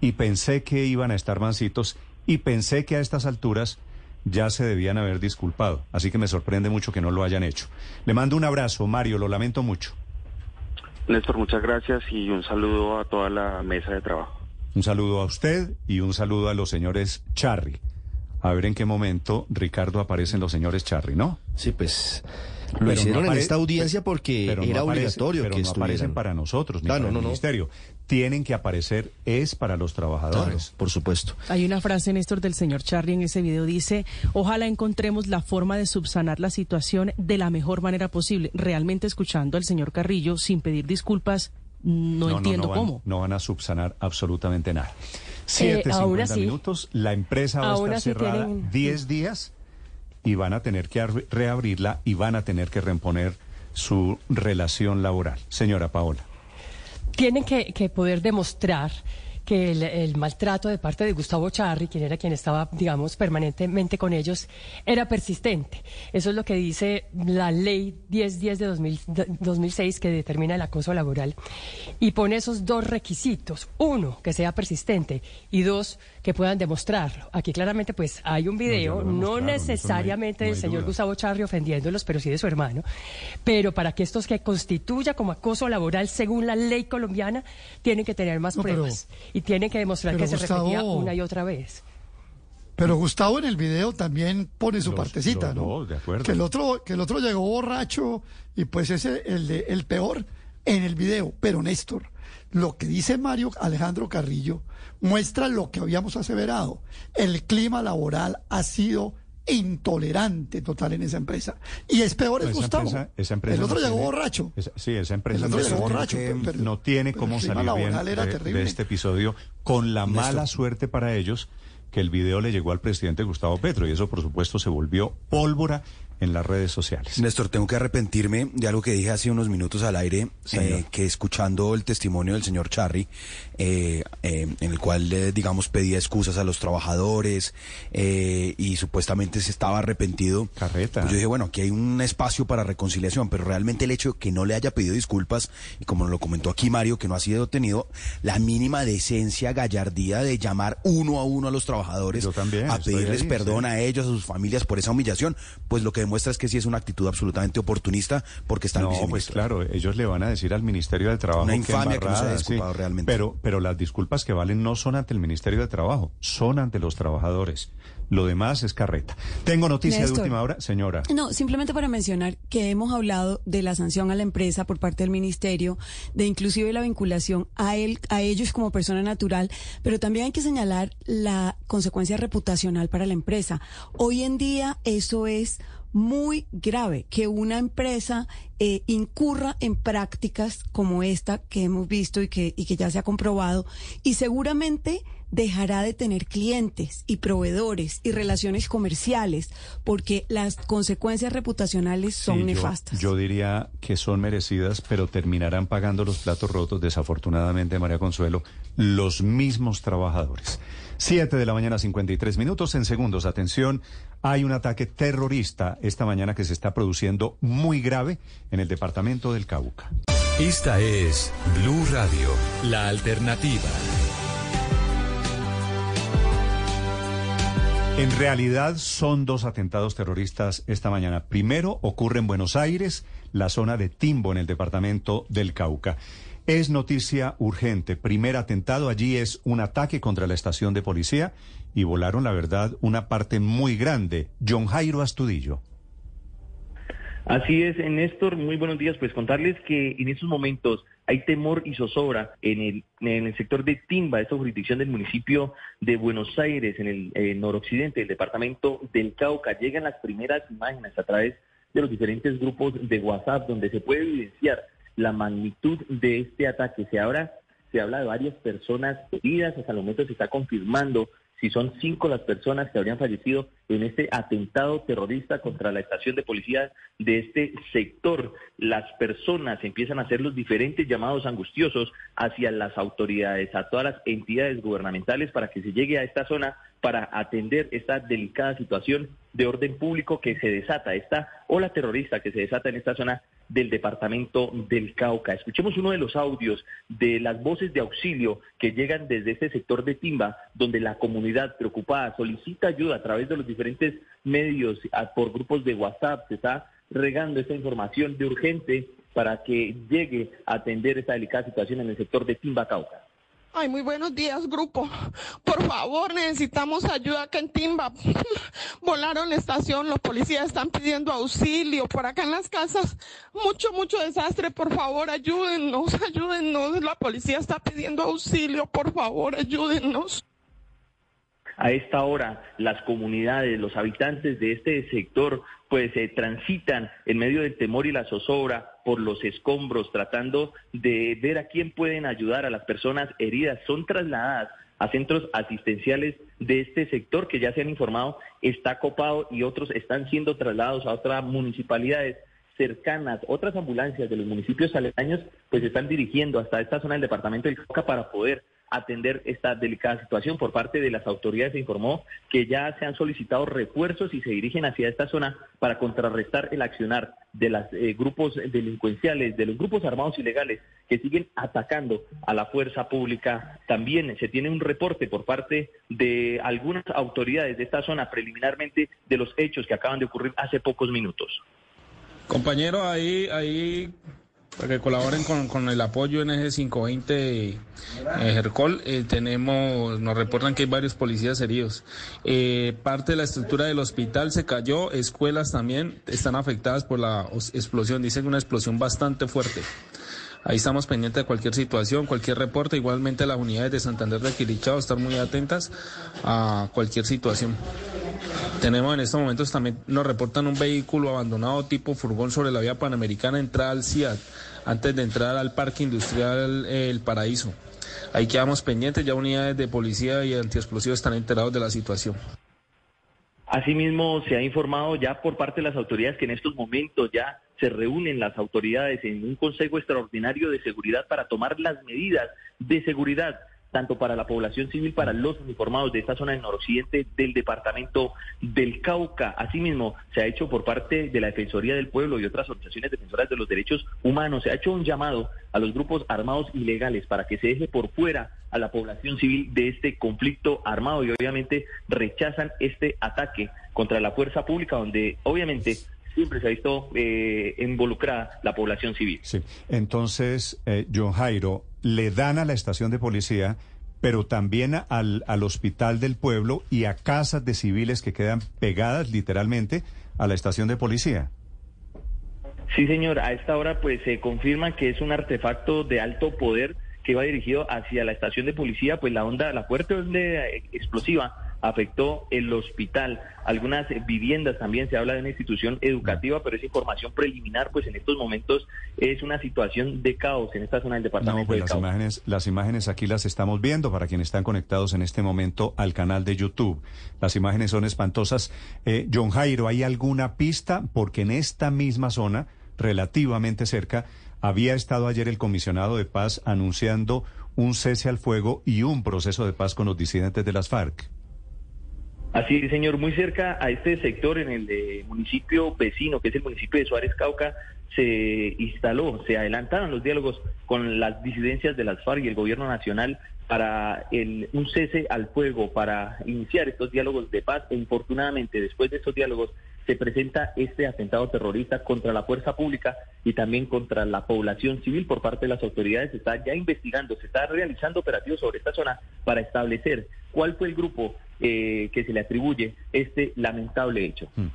Y pensé que iban a estar mansitos y pensé que a estas alturas ya se debían haber disculpado. Así que me sorprende mucho que no lo hayan hecho. Le mando un abrazo, Mario, lo lamento mucho. Néstor, muchas gracias y un saludo a toda la mesa de trabajo. Un saludo a usted y un saludo a los señores Charry. A ver en qué momento, Ricardo, aparecen los señores Charry, ¿no? Sí, pues lo hicieron en esta audiencia porque pero no era aparece- obligatorio pero que no aparecen para nosotros ni Ah, para no, el no, no. ministerio. Tienen que aparecer es para los trabajadores. por supuesto. Hay una frase, Néstor, del señor Charlie en ese video. Dice, ojalá encontremos la forma de subsanar la situación de la mejor manera posible. Realmente escuchando al señor Carrillo sin pedir disculpas, no, entiendo van- cómo. No van a subsanar absolutamente nada. Eh, Siete, aún cincuenta así- minutos. La empresa va a estar cerrada tienen- 10 días y van a tener que reabrirla y van a tener que reponer su relación laboral. Señora Paola. Tienen que, que poder demostrar que el, el, maltrato de parte de Gustavo Charri, quien era quien estaba, digamos, permanentemente con ellos, era persistente. Eso es lo que dice la ley 1010 de 2000, 2006 que determina el acoso laboral y pone esos dos requisitos. Uno, que sea persistente y dos, que puedan demostrarlo. Aquí claramente pues hay un video, no, no necesariamente no hay, del señor duda. Gustavo Charri ofendiéndolos, pero sí de su hermano. Pero para que estos que constituya como acoso laboral según la ley colombiana, tienen que tener más pruebas. Pero y tiene que demostrar que Gustavo, se repetía una y otra vez. Pero Gustavo en el video también pone su Los- partecita, los ¿no? de acuerdo. Que el otro, que el otro llegó borracho y pues ese el de- el peor en el video. Pero Néstor, lo que dice Mario Alejandro Carrillo muestra lo que habíamos aseverado. El clima laboral ha sido intolerante total en esa empresa. Y es peor es Esa Gustavo. empresa- esa empresa el otro no llegó tiene- borracho. esa- sí, esa empresa El otro llegó borracho, que- pero- no tiene pero cómo el clima salir bien laboral era de, este episodio con la Néstor. mala suerte para ellos que el video le llegó al presidente Gustavo Petro y eso por supuesto se volvió pólvora en las redes sociales. Néstor, tengo que arrepentirme de algo que dije hace unos minutos al aire, eh, que escuchando el testimonio del señor Charry, eh, eh, en el cual, digamos, pedía excusas a los trabajadores eh, y supuestamente se estaba arrepentido. Carreta. Pues yo dije, bueno, aquí hay un espacio para reconciliación, pero realmente el hecho de que no le haya pedido disculpas, y como lo comentó aquí Mario, que no ha sido tenido, la mínima decencia, gallardía de llamar uno a uno a los trabajadores también, a pedirles ahí, perdón sí. a ellos, a sus familias por esa humillación, pues lo que demuestra es que sí es una actitud absolutamente oportunista porque está el No, pues claro, ellos le van a decir al Ministerio del Trabajo Una que infamia que no se embarrada, disculpado sí. realmente. Pero, pero las disculpas que valen no son ante el Ministerio del Trabajo, son ante los trabajadores. Lo demás es carreta. Tengo noticia de última hora, señora. No, simplemente para mencionar que hemos hablado de la sanción a la empresa por parte del ministerio, de inclusive la vinculación a él, a ellos como persona natural, pero también hay que señalar la consecuencia reputacional para la empresa. Hoy en día eso es muy grave que una empresa eh, incurra en prácticas como esta que hemos visto y que, y que ya se ha comprobado y seguramente dejará de tener clientes y proveedores y relaciones comerciales porque las consecuencias reputacionales son Sí, yo- nefastas. Yo, diría que son merecidas, pero terminarán pagando los platos rotos, desafortunadamente, María Consuelo, los mismos trabajadores. Siete de la mañana, 53 minutos. En segundos, atención, hay un ataque terrorista esta mañana que se está produciendo muy grave en el departamento del Cauca. Esta es Blue Radio, la alternativa. En realidad son dos atentados terroristas esta mañana. Primero ocurre en Buenos Aires, la zona de Timbo en el departamento del Cauca. Es noticia urgente. Primer atentado allí es un ataque contra la estación de policía y volaron, la verdad, una parte muy grande. John Jairo Astudillo. Así es, Néstor, muy buenos días. Pues contarles que en estos momentos hay temor y zozobra en el, en el sector de Timba, esta jurisdicción del municipio de Buenos Aires, en el noroccidente del departamento del Cauca. Llegan las primeras imágenes a través de los diferentes grupos de WhatsApp donde se puede evidenciar la magnitud de este ataque. Se habla, se habla de varias personas heridas, hasta el momento se está confirmando si son cinco las personas que habrían fallecido en este atentado terrorista contra la estación de policía de este sector. Las personas empiezan a hacer los diferentes llamados angustiosos hacia las autoridades, a todas las entidades gubernamentales para que se llegue a esta zona para atender esta delicada situación de orden público que se desata, esta ola terrorista que se desata en esta zona del departamento del Cauca. Escuchemos uno de los audios de las voces de auxilio que llegan desde este sector de Timba, donde la comunidad preocupada solicita ayuda a través de los diferentes medios, por grupos de WhatsApp, se está regando esta información de urgente para que llegue a atender esta delicada situación en el sector de Timba, Cauca. Ay, muy buenos días, grupo. Por favor, necesitamos ayuda acá en Timba. Volaron la estación, los policías están pidiendo auxilio. Por acá en las casas, mucho, mucho desastre. Por favor, ayúdennos, (laughs) ayúdennos. La policía está pidiendo auxilio. Por favor, ayúdennos. A esta hora, las comunidades, los habitantes de este sector, pues eh, transitan en medio del temor y la zozobra por los escombros, tratando de ver a quién pueden ayudar a las personas heridas. Son trasladadas a centros asistenciales de este sector que ya se han informado está copado y otros están siendo trasladados a otras municipalidades. cercanas, otras ambulancias de los municipios aledaños, pues están dirigiendo hasta esta zona del departamento del Cauca para poder atender esta delicada situación. Por parte de las autoridades se informó que ya se han solicitado refuerzos y se dirigen hacia esta zona para contrarrestar el accionar de los eh, grupos delincuenciales, de los grupos armados ilegales que siguen atacando a la fuerza pública. También se tiene un reporte por parte de algunas autoridades de esta zona preliminarmente de los hechos que acaban de ocurrir hace pocos minutos. Compañero, ahí, ahí para que colaboren con, el apoyo en ese 520 Hercol. Eh, tenemos, nos reportan que hay varios policías heridos. Eh, parte de la estructura del hospital se cayó, escuelas también están afectadas por la explosión. Dicen una explosión bastante fuerte. Ahí estamos pendientes de cualquier situación, cualquier reporte. Igualmente las unidades de Santander de Quilichao estar muy atentas a cualquier situación. Tenemos en estos momentos también, nos reportan un vehículo abandonado tipo furgón sobre la vía panamericana, entrada al CIAD, antes de entrar al Parque Industrial El Paraíso. Ahí quedamos pendientes, ya unidades de policía y antiexplosivos están enterados de la situación. Asimismo, se ha informado ya por parte de las autoridades que en estos momentos ya se reúnen las autoridades en un Consejo Extraordinario de Seguridad para tomar las medidas de seguridad tanto para la población civil, para los uniformados de esta zona del noroccidente del departamento del Cauca. Asimismo, se ha hecho por parte de la Defensoría del Pueblo y otras organizaciones defensoras de los derechos humanos, se ha hecho un llamado a los grupos armados ilegales para que se deje por fuera a la población civil de este conflicto armado y obviamente rechazan este ataque contra la fuerza pública donde obviamente siempre se ha visto eh, involucrada la población civil. Sí, entonces, eh, John Jairo, le dan a la estación de policía, pero también al, al hospital del pueblo y a casas de civiles que quedan pegadas literalmente a la estación de policía. Sí, señor, a esta hora pues se confirma que es un artefacto de alto poder que va dirigido hacia la estación de policía, pues la onda, la fuerte onda explosiva afectó el hospital, algunas viviendas también, se habla de una institución educativa, pero esa información preliminar, pues en estos momentos es una situación de caos en esta zona del departamento. pues las imágenes, las imágenes aquí las estamos viendo para quienes están conectados en este momento al canal de YouTube. Las imágenes son espantosas. Eh, John Jairo, ¿hay alguna pista? Porque en esta misma zona, relativamente cerca, había estado ayer el comisionado de paz anunciando un cese al fuego y un proceso de paz con los disidentes de las FARC. Así, señor, muy cerca a este sector, en el municipio vecino, que es el municipio de Suárez Cauca, se instaló, se adelantaron los diálogos con las disidencias de las FARC y el gobierno nacional para el, un cese al fuego, para iniciar estos diálogos de paz. E infortunadamente, después de estos diálogos, se presenta este atentado terrorista contra la fuerza pública y también contra la población civil por parte de las autoridades. Se está ya investigando, se está realizando operativos sobre esta zona para establecer cuál fue el grupo eh, que se le atribuye este lamentable hecho. Mm.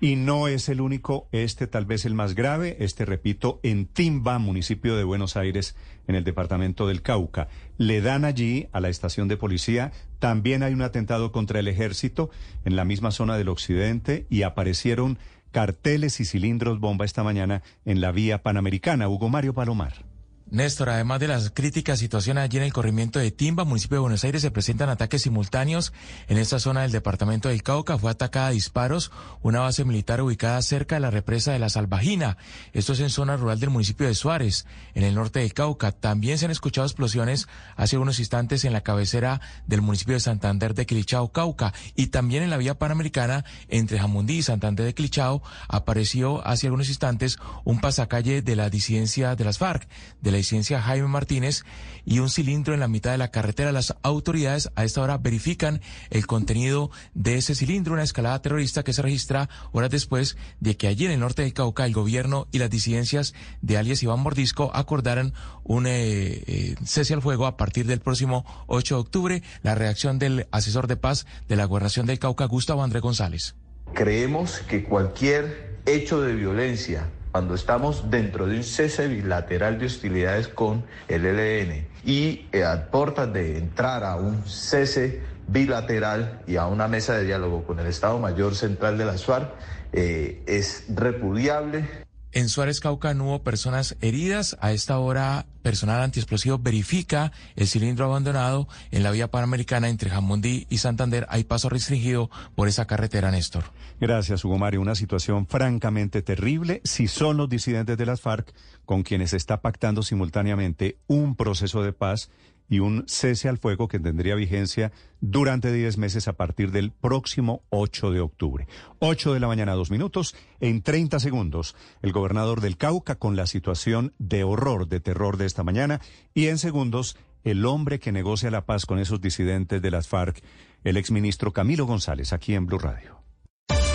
Y no es el único, este tal vez el más grave, este repito, en Timba, municipio de Buenos Aires, en el departamento del Cauca. Le dan allí a la estación de policía, también hay un atentado contra el ejército en la misma zona del occidente y aparecieron carteles y cilindros bomba esta mañana en la vía panamericana. Hugo Mario Palomar. Néstor, además de las críticas situación allí en el corrimiento de Timba, municipio de Buenos Aires, se presentan ataques simultáneos en esta zona del departamento del Cauca. Fue atacada a disparos una base militar ubicada cerca de la represa de la Salvajina. Esto es en zona rural del municipio de Suárez, en el norte del Cauca. También se han escuchado explosiones hace unos instantes en la cabecera del municipio de Santander de Quilichao, Cauca. Y también en la vía panamericana entre Jamundí y Santander de Quilichao apareció hace algunos instantes un pasacalle de la disidencia de las FARC, de la licencia Jaime Martínez y un cilindro en la mitad de la carretera. Las autoridades a esta hora verifican el contenido de ese cilindro, una escalada terrorista que se registra horas después de que allí en el norte del Cauca el gobierno y las disidencias de alias Iván Mordisco acordaran un eh, eh, cese al fuego a partir del próximo 8 de octubre. La reacción del asesor de paz de la gobernación del Cauca, Gustavo André González. Creemos que cualquier hecho de violencia cuando estamos dentro de un cese bilateral de hostilidades con el ELN y eh, a de entrar a un cese bilateral y a una mesa de diálogo con el Estado Mayor Central de las FARC, eh, es repudiable En Suárez Cauca no hubo personas heridas. A esta hora, personal antiexplosivo verifica el cilindro abandonado en la vía panamericana entre Jamundí y Santander. Hay paso restringido por esa carretera, Néstor. Gracias, Hugo Mario. Una situación francamente terrible. Si son los disidentes de las FARC con quienes está pactando simultáneamente un proceso de paz y un cese al fuego que tendría vigencia durante 10 meses a partir del próximo 8 de octubre. 8 de la mañana, dos minutos. En 30 segundos, el gobernador del Cauca con la situación de horror, de terror de esta mañana. Y en segundos, el hombre que negocia la paz con esos disidentes de las FARC, el exministro Camilo González, aquí en Blue Radio.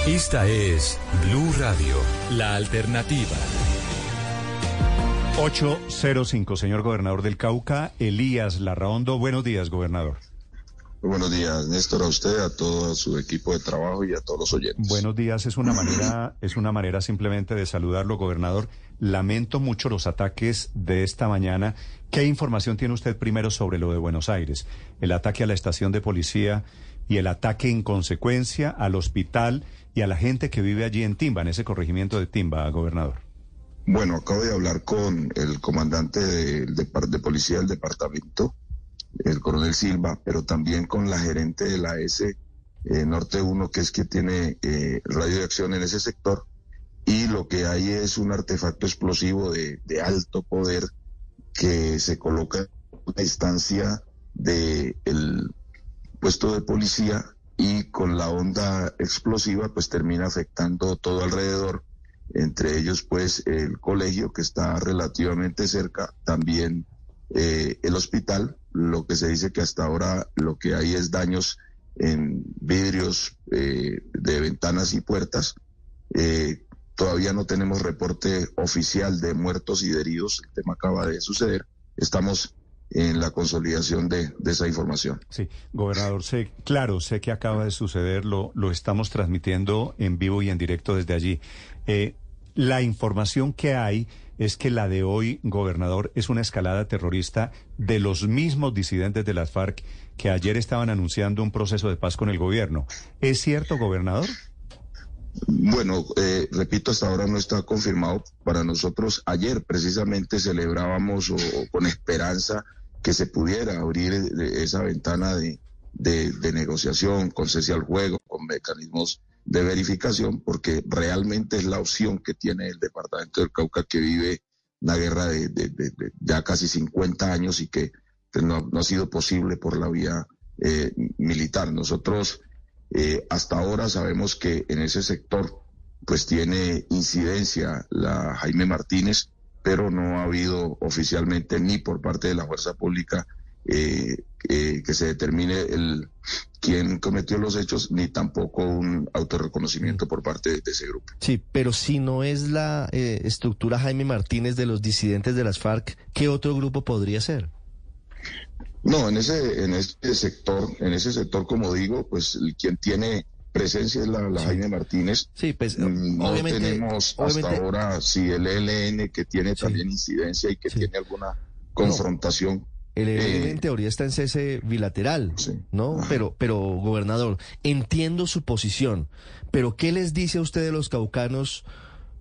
Esta es Blue Radio, la alternativa. 805, señor gobernador del Cauca, Elías Larraondo. Buenos días, gobernador. buenos días, Néstor, a usted, a todo su equipo de trabajo y a todos los oyentes. Buenos días, es una manera, (clears throat) es una manera simplemente de saludarlo, gobernador. Lamento mucho los ataques de esta mañana. ¿Qué información tiene usted primero sobre lo de Buenos Aires? El ataque a la estación de policía y el ataque en consecuencia al hospital y a la gente que vive allí en Timba, en ese corregimiento de Timba, gobernador. Bueno, acabo de hablar con el comandante de, policía del departamento, el coronel Silva, pero también con la gerente de la S eh, Norte 1, que es que tiene eh, radio de acción en ese sector. Y lo que hay es un artefacto explosivo de, alto poder que se coloca en la distancia del puesto de policía y con la onda explosiva pues termina afectando todo alrededor entre ellos pues el colegio que está relativamente cerca, también eh, el hospital, lo que se dice que hasta ahora lo que hay es daños en vidrios eh, de ventanas y puertas. Eh, todavía no tenemos reporte oficial de muertos y de heridos, el tema acaba de suceder. Estamos en la consolidación de, esa información. Sí, gobernador, sé, claro, sé que acaba de suceder, lo, lo estamos transmitiendo en vivo y en directo desde allí. Eh, la información que hay es que la de hoy, gobernador, es una escalada terrorista de los mismos disidentes de las FARC que ayer estaban anunciando un proceso de paz con el gobierno. ¿Es cierto, gobernador? Bueno, eh, repito, hasta ahora no está confirmado. Para nosotros, ayer precisamente celebrábamos o, con esperanza que se pudiera abrir esa ventana de, de negociación con cese al juego, con mecanismos de verificación porque realmente es la opción que tiene el departamento del Cauca que vive una guerra de, ya casi 50 años y que pues, no, ha sido posible por la vía eh, militar. Nosotros eh, hasta ahora sabemos que en ese sector pues tiene incidencia la Jaime Martínez, pero no ha habido oficialmente ni por parte de la fuerza pública eh, que se determine el quién cometió los hechos, ni tampoco un autorreconocimiento por parte de, ese grupo. Sí, pero si no es la eh, estructura Jaime Martínez de los disidentes de las FARC, ¿qué otro grupo podría ser? No, en ese, en ese sector, en ese sector, como digo, pues quien tiene presencia es la, Jaime Martínez. Sí, pues mm, no tenemos hasta ahora si el ELN que tiene también incidencia y que tiene alguna confrontación. El ELN en teoría está en cese bilateral, ¿no? Pero, pero, gobernador, entiendo su posición, pero ¿qué les dice a usted de los caucanos?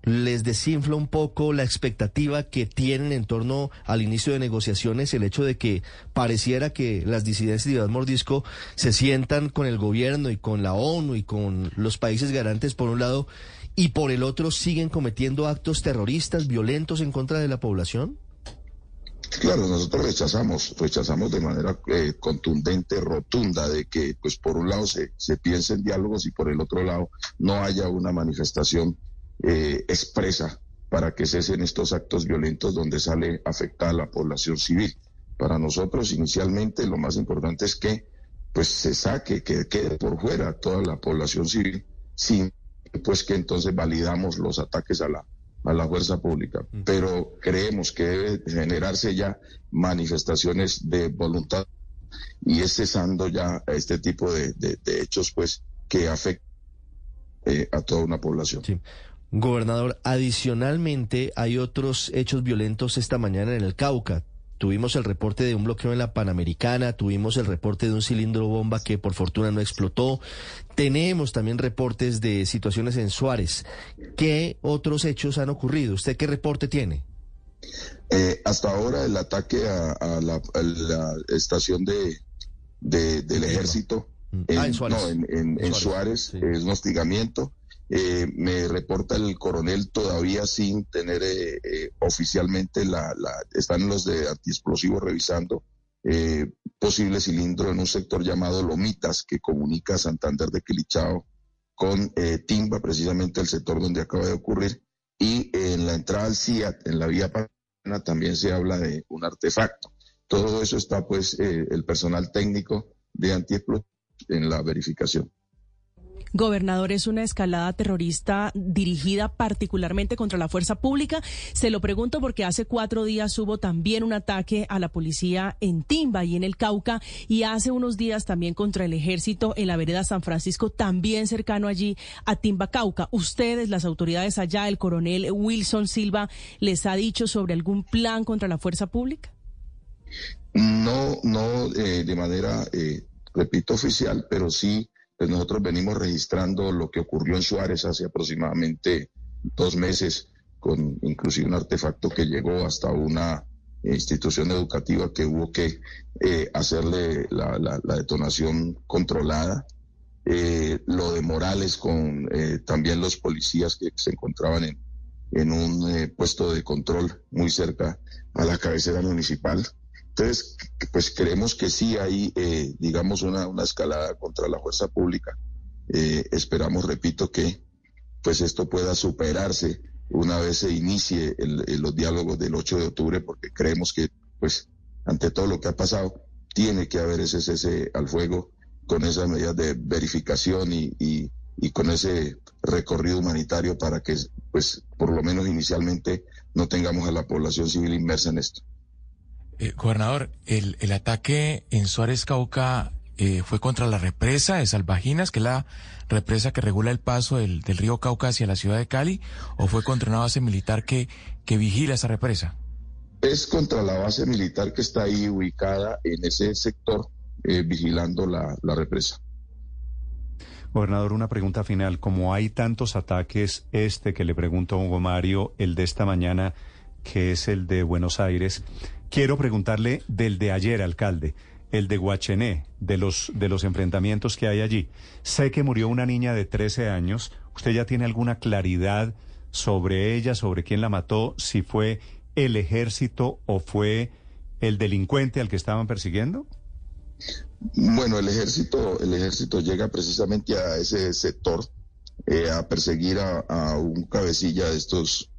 ¿Les desinfla un poco la expectativa que tienen en torno al inicio de negociaciones el hecho de que pareciera que las disidencias de Iván Mordisco se sientan con el gobierno y con la ONU y con los países garantes por un lado y por el otro siguen cometiendo actos terroristas violentos en contra de la población? Claro, nosotros rechazamos, rechazamos de manera eh, contundente, rotunda, de que, pues, por un lado se, se piense en diálogos y por el otro lado no haya una manifestación eh, expresa para que cesen estos actos violentos donde sale afectada la población civil. Para nosotros, inicialmente, lo más importante es que, pues, se saque, que quede por fuera toda la población civil, sin, pues, que entonces validamos los ataques a la a la fuerza pública, pero creemos que debe generarse ya manifestaciones de voluntad y es cesando ya este tipo de, hechos pues que afectan eh, a toda una población. Gobernador, adicionalmente hay otros hechos violentos esta mañana en el Cauca. Tuvimos el reporte de un bloqueo en la Panamericana, tuvimos el reporte de un cilindro bomba que por fortuna no explotó, tenemos también reportes de situaciones en Suárez. ¿Qué otros hechos han ocurrido? ¿Usted qué reporte tiene? Eh, hasta ahora el ataque a, la, estación de, del ejército ah, en, Suárez, en, Suárez, es un hostigamiento. Eh, me reporta el coronel todavía sin tener eh, eh, oficialmente la, están los de antiexplosivos revisando posible cilindro en un sector llamado Lomitas que comunica Santander de Quilichao con Timba, precisamente el sector donde acaba de ocurrir, y en la entrada al CIAT, en la vía Pana, también se habla de un artefacto. Todo eso está pues el personal técnico de antiexplosivos en la verificación. Gobernador, es una escalada terrorista dirigida particularmente contra la fuerza pública. Se lo pregunto porque hace cuatro días hubo también un ataque a la policía en Timba y en el Cauca y hace unos días también contra el ejército en la vereda San Francisco, también cercano allí a Timba, Cauca. Ustedes, las autoridades allá, el coronel Wilson Silva, ¿les ha dicho sobre algún plan contra la fuerza pública? No, no eh, de manera, eh, repito, oficial, pero sí pues nosotros venimos registrando lo que ocurrió en Suárez hace aproximadamente dos meses, con inclusive un artefacto que llegó hasta una institución educativa que hubo que eh, hacerle la, detonación controlada. Eh, lo de Morales con eh, también los policías que se encontraban en, en un puesto de control muy cerca a la cabecera municipal. Entonces, pues creemos que sí hay, eh, digamos, una, una, escalada contra la fuerza pública. Eh, esperamos, repito, que pues esto pueda superarse una vez se inicie los diálogos del 8 de octubre, porque creemos que, pues, ante todo lo que ha pasado, tiene que haber ese cese al fuego con esas medidas de verificación y, y, y con ese recorrido humanitario para que, pues, por lo menos inicialmente no tengamos a la población civil inmersa en esto. Eh, gobernador, el, el, ataque en Suárez Cauca eh, fue contra la represa de Salvajinas, que es la represa que regula el paso del, del, río Cauca hacia la ciudad de Cali, o fue contra una base militar que, que vigila esa represa? Es contra la base militar que está ahí ubicada en ese sector, eh, vigilando la, la represa. Gobernador, una pregunta final. Como hay tantos ataques, este que le pregunto a Hugo Mario, el de esta mañana, que es el de Buenos Aires, Quiero preguntarle del de ayer, alcalde, el de Guachené, de los, de los enfrentamientos que hay allí. Sé que murió una niña de 13 años. ¿Usted ya tiene alguna claridad sobre ella, sobre quién la mató, si fue el ejército o fue el delincuente al que estaban persiguiendo? Bueno, el ejército, el ejército llega precisamente a ese sector eh, a perseguir a, un cabecilla de estos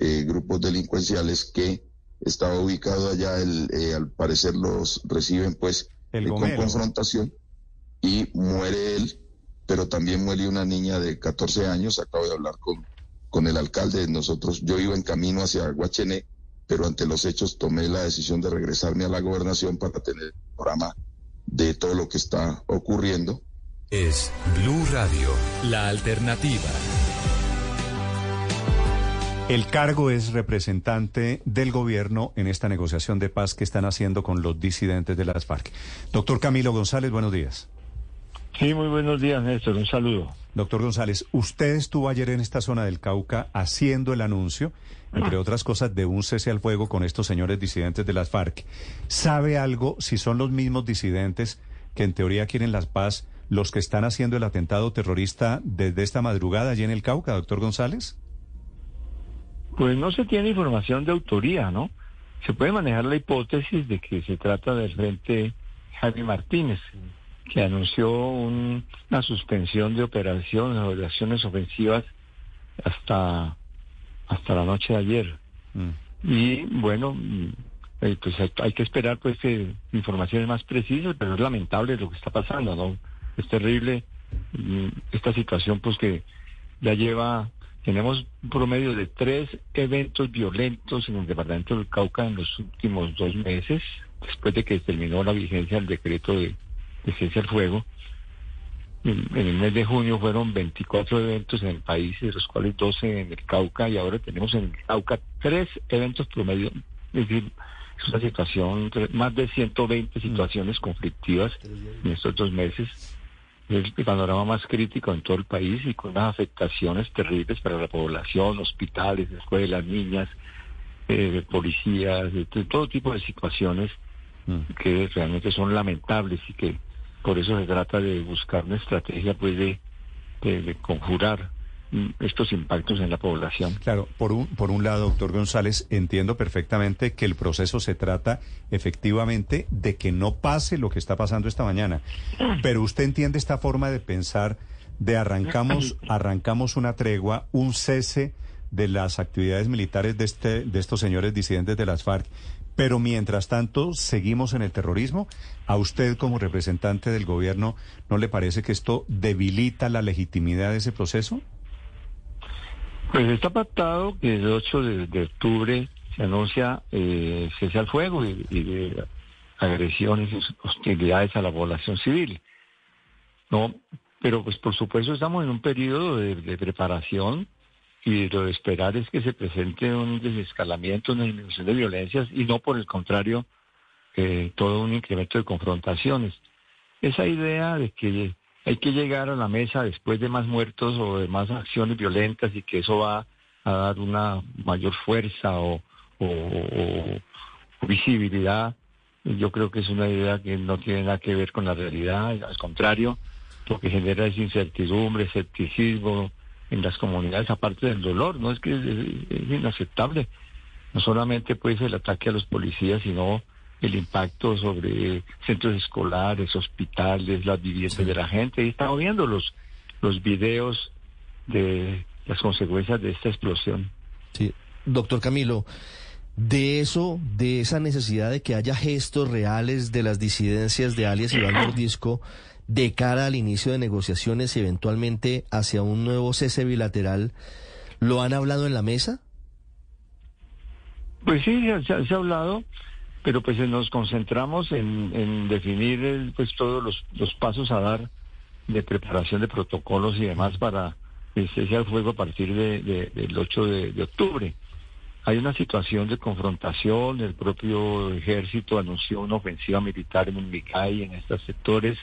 eh, grupos delincuenciales que estaba ubicado allá, el, eh, al parecer los reciben pues el con confrontación y muere él, pero también muere una niña de 14 años, acabo de hablar con, con el alcalde, nosotros, yo iba en camino hacia Guachené, pero ante los hechos tomé la decisión de regresarme a la gobernación para tener el programa de todo lo que está ocurriendo. Es Blue Radio, la alternativa. El cargo es representante del gobierno en esta negociación de paz que están haciendo con los disidentes de las FARC. Doctor Camilo González, buenos días. Sí, muy buenos días, Néstor. Un saludo. Doctor González, usted estuvo ayer en esta zona del Cauca haciendo el anuncio, entre otras cosas, de un cese al fuego con estos señores disidentes de las FARC. ¿Sabe algo si son los mismos disidentes que en teoría quieren la paz los que están haciendo el atentado terrorista desde esta madrugada allí en el Cauca, doctor González? Pues no se tiene información de autoría, ¿no? Se puede manejar la hipótesis de que se trata del frente Jaime Martínez, que anunció una suspensión de operaciones, operaciones ofensivas hasta, hasta la noche de ayer. Mm. Y bueno, eh, pues hay, que esperar pues que informaciones más precisas, pero es lamentable lo que está pasando, ¿no? Es terrible mm, esta situación pues que ya lleva tenemos un promedio de tres eventos violentos en el departamento del Cauca en los últimos dos meses, después de que terminó la vigencia del decreto de, ciencia al fuego. En, el mes de junio fueron 24 eventos en el país, de los cuales 12 en el Cauca, y ahora tenemos en el Cauca tres eventos promedio. Es decir, Es una situación, más de 120 mm. situaciones conflictivas en estos dos meses. Es el panorama más crítico en todo el país y con unas afectaciones terribles para la población, hospitales, escuelas, niñas, eh, policías, todo tipo de situaciones mm. que realmente son lamentables y que por eso se trata de buscar una estrategia pues de, de conjurar estos impactos en la población. Claro, por un, por un lado, doctor González, entiendo perfectamente que el proceso se trata efectivamente de que no pase lo que está pasando esta mañana, pero usted entiende esta forma de pensar de arrancamos, arrancamos una tregua, un cese de las actividades militares de, este, de estos señores disidentes de las FARC, pero mientras tanto seguimos en el terrorismo. ¿A usted como representante del gobierno no le parece que esto debilita la legitimidad de ese proceso? Pues está pactado que el 8 de, octubre se anuncia eh, cese al fuego y, de agresiones y hostilidades a la población civil. No, pero pues por supuesto estamos en un periodo de, preparación y lo de esperar es que se presente un desescalamiento, una disminución de violencias y no por el contrario eh, todo un incremento de confrontaciones. Esa idea de que hay que llegar a la mesa después de más muertos o de más acciones violentas y que eso va a dar una mayor fuerza o, visibilidad. Yo creo que es una idea que no tiene nada que ver con la realidad, al contrario, lo que genera es incertidumbre, escepticismo en las comunidades, aparte del dolor, no es que es, inaceptable. No solamente pues el ataque a los policías, sino el impacto sobre centros escolares, hospitales, las viviendas de la gente. Y estamos viendo los, los videos de las consecuencias de esta explosión. Sí, doctor Camilo. De eso, de esa necesidad de que haya gestos reales de las disidencias de alias Iván (clears throat) Mordisco de cara al inicio de negociaciones y eventualmente hacia un nuevo cese bilateral, ¿lo han hablado en la mesa? Pues sí, se ha hablado pero pues nos concentramos en, definir pues todos los, pasos a dar de preparación de protocolos y demás para que se al fuego a partir de, del 8 de, octubre. Hay una situación de confrontación, el propio ejército anunció una ofensiva militar en Micay, en estos sectores,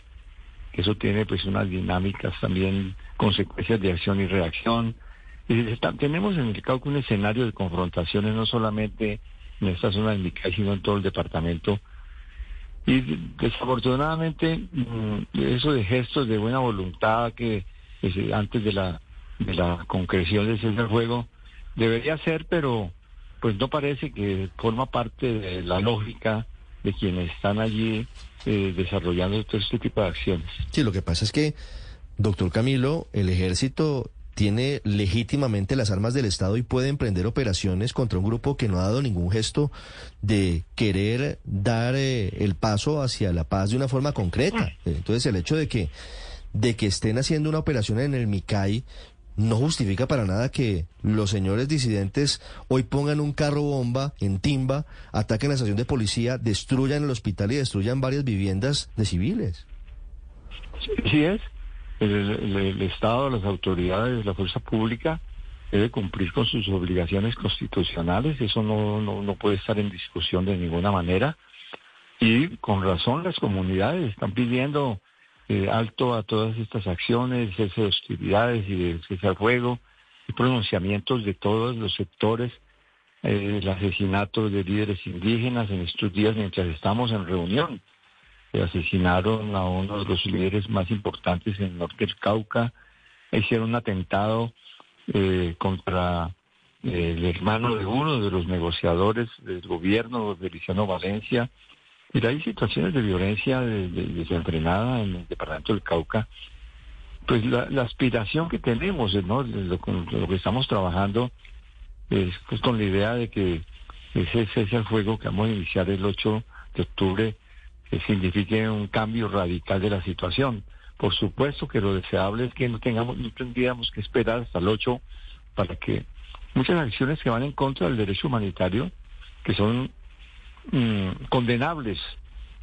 eso tiene pues unas dinámicas también, consecuencias de acción y reacción. Tenemos en el Cauca un escenario de confrontaciones no solamente en esta zona de Micay, sino en todo el departamento. Y desafortunadamente, mm, eso de gestos de buena voluntad que antes de la, de la concreción de ese juego debería ser, pero pues no parece que forma parte de la lógica de quienes están allí eh, desarrollando todo este tipo de acciones. Sí, lo que pasa es que, doctor Camilo, el ejército tiene legítimamente las armas del Estado y puede emprender operaciones contra un grupo que no ha dado ningún gesto de querer dar eh, el paso hacia la paz de una forma concreta. Entonces el hecho de que, de que estén haciendo una operación en el MICAI no justifica para nada que los señores disidentes hoy pongan un carro bomba en Timba, ataquen la estación de policía, destruyan el hospital y destruyan varias viviendas de civiles. Sí es el, Estado, las autoridades, la fuerza pública debe cumplir con sus obligaciones constitucionales, eso no, no, puede estar en discusión de ninguna manera. Y con razón las comunidades están pidiendo eh, alto a todas estas acciones, cese de hostilidades y de cese fuego, y pronunciamientos de todos los sectores, eh, el asesinato de líderes indígenas en estos días mientras estamos en reunión asesinaron a uno de los líderes más importantes en el norte del Cauca, hicieron un atentado eh, contra eh, el hermano de uno de los negociadores del gobierno, Feliciano Valencia. Y hay situaciones de violencia desenfrenada en el departamento del Cauca. Pues la, aspiración que tenemos, ¿no? Lo, lo, que estamos trabajando es pues, con la idea de que ese cese al fuego que vamos a iniciar el 8 de octubre que signifique un cambio radical de la situación. Por supuesto que lo deseable es que no tengamos, no tendríamos que esperar hasta el 8 para que muchas acciones que van en contra del derecho humanitario, que son mm, condenables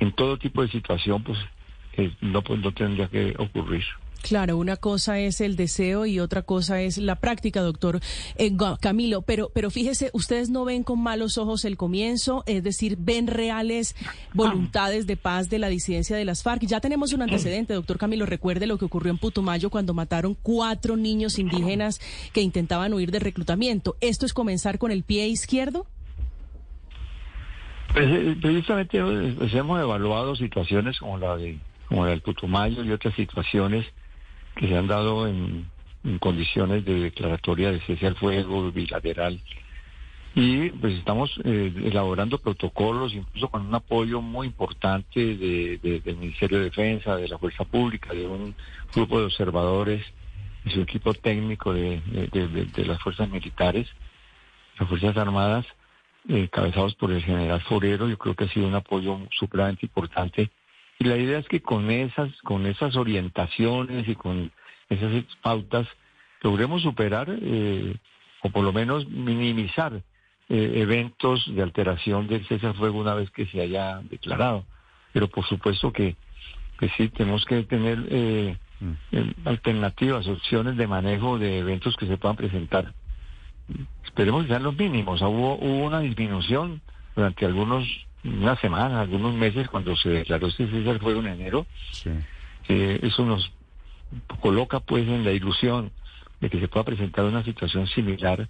en todo tipo de situación, pues, no, pues no tendría que ocurrir. Claro, una cosa es el deseo y otra cosa es la práctica, doctor eh, Camilo. Pero, pero fíjese, ustedes no ven con malos ojos el comienzo, es decir, ven reales voluntades de paz de la disidencia de las FARC. Ya tenemos un antecedente, doctor Camilo. Recuerde lo que ocurrió en Putumayo cuando mataron cuatro niños indígenas que intentaban huir de reclutamiento. ¿Esto es comenzar con el pie izquierdo? Pues, eh, precisamente pues, hemos evaluado situaciones como la de como la del Putumayo y otras situaciones que se han dado en, condiciones de declaratoria de cese al fuego bilateral. Y pues estamos eh, elaborando protocolos, incluso con un apoyo muy importante del Ministerio de Defensa, de la Fuerza Pública, de un grupo de observadores y su equipo técnico de, las fuerzas militares, las Fuerzas Armadas, eh, cabezados por el general Forero. Yo creo que ha sido un apoyo supremamente importante y la idea es que con esas, con esas orientaciones y con esas pautas logremos superar eh, o por lo menos minimizar eh, eventos de alteración del cese al fuego una vez que se haya declarado. Pero por supuesto que, que sí, tenemos que tener eh, mm. alternativas, opciones de manejo de eventos que se puedan presentar. Esperemos que sean los mínimos. Hubo, hubo una disminución durante algunos una semana, algunos meses, cuando se declaró este cese al fuego en enero, eh, eso nos coloca pues en la ilusión de que se pueda presentar una situación similar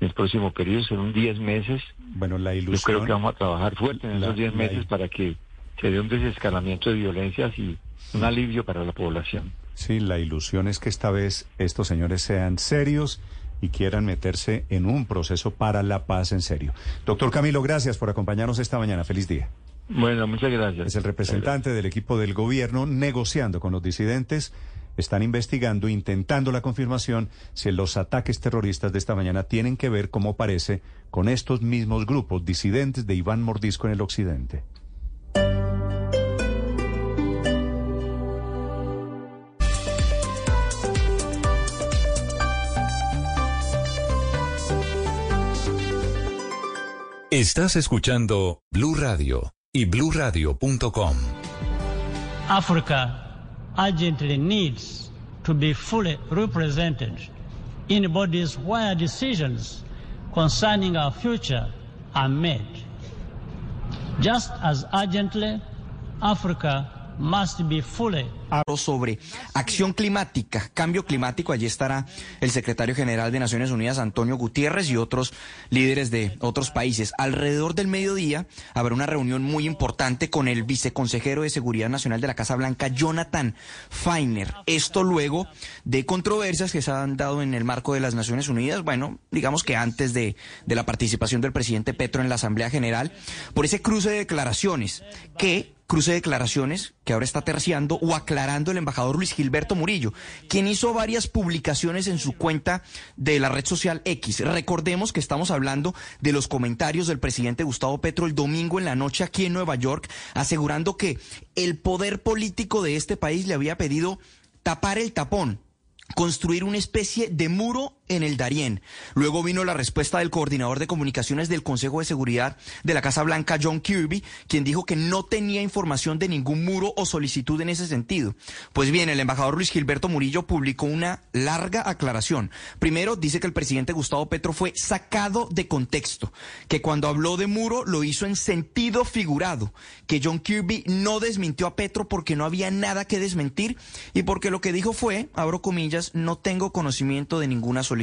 en el próximo periodo, serán 10 meses. Bueno, la ilusión... Yo creo que vamos a trabajar fuerte en esos 10 meses para que se dé un desescalamiento de violencias y un alivio para la población. Sí, la ilusión es que esta vez estos señores sean serios y quieran meterse en un proceso para la paz en serio. Doctor Camilo, gracias por acompañarnos esta mañana. Feliz día. Bueno, muchas gracias. Es el representante del equipo del gobierno negociando con los disidentes. Están investigando, intentando la confirmación si los ataques terroristas de esta mañana tienen que ver, como parece, con estos mismos grupos disidentes de Iván Mordisco en el occidente. Estás escuchando Blue Radio y. Africa urgently needs to be fully represented in bodies where decisions concerning our future are made. Just as urgently, Africa fully sobre acción climática, cambio climático. Allí estará el secretario general de Naciones Unidas, Antonio Gutiérrez, y otros líderes de otros países. Alrededor del mediodía habrá una reunión muy importante con el viceconsejero de Seguridad Nacional de la Casa Blanca, Jonathan Feiner. Esto luego de controversias que se han dado en el marco de las Naciones Unidas, bueno, digamos que antes de, de la participación del presidente Petro en la Asamblea General, por ese cruce de declaraciones que cruce de declaraciones que ahora está terciando o aclarando el embajador Luis Gilberto Murillo, quien hizo varias publicaciones en su cuenta de la red social X. Recordemos que estamos hablando de los comentarios del presidente Gustavo Petro el domingo en la noche aquí en Nueva York, asegurando que el poder político de este país le había pedido tapar el tapón construir una especie de muro en el Darién. Luego vino la respuesta del coordinador de comunicaciones del Consejo de Seguridad de la Casa Blanca, John Kirby, quien dijo que no tenía información de ningún muro o solicitud en ese sentido. Pues bien, el embajador Luis Gilberto Murillo publicó una larga aclaración. Primero, dice que el presidente Gustavo Petro fue sacado de contexto, que cuando habló de muro lo hizo en sentido figurado, que John Kirby no desmintió a Petro porque no había nada que desmentir y porque lo que dijo fue, abro comillas, no tengo conocimiento de ninguna solicitud.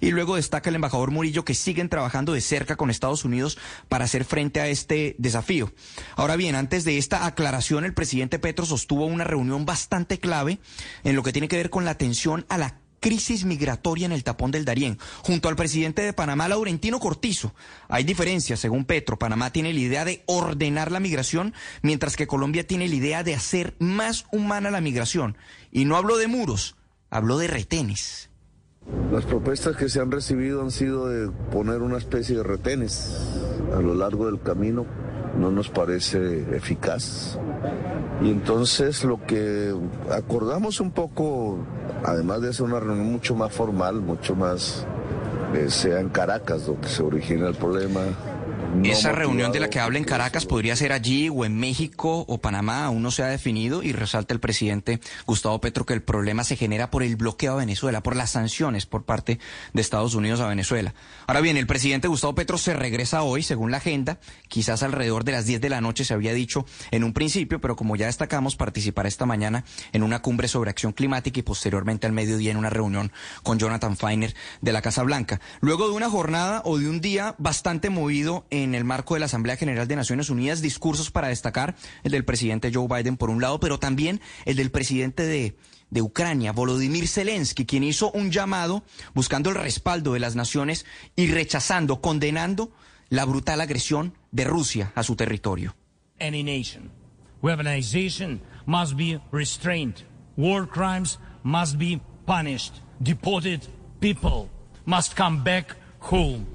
Y luego destaca el embajador Murillo que siguen trabajando de cerca con Estados Unidos para hacer frente a este desafío. Ahora bien, antes de esta aclaración, el presidente Petro sostuvo una reunión bastante clave en lo que tiene que ver con la atención a la crisis migratoria en el tapón del Darién, junto al presidente de Panamá, Laurentino Cortizo. Hay diferencias, según Petro. Panamá tiene la idea de ordenar la migración, mientras que Colombia tiene la idea de hacer más humana la migración. Y no hablo de muros, habló de retenes. Las propuestas que se han recibido han sido de poner una especie de retenes a lo largo del camino. No nos parece eficaz. Y entonces lo que acordamos un poco, además de hacer una reunión mucho más formal, mucho más, eh, sea en Caracas donde se origina el problema, Esa reunión de la que habla en Caracas podría ser allí o en México o Panamá, aún no se ha definido y resalta el presidente Gustavo Petro que el problema se genera por el bloqueo a Venezuela, por las sanciones por parte de Estados Unidos a Venezuela. Ahora bien, el presidente Gustavo Petro se regresa hoy, según la agenda, quizás alrededor de las 10 de la noche se había dicho en un principio, pero como ya destacamos, participará esta mañana en una cumbre sobre acción climática y posteriormente al mediodía en una reunión con Jonathan Feiner de la Casa Blanca. Luego de una jornada o de un día bastante movido en el marco de la Asamblea General de Naciones Unidas, discursos para destacar el del presidente Joe Biden por un lado, pero también el del presidente de, de Ucrania, Volodymyr Zelensky, quien hizo un llamado buscando el respaldo de las naciones y rechazando, condenando la brutal agresión de Rusia a su territorio. Any nation. Weaponization must be restrained. War crimes must be punished. Deported people must come back home.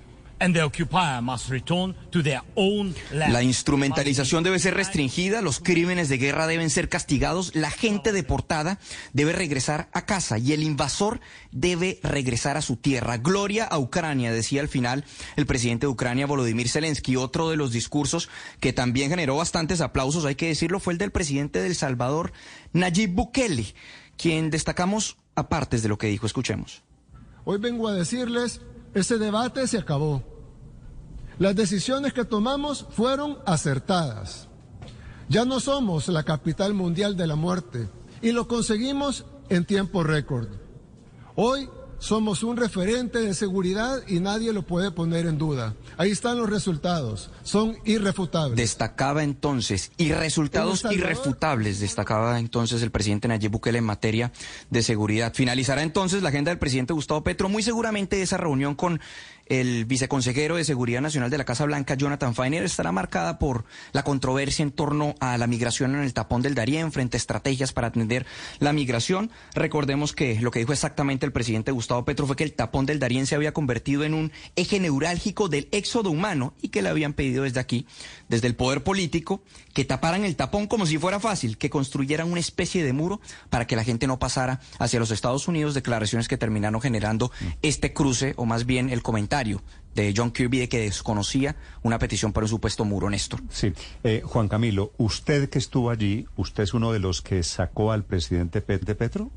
And the occupier must return to their own land. La instrumentalización debe ser restringida, los crímenes de guerra deben ser castigados, la gente deportada debe regresar a casa y el invasor debe regresar a su tierra. Gloria a Ucrania, decía al final el presidente de Ucrania, Volodymyr Zelensky. Otro de los discursos que también generó bastantes aplausos, hay que decirlo, fue el del presidente de El Salvador, Nayib Bukele, quien destacamos a partes de lo que dijo. Escuchemos. Hoy vengo a decirles, ese debate se acabó. Las decisiones que tomamos fueron acertadas. Ya no somos la capital mundial de la muerte y lo conseguimos en tiempo récord. Hoy somos un referente de seguridad y nadie lo puede poner en duda. Ahí están los resultados, son irrefutables. Destacaba entonces, y resultados irrefutables, destacaba entonces el presidente Nayib Bukele en materia de seguridad. Finalizará entonces la agenda del presidente Gustavo Petro, muy seguramente esa reunión con el viceconsejero de Seguridad Nacional de la Casa Blanca, Jonathan Feiner, estará marcada por la controversia en torno a la migración en el tapón del Darién, frente a estrategias para atender la migración. Recordemos que lo que dijo exactamente el presidente Gustavo Petro fue que el tapón del Darién se había convertido en un eje neurálgico del éxodo humano y que le habían pedido desde aquí, desde el poder político, que taparan el tapón como si fuera fácil, que construyeran una especie de muro para que la gente no pasara hacia los Estados Unidos, declaraciones que terminaron generando este cruce, o más bien el comentario de John Kirby de que desconocía una petición para un supuesto muro, Néstor. Sí. Eh, Juan Camilo, usted que estuvo allí, ¿usted es uno de los que sacó al presidente de Petro?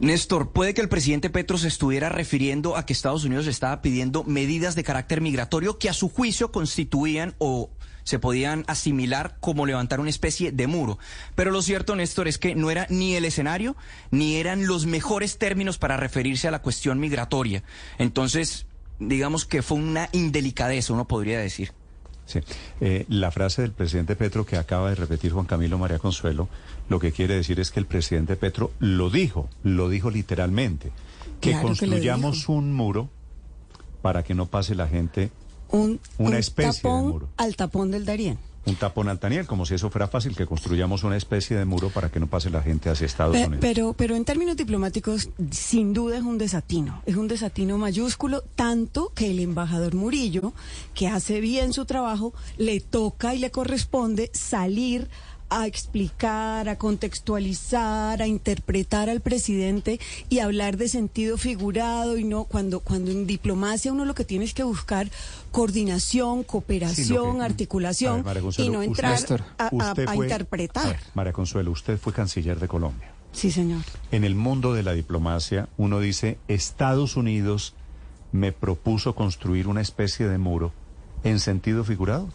Néstor, puede que el presidente Petro se estuviera refiriendo a que Estados Unidos estaba pidiendo medidas de carácter migratorio que a su juicio constituían o se podían asimilar como levantar una especie de muro. Pero lo cierto, Néstor, es que no era ni el escenario ni eran los mejores términos para referirse a la cuestión migratoria. Entonces, digamos que fue una indelicadeza, uno podría decir. Sí. Eh, la frase del presidente Petro que acaba de repetir Juan Camilo María Consuelo, lo que quiere decir es que el presidente Petro lo dijo, lo dijo literalmente, que Claro construyamos un muro para que no pase la gente, Un, Una un especie de muro. al tapón del Darién. un tapón altaniel, como si eso fuera fácil, que construyamos una especie de muro para que no pase la gente hacia Estados Pe- Unidos. Pero, pero en términos diplomáticos, sin duda es un desatino. Es un desatino mayúsculo, tanto que el embajador Murillo, que hace bien su trabajo, le toca y le corresponde salir a explicar, a contextualizar, a interpretar al presidente y hablar de sentido figurado y no cuando cuando en diplomacia uno lo que tiene es que buscar coordinación, cooperación, que- A articulación ver, y no usted- entrar a, a- usted a interpretar. a ver, María Consuelo, usted fue canciller de Colombia. Sí, señor. En el mundo de la diplomacia, uno dice, Estados Unidos me propuso construir una especie de muro en sentido figurado.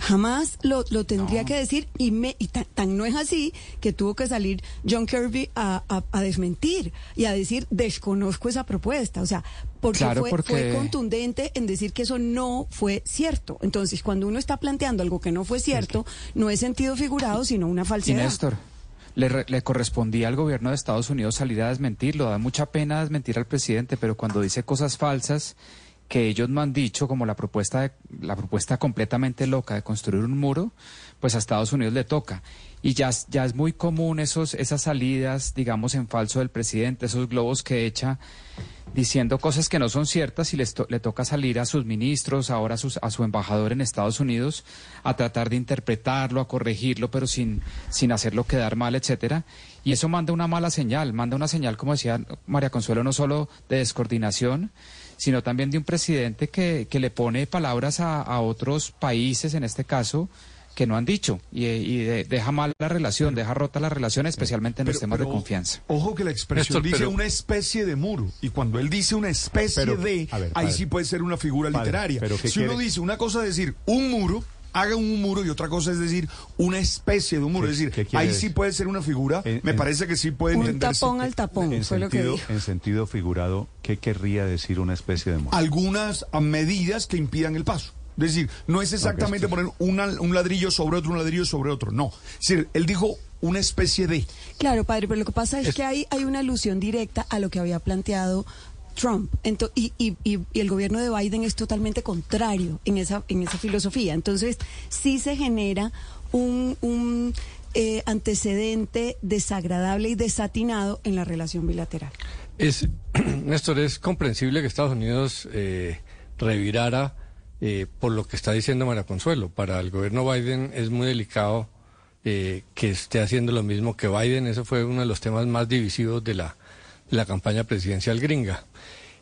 Jamás lo, lo tendría que decir y, me, y tan, tan no es así que tuvo que salir John Kirby a, a- a desmentir y a decir desconozco esa propuesta. O sea, porque, Claro, fue, porque- fue contundente en decir que eso no fue cierto. Entonces, cuando uno está planteando algo que no fue cierto, no es sentido figurado, sino una Y falsedad. Néstor, le, le correspondía al gobierno de Estados Unidos salir a desmentirlo. Da mucha pena desmentir al presidente, pero cuando dice cosas falsas que ellos no han dicho, como la propuesta, de- la propuesta completamente loca de construir un muro, pues a Estados Unidos le toca. Y ya, ya es muy común esos, esas salidas, digamos, en falso del presidente, esos globos que echa diciendo cosas que no son ciertas y les le toca salir a sus ministros, ahora a, sus- a su embajador en Estados Unidos, a tratar de interpretarlo, a corregirlo, pero sin, sin hacerlo quedar mal, etcétera. Y eso manda una mala señal, manda una señal, como decía María Consuelo, no solo de descoordinación, sino también de un presidente que, que le pone palabras a, a otros países, en este caso, que no han dicho y, y de- deja mal la relación, deja rota la relación, especialmente en los temas pero de confianza. Ojo que la expresión Néstor, dice pero- una especie de muro. Y cuando él dice una especie Pero, de, a ver, ahí padre. sí puede ser una figura Padre, literaria. pero ¿qué si uno dice una cosa es decir un muro, haga un muro y otra cosa es decir una especie de un muro. ¿Qué- es decir, ahí decir? sí puede ser una figura. me en- parece que sí puede Un entenderse. tapón al tapón, En fue lo que dijo. en sentido figurado, ¿qué querría decir una especie de muro? Algunas medidas que impidan el paso. Es decir, no es exactamente poner una- un ladrillo sobre otro, un ladrillo sobre otro. No. Es decir, él dijo una especie de. Claro, padre, pero lo que pasa es, que hay, hay una alusión directa a lo que había planteado Trump. Y, el gobierno de Biden es totalmente contrario en esa, en esa filosofía. Entonces, sí se genera un, eh, antecedente desagradable y desatinado en la relación bilateral. Es, (clears throat) Néstor, es comprensible que Estados Unidos eh, revirara eh, por lo que está diciendo María Consuelo. Para el gobierno Biden es muy delicado eh, que esté haciendo lo mismo que Biden. Eso fue uno de los temas más divisivos de la, la campaña presidencial gringa.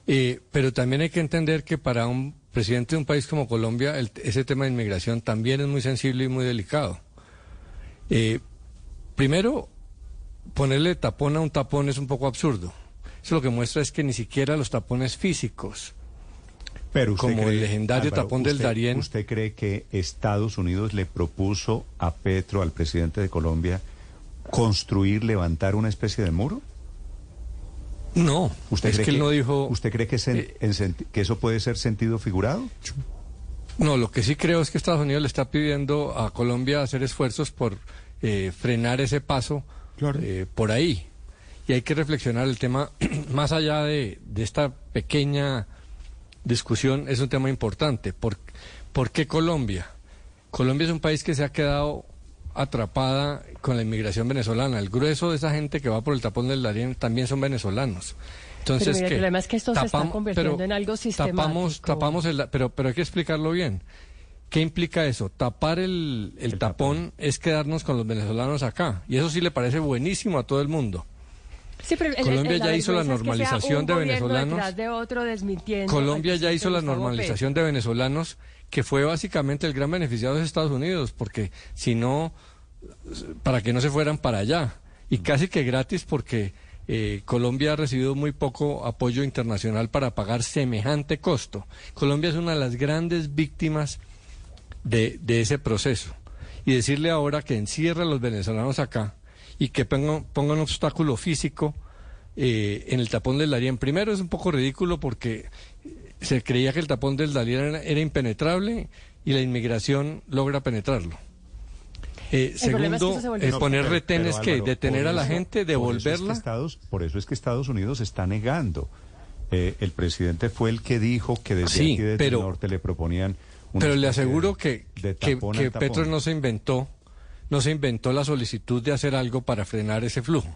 Eh, pero también hay que entender que para un presidente de un país como Colombia el- ese tema de inmigración también es muy sensible y muy delicado. Eh, primero, ponerle tapón a un tapón es un poco absurdo. Eso lo que muestra es que ni siquiera los tapones físicos, Pero usted como cree, el legendario Álvaro, tapón del Darién, ¿Usted cree que Estados Unidos le propuso a Petro, al presidente de Colombia, construir, levantar una especie de muro? No, ¿Usted es cree que él no dijo- eh, ¿Usted cree que, sen- en senti- que eso puede ser sentido figurado? No, lo que sí creo es que Estados Unidos le está pidiendo a Colombia hacer esfuerzos por eh, frenar ese paso eh, por ahí. Y hay que reflexionar el tema, (clears throat) más allá de, de esta pequeña discusión, es un tema importante. ¿Por, por qué Colombia? Colombia es un país que se ha quedado atrapada con la inmigración venezolana. El grueso de esa gente que va por el tapón del Darién también son venezolanos. Entonces, Pero mira, el problema es que esto se está convirtiendo pero en algo sistemático. Tapamos, tapamos el, pero, pero hay que explicarlo bien. ¿Qué implica eso? Tapar el, el tapón es quedarnos con los venezolanos acá. Y eso sí le parece buenísimo a todo el mundo. Sí, pero el- Colombia el- ya hizo la vergüenza es que sea normalización un de venezolanos. detrás de otro desmintiendo Colombia ya hizo la normalización de venezolanos, que fue básicamente el gran beneficiado de Estados Unidos, porque si no, para que no se fueran para allá. Y casi que gratis porque eh, Colombia ha recibido muy poco apoyo internacional para pagar semejante costo. Colombia es una de las grandes víctimas de, de ese proceso. Y decirle ahora que encierra a los venezolanos acá y que ponga, ponga un obstáculo físico eh, en el tapón del Darién. Primero es un poco ridículo porque se creía que el tapón del Darién era, era impenetrable y la inmigración logra penetrarlo. Eh, El problema es que segundo, se No, poner pero- retenes pero, que Álvaro, detener por a la eso- gente, por eso es que devolverla. Estados, por eso es que Estados Unidos está negando. Eh, el presidente fue el que dijo que desde Sí, aquí, desde pero- el norte, le proponían... Pero le aseguro de- que, de que, que. Petro no se inventó, no se inventó la solicitud de hacer algo para frenar ese flujo.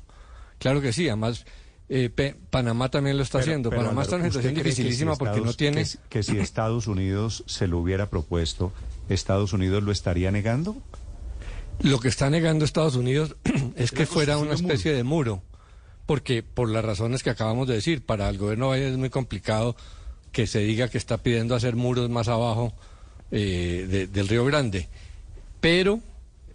Claro que sí, además eh, Panamá también lo está Pero- haciendo. pero, Panamá está en una situación ¿usted cree que si dificilísima porque no tiene... Que, que si Estados Unidos se lo hubiera propuesto, ¿Estados Unidos lo estaría negando? Lo que está negando Estados Unidos (clears throat) es que fuera una especie de muro, porque por las razones que acabamos de decir, para el gobierno Biden es muy complicado que se diga que está pidiendo hacer muros más abajo eh, de- del Río Grande, pero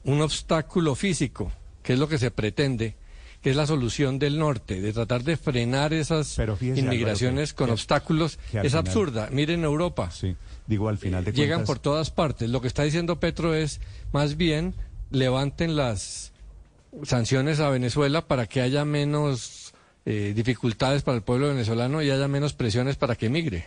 un obstáculo físico, que es lo que se pretende, que es la solución del norte, de tratar de frenar esas fíjese, inmigraciones Álvaro, que- con que- obstáculos, que es final- absurda. Miren Europa. Digo, al final de Llegan cuentas- por todas partes. Lo que está diciendo Petro es, más bien, levanten las sanciones a Venezuela para que haya menos eh, dificultades para el pueblo venezolano y haya menos presiones para que emigre.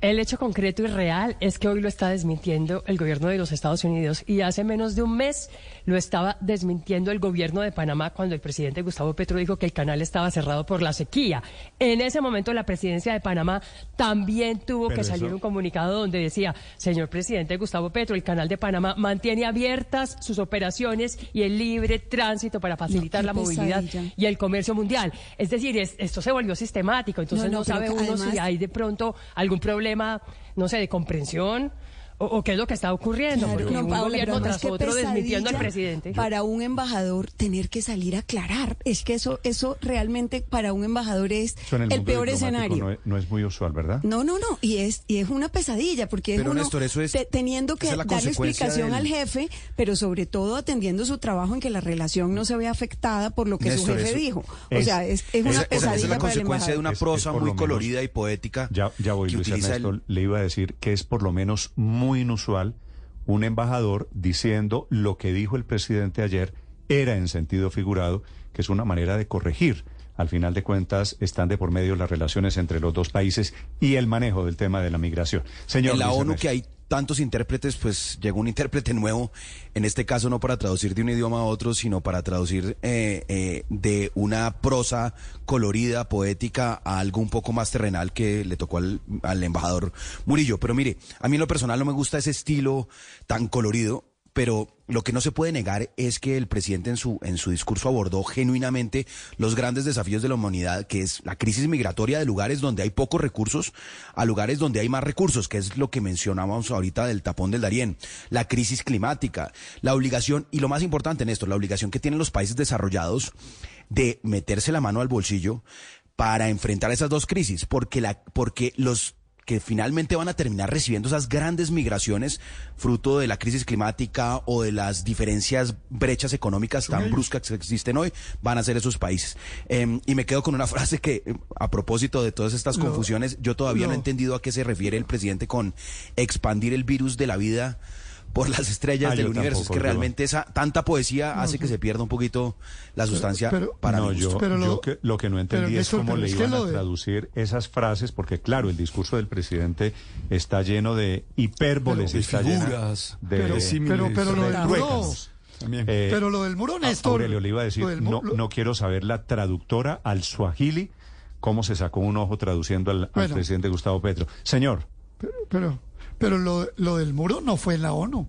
El hecho concreto y real es que hoy lo está desmintiendo el gobierno de los Estados Unidos y hace menos de un mes lo estaba desmintiendo el gobierno de Panamá cuando el presidente Gustavo Petro dijo que el canal estaba cerrado por la sequía. En ese momento la presidencia de Panamá también tuvo Pero que salir eso- un comunicado donde decía, señor presidente Gustavo Petro, el canal de Panamá mantiene abiertas sus operaciones y el libre tránsito para facilitar la movilidad pesadilla. y el comercio mundial. Es decir, es- esto se volvió sistemático, entonces No, no, no, pero sabe uno si hay de pronto algún problema, no sé, de comprensión o, o qué es lo que está ocurriendo. Claro, porque no, un Paola, gobierno pero además tras qué otro desmintiendo al presidente. Para un embajador tener que salir a aclarar, es que eso, eso realmente para un embajador es el, el peor escenario. No es, no es muy usual, ¿verdad? No, no, no, y es y es una pesadilla porque es Pero, uno Néstor, eso es- te- teniendo que es consecuencia explicación del- al jefe, pero sobre todo atendiendo su trabajo en que la relación no se vea afectada por lo que su jefe eso dijo. O es- sea, es, es una Esa, esa- pesadilla esa es la para el consecuencia de embajador. una Es- es prosa muy colorida y poética. Ya, ya voy, que Luis utiliza Ernesto. el- Le iba a decir que es por lo menos muy inusual un embajador diciendo lo que dijo el presidente ayer era en sentido figurado, que es una manera de corregir. Al final de cuentas, están de por medio las relaciones entre los dos países y el manejo del tema de la migración. Señor en la ONU que hay tantos intérpretes, pues llegó un intérprete nuevo, en este caso no para traducir de un idioma a otro, sino para traducir eh, eh, de una prosa colorida, poética, a algo un poco más terrenal que le tocó al, al embajador Murillo. Pero mire, a mí en lo personal no me gusta ese estilo tan colorido, pero lo que no se puede negar es que el presidente en su, en su discurso abordó genuinamente los grandes desafíos de la humanidad, que es la crisis migratoria de lugares donde hay pocos recursos a lugares donde hay más recursos, que es lo que mencionábamos ahorita del tapón del Darién, la crisis climática, la obligación, y lo más importante, Néstor, la obligación que tienen los países desarrollados de meterse la mano al bolsillo para enfrentar esas dos crisis, porque, la, porque los que finalmente van a terminar recibiendo esas grandes migraciones fruto de la crisis climática o de las diferencias, brechas económicas tan bruscas que existen hoy, van a ser esos países. Eh, y me quedo con una (laughs) frase que, eh, a propósito de todas estas confusiones, yo todavía no he entendido a qué se refiere el presidente con expandir el virus de la vida por las estrellas Ah, del universo. tampoco, es que realmente esa tanta poesía No, hace que se pierda un poquito la sustancia Pero- para no, mi yo, gusto. yo que- lo que no entendí pero, es cómo pero le iban a de- traducir esas frases, porque claro, el discurso del presidente está lleno de hipérboles, Pero- está de lleno figuras, de pero- pero- pero lo del muro-. Eh, Pero lo del muro, a- Néstor, Aurelio le iba a decir, del no, lo- no quiero saber la traductora al suajili, cómo se sacó un ojo traduciendo al, al presidente Gustavo Petro. Señor. Pero, pero lo, lo del muro no fue en la ONU.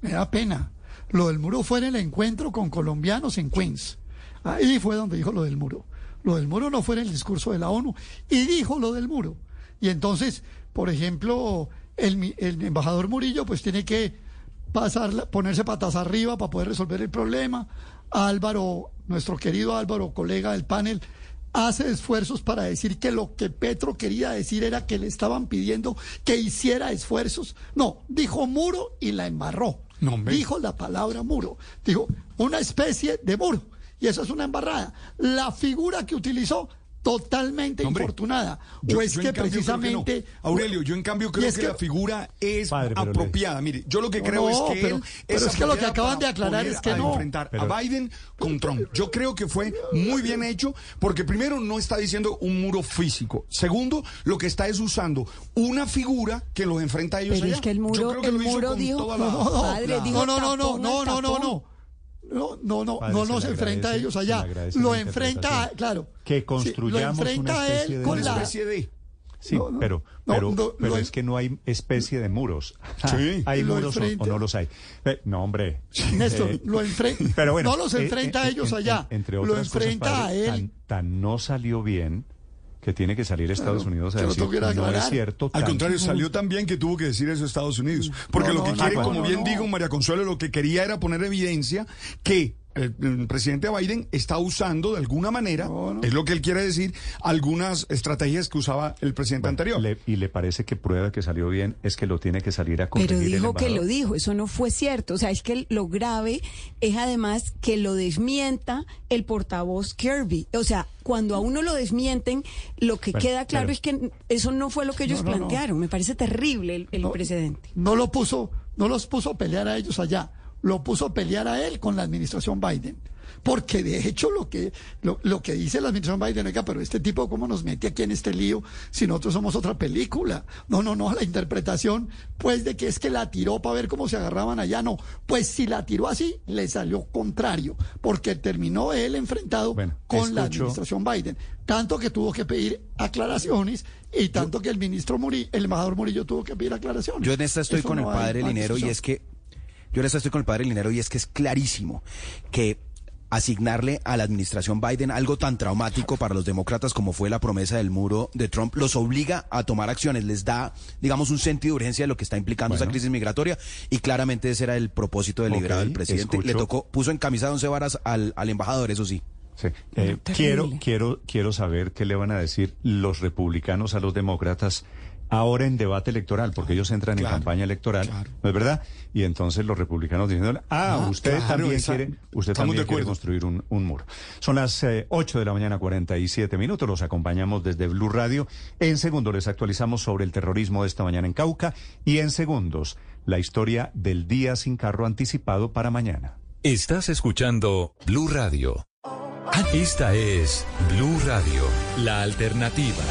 Me da pena. Lo del muro fue en el encuentro con colombianos en Queens. Ahí fue donde dijo lo del muro. Lo del muro no fue en el discurso de la ONU. Y dijo lo del muro. Y entonces, por ejemplo, el, el embajador Murillo pues tiene que pasar, ponerse patas arriba para poder resolver el problema. Álvaro, nuestro querido Álvaro, colega del panel, hace esfuerzos para decir que lo que Petro quería decir era que le estaban pidiendo que hiciera esfuerzos. No, dijo muro y la embarró. dijo la palabra muro. Dijo una especie de muro. Y eso es una embarrada. La figura que utilizó totalmente Hombre, infortunada. Yo- o es que en cambio creo que no. precisamente... Aurelio, yo en cambio creo que la figura es apropiada. Mire, yo lo que creo no, es que pero- él pero es que lo que acaban para de aclarar es que a no. enfrentar Pero- a Biden con Trump. Yo creo que fue muy bien hecho porque primero no está diciendo un muro físico. Segundo, lo que está es usando una figura que los enfrenta a ellos Pero allá. es que el Yo muro- creo que el lo hizo muro con dijo- toda la- no, (laughs) padre, la- (laughs) dijo no, no, no, no, no, no, no, no. No, Padre, no se nos enfrenta a ellos allá. Lo enfrenta, a, claro. Que Sí, construyamos lo enfrenta una a especie él de con la especie de Sí, No, no, pero, no, pero, no, pero lo- es que no hay especie de muros. Sí. (laughs) ¿Hay Lo muros o- o, no los hay? Eh, no, hombre. (laughs) Néstor, Eh, lo enfrenta. pero bueno, no los eh, enfrenta eh, a ellos en- allá. en- entre lo otras cosas, enfrenta padre, a él. Tan, tan no salió bien que tiene que salir Estados Claro, Unidos a que decir a no es aclarar". cierto. Al contrario, salió tan bien que tuvo que decir eso Estados Unidos. Porque No, lo que no, quiere, no, como no, bien no. dijo María Consuelo, lo que quería era poner evidencia que el, el presidente Biden está usando de alguna manera, es lo que él quiere decir, algunas estrategias que usaba el presidente anterior. Le- y le parece que prueba que salió bien es que lo tiene que salir a Pero el dijo que lo dijo, eso no fue cierto. O sea, es que lo grave es además que lo desmienta el portavoz Kirby. O sea, cuando a uno lo desmienten, lo que Bueno, queda claro pero- es que eso no fue lo que ellos No, no, no. plantearon. Me parece terrible el, el precedente. No lo puso, no los puso a pelear a ellos allá, lo puso a pelear a él con la administración Biden. Porque de hecho lo que, lo, lo que dice la administración Biden, oiga, pero este tipo cómo nos mete aquí en este lío si nosotros somos otra película. No, no, no, la interpretación, pues de que es que la tiró para ver cómo se agarraban allá, no. Pues si la tiró así, le salió contrario, porque terminó él enfrentado con la administración Biden. Tanto que tuvo que pedir aclaraciones y tanto que el ministro Murillo, el embajador Murillo tuvo que pedir aclaraciones. Yo en esta estoy Eso con no el padre Linero y es que yo en esta estoy con el padre Linero y es que es clarísimo que asignarle a la administración Biden algo tan traumático para los demócratas como fue la promesa del muro de Trump, los obliga a tomar acciones, les da, digamos, un sentido de urgencia de lo que está implicando esa crisis migratoria y claramente ese era el propósito deliberado Ok, del presidente. Le tocó, puso en camisa de once varas al, al embajador, eso sí. Sí. Eh, quiero, quiero, quiero saber qué le van a decir los republicanos a los demócratas ahora en debate electoral, porque ellos entran en campaña electoral, ¿no es verdad? Y entonces los republicanos diciéndole, ah, Ah, usted claro, también esa- quiere, usted también quiere construir un, un muro. Son las eh, 8 de la mañana, 47 minutos, los acompañamos desde Blue Radio. En segundos les actualizamos sobre el terrorismo de esta mañana en Cauca y en segundos la historia del día sin carro anticipado para mañana. Estás escuchando Blue Radio. Esta es Blue Radio, la alternativa.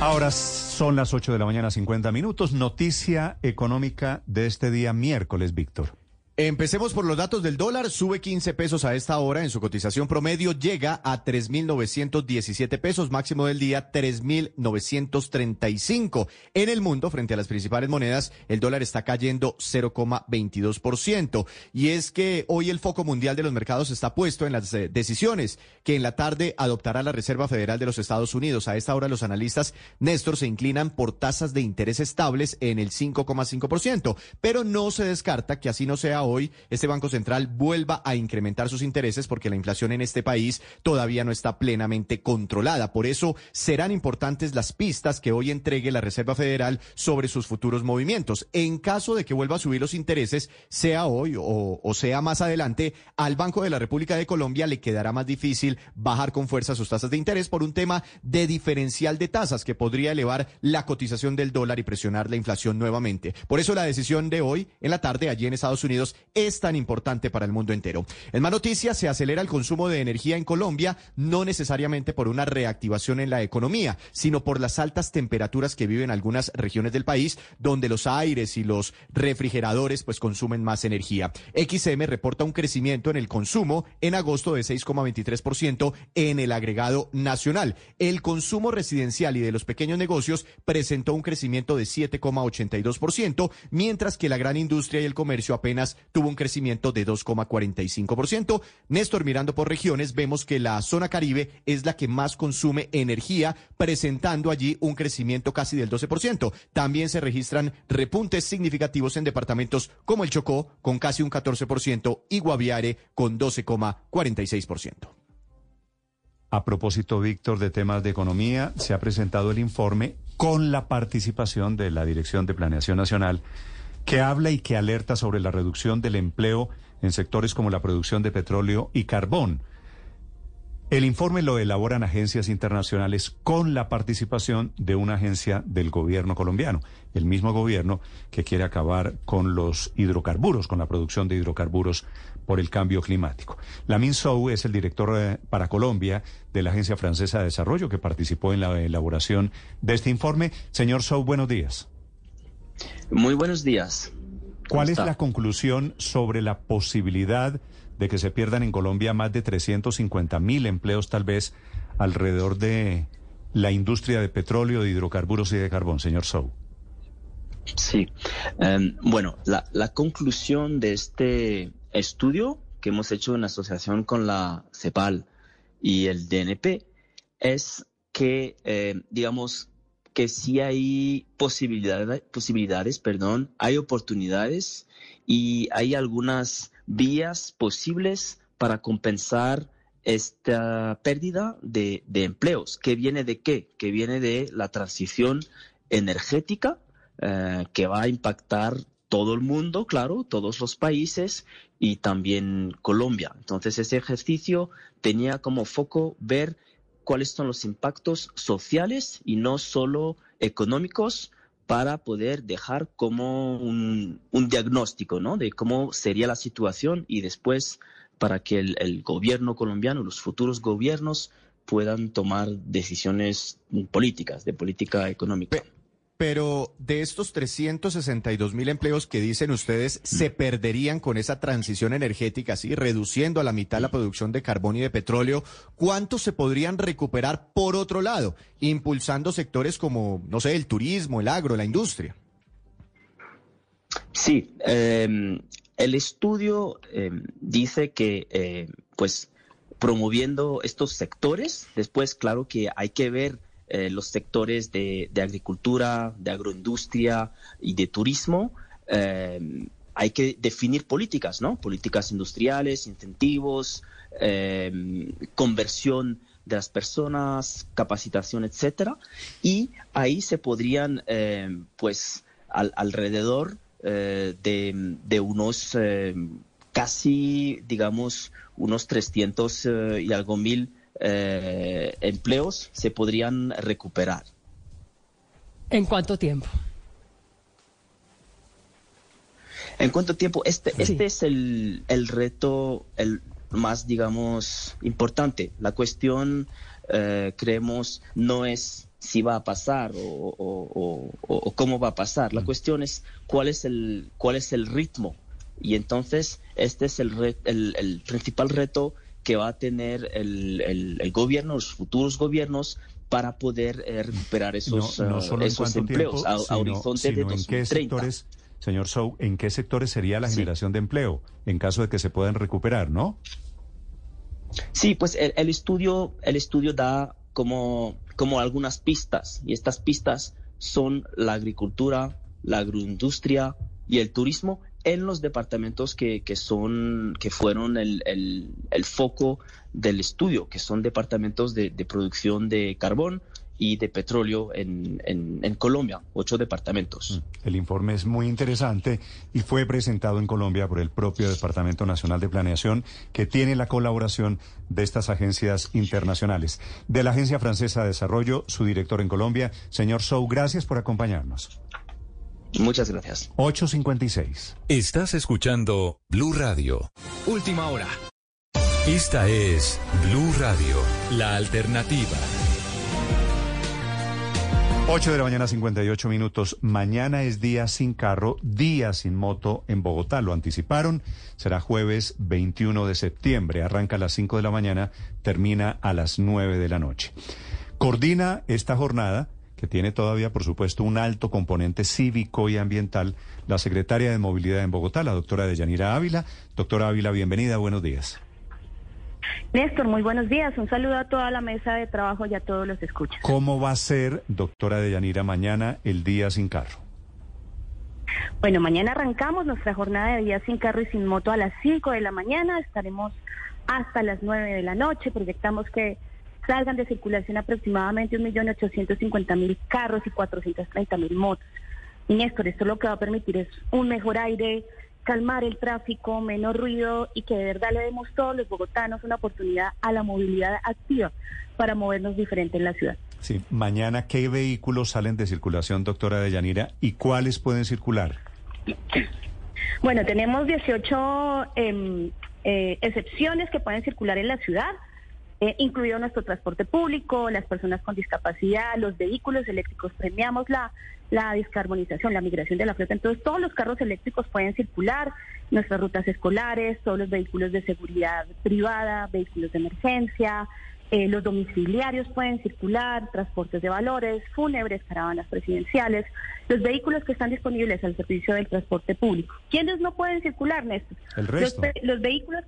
Ahora son las 8 de la mañana, 50 minutos. Noticia económica de este día miércoles, Víctor. Empecemos por los datos del dólar. Sube 15 pesos a esta hora. En su cotización promedio llega a 3.917 pesos. Máximo del día 3.935. En el mundo, frente a las principales monedas, el dólar está cayendo 0,22%. Y es que hoy el foco mundial de los mercados está puesto en las eh, decisiones que en la tarde adoptará la Reserva Federal de los Estados Unidos. A esta hora los analistas, Néstor, se inclinan por tasas de interés estables en el 5,5%. Pero no se descarta que así no sea hoy, este Banco Central vuelva a incrementar sus intereses porque la inflación en este país todavía no está plenamente controlada. Por eso serán importantes las pistas que hoy entregue la Reserva Federal sobre sus futuros movimientos. En caso de que vuelva a subir los intereses, sea hoy o, o sea más adelante, al Banco de la República de Colombia le quedará más difícil bajar con fuerza sus tasas de interés por un tema de diferencial de tasas que podría elevar la cotización del dólar y presionar la inflación nuevamente. Por eso la decisión de hoy en la tarde allí en Estados Unidos es tan importante para el mundo entero. En más noticias, se acelera el consumo de energía en Colombia, no necesariamente por una reactivación en la economía, sino por las altas temperaturas que viven algunas regiones del país, donde los aires y los refrigeradores pues consumen más energía. XM reporta un crecimiento en el consumo en agosto de 6,23% en el agregado nacional. El consumo residencial y de los pequeños negocios presentó un crecimiento de 7,82%, mientras que la gran industria y el comercio apenas tuvo un crecimiento de 2,45%. Néstor, mirando por regiones, vemos que la zona Caribe es la que más consume energía, presentando allí un crecimiento casi del 12%. También se registran repuntes significativos en departamentos como el Chocó, con casi un 14%, y Guaviare, con 12,46%. A propósito, Víctor, de temas de economía, se ha presentado el informe con la participación de la Dirección de Planeación Nacional, que habla y que alerta sobre la reducción del empleo en sectores como la producción de petróleo y carbón. El informe lo elaboran agencias internacionales con la participación de una agencia del gobierno colombiano, el mismo gobierno que quiere acabar con los hidrocarburos, con la producción de hidrocarburos por el cambio climático. Lamin Sou es el director eh, para Colombia de la Agencia Francesa de Desarrollo que participó en la elaboración de este informe. Señor Sou, buenos días. Muy buenos días. ¿Cuál es la conclusión sobre la posibilidad de que se pierdan en Colombia más de 350 mil empleos tal vez alrededor de la industria de petróleo, de hidrocarburos y de carbón, señor Sou? Sí. Em, bueno, la, la conclusión de este estudio que hemos hecho en asociación con la CEPAL y el DNP es que, eh, digamos, que sí hay posibilidades, perdón, hay oportunidades y hay algunas vías posibles para compensar esta pérdida de, de empleos. ¿Que viene de qué? Que viene de la transición energética eh, que va a impactar todo el mundo, claro, todos los países y también Colombia. Entonces, ese ejercicio tenía como foco ver cuáles son los impactos sociales y no solo económicos para poder dejar como un, diagnóstico ¿no? de cómo sería la situación y después para que el, gobierno colombiano, los futuros gobiernos puedan tomar decisiones políticas, de política económica. De estos 362 mil empleos que dicen ustedes se perderían con esa transición energética, así reduciendo a la mitad la producción de carbón y de petróleo, ¿cuántos se podrían recuperar por otro lado, impulsando sectores como, no sé, el turismo, el agro, la industria? Sí, eh, el estudio eh, dice que, eh, pues, promoviendo estos sectores, después, claro que hay que ver eh, los sectores de, agricultura, de agroindustria y de turismo. hay que definir políticas, ¿no? Políticas industriales, incentivos, conversión de las personas, capacitación, etcétera. Y ahí se podrían, pues, al, alrededor eh, de, unos eh, casi, digamos, unos 300 eh, y algo mil empleos se podrían recuperar. ¿En cuánto tiempo? ¿En cuánto tiempo? Este, este es el, el, reto el más, digamos, importante. La cuestión, creemos, no es si va a pasar o, cómo va a pasar. La mm. cuestión es cuál es el, cuál es el ritmo. Y entonces este es el, el, principal reto que va a tener el, gobierno, los futuros gobiernos, para poder eh, recuperar esos, no, eh, esos empleos a, horizonte de 2030. señor Sou, ¿en qué sectores sería la generación de empleo en caso de que se puedan recuperar, no? Sí, pues el, estudio, el estudio da como como algunas pistas, y estas pistas son la agricultura, la agroindustria y el turismo en los departamentos que, que son, que fueron el, el, foco del estudio, que son departamentos de, de producción de carbón, y de petróleo en, en, Colombia, ocho departamentos. Mm. El informe es muy interesante y fue presentado en Colombia por el propio Departamento Nacional de Planeación, que tiene la colaboración de estas agencias internacionales. De la Agencia Francesa de Desarrollo, su director en Colombia, señor Sou, gracias por acompañarnos. Muchas gracias. 856. Estás escuchando Blue Radio. Última hora. Esta es Blue Radio, la alternativa. 8 de la mañana, 58 minutos. Mañana es día sin carro, día sin moto en Bogotá. Lo anticiparon. Será jueves 21 de septiembre. Arranca a las 5 de la mañana, termina a las 9 de la noche. Coordina esta jornada, que tiene todavía, por supuesto, un alto componente cívico y ambiental, la secretaria de Movilidad en Bogotá, la doctora Deyanira Ávila. Doctora Ávila, bienvenida. Buenos días. Néstor, muy buenos días. Un saludo a toda la mesa de trabajo y a todos los escuchas. ¿Cómo va a ser, doctora Deyanira, mañana el día sin carro? Bueno, mañana arrancamos nuestra jornada de día sin carro y sin moto a las 5 de la mañana. Estaremos hasta las 9 de la noche. Proyectamos que salgan de circulación aproximadamente 1.850.000 carros y 430.000 motos. Y Néstor, esto lo que va a permitir es un mejor aire, calmar el tráfico, menos ruido y que de verdad le demos todos los bogotanos una oportunidad a la movilidad activa para movernos diferente en la ciudad. Sí, mañana, ¿qué vehículos salen de circulación, doctora Deyanira, y cuáles pueden circular? Bueno, tenemos 18 em, eh, excepciones que pueden circular en la ciudad. Eh, incluido nuestro transporte público, las personas con discapacidad, los vehículos eléctricos. Premiamos la, la descarbonización, la migración de la flota. Entonces, todos los carros eléctricos pueden circular, nuestras rutas escolares, todos los vehículos de seguridad privada, vehículos de emergencia, eh, los domiciliarios pueden circular, transportes de valores, fúnebres, caravanas presidenciales, los vehículos que están disponibles al servicio del transporte público. ¿Quiénes no pueden circular, Néstor? El resto. los vehículos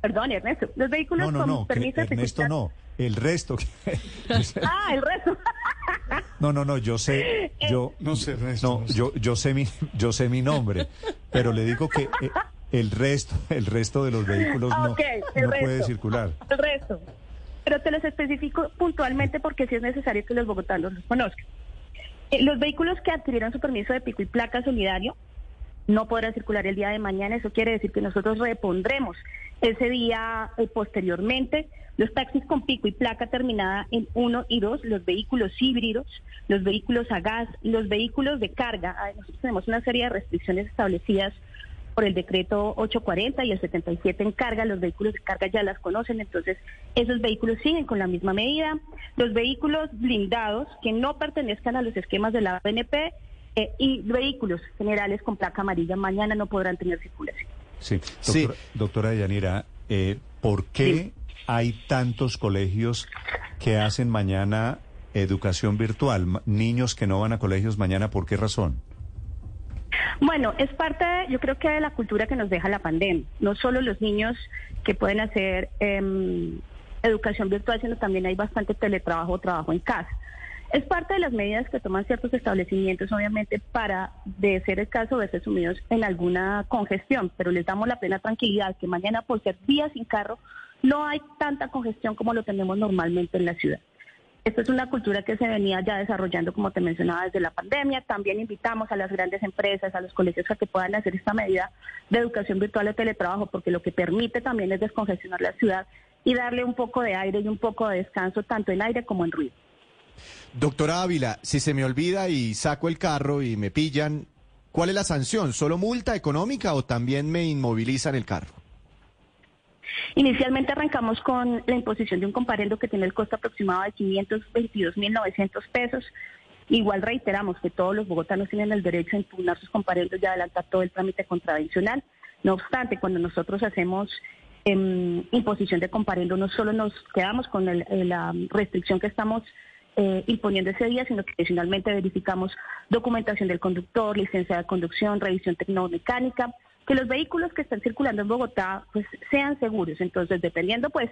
Perdón, Ernesto. Los vehículos no, no, no, Ernesto no. El resto. (laughs) ah, el resto. no, no, no. Yo sé, yo no sé, Ernesto. No, yo, yo sé mi, yo sé mi nombre, pero le digo que eh, el resto, el resto de los vehículos no, puede circular. El resto. Pero te los especifico puntualmente porque sí es necesario que los bogotanos los conozcan. Eh, los vehículos que adquirieron su permiso de pico y placa solidario no podrán circular el día de mañana. Eso quiere decir que nosotros repondremos ese día eh, posteriormente, los taxis con pico y placa terminada en 1 y 2, los vehículos híbridos, los vehículos a gas, los vehículos de carga. nosotros tenemos una serie de restricciones establecidas por el decreto 840 y el 77 en carga, los vehículos de carga ya las conocen, entonces esos vehículos siguen con la misma medida. Los vehículos blindados que no pertenezcan a los esquemas de la BNP eh, y vehículos generales con placa amarilla mañana no podrán tener circulación. Sí, doctora, Yanira, eh, ¿por qué hay tantos colegios que hacen mañana educación virtual? Niños que no van a colegios mañana, ¿por qué razón? Bueno, es parte, yo creo que de la cultura que nos deja la pandemia. No solo los niños que pueden hacer em, educación virtual, sino también hay bastante teletrabajo o trabajo en casa. Es parte de las medidas que toman ciertos establecimientos, obviamente, para, de ser el caso, verse sumidos en alguna congestión, pero les damos la plena tranquilidad que mañana, por ser días sin carro, no hay tanta congestión como lo tenemos normalmente en la ciudad. Esta es una cultura que se venía ya desarrollando, como te mencionaba, desde la pandemia. También invitamos a las grandes empresas, a los colegios a que puedan hacer esta medida de educación virtual o teletrabajo, porque lo que permite también es descongestionar la ciudad y darle un poco de aire y un poco de descanso, tanto en aire como en ruido. Doctora Ávila, si se me olvida y saco el carro y me pillan, ¿cuál es la sanción? ¿Solo multa económica o también me inmovilizan el carro? Inicialmente arrancamos con la imposición de un comparendo que tiene el costo aproximado de 522.900 pesos. Igual reiteramos que todos los bogotanos tienen el derecho a impugnar sus comparendos y adelantar todo el trámite contravencional. No obstante, cuando nosotros hacemos em, imposición de comparendo, no solo nos quedamos con la restricción que estamos eh, imponiendo ese día, sino que adicionalmente verificamos documentación del conductor, licencia de conducción, revisión tecnomecánica, que los vehículos que están circulando en Bogotá pues sean seguros. Entonces, dependiendo pues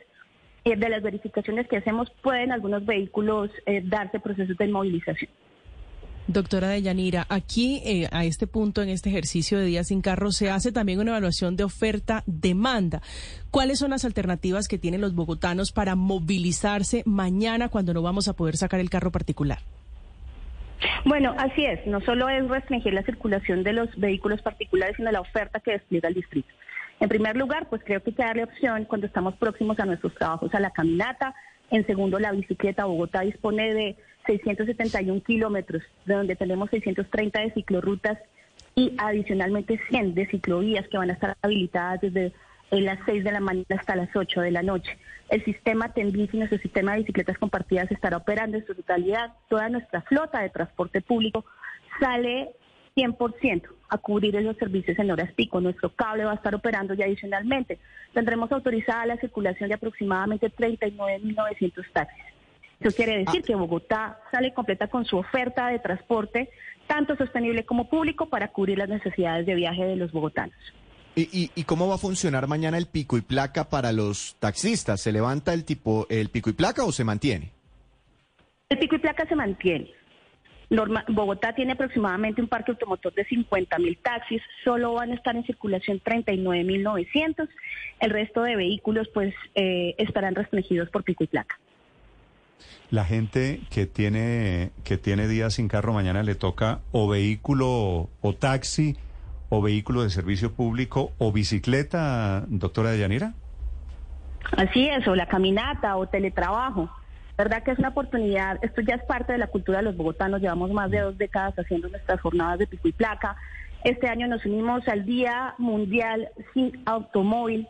eh, de las verificaciones que hacemos, pueden algunos vehículos eh, darse procesos de inmovilización. Doctora Deyanira, aquí eh, a este punto, en este ejercicio de días sin carro, se hace también una evaluación de oferta-demanda. ¿Cuáles son las alternativas que tienen los bogotanos para movilizarse mañana cuando no vamos a poder sacar el carro particular? Bueno, así es. No solo es restringir la circulación de los vehículos particulares, sino la oferta que despliega el distrito. En primer lugar, pues creo que hay que darle opción cuando estamos próximos a nuestros trabajos a la caminata. En segundo, la bicicleta. Bogotá dispone de 671 kilómetros, de donde tenemos 630 de ciclorrutas y adicionalmente 100 de ciclovías que van a estar habilitadas desde las 6 de la mañana hasta las 8 de la noche. El sistema Tendis y nuestro sistema de bicicletas compartidas estará operando en su totalidad. Toda nuestra flota de transporte público sale 100% a cubrir esos servicios en horas pico. Nuestro cable va a estar operando y adicionalmente tendremos autorizada la circulación de aproximadamente 39.900 taxis. Eso quiere decir que Bogotá sale completa con su oferta de transporte, tanto sostenible como público, para cubrir las necesidades de viaje de los bogotanos. ¿Y, y, cómo va a funcionar mañana el pico y placa para los taxistas? ¿Se levanta el tipo el pico y placa o se mantiene? El pico y placa se mantiene. Bogotá tiene aproximadamente un parque automotor de 50 mil taxis, solo van a estar en circulación 39 mil 900. El resto de vehículos pues eh, estarán restringidos por pico y placa. La gente que tiene, que tiene días sin carro mañana le toca o vehículo o taxi o vehículo de servicio público o bicicleta, doctora Deyanira. Así es, o la caminata o teletrabajo. ¿Verdad que es una oportunidad? Esto ya es parte de la cultura de los bogotanos. Llevamos más de dos décadas haciendo nuestras jornadas de pico y placa. Este año nos unimos al Día Mundial Sin Automóvil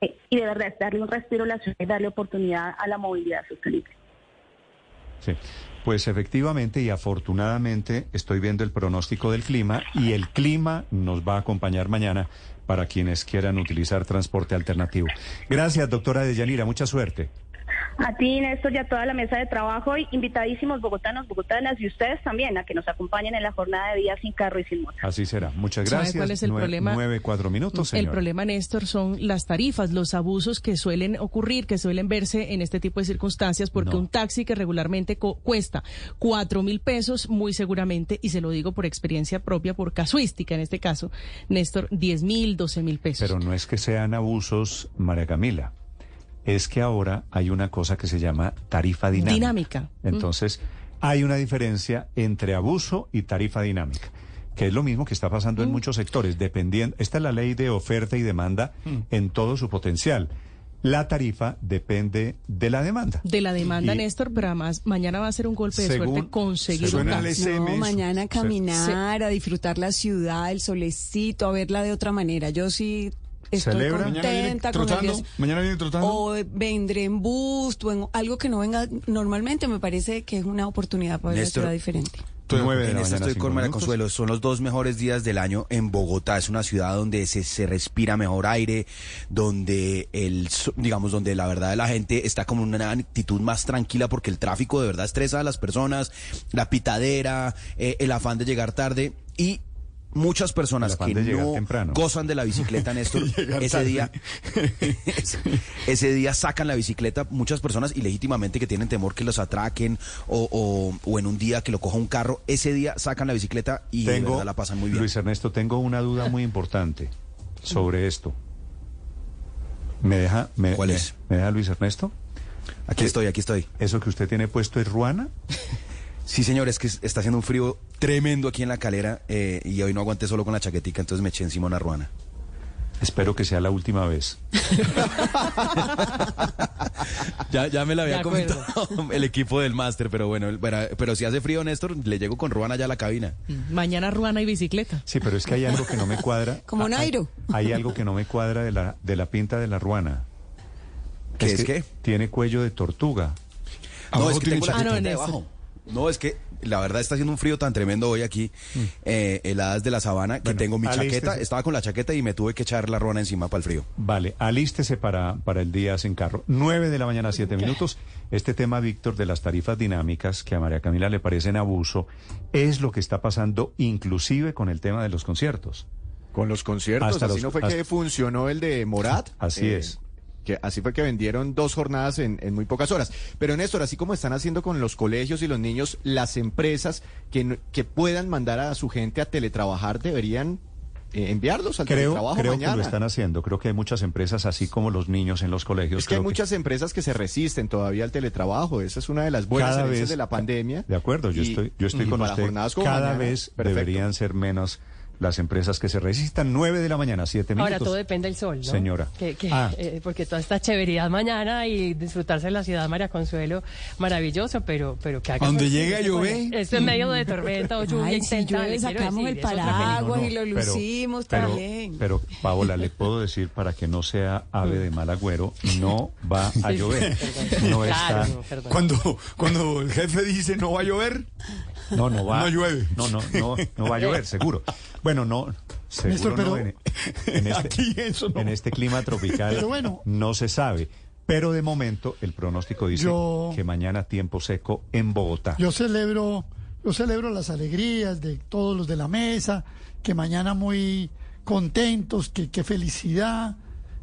eh, y de verdad darle un respiro a la ciudad y darle oportunidad a la movilidad sostenible. Sí, pues efectivamente y afortunadamente estoy viendo el pronóstico del clima y el clima nos va a acompañar mañana para quienes quieran utilizar transporte alternativo. Gracias, doctora Deyanira, mucha suerte. A ti, Néstor, y a toda la mesa de trabajo, y invitadísimos bogotanos, bogotanas y ustedes también a que nos acompañen en la jornada de día sin carro y sin moto. Así será. Muchas gracias. cuál es el problema? Nueve, cuatro minutos, El problema, Néstor, son las tarifas, los abusos que suelen ocurrir, que suelen verse en este tipo de circunstancias, porque un taxi que regularmente cuesta cuatro mil pesos, muy seguramente, y se lo digo por experiencia propia, por casuística en este caso, Néstor, diez mil, doce mil pesos. Pero no es que sean abusos, María Camila es que ahora hay una cosa que se llama tarifa dinámica. Dinámica. Entonces, hay una diferencia entre abuso y tarifa dinámica, que es lo mismo que está pasando en mm. muchos sectores, dependiendo, esta es la ley de oferta y demanda mm. en todo su potencial. La tarifa depende de la demanda. De la demanda, Néstor, pero además mañana va a ser un golpe de suerte conseguir un No, mañana caminar, a disfrutar la ciudad, el solecito, a verla de otra manera. Yo sí estoy contenta con Mañana viene trotando. O vendré en bus o en algo que no venga normalmente. Me parece que es una oportunidad para ver la ciudad diferente. en esta estoy con María Consuelo. Son los dos mejores días del año en Bogotá. Es una ciudad donde se, se respira mejor aire, donde el, digamos, donde la verdad la gente está como en una actitud más tranquila porque el tráfico de verdad estresa a las personas, la pitadera, eh, el afán de llegar tarde y muchas personas que no temprano. gozan de la bicicleta, Néstor, (laughs) ese día, ese, (laughs) ese día sacan la bicicleta muchas personas y legítimamente que tienen temor que los atraquen o, o- o en un día que lo coja un carro, ese día sacan la bicicleta y de tengo, verdad la pasan muy bien. Luis Ernesto, tengo una duda muy importante sobre esto. ¿Me deja, me, ¿Cuál me- es? ¿Me deja Luis Ernesto? Aquí estoy, aquí estoy. ¿Eso que usted tiene puesto es ruana? (laughs) Sí, señor, es que está haciendo un frío tremendo aquí en la calera eh, y hoy no aguanté solo con la chaquetica, entonces me eché encima una ruana. Espero que sea la última vez. (laughs) Ya, ya me la De había comentado (laughs) el equipo del máster, pero bueno, pero, pero si hace frío, Néstor, le llego con ruana ya a la cabina. Mañana ruana y bicicleta. Sí, pero es que hay algo que no me cuadra. (laughs) Como Nairo. Hay, algo que no me cuadra de la, de la pinta de la ruana. ¿Qué es qué? Tiene cuello de tortuga. No, es que tengo la Ah, no, en debajo. No, es que la verdad está haciendo un frío tan tremendo hoy aquí, eh, heladas de la sabana, que Bueno, tengo mi alístese. chaqueta, estaba con la chaqueta y me tuve que echar la ruana encima para el frío. Vale, alístese para, para el día sin carro. 9 de la mañana, 7 minutos. Este tema, Víctor, de las tarifas dinámicas, que a María Camila le parecen abuso, es lo que está pasando inclusive con el tema de los conciertos. Con los conciertos, Hasta así los- no fue hasta- que funcionó el de Morat. Así eh, es. Que así fue que vendieron dos jornadas en, en muy pocas horas. Pero Néstor, así como están haciendo con los colegios y los niños, las empresas que, que puedan mandar a su gente a teletrabajar deberían eh, enviarlos al Creo, teletrabajo creo que lo están haciendo. Creo que hay muchas empresas, así como los niños en los colegios. Es que hay muchas empresas que se resisten todavía al teletrabajo. Esa es una de las buenas Cada vez- de la pandemia. De acuerdo, yo Y- estoy, yo estoy y con para usted. jornadas como Cada mañana, vez perfecto. deberían ser menos las empresas que se resistan. 9 de la mañana, 7 minutos. Ahora todo depende del sol, ¿no? Señora. Que- que, Ah. eh, porque toda esta chéveridad mañana y disfrutarse de la ciudad María Consuelo, maravilloso, pero, pero que haga sol, llegue a llover. Esto en medio de tormenta o lluvia Ay, si intensa, llueve, sacamos decir, el paraguas No, no, y lo pero- lucimos pero, también. Pero, Paola, le puedo decir para que no sea ave de mal agüero, no va a Sí, llover. perdón. No Claro, está. Cuando, cuando el jefe dice no va a llover, No, no va. No llueve. No, no, no, no va a llover, seguro. Bueno, no. Seguro Néstor, pero- no, en, (laughs) en este, Aquí eso no. en este clima tropical Pero bueno. no se sabe. Pero de momento el pronóstico dice Yo- que mañana tiempo seco en Bogotá. Yo celebro, yo celebro las alegrías de todos los de la mesa, que mañana muy contentos, que qué felicidad.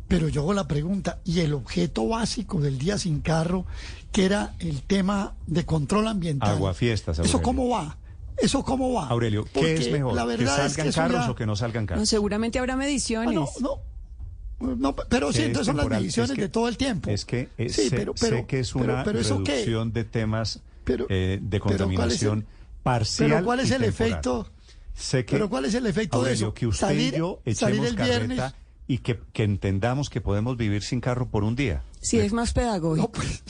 Pero yo hago la pregunta, ¿y el objeto básico del día sin carro, que era el tema de control ambiental? Aguafiestas, ¿Eso Aurelio. cómo va? ¿Eso cómo va? Aurelio, ¿qué Porque es mejor? La ¿Que verdad es salgan que eso carros ya- o que no salgan No, carros? seguramente habrá Ah, mediciones. no, no. No, pero sí, Que es entonces son las mediciones Es que- de todo el tiempo. Es que eh, Sí, sé, pero- pero- sé que es una pero ¿eso qué? reducción de temas Pero- eh, de pero ¿cuál es el- contaminación parcial. Pero ¿cuál es el temporal. efecto? Sé que, Pero ¿cuál es el efecto de Aurelio, eso? que usted Salir- y yo salir el viernes. Y que, que entendamos que podemos vivir sin carro por un día. Sí, es más pedagógico. No, pues,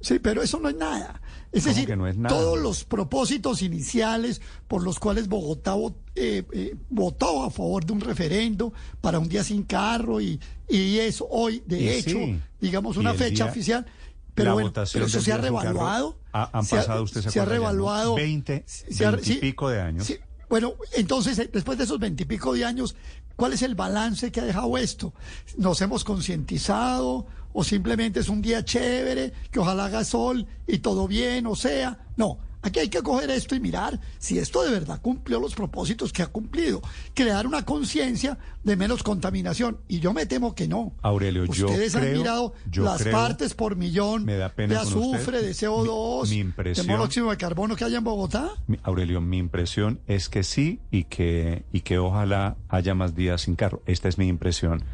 sí, pero eso no es nada. Es ¿Cómo decir, que no es nada? todos los propósitos iniciales por los cuales Bogotá eh, eh, votó a favor de un referendo para un día sin carro y, y eso hoy, de Y hecho, sí. digamos una fecha día- oficial. Pero bueno, pero eso se ha carro revaluado. ha- han Se ha- pasado, usted se se ha acuerda ya, ¿no? revaluado. 20, se ha- 20 y pico de años. sí. Bueno, entonces, eh, después de esos veintipico de años, ¿cuál es el balance que ha dejado esto? ¿Nos hemos concientizado o simplemente es un día chévere, que ojalá haga sol y todo bien, o sea? No, aquí hay que coger esto y mirar si esto de verdad cumplió los propósitos que ha cumplido. Crear una conciencia de menos contaminación. Y yo me temo que no. Aurelio, yo Ustedes han creo- mirado yo las creo- partes por millón de azufre, de CO2, Mi- mi impresión- de monóxido de carbono que hay en Bogotá. Mi- Aurelio, mi impresión es que sí y que, y que ojalá haya más días sin carro. Esta es mi impresión.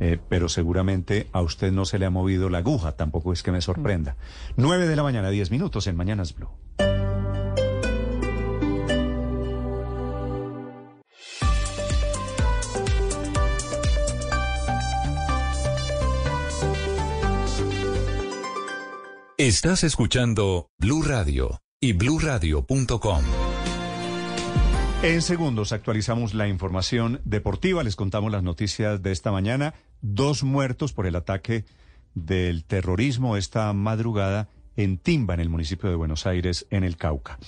Eh, pero seguramente a usted no se le ha movido la aguja, tampoco es que me sorprenda. 9 de la mañana, 10 minutos en Mañanas Blue. Estás escuchando Blue Radio y bluradio.com. En segundos actualizamos la información deportiva, les contamos las noticias de esta mañana. Dos muertos por el ataque del terrorismo esta madrugada en Timba, en el municipio de Buenos Aires, en el Cauca.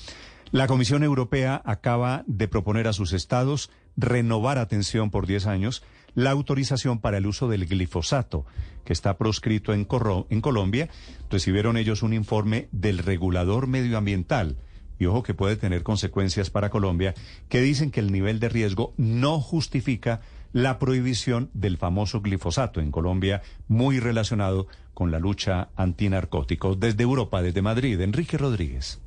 La Comisión Europea acaba de proponer a sus estados renovar atención por 10 años la autorización para el uso del glifosato, que está proscrito en, Corro- en Colombia. Recibieron ellos un informe del regulador medioambiental y ojo que puede tener consecuencias para Colombia, que dicen que el nivel de riesgo no justifica la prohibición del famoso glifosato en Colombia, muy relacionado con la lucha antinarcóticos. Desde Europa, desde Madrid, Enrique Rodríguez.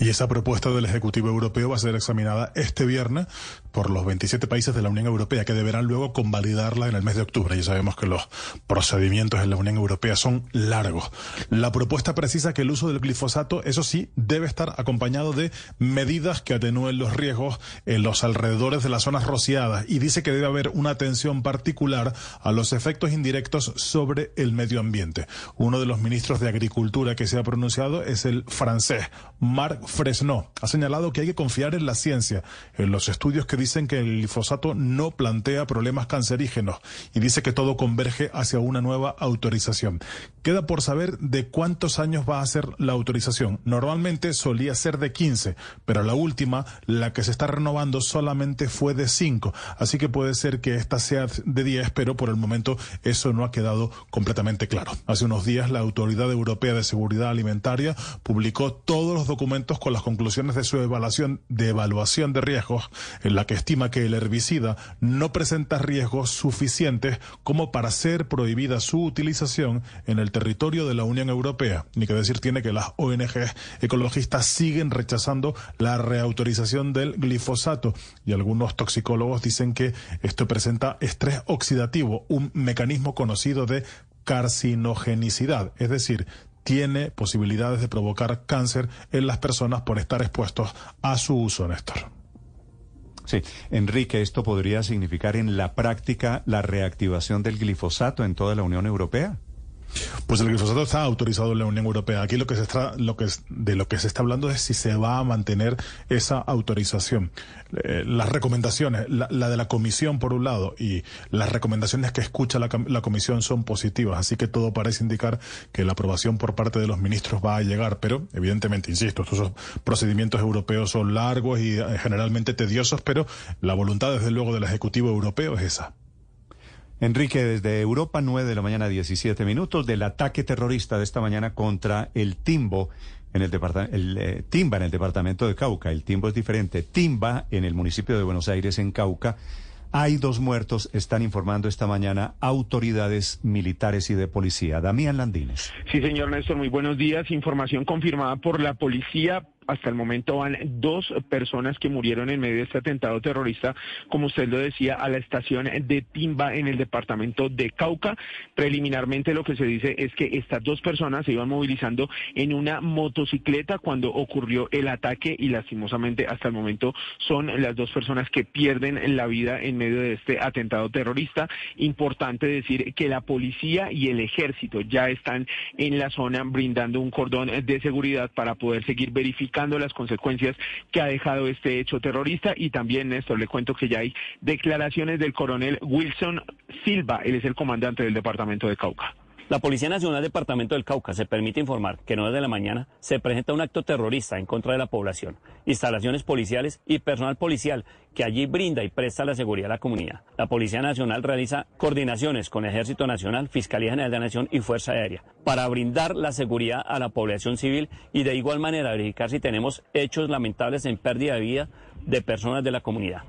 Y esa propuesta del Ejecutivo Europeo va a ser examinada este viernes por los 27 países de la Unión Europea, que deberán luego convalidarla en el mes de octubre. Ya sabemos que los procedimientos en la Unión Europea son largos. La propuesta precisa que el uso del glifosato, eso sí, debe estar acompañado de medidas que atenúen los riesgos en los alrededores de las zonas rociadas y dice que debe haber una atención particular a los efectos indirectos sobre el medio ambiente. Uno de los ministros de Agricultura que se ha pronunciado es el francés Marc Fresno. Ha señalado que hay que confiar en la ciencia, en los estudios que dicen que el glifosato no plantea problemas cancerígenos y dice que todo converge hacia una nueva autorización. Queda por saber de cuántos años va a ser la autorización. Normalmente solía ser de 15, pero la última, la que se está renovando, solamente fue de 5. Así que puede ser que esta sea de 10, pero por el momento eso no ha quedado completamente claro. Hace unos días la Autoridad Europea de Seguridad Alimentaria publicó todos los documentos con las conclusiones de su evaluación de evaluación de riesgos en la que estima que el herbicida no presenta riesgos suficientes como para ser prohibida su utilización en el territorio de la Unión Europea. Ni que decir tiene que las ONG ecologistas siguen rechazando la reautorización del glifosato y algunos toxicólogos dicen que esto presenta estrés oxidativo, un mecanismo conocido de carcinogenicidad, es decir, tiene posibilidades de provocar cáncer en las personas por estar expuestos a su uso, Néstor. Sí, Enrique, ¿esto podría significar en la práctica la reactivación del glifosato en toda la Unión Europea? Pues el glifosato está autorizado en la Unión Europea. Aquí lo que se está, lo que es, de lo que se está hablando es si se va a mantener esa autorización. Eh, las recomendaciones, la, de la comisión por un lado y las recomendaciones que escucha la, la, comisión son positivas. Así que todo parece indicar que la aprobación por parte de los ministros va a llegar. Pero evidentemente, insisto, estos procedimientos europeos son largos y eh, generalmente tediosos, pero la voluntad desde luego del Ejecutivo Europeo es esa. Enrique, desde Europa, 9 de la mañana, 17 minutos, del ataque terrorista de esta mañana contra el Timbo en el, el eh, Timba en el departamento de Cauca. El Timbo es diferente. Timba en el municipio de Buenos Aires, en Cauca. Hay dos muertos, están informando esta mañana autoridades militares y de policía. Damián Landines. Sí, señor Néstor, muy buenos días. Información confirmada por la policía hasta el momento van dos personas que murieron en medio de este atentado terrorista, como usted lo decía, a la estación de Timba en el departamento de Cauca. Preliminarmente lo que se dice es que estas dos personas se iban movilizando en una motocicleta cuando ocurrió el ataque y lastimosamente hasta el momento son las dos personas que pierden la vida en medio de este atentado terrorista. Importante decir que la policía y el ejército ya están en la zona brindando un cordón de seguridad para poder seguir verificando las consecuencias que ha dejado este hecho terrorista y también, Néstor, le cuento que ya hay declaraciones del coronel Wilson Silva, él es el comandante del departamento de Cauca. La Policía Nacional Departamento del Cauca se permite informar que en horas de la mañana se presenta un acto terrorista en contra de la población, instalaciones policiales y personal policial que allí brinda y presta la seguridad a la comunidad. La Policía Nacional realiza coordinaciones con Ejército Nacional, Fiscalía General de la Nación y Fuerza Aérea para brindar la seguridad a la población civil y de igual manera verificar si tenemos hechos lamentables en pérdida de vida de personas de la comunidad.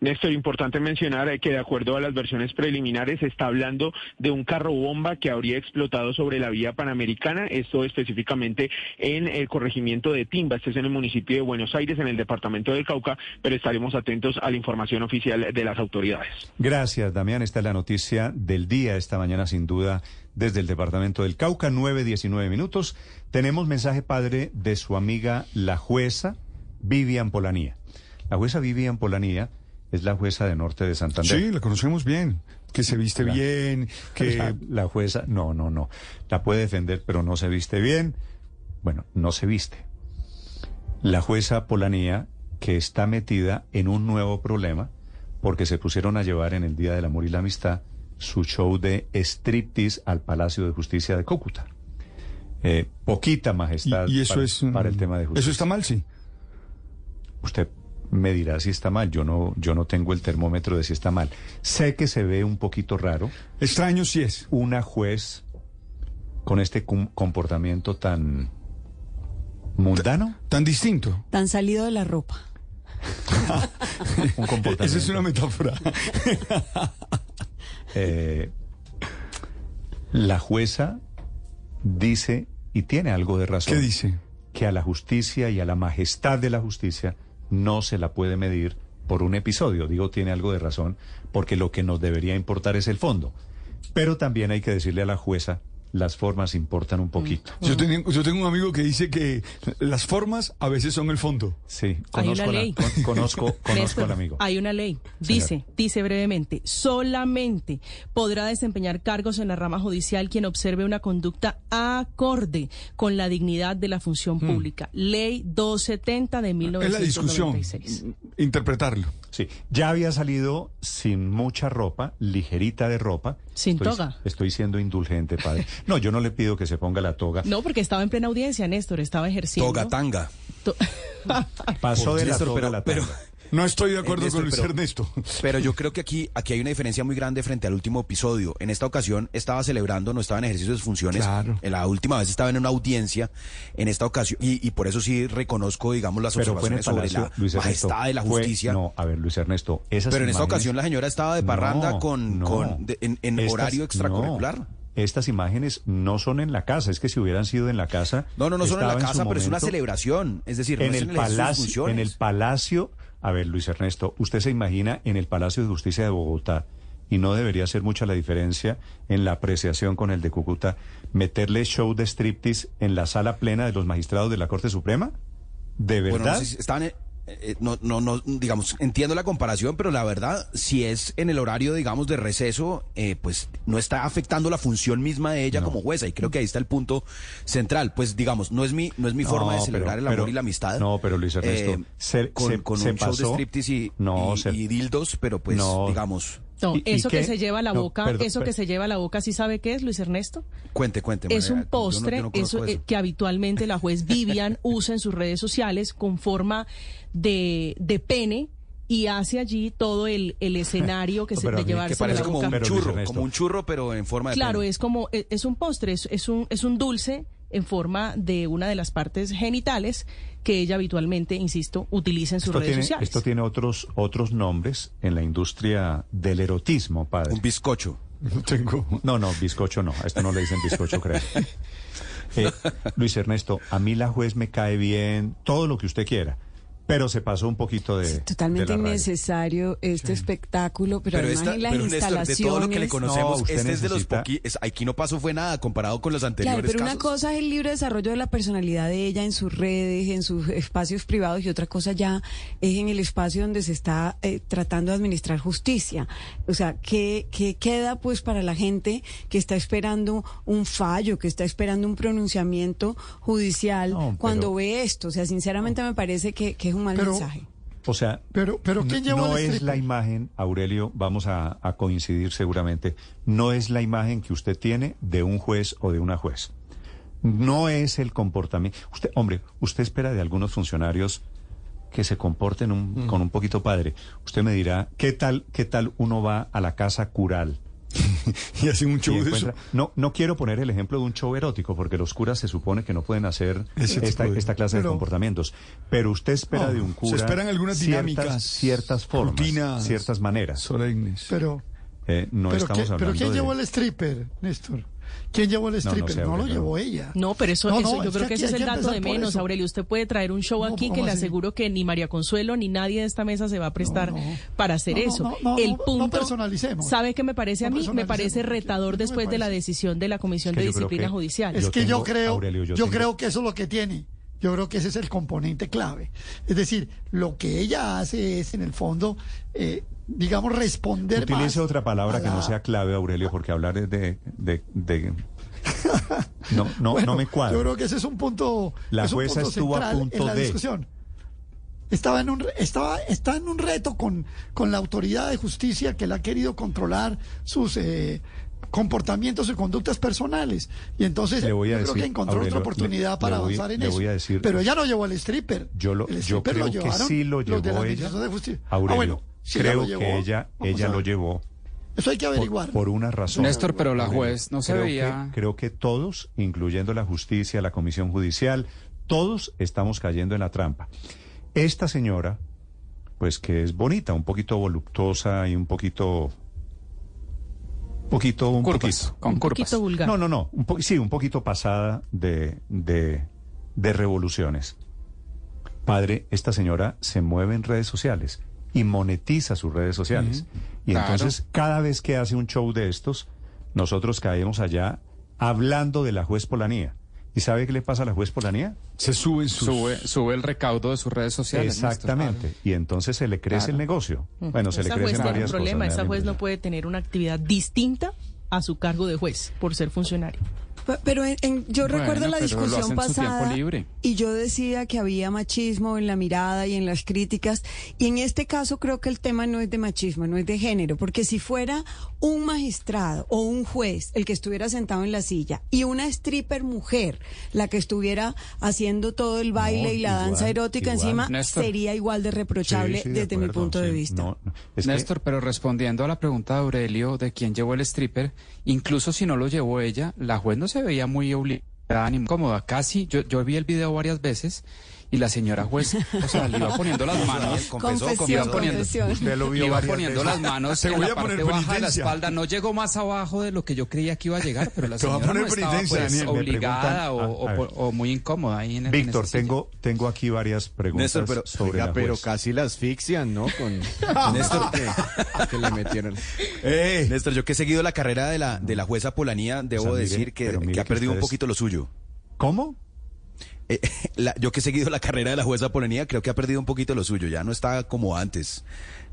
Néstor, importante mencionar eh, que de acuerdo a las versiones preliminares se está hablando de un carro bomba que habría explotado sobre la vía panamericana, esto específicamente en el corregimiento de Timba, este es en el municipio de Buenos Aires, en el departamento del Cauca, pero estaremos atentos a la información oficial de las autoridades. Gracias, Damián. Esta es la noticia del día esta mañana, sin duda, desde el departamento del Cauca, 9.19 minutos. Tenemos mensaje padre de su amiga la jueza Vivian Polanía. La jueza Vivian Polanía es la jueza de Norte de Santander. Sí, la conocemos bien. Que se viste bien, que... La, jueza, no, no, no. La puede defender, pero no se viste bien. Bueno, no se viste. La jueza Polanía, que está metida en un nuevo problema, porque se pusieron a llevar en el Día del Amor y la Amistad su show de striptease al Palacio de Justicia de Cúcuta. Eh, poquita majestad y, eso para, es, para el tema de justicia. Eso está mal, sí. Usted me dirá si está mal. Yo no, yo no tengo el termómetro de si está mal. Sé que se ve un poquito raro. Extraño si es. Una juez con este comportamiento tan ¿Mundano? Tan distinto. Tan salido de la ropa. (laughs) Un comportamiento. Esa es una metáfora. (laughs) Eh, la jueza dice, y tiene algo de razón. ¿Qué dice? Que a la justicia y a la majestad de la justicia no se la puede medir por un episodio. Digo, tiene algo de razón, porque lo que nos debería importar es el fondo. Pero también hay que decirle a la jueza, las formas importan un poquito. Yo, tenía- yo tengo un amigo que dice que las formas a veces son el fondo. Sí, Hay conozco, una la- ley. con- conozco, (laughs) conozco al amigo. Hay una ley. Dice, dice brevemente, solamente podrá desempeñar cargos en la rama judicial quien observe una conducta acorde con la dignidad de la función Hmm. pública. Ley 270 de Es la discusión. 1996. Interpretarlo. Sí, ya había salido sin mucha ropa, ligerita de ropa. Sin Estoy- toga. Estoy siendo indulgente, padre. (laughs) No, yo no le pido que se ponga la toga. No, porque estaba en plena audiencia, Néstor, estaba ejerciendo. Toga tanga. To- (laughs) Pasó de la Néstor, toga pero- a la pero-. No estoy de acuerdo Néstor, con Luis pero- Ernesto. Pero yo creo que aquí, aquí hay una diferencia muy grande frente al último episodio. En esta ocasión estaba celebrando, no estaba en ejercicio de sus funciones. Claro. En la última vez estaba en una audiencia. En esta ocasión, y, y por eso sí reconozco, digamos, las Pero observaciones sobre la Luis Ernesto. majestad de la fue- justicia. no, a ver, Luis Ernesto, esas Pero en esta imágenes- ocasión la señora estaba de parranda No, con, no. con de- en, en Estas- horario extracurricular. no. Estas imágenes no son en la casa, es que si hubieran sido en la casa. No, no, no son en la casa, pero es una celebración. Es decir, en es el en palacio, en el palacio. A ver, Luis Ernesto, usted se imagina en el Palacio de Justicia de Bogotá y no debería ser mucha la diferencia en la apreciación con el de Cúcuta meterle show de striptease en la sala plena de los magistrados de la Corte Suprema. ¿De Bueno, verdad? no sé si estaban, eh, eh, no, no, no, digamos, entiendo la comparación, pero la verdad, si es en el horario, digamos, de receso, eh, pues no está afectando la función misma de ella como jueza, y creo que ahí está el punto central. Pues, digamos, no es mi, no es mi forma de celebrar pero- el amor pero- y la amistad. No, pero Luis Ernesto, eh, se- con, se- con se un show de pasó- striptease y, No, y- se- y dildos, pero pues, No. digamos, No, ¿Y- y eso que se lleva a la No, boca, perdón, eso que se lleva a la boca, ¿sí sabe qué es, Luis Ernesto? cuente, cuente. Es María, un yo no- postre yo no conozco eso, eso. eh, que habitualmente la juez Vivian (laughs) usa en sus redes sociales con forma de, de pene y hace allí todo el, el escenario que (laughs) se de llevarse que parece a la como boca. un churro, como un churro, pero en forma de Claro, pene. es como e- es un postre, es, es un es un dulce en forma de una de las partes genitales que ella habitualmente, insisto, utiliza en sus Esto redes tiene, sociales. esto tiene otros, otros nombres en la industria del erotismo, padre. Un bizcocho. (laughs) No tengo. No, no, bizcocho no. A esto no le dicen bizcocho, creo. (laughs) Eh, Luis Ernesto, a mí la juez me cae bien, todo lo que usted quiera, pero se pasó un poquito de. Totalmente de la raya. innecesario este espectáculo, pero, Pero, además esta, en las pero Néstor, de instalaciones. todo lo que le conocemos, No, este es de los poquitos. Aquí no pasó fue nada comparado con los Claro, anteriores pero una cosa es el libre desarrollo de la personalidad de ella en sus redes, en sus espacios privados, y otra cosa ya es en el espacio donde se está eh, tratando de administrar justicia. O sea, ¿qué, ¿qué queda pues para la gente que está esperando un fallo, que está esperando un pronunciamiento judicial No, pero- cuando ve esto? O sea, sinceramente me parece que, que es un mal Pero- mensaje. O sea, Pero, pero ¿quién no, es la imagen, Aurelio, vamos a, a coincidir seguramente, no es la imagen que usted tiene de un juez o de una juez. No es el comportamiento. Usted, hombre, usted espera de algunos funcionarios que se comporten un- con un poquito padre. Usted me dirá, ¿qué tal, qué tal uno va a la casa cural? (laughs) Y hacen un show de eso. No, no quiero poner el ejemplo de un show erótico, porque los curas se supone que no pueden hacer esta, de- esta clase Pero- de comportamientos. Pero usted espera No, de un se cura esperan algunas ciertas- dinámicas, ciertas formas, rutinas ciertas maneras. Solemnes. Pero, Eh, no pero, estamos ¿quién, hablando pero ¿quién de- llevó el stripper, Néstor? ¿Quién llevó el no stripper? No, sé, lo llevó ella. No, pero eso, No, eso no, yo es creo que, ese es el dato de menos. Aurelio. Usted puede traer un show No, aquí ¿cómo que le así? aseguro que ni María Consuelo ni nadie de esta mesa se va a prestar No, no. para hacer eso. no, no, el punto, personalicemos. ¿sabe qué me parece a No mí? Me parece retador ¿Qué me después de la decisión de la Comisión Es que de Disciplina que- Judicial. Es Yo que tengo- yo creo, Aurelio, yo yo, tengo- creo que eso es lo que tiene. Yo creo que ese es el componente clave. Es decir, lo que ella hace es, en el fondo, eh, digamos, responder más Utilice otra palabra que no sea clave, Aurelio, porque hablar es de... de, de- (laughs) No, no, Bueno, no me cuadra. Yo creo que ese es un punto, La es un jueza punto estuvo a punto en la de- discusión. Estaba en un estaba está en un reto con, con la autoridad de justicia que le ha querido controlar sus eh, comportamientos y conductas personales. Y entonces Le voy a yo creo que encontró Aurelio, otra oportunidad le- para le voy- avanzar en eso. voy a decir- Pero ella no llevó al stripper. Yo, lo, El yo stripper creo lo que llevaron sí lo los de la llevó ella. Administración de Justicia. Ah, Aurelio, bueno, si creo que ella, ella lo llevó Eso hay que averiguar. por, por una razón. Néstor, pero la juez no se creo veía- Que, creo que todos, incluyendo la justicia, la comisión judicial, Todos estamos cayendo en la trampa. Esta señora, pues que es bonita, un poquito voluptuosa y un poquito poquito un Curvas, poquito con Un curvas. poquito vulgar. No, no, no, un po- sí, un poquito pasada de, de de revoluciones. Padre, esta señora se mueve en redes sociales y monetiza sus redes sociales. Y Claro. entonces, cada vez que hace un show de estos, nosotros caemos allá hablando de la juez Polanía. ¿Y sabe qué le pasa a la juez Polanía? Se sube Sube, sube el recaudo de sus redes sociales. Exactamente. Y entonces se le crece Claro. el negocio. Bueno, se le esa un varias problema, cosas. esa juez no puede tener una actividad distinta a su cargo de juez por ser funcionario. Pe- Pero en- en- yo Bueno, recuerdo la discusión pasada libre. y yo decía que había machismo en la mirada y en las críticas y en este caso creo que el tema no es de machismo, no es de género, porque si fuera un magistrado o un juez el que estuviera sentado en la silla y una stripper mujer la que estuviera haciendo todo el baile No, y la igual, danza erótica igual. encima, Néstor. sería igual de reprochable Sí, sí, de desde mi punto de vista. No, que- Néstor, pero respondiendo a la pregunta de Aurelio de quién llevó el stripper, incluso si no lo llevó ella, la juez no se veía muy obligada ni cómoda. Casi, yo, yo vi el video varias veces y la señora juez, o sea, le iba (laughs) poniendo las manos. Confesó, le confesó. iba poniendo. Usted lo vio le iba poniendo veces. las manos Te en voy la a poner parte baja de la espalda. No llegó más abajo de lo que yo creía que iba a llegar, pero la señora poner no estaba pues, Daniel. Obligada preguntan- o, a- o muy incómoda ahí en el Víctor, tengo, tengo aquí varias preguntas Néstor, pero, sobre oiga, la pero casi la asfixian, ¿no? Con (laughs) Néstor que, que le metieron. Néstor, yo que he seguido la carrera de la, de la jueza Polanía, debo O sea, mire, decir que, ha perdido un poquito lo suyo. ¿Cómo? Eh, (laughs) la- yo que he seguido la carrera de la jueza Polanía, creo que ha perdido un poquito lo suyo. Ya no está como antes.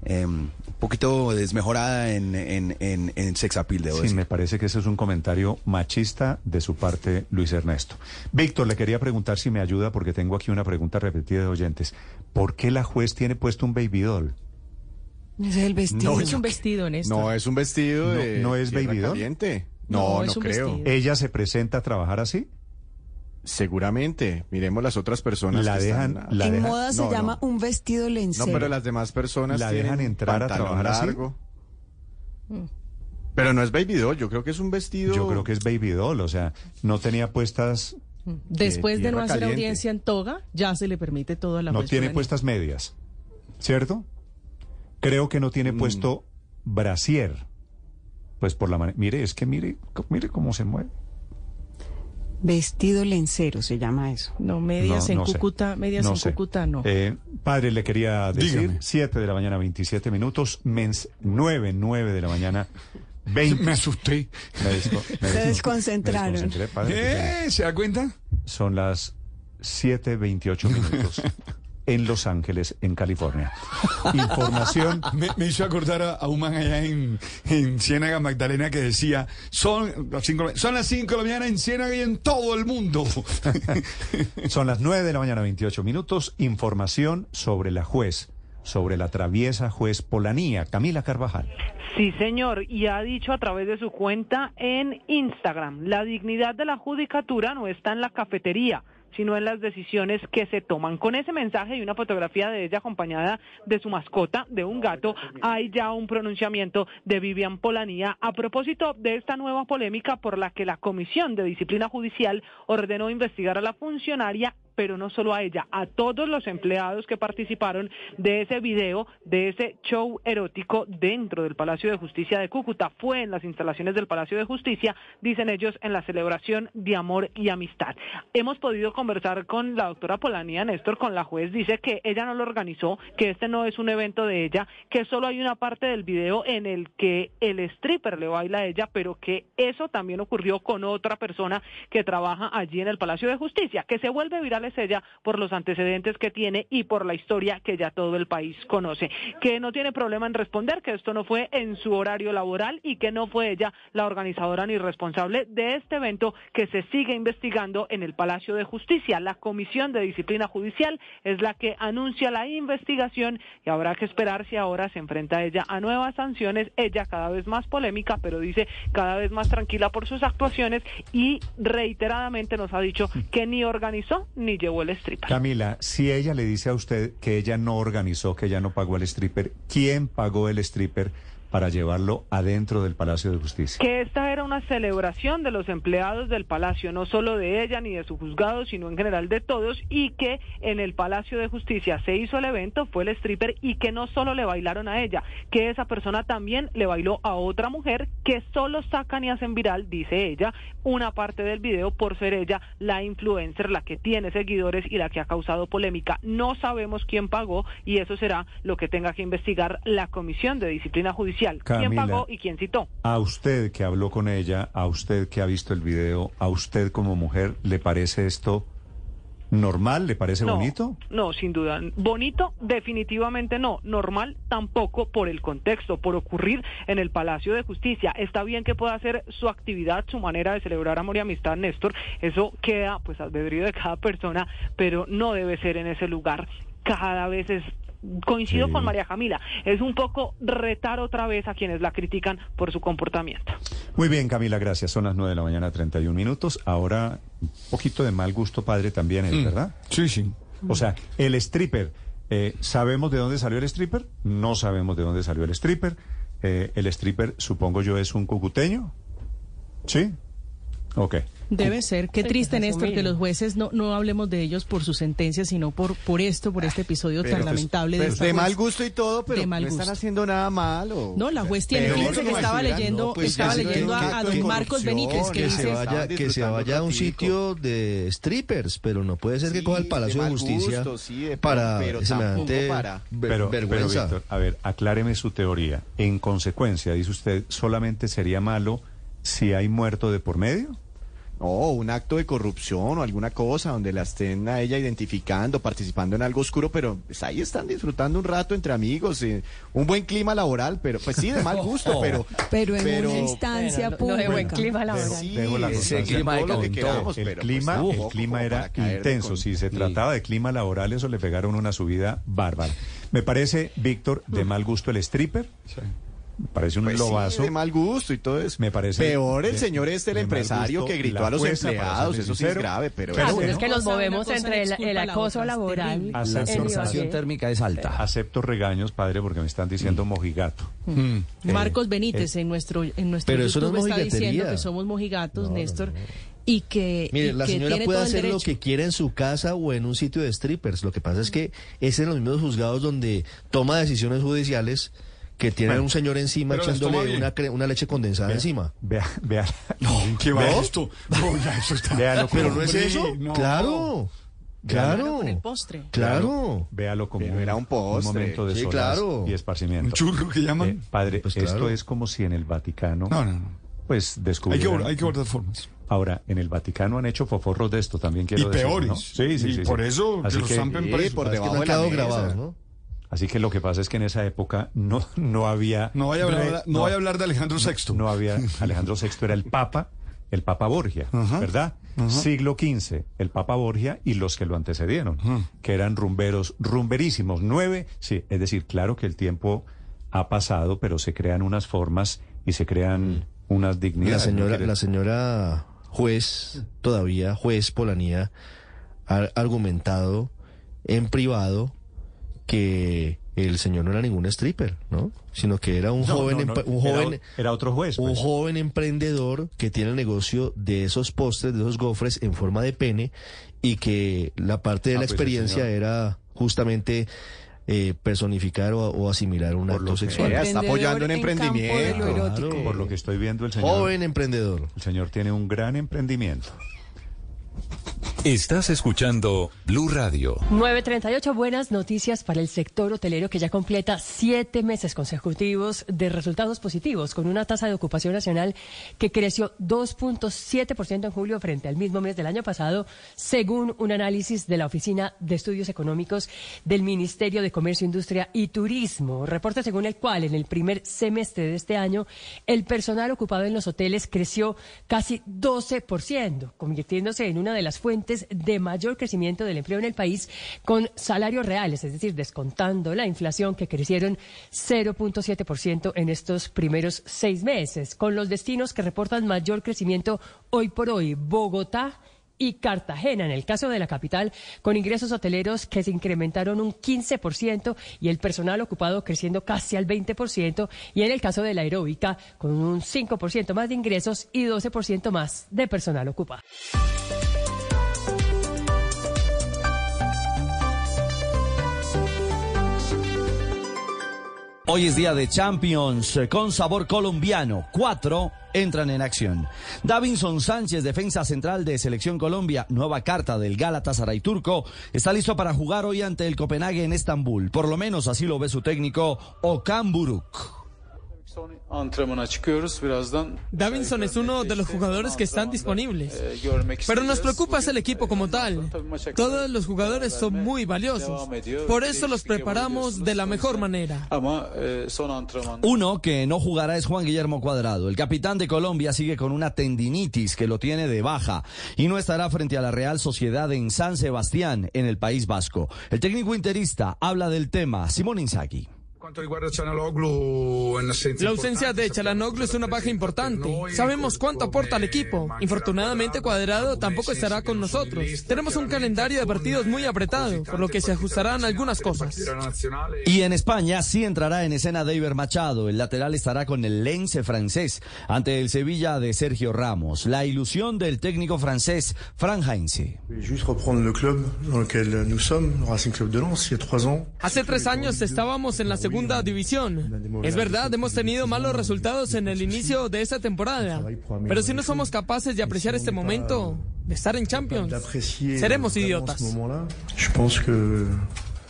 Eh, un poquito desmejorada en, en, en, en sex appeal, debo Sí, decir. me parece que ese es un comentario machista de su parte, Luis Ernesto. Víctor, le quería preguntar si me ayuda porque tengo aquí una pregunta repetida de oyentes. ¿Por qué la juez tiene puesto un baby doll? Es el vestido. No, es un vestido, Néstor. No, es un vestido No, de no es tierra baby doll. No, No, no, es un creo. vestido. ¿Ella se presenta a trabajar así? Seguramente. Miremos las otras personas La que dejan- están- la en dejan- moda se no, llama un vestido No, lencero. pero las demás personas ¿La dejan entrar a trabajar así? largo. Pero no es baby doll, yo creo que es un vestido. Yo creo que es baby doll, o sea, no tenía puestas, Después de no hacer caliente. audiencia en toga, ya se le permite todo a la no tiene puestas medias, ¿cierto? Creo que no tiene Mm. puesto brasier. Pues por la manera, mire, es que mire, mire cómo se mueve. Vestido lencero se llama eso. No, medias No, en no sé. Cúcuta, medias No en sé. Cúcuta no. Eh, padre, le quería decir, Dígame. 7 de la mañana, 27 minutos, mens, 9, 9 de la mañana, 20. Me asusté. Me desco- me Se desco- desconcentraron. me desconcentré, padre, qué pena. ¿Eh? ¿Se da cuenta? Son las 7.28 minutos (laughs) en Los Ángeles, en California. Información. (laughs) Me, me hizo acordar a, a un man allá en, en Ciénaga Magdalena que decía, son las cinco, son las cinco de la mañana en Ciénaga y en todo el mundo. (laughs) Son las 9 de la mañana, 28 minutos. Información sobre la juez, sobre la traviesa juez Polanía, Camila Carvajal. Sí, señor, y ha dicho a través de su cuenta en Instagram, la dignidad de la judicatura no está en la cafetería, sino en las decisiones que se toman. Con ese mensaje y una fotografía de ella acompañada de su mascota, de un gato, hay ya un pronunciamiento de Vivian Polanía a propósito de esta nueva polémica por la que la Comisión de Disciplina Judicial ordenó investigar a la funcionaria pero no solo a ella, a todos los empleados que participaron de ese video, de ese show erótico dentro del Palacio de Justicia de Cúcuta. Fue en las instalaciones del Palacio de Justicia, dicen ellos, en la celebración de amor y amistad. Hemos podido conversar con la doctora Polanía Néstor, con la juez, dice que ella no lo organizó, que este no es un evento de ella, que solo hay una parte del video en el que el stripper le baila a ella, pero que eso también ocurrió con otra persona que trabaja allí en el Palacio de Justicia, que se vuelve viral es ella por los antecedentes que tiene y por la historia que ya todo el país conoce, que no tiene problema en responder que esto no fue en su horario laboral y que no fue ella la organizadora ni responsable de este evento que se sigue investigando en el Palacio de Justicia. La Comisión de Disciplina Judicial es la que anuncia la investigación y habrá que esperar si ahora se enfrenta ella a nuevas sanciones, ella cada vez más polémica, pero dice cada vez más tranquila por sus actuaciones y reiteradamente nos ha dicho que ni organizó ni Camila, si ella le dice a usted que ella no organizó, que ella no pagó el stripper, ¿quién pagó el stripper para llevarlo adentro del Palacio de Justicia. que esta era una celebración de los empleados del Palacio, no solo de ella ni de su juzgado, sino en general de todos, y que en el Palacio de Justicia se hizo el evento, fue el stripper, y que no solo le bailaron a ella, que esa persona también le bailó a otra mujer, que solo sacan y hacen viral, dice ella, una parte del video por ser ella la influencer, la que tiene seguidores y la que ha causado polémica. No sabemos quién pagó y eso será lo que tenga que investigar la Comisión de Disciplina Judicial. ¿Quién Camila. pagó y quién citó? A usted que habló con ella, a usted que ha visto el video, a usted como mujer, ¿le parece esto normal? ¿Le parece No, bonito? No, sin duda. Bonito, definitivamente no. Normal, tampoco por el contexto, por ocurrir en el Palacio de Justicia. Está bien que pueda hacer su actividad, su manera de celebrar amor y amistad, Néstor. Eso queda, pues, al albedrío de cada persona, pero no debe ser en ese lugar. Cada vez es. Coincido Sí. con María Camila, es un poco retar otra vez a quienes la critican por su comportamiento. Muy bien, Camila, gracias. Son las 9 de la mañana, 31 minutos. Ahora, un poquito de mal gusto padre también es, Mm. ¿verdad? Sí, sí. O sea, el stripper, eh, ¿sabemos de dónde salió el stripper? No sabemos de dónde salió el stripper. Eh, el stripper, supongo yo, es un cucuteño. ¿Sí? Ok. Debe ser. Qué triste, pues, Néstor, que los jueces no, no hablemos de ellos por su sentencia, sino por, por esto, por este episodio Pero, tan pues, lamentable de de mal gusto y todo, pero De mal no están haciendo nada malo. No, la juez tiene, fíjense que lo estaba leyendo, no, pues, estaba que- leyendo que- a, a que- don Marcos Benítez, que que se dice... vaya, que se vaya a un sitio de strippers, pero no puede ser que Sí, coja el de Palacio de, Justicia gusto, sí, de- para pero semejante tampoco para- ver- Pero, pero, vergüenza. Víctor, a ver, acláreme su teoría. En consecuencia, dice usted, solamente sería malo si hay muerto de por medio. No, un acto de corrupción o alguna cosa donde la estén a ella identificando, participando en algo oscuro, pero pues, ahí están disfrutando un rato entre amigos, eh, un buen clima laboral, pero pues sí, de mal gusto, (laughs) pero... Pero en pero- una instancia lo de buen clima laboral. Sí, Dejo la ese constancia. clima de Todo lo que calentón. queramos, el pero, pues, clima, el clima era intenso. con- Si se trataba de clima laboral, eso le pegaron una subida bárbara. Me parece, Víctor, de mal gusto el stripper. Me parece un Pues sí, lobazo. de mal gusto y todo eso. Me parece Peor el de- señor este, el empresario gusto que gritó la a los empleados, eso sí es grave, pero... Pero Claro, bueno. es que nos movemos entre el, el la acoso es laboral. La en sensación térmica es alta. Acepto regaños, padre, porque me están diciendo mojigato. Mm. Marcos Eh, Benítez en nuestro en nuestro Pero eso no YouTube es está diciendo mojigatería. que somos mojigatos, Néstor, y que, Mire, y la que señora tiene puede hacer lo que quiera en su casa o en un sitio de strippers. Lo que pasa es que es en los mismos juzgados donde toma decisiones judiciales que tienen Bueno, un señor encima echándole una, cre- una leche condensada encima. Vea, vea. (laughs) ¿Qué va Vea- esto? No, ya eso está. Véalo Pero no es eso. no. Claro. Claro, Claro. con el postre. Claro. Véalo como Pero era un postre. momento de Sí, claro. y esparcimiento. Un churro que llaman. Eh, padre, Pues esto claro. es como si en el Vaticano, No, no, no. pues Hay que, hay que guardar formas. Ahora, en el Vaticano han hecho foforros de esto, también quiero Y decir, peores. ¿no? Sí, sí, Y sí. por sí. eso que Así los zampen Sí, presos. por Es que debajo no han de la quedado mesa. grabados, ¿no? Así que lo que pasa es que en esa época no, (laughs) no había... No vaya a hablar, re- no vaya a hablar de Alejandro VI. No había... Alejandro VI era el Papa, el Papa Borgia. ¿verdad? Siglo XV, el Papa Borgia y los que lo antecedieron, que eran rumberos, rumberísimos, nueve, sí, es decir, claro que el tiempo ha pasado, pero se crean unas formas y se crean unas La dignidades. ¿no señora, la señora juez, todavía juez Polanía, ha argumentado en privado que el señor no era ningún stripper, ¿no? Sino que era un No, joven, no, no, empre- un era joven, era otro juez, un pues. joven emprendedor que tiene el negocio de esos postres, de esos gofres en forma de pene y que la parte de Ah, la pues experiencia era justamente eh, personificar o, o asimilar un Por acto sexual. Está apoyando un emprendimiento. Claro. Por lo que estoy viendo, el señor... Joven emprendedor. El señor tiene un gran emprendimiento. Estás escuchando Blue Radio. 938, buenas noticias para el sector hotelero que ya completa siete meses consecutivos de resultados positivos, con una tasa de ocupación nacional que creció 2.7% en julio frente al mismo mes del año pasado, según un análisis de la Oficina de Estudios Económicos del Ministerio de Comercio, Industria y Turismo. Reporte según el cual en el primer semestre de este año el personal ocupado en los hoteles creció casi 12%, convirtiéndose en una de las fuentes de mayor crecimiento del empleo en el país con salarios reales, es decir, descontando la inflación que crecieron 0.7% en estos primeros seis meses, con los destinos que reportan mayor crecimiento hoy por hoy, Bogotá y Cartagena, en el caso de la capital, con ingresos hoteleros que se incrementaron un 15% y el personal ocupado creciendo casi al 20%, y en el caso de la aeróbica, con un 5% más de ingresos y 12% más de personal ocupado. Hoy es día de Champions con sabor colombiano. Cuatro entran en acción. Davinson Sánchez, defensa central de Selección Colombia, nueva carta del Galatasaray turco, está listo para jugar hoy ante el Copenhague en Estambul. Por lo menos así lo ve su técnico Okan Buruk. Davinson es uno de los jugadores que están disponibles, pero nos preocupa es el equipo como tal. Todos los jugadores son muy valiosos, por eso los preparamos de la mejor manera. Uno que no jugará es Juan Guillermo Cuadrado. El capitán de Colombia sigue con una tendinitis que lo tiene de baja y no estará frente a la Real Sociedad en San Sebastián, en el País Vasco. El técnico interista habla del tema. Simón Inzaghi. La ausencia de Chalanoglu es una baja importante. Sabemos cuánto aporta al equipo. Infortunadamente, Cuadrado tampoco estará con nosotros. Tenemos un calendario de partidos muy apretado, por lo que se ajustarán algunas cosas. Y en España sí entrará en escena David Machado. El lateral estará con el Lens francés ante el Sevilla de Sergio Ramos. La ilusión del técnico francés, Fran Heinze. Hace tres años estábamos en la segunda segunda división. Es verdad, hemos tenido malos resultados en el inicio de esta temporada, pero si no somos capaces de apreciar este momento, de estar en Champions, seremos idiotas.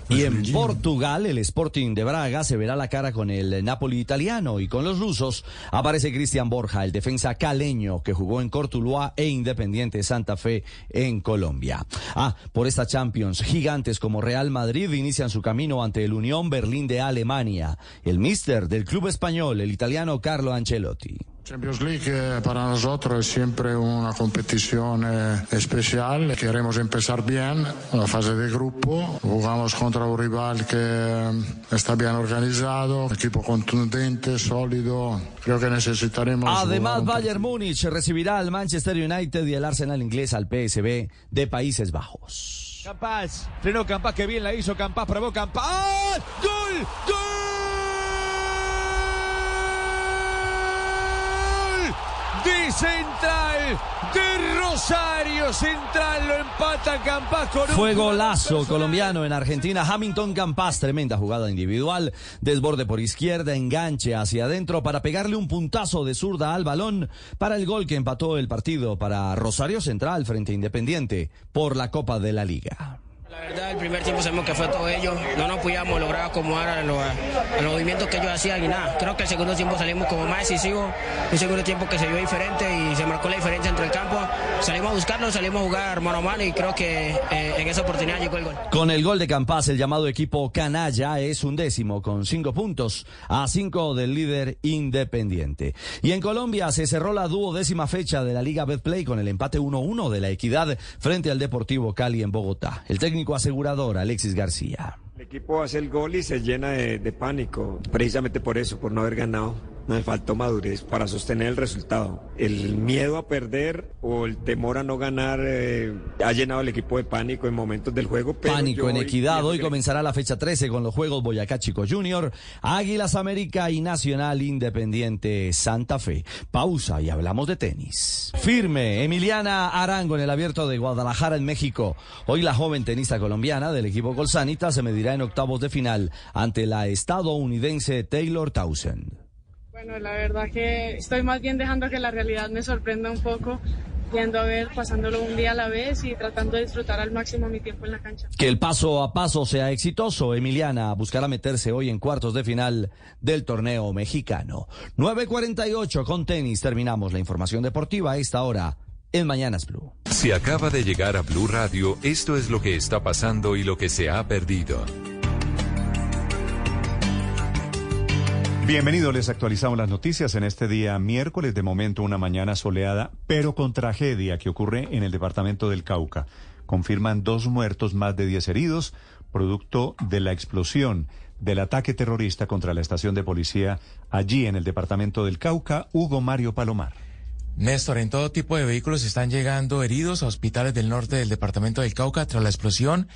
Y en Portugal, el Sporting de Braga se verá la cara con el Napoli italiano y con los rusos aparece Cristian Borja, el defensa caleño que jugó en Cortuluá e Independiente Santa Fe en Colombia. Ah, por esta Champions, gigantes como Real Madrid inician su camino ante el Unión Berlín de Alemania. El mister del club español, el italiano Carlo Ancelotti. Champions League eh, para nosotros es siempre una competición eh, especial. Queremos empezar bien la fase de grupo. Jugamos contra un rival que eh, está bien organizado, equipo contundente, sólido. Creo que necesitaremos. Además, Bayern Múnich recibirá al Manchester United y el Arsenal inglés al PSB de Países Bajos. Campas, frenó Campas, que bien la hizo Campas, probó Campas. ¡Gol! ¡Gol! De Central, de Rosario Central, lo empata Campas con un Fue golazo colombiano en Argentina, Hamilton Campas, tremenda jugada individual, desborde por izquierda, enganche hacia adentro para pegarle un puntazo de zurda al balón para el gol que empató el partido para Rosario Central frente a Independiente por la Copa de la Liga. La verdad, el primer tiempo sabemos que fue todo ellos. No nos podíamos lograr acomodar a, los, movimientos que ellos hacían y nada. Creo que el segundo tiempo salimos como más decisivos. Un segundo tiempo que se vio diferente y se marcó la diferencia entre el campo. Salimos a buscarlo, salimos a jugar mano a mano y creo que eh, en esa oportunidad llegó el gol. Con el gol de Campas, el llamado equipo canalla es un décimo con cinco puntos a cinco del líder independiente. Y en Colombia se cerró la duodécima fecha de la Liga Betplay con el empate 1-1 de la Equidad frente al Deportivo Cali en Bogotá. El asegurador Alexis García. El equipo hace el gol y se llena de, de, pánico, precisamente por eso, por no haber ganado. Nos faltó madurez para sostener el resultado. El miedo a perder o el temor a no ganar eh, ha llenado el equipo de pánico en momentos del juego. Pero pánico en hoy, equidad. Hoy comenzará la fecha 13 con los Juegos Boyacá Chico Junior, Águilas América y Nacional Independiente Santa Fe. Pausa y hablamos de tenis. Firme, Emiliana Arango en el abierto de Guadalajara en México. Hoy la joven tenista colombiana del equipo Colsanita se medirá en octavos de final ante la estadounidense Taylor Townsend. Bueno, la verdad que estoy más bien dejando que la realidad me sorprenda un poco, yendo a ver, pasándolo un día a la vez y tratando de disfrutar al máximo mi tiempo en la cancha. Que el paso a paso sea exitoso. Emiliana buscará meterse hoy en cuartos de final del torneo mexicano. 9.48 con tenis. Terminamos la información deportiva a esta hora en Mañanas Blue. Si acaba de llegar a Blue Radio, esto es lo que está pasando y lo que se ha perdido. Bienvenidos, les actualizamos las noticias en este día miércoles, de momento una mañana soleada, pero con tragedia que ocurre en el departamento del Cauca. Confirman dos muertos, más de diez heridos, producto de la explosión del ataque terrorista contra la estación de policía allí en el departamento del Cauca, Hugo Mario Palomar. Néstor, en todo tipo de vehículos están llegando heridos a hospitales del norte del departamento del Cauca tras la explosión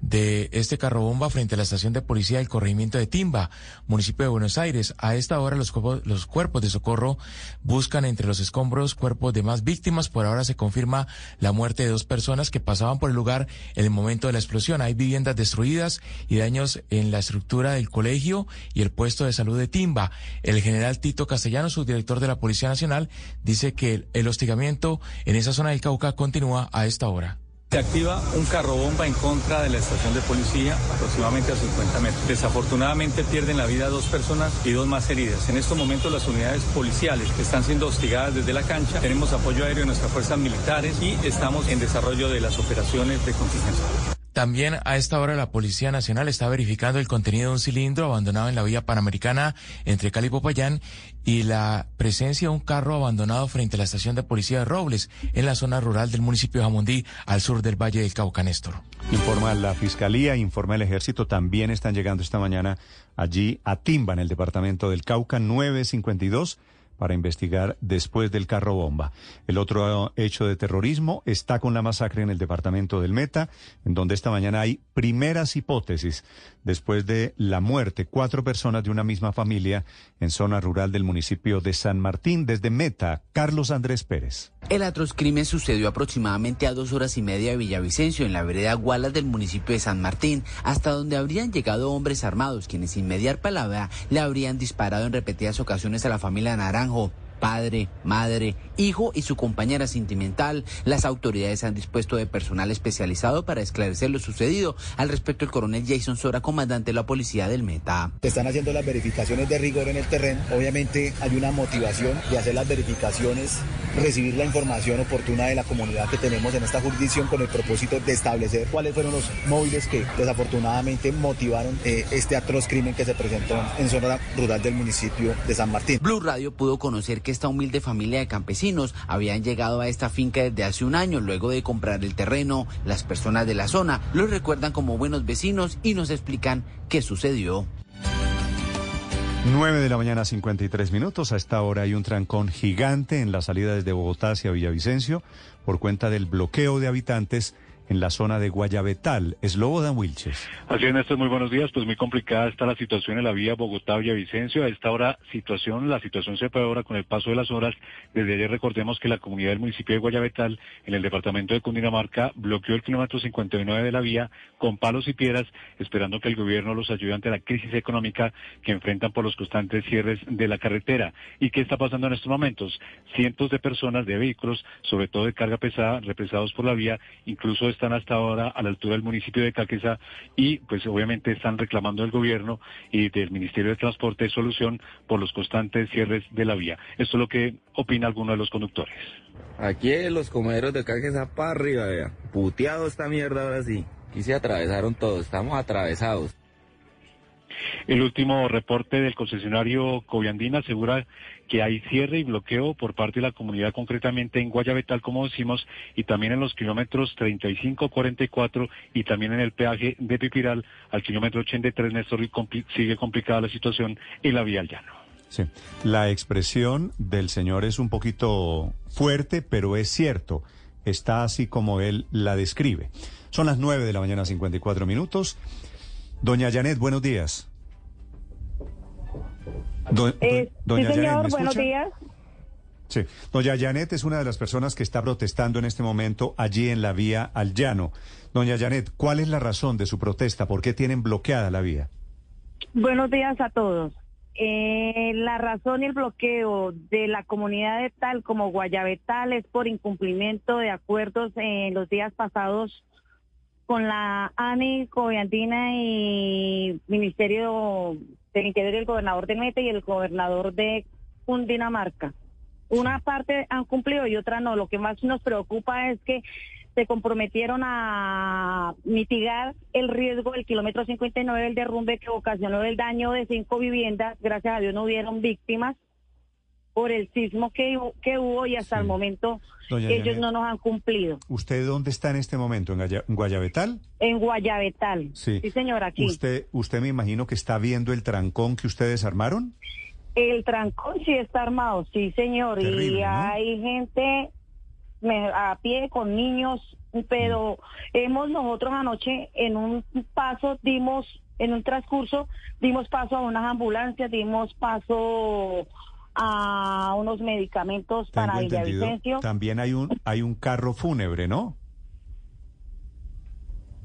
de este carro bomba frente a la estación de policía del corregimiento de Timba, municipio de Buenos Aires. A esta hora los, cuerpos- los cuerpos de socorro buscan entre los escombros cuerpos de más víctimas. Por ahora se confirma la muerte de dos personas que pasaban por el lugar en el momento de la explosión. Hay viviendas destruidas y daños en la estructura del colegio y el puesto de salud de Timba. El general Tito Castellano, subdirector de la Policía Nacional, dice que el, el hostigamiento en esa zona del Cauca continúa a esta hora. Se activa un carro bomba en contra de la estación de policía, aproximadamente a 50 metros. Desafortunadamente pierden la vida dos personas y dos más heridas. En estos momentos las unidades policiales están siendo hostigadas desde la cancha. Tenemos apoyo aéreo de nuestras fuerzas militares y estamos en desarrollo de las operaciones de contingencia. También a esta hora la Policía Nacional está verificando el contenido de un cilindro abandonado en la vía panamericana entre Cali y Popayán y la presencia de un carro abandonado frente a la estación de policía de Robles en la zona rural del municipio de Jamundí al sur del Valle del Cauca, Néstor. Informa la Fiscalía, informa el Ejército, también están llegando esta mañana allí a Timba, en el departamento del Cauca, 952 para investigar después del carro bomba. El otro hecho de terrorismo está con la masacre en el departamento del Meta, en donde esta mañana hay primeras hipótesis después de la muerte, cuatro personas de una misma familia en zona rural del municipio de San Martín. Desde Meta, Carlos Andrés Pérez. El atroz crimen sucedió aproximadamente a dos horas y media de Villavicencio, en la vereda Gualas del municipio de San Martín, hasta donde habrían llegado hombres armados, quienes sin mediar palabra le habrían disparado en repetidas ocasiones a la familia Naranjo. Padre, madre, hijo y su compañera sentimental. Las autoridades han dispuesto de personal especializado para esclarecer lo sucedido. Al respecto, el coronel Jason Sora, comandante de la policía del Meta. Se están haciendo las verificaciones de rigor en el terreno. Obviamente hay una motivación de hacer las verificaciones, recibir la información oportuna de la comunidad que tenemos en esta jurisdicción con el propósito de establecer cuáles fueron los móviles que desafortunadamente motivaron eh, este atroz crimen que se presentó en zona rural del municipio de San Martín. Blue Radio pudo conocer que esta humilde familia de campesinos habían llegado a esta finca desde hace un año luego de comprar el terreno. Las personas de la zona los recuerdan como buenos vecinos y nos explican qué sucedió. 9 de la mañana, 53 minutos. A esta hora hay un trancón gigante en la salida desde Bogotá hacia Villavicencio por cuenta del bloqueo de habitantes en la zona de Guayabetal. Slobodan Wilches. Así es, Néstor, muy buenos días. Pues muy complicada está la situación en la vía Bogotá-Villavicencio. A esta hora, situación, la situación se ahora con el paso de las horas. Desde ayer recordemos que la comunidad del municipio de Guayabetal, en el departamento de Cundinamarca, bloqueó el kilómetro 59 de la vía con palos y piedras, esperando que el gobierno los ayude ante la crisis económica que enfrentan por los constantes cierres de la carretera. ¿Y qué está pasando en estos momentos? Cientos de personas, de vehículos, sobre todo de carga pesada, represados por la vía, incluso están hasta ahora a la altura del municipio de Caquesa y pues obviamente están reclamando del gobierno y del Ministerio de Transporte solución por los constantes cierres de la vía. Esto es lo que opina alguno de los conductores. Aquí los comederos de Caquesa para arriba, vea. Puteado esta mierda ahora sí. Aquí se atravesaron todos, estamos atravesados. El último reporte del concesionario Coviandina asegura que hay cierre y bloqueo por parte de la comunidad, concretamente en Guayabetal, como decimos, y también en los kilómetros 35, 44 y también en el peaje de Pipiral al kilómetro 83, Néstor, y sigue complicada la situación en la vía al llano. Sí. La expresión del señor es un poquito fuerte, pero es cierto. Está así como él la describe. Son las 9 de la mañana, 54 minutos. Doña Janet, buenos días. Do- Eh, do- doña sí, señor, Janet, ¿me buenos días. Sí. Doña Janet es una de las personas que está protestando en este momento allí en la vía al llano. Doña Janet, ¿cuál es la razón de su protesta? ¿Por qué tienen bloqueada la vía? Buenos días a todos. Eh, la razón y el bloqueo de la comunidad de tal como Guayabetal es por incumplimiento de acuerdos en los días pasados con la ANI, Coviandina y Ministerio Interior y el gobernador de Mete y el gobernador de Cundinamarca. Una parte han cumplido y otra no. Lo que más nos preocupa es que se comprometieron a mitigar el riesgo del kilómetro 59 del derrumbe que ocasionó el daño de cinco viviendas. Gracias a Dios no hubieron víctimas por el sismo que, que hubo y hasta el momento Doña ellos Janet. no nos han cumplido. ¿Usted dónde está en este momento? ¿En, Gaya- Guayabetal? En Guayabetal. Sí. señor, aquí. ¿Usted, usted me imagino que está viendo el trancón que ustedes armaron? El trancón sí está armado, sí, señor. y hay gente a pie con niños, pero hemos nosotros anoche en un paso dimos, en un transcurso, dimos paso a unas ambulancias, dimos paso a unos medicamentos para Tengo. Villavicencio. También hay un, hay un carro fúnebre, ¿no?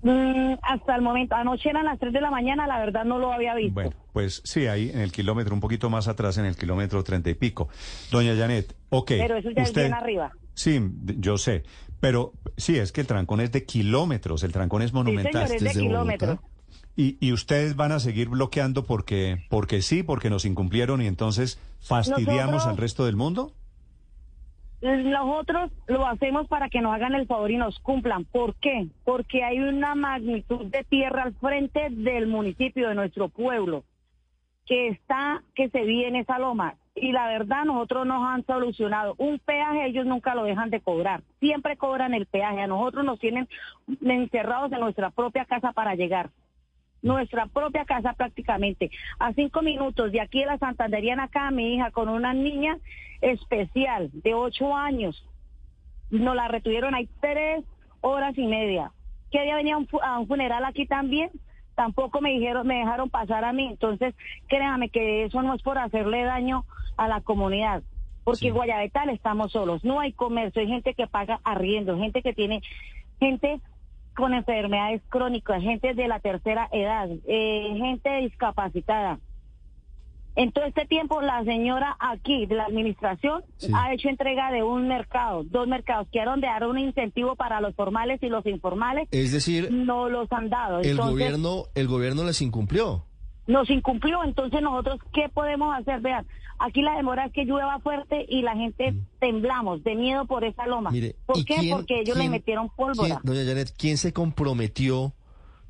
Mm, hasta el momento, anoche eran las 3 de la mañana, la verdad no lo había visto. Bueno, pues sí, ahí en el kilómetro, un poquito más atrás, en el kilómetro treinta y pico. Doña Janet, ok. pero eso ya es bien arriba. Sí, yo sé. Pero sí, es que el trancón es de kilómetros, el trancón es monumental. señor, es de Desde Bogotá. Y, y ustedes van a seguir bloqueando porque, porque sí, porque nos incumplieron y entonces fastidiamos Nosotros- al resto del mundo. Nosotros lo hacemos para que nos hagan el favor y nos cumplan. ¿Por qué? Porque hay una magnitud de tierra al frente del municipio, de nuestro pueblo, que está, que se vive en esa loma. Y la verdad, nosotros nos han solucionado. Un peaje ellos nunca lo dejan de cobrar. Siempre cobran el peaje. A nosotros nos tienen encerrados en nuestra propia casa para llegar. Nuestra propia casa prácticamente. A cinco minutos de aquí de la Santanderiana acá, mi hija con una niña especial de ocho años. Nos la retuvieron ahí tres horas y media. ¿Qué día venía a un, fu- a un funeral aquí también? Tampoco me dijeron, me dejaron pasar a mí. Entonces, créame que eso no es por hacerle daño a la comunidad. Porque en Guayabetal estamos solos. No hay comercio, hay gente que paga arriendo, gente que tiene, gente con enfermedades crónicas, gente de la tercera edad, eh, gente discapacitada. En todo este tiempo, la señora aquí de la administración ha hecho entrega de un mercado, dos mercados, de dar un incentivo para los formales y los informales. Es decir, no los han dado. el Entonces, gobierno, el gobierno les incumplió. Nos incumplió. Entonces, nosotros, ¿qué podemos hacer? Vean, aquí la demora es que llueva fuerte y la gente temblamos de miedo por esa loma. Mm. Mire, ¿Por ¿y qué? quién- Porque ellos le metieron pólvora. ¿Quién- doña Janet, ¿quién se comprometió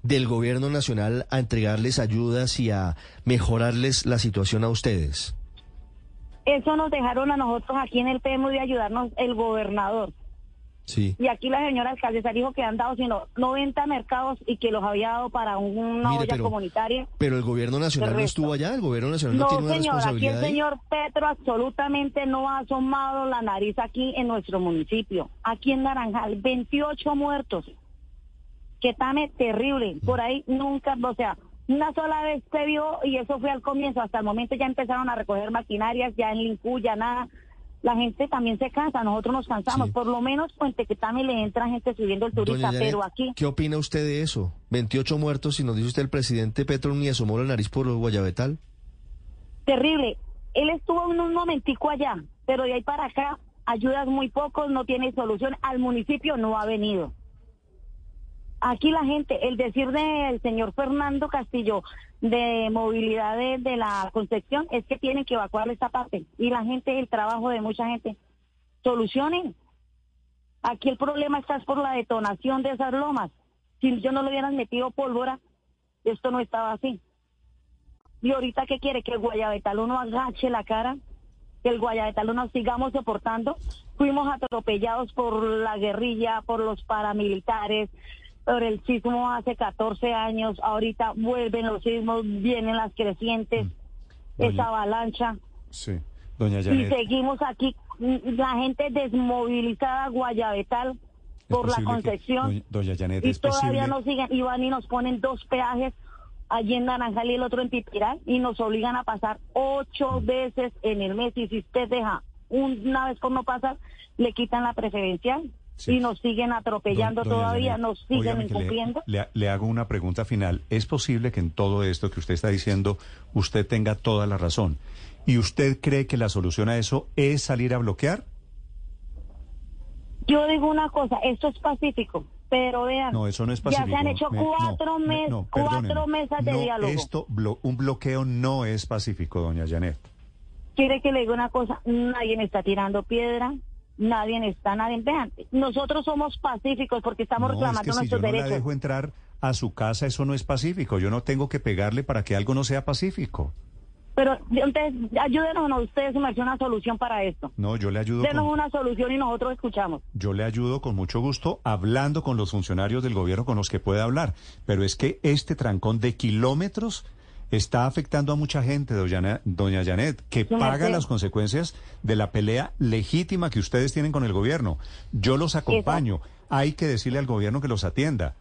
del gobierno nacional a entregarles ayudas y a mejorarles la situación a ustedes? Eso nos dejaron a nosotros aquí en el PM de ayudarnos el gobernador. Sí. Y aquí la señora alcaldesa dijo que han dado sino 90 mercados y que los había dado para una Mire, olla pero- comunitaria. Pero el gobierno nacional no estuvo allá, el gobierno nacional no, No, tiene una señor, aquí el responsabilidad ahí. señor Petro absolutamente no ha asomado la nariz aquí en nuestro municipio. Aquí en Naranjal, 28 muertos. Que tan terrible. Por ahí nunca, o sea, una sola vez se vio y eso fue al comienzo. Hasta el momento ya empezaron a recoger maquinarias, ya en Lincú, ya nada. La gente también se cansa, nosotros nos cansamos. Por lo menos Puente que también le entra gente subiendo el turista, Janet, pero aquí ¿qué opina usted de eso? 28 muertos y nos dice usted el presidente Petro ni asomó la nariz por Guayabetal. terrible. Él estuvo en un momentico allá, pero de ahí para acá ayudas muy pocos, no tiene solución. Al municipio no ha venido. Aquí la gente, el decir del señor Fernando Castillo de movilidad de, la Concepción es que tienen que evacuar esta parte. Y la gente, el trabajo de mucha gente, solucionen. Aquí el problema está es por la detonación de esas lomas. Si yo no le hubieran metido pólvora, esto no estaba así. Y ahorita, ¿qué quiere? Que el Guayabetal agache la cara, que el Guayabetal uno sigamos soportando. Fuimos atropellados por la guerrilla, por los paramilitares, por el sismo hace 14 años. Ahorita vuelven los sismos, vienen las crecientes, Doña- esa avalancha. Sí. Doña Y Janet. seguimos aquí, mm, la gente desmovilizada, Guayabetal, por la posible que- Concepción. doña, doña Janet, Y todavía posible. nos siguen, y van y nos ponen dos peajes allí en Naranjal y el otro en Tipiral y nos obligan a pasar ocho Mm. veces en el mes y si usted deja una vez por no pasar, le quitan la preferencial y nos siguen atropellando doña todavía, Janet, nos siguen le- incumpliendo. Le, le hago una pregunta final. ¿Es posible que en todo esto que usted está diciendo usted tenga toda la razón? ¿Y usted cree que la solución a eso es salir a bloquear? Yo digo una cosa, esto es pacífico, pero vean, No, eso no es ya pacífico. se han hecho Me- no, cuatro, me- mes- no, cuatro mesas de diálogo. Esto, blo- un bloqueo no es pacífico, doña Janet. quiere que le diga una cosa, nadie me está tirando piedra, nadie está, nadie, nosotros somos pacíficos porque estamos No, es reclamando que si yo nuestros no la derechos. dejo entrar a su casa, eso no es pacífico. Yo no tengo que pegarle para que algo no sea pacífico. Pero entonces, ayúdenos a ustedes hacer una solución para esto. No, yo le ayudo Denos con, una solución y nosotros escuchamos. yo le ayudo con mucho gusto hablando con los funcionarios del gobierno con los que pueda hablar. Pero es que este trancón de kilómetros está afectando a mucha gente, doña, doña Janet, que paga las consecuencias de la pelea legítima que ustedes tienen con el gobierno. Yo los acompaño. Hay que decirle al gobierno que los atienda.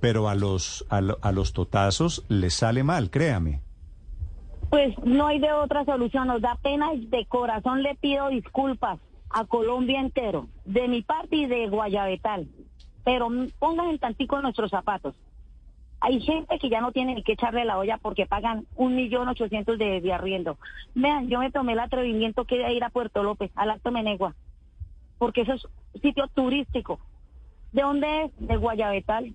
Pero a los, a, lo- a los totazos les sale mal, créame. Pues no hay de otra solución, nos da pena y de corazón le pido disculpas a Colombia entero, de mi parte y de Guayabetal, pero pongan en tantico en nuestros zapatos. Hay gente que ya no tiene ni que echarle la olla porque pagan un millón ochocientos de, de arriendo. Vean, yo me tomé el atrevimiento que de ir a Puerto López, al Alto Menegua, porque eso es sitio turístico. ¿De dónde es? De Guayabetal.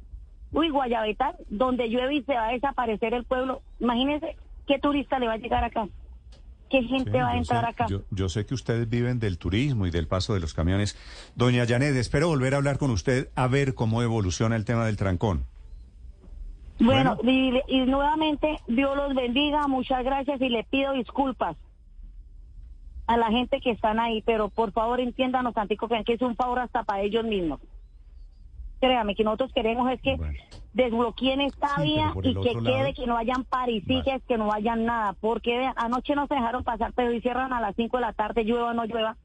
Uy, Guayabetal, donde llueve y se va a desaparecer el pueblo. Imagínense qué turista le va a llegar acá. ¿Qué gente Sí, va a entrar sé- acá? Yo, yo sé que ustedes viven del turismo y del paso de los camiones. Doña Janet, espero volver a hablar con usted a ver cómo evoluciona el tema del trancón. Bueno, y, y nuevamente, Dios los bendiga, muchas gracias y le pido disculpas a la gente que están ahí, pero por favor entiéndanos, Santico, que es un favor hasta para ellos mismos. Créame, que nosotros queremos es que desbloqueen esta Sí, vía y que quede lado- que no hayan parisiques, que no hayan nada, porque anoche nos dejaron pasar, pero hoy cierran a las 5 de la tarde, llueva o no llueva.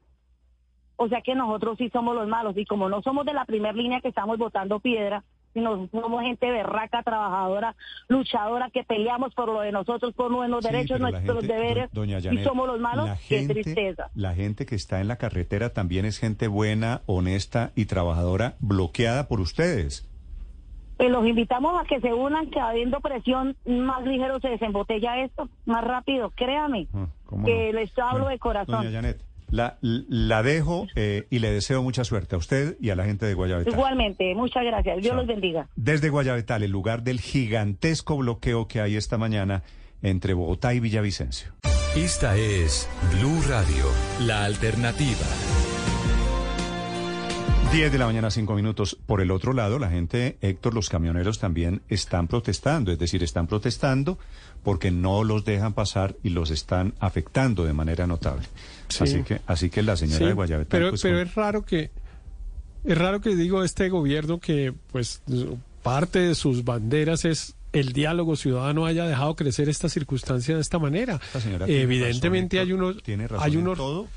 O sea que nosotros sí somos los malos y como no somos de la primera línea que estamos botando piedra, somos gente berraca, trabajadora, luchadora, que peleamos por lo de nosotros, por nuestros Sí, derechos, nuestros gente- deberes, do- y somos los malos, la qué gente- tristeza. La gente que está en la carretera también es gente buena, honesta y trabajadora, bloqueada por ustedes. Pues los invitamos a que se unan, que habiendo presión más ligero se desembotella esto, más rápido, créame, Ah, ¿cómo que no? les hablo de corazón. Doña Janet, la, la dejo eh, y le deseo mucha suerte a usted y a la gente de Guayabetal. Igualmente, muchas gracias, Dios Chao. los bendiga. Desde Guayabetal, el lugar del gigantesco bloqueo que hay esta mañana entre Bogotá y Villavicencio. Esta es Blue Radio, la alternativa. 10 de la mañana, 5 minutos. Por el otro lado, la gente, Héctor, los camioneros también están protestando, es decir, están protestando porque no los dejan pasar y los están afectando de manera notable. Sí. Así que, así que la señora Sí, de Guayabetal, pero, pues, pero es raro que es raro que digo este gobierno que pues parte de sus banderas es el diálogo ciudadano haya dejado crecer esta circunstancia de esta manera. Esta Evidentemente razón, hay unos tiene razón hay en unos todo,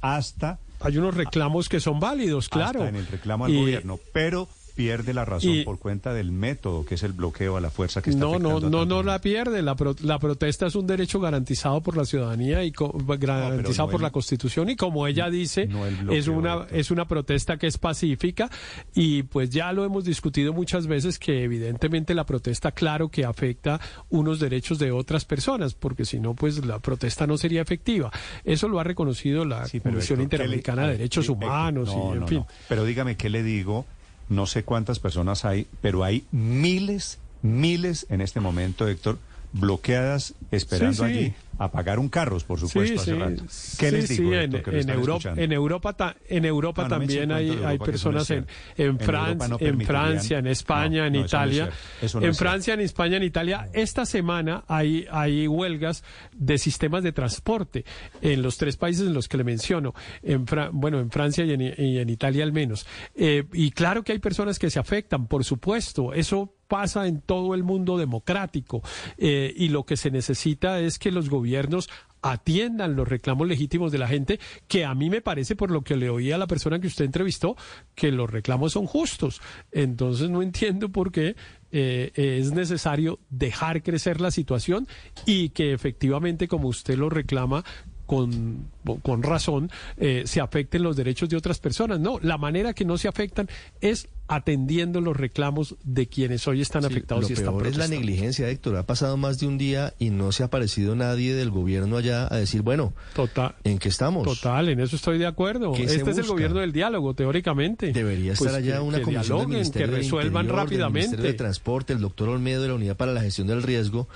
hasta hay unos reclamos que son válidos, claro. hasta en el reclamo al Y- gobierno, pero pierde la razón y- por cuenta del método que es el bloqueo a la fuerza que está No, no, a no, no la pierde. La, pro- la protesta es un derecho garantizado por la ciudadanía y co- garantizado no por el- la Constitución y como ella dice, no el bloqueo, es una es una protesta que es pacífica y pues ya lo hemos discutido muchas veces que evidentemente la protesta claro que afecta unos derechos de otras personas porque si no pues la protesta no sería efectiva. Eso lo ha reconocido la Comisión Héctor, ¿qué le- Interamericana de Derechos Humanos no, y en fin. Pero dígame, ¿qué le digo? No sé cuántas personas hay, pero hay miles, miles en este momento, Héctor, bloqueadas esperando Sí, sí. allí a pagar un carro, por supuesto, hace rato. ¿Qué Sí, les digo, sí, en, en Europa, en Europa, ta- en Europa No, no me eche también hay, hay no personas en, en, En Fran- Europa no en Francia, en España, en es Italia. en es. Francia, en España, en Italia. Esta semana hay, hay huelgas de sistemas de transporte en los tres países en los que le menciono. En Fra- bueno, en Francia y en, y en Italia al menos. Eh, y claro que hay personas que se afectan, por supuesto. Eso pasa en todo el mundo democrático eh, y lo que se necesita es que los gobiernos atiendan los reclamos legítimos de la gente, que a mí me parece, por lo que le oí a la persona que usted entrevistó, que los reclamos son justos. Entonces no entiendo por qué eh, es necesario dejar crecer la situación y que efectivamente, como usted lo reclama, con, con razón, eh, se afecten los derechos de otras personas. No, la manera que no se afectan es atendiendo los reclamos de quienes hoy están Sí, afectados lo y están peor es la negligencia, Héctor. Ha pasado más de un día y no se ha aparecido nadie del gobierno allá a decir, bueno, Total. ¿en qué estamos? Total, en eso estoy de acuerdo. ¿Qué Este es el gobierno del diálogo, teóricamente. Debería Pues estar allá que- una que comisión del dialoguen, Ministerio que del resuelvan Interior, del rápidamente. Ministerio de Transporte, el doctor Olmedo de la Unidad para la Gestión del Riesgo,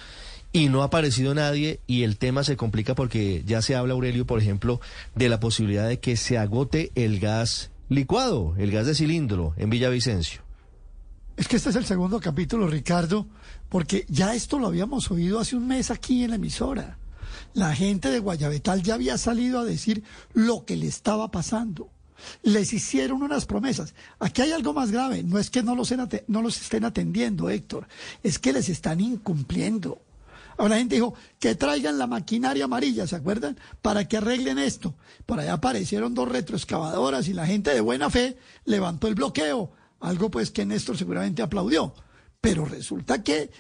y no ha aparecido nadie y el tema se complica porque ya se habla, Aurelio, por ejemplo, de la posibilidad de que se agote el gas licuado, el gas de cilindro en Villavicencio. Es que este es el segundo capítulo, Ricardo, porque ya esto lo habíamos oído hace un mes aquí en la emisora. La gente de Guayabetal ya había salido a decir lo que le estaba pasando. Les hicieron unas promesas. Aquí hay algo más grave. No es que no los, no los estén atendiendo, Héctor. Es que les están incumpliendo. Ahora la gente dijo que traigan la maquinaria amarilla, ¿se acuerdan? Para que arreglen esto. Por allá aparecieron dos retroexcavadoras y la gente de buena fe levantó el bloqueo, algo pues que Néstor seguramente aplaudió. Pero resulta que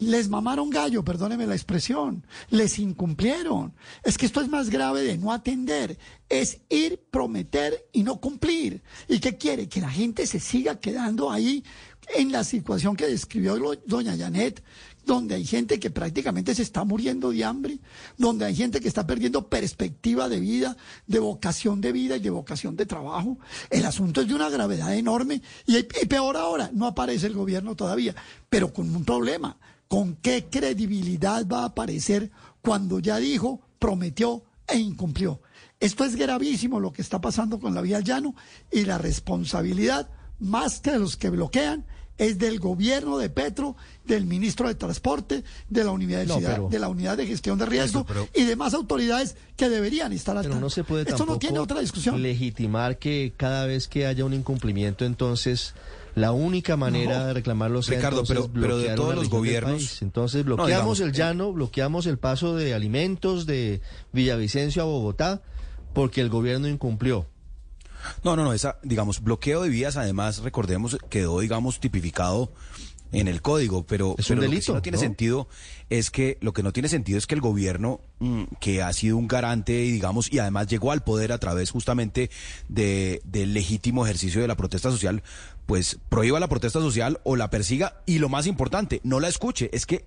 les mamaron gallo, perdóneme la expresión, les incumplieron. Es que esto es más grave de no atender, es ir, prometer y no cumplir. ¿Y qué quiere? Que la gente se siga quedando ahí en la situación que describió doña Janet, donde hay gente que prácticamente se está muriendo de hambre, donde hay gente que está perdiendo perspectiva de vida, de vocación de vida y de vocación de trabajo. El asunto es de una gravedad enorme y, peor ahora, no aparece el gobierno todavía, pero con un problema. ¿Con qué credibilidad va a aparecer cuando ya dijo, prometió e incumplió? Esto es gravísimo lo que está pasando con la vía llano y la responsabilidad, más que de los que bloquean, es del gobierno de Petro, del ministro de Transporte, de la universidad, de la unidad de gestión de riesgo y demás autoridades que deberían estar al Pero no se puede Esto no tiene otra discusión. legitimar que cada vez que haya un incumplimiento, entonces la única manera de reclamarlo sea Ricardo, pero, pero de todos los gobiernos. Entonces bloqueamos el llano, bloqueamos el paso de alimentos de Villavicencio a Bogotá porque el gobierno incumplió. No, no, no, esa, digamos, bloqueo de vías, además, recordemos, quedó, digamos, tipificado en el código, pero, es un delito, lo que no tiene sentido es que lo que no tiene sentido es que el gobierno mm, que ha sido un garante digamos y además llegó al poder a través justamente de del legítimo ejercicio de la protesta social, pues prohíba la protesta social o la persiga y lo más importante, no la escuche, es que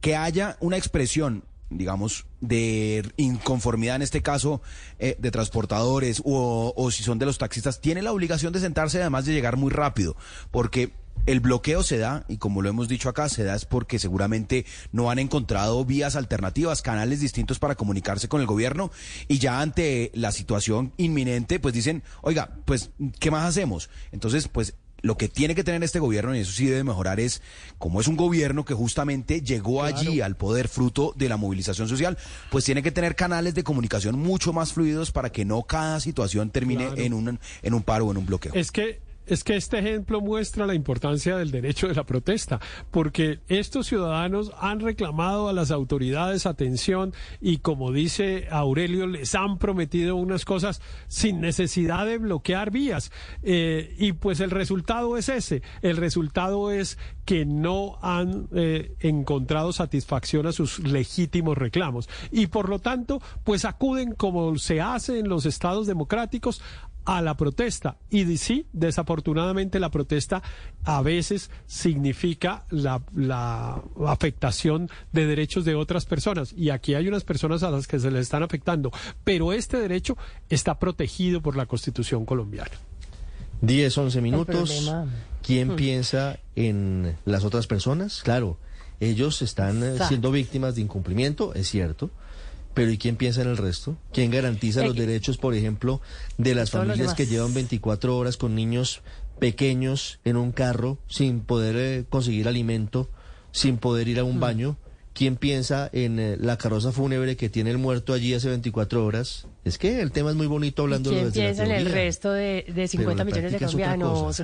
que haya una expresión digamos, de inconformidad en este caso eh, de transportadores o, o, si son de los taxistas, tiene la obligación de sentarse además de llegar muy rápido, porque el bloqueo se da, y como lo hemos dicho acá, se da es porque seguramente no han encontrado vías alternativas, canales distintos para comunicarse con el gobierno, y ya ante la situación inminente, pues dicen, oiga, pues, ¿qué más hacemos? Entonces, pues lo que tiene que tener este gobierno, y eso sí debe mejorar, es como es un gobierno que justamente llegó allí al poder fruto de la movilización social, pues tiene que tener canales de comunicación mucho más fluidos para que no cada situación termine en, un, en un paro o en un bloqueo. Es que es que este ejemplo muestra la importancia del derecho de la protesta, porque estos ciudadanos han reclamado a las autoridades atención y como dice Aurelio, les han prometido unas cosas sin necesidad de bloquear vías. Eh, y pues el resultado es ese, el resultado es que no han eh, encontrado satisfacción a sus legítimos reclamos y por lo tanto pues acuden como se hace en los estados democráticos a la protesta. Y sí, desafortunadamente la protesta a veces significa la, la, afectación de derechos de otras personas. Y aquí hay unas personas a las que se les están afectando. Pero este derecho está protegido por la Constitución colombiana. 10, 11 minutos. ¿Quién hmm. piensa en las otras personas? Claro, ellos están eh, siendo víctimas de incumplimiento, es cierto pero ¿y quién piensa en el resto? ¿Quién garantiza los derechos, por ejemplo, de las familias que llevan 24 horas con niños pequeños en un carro sin poder eh, conseguir alimento, sin poder ir a un mm. baño? ¿Quién piensa en eh, la carroza fúnebre que tiene el muerto allí hace 24 horas? Es que el tema es muy bonito hablando ¿Quién desde piensa en el resto de, de 50 millones de colombianos?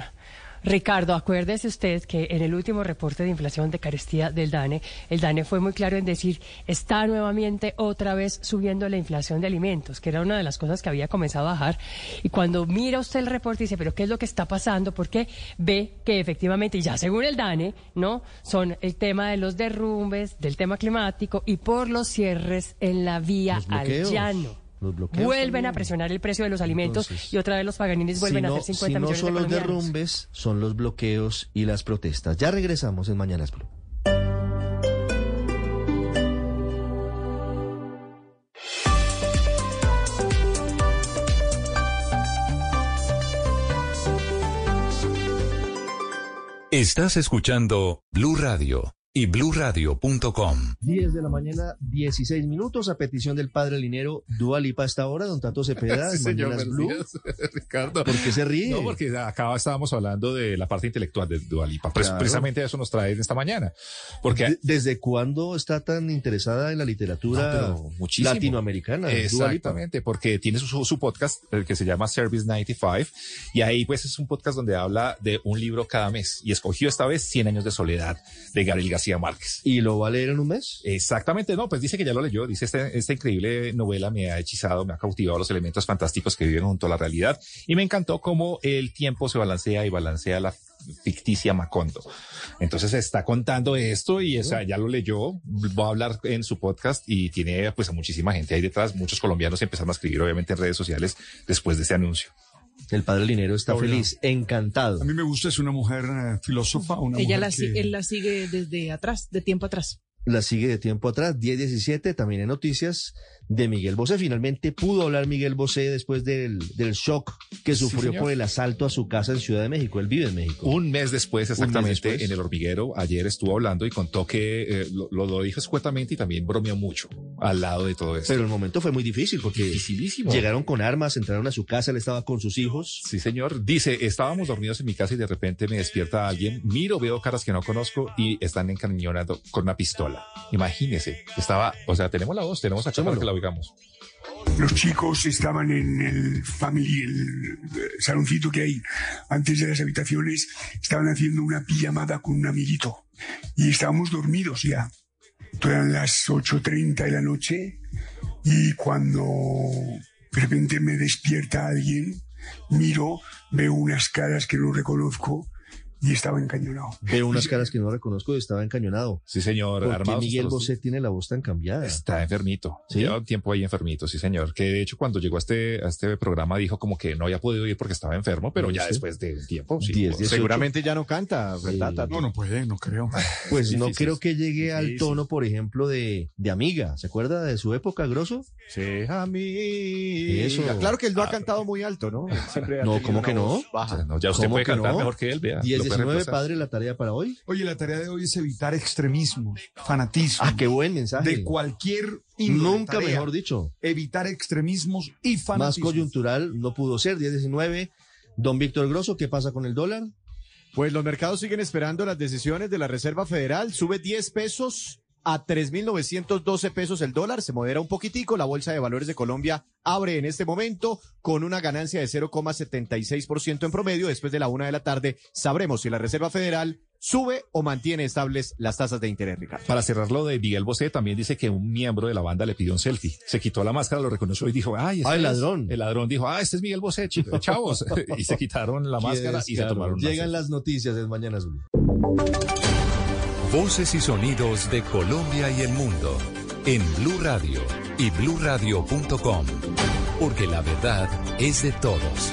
Ricardo, acuérdese usted que en el último reporte de inflación de carestía del DANE, el DANE fue muy claro en decir, está nuevamente otra vez subiendo la inflación de alimentos, que era una de las cosas que había comenzado a bajar. Y cuando mira usted el reporte dice, pero ¿qué es lo que está pasando? Porque ve que efectivamente, ya según el DANE, ¿no? Son el tema de los derrumbes, del tema climático y por los cierres en la vía al llano vuelven a presionar el precio de los alimentos y otra vez los paganines vuelven a hacer 50 si no son los derrumbes, son los bloqueos y las protestas. Ya regresamos en Mañanas Blue. Estás escuchando Blue Radio y bluradio.com. 10 de la mañana, 16 minutos, a petición del padre Linero, Dualipa hasta ahora, don Tato Cepeda, (laughs) sí, señor, Blue. (laughs) Ricardo. ¿Por qué se ríe? No, porque acá estábamos hablando de la parte intelectual de Dualipa. Precisamente eso nos trae esta mañana. Porque ¿Desde cuándo está tan interesada en la literatura latinoamericana? Exactamente, porque tiene su, su podcast el que se llama Service 95 y ahí pues es un podcast donde habla de un libro cada mes y escogió esta vez 100 años de soledad de Gabriel García García Márquez. ¿Y lo va a leer en un mes? Exactamente, no, pues dice que ya lo leyó, dice esta, esta increíble novela me ha hechizado, me ha cautivado los elementos fantásticos que viven junto a la realidad y me encantó cómo el tiempo se balancea y balancea la ficticia Macondo. Entonces está contando esto y esa, ya lo leyó, va a hablar en su podcast y tiene pues a muchísima gente ahí detrás, muchos colombianos empezaron a escribir obviamente en redes sociales después de este anuncio. El padre Linero está feliz, encantado. A mí me gusta, es una mujer eh, filósofa, una Ella mujer la, que- él la sigue desde atrás, de tiempo atrás. La sigue de tiempo atrás, 10-17, también en noticias de Miguel Bosé. Finalmente pudo hablar Miguel Bosé después del, del shock que Sí, sufrió señor. por el asalto a su casa en Ciudad de México. Él vive en México. Un mes después, Un mes exactamente, después. en el hormiguero, ayer estuvo hablando y contó que eh, lo, lo, dijo escuetamente y también bromeó mucho al lado de todo esto. Pero el momento fue muy difícil porque Dificilísimo. llegaron con armas, entraron a su casa, él estaba con sus hijos. Sí, señor. Dice, estábamos dormidos en mi casa y de repente me despierta alguien, miro, veo caras que no conozco y están encañonando con una pistola. Imagínese, estaba, o sea, tenemos la voz, tenemos para que la oigamos. Los chicos estaban en el family, el saloncito que hay antes de las habitaciones, estaban haciendo una pijamada con un amiguito y estábamos dormidos ya. Eran las 8.30 de la noche y cuando de repente me despierta alguien, miro, veo unas caras que no reconozco y estaba encañonado. Veo unas caras que no reconozco y estaba encañonado. Sí, señor. ¿Por qué armados Miguel los- Bosé tiene la voz tan cambiada? Está enfermito. ¿Sí? Lleva un tiempo ahí enfermito, sí, señor. Que de hecho cuando llegó a este, a este programa dijo como que no había podido ir porque estaba enfermo, pero ya Sí. después de un tiempo, sí. 10, 18. Seguramente ya no canta, ¿verdad? No, no puede, no creo. (laughs) Pues no creo que llegue al tono, por ejemplo, de, de Amiga. ¿Se acuerda de su época, Grosso? Sí, a mí. Eso. Claro que él no ha cantado muy alto, ¿no? Siempre ha No, ¿cómo que no? Baja. O sea, no, ya usted ¿Cómo puede cantar no? mejor que él, vea. lo puede 10-19, reemplazar. padre, la tarea para hoy. Oye, la tarea de hoy es evitar extremismos, fanatismo. Ah, qué buen mensaje. De cualquier índole, Nunca tarea. mejor dicho. Evitar extremismos y Más fanatismo. coyuntural no pudo ser. 10-19. Don Víctor Grosso, ¿qué pasa con el dólar? Pues los mercados siguen esperando las decisiones de la Reserva Federal. Sube 10 pesos a 3.912 pesos el dólar. Se modera un poquitico. La Bolsa de Valores de Colombia abre en este momento con una ganancia de 0,76% en promedio. Después de la una de la tarde sabremos si la Reserva Federal sube o mantiene estables las tasas de interés, Ricardo. Para cerrar lo de Miguel Bosé, también dice que un miembro de la banda le pidió un selfie. Se quitó la máscara, lo reconoció y dijo, ay, este Ah, el es". ladrón. El ladrón dijo, ah, este es Miguel Bosé, chicos, (laughs) chavos. (laughs) y se quitaron la máscara y se tomaron Llegan las noticias en Mañanas Blue. Voces y sonidos de Colombia y el mundo en Blue Radio y bluradio.com, porque la verdad es de todos.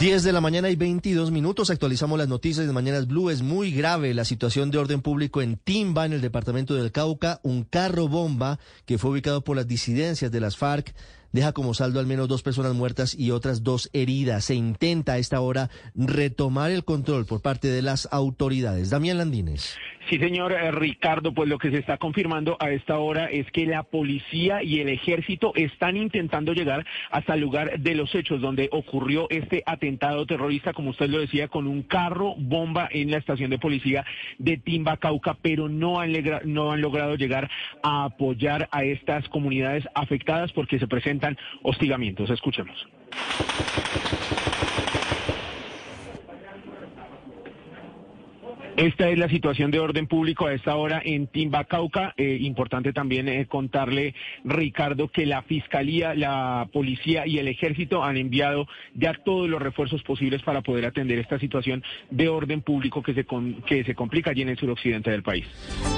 10 de la mañana y 22 minutos. Actualizamos las noticias de Mañanas Blue. Es muy grave la situación de orden público en Timba, en el departamento del Cauca. Un carro bomba que fue ubicado por las disidencias de las FARC deja como saldo al menos dos personas muertas y otras dos heridas. Se intenta a esta hora retomar el control por parte de las autoridades. Damián Landines. Sí, señor eh, Ricardo, pues lo que se está confirmando a esta hora es que la policía y el ejército están intentando llegar hasta el lugar de los hechos donde ocurrió este atentado terrorista, como usted lo decía, con un carro bomba en la estación de policía de Timba, Cauca, pero no han, no han logrado llegar a apoyar a estas comunidades afectadas porque se presentan hostigamientos. Escuchemos. Esta es la situación de orden público a esta hora en Timba, Cauca. Eh, importante también eh, contarle, Ricardo, que la Fiscalía, la Policía y el Ejército han enviado ya todos los refuerzos posibles para poder atender esta situación de orden público que se, con- que se complica allí en el suroccidente del país.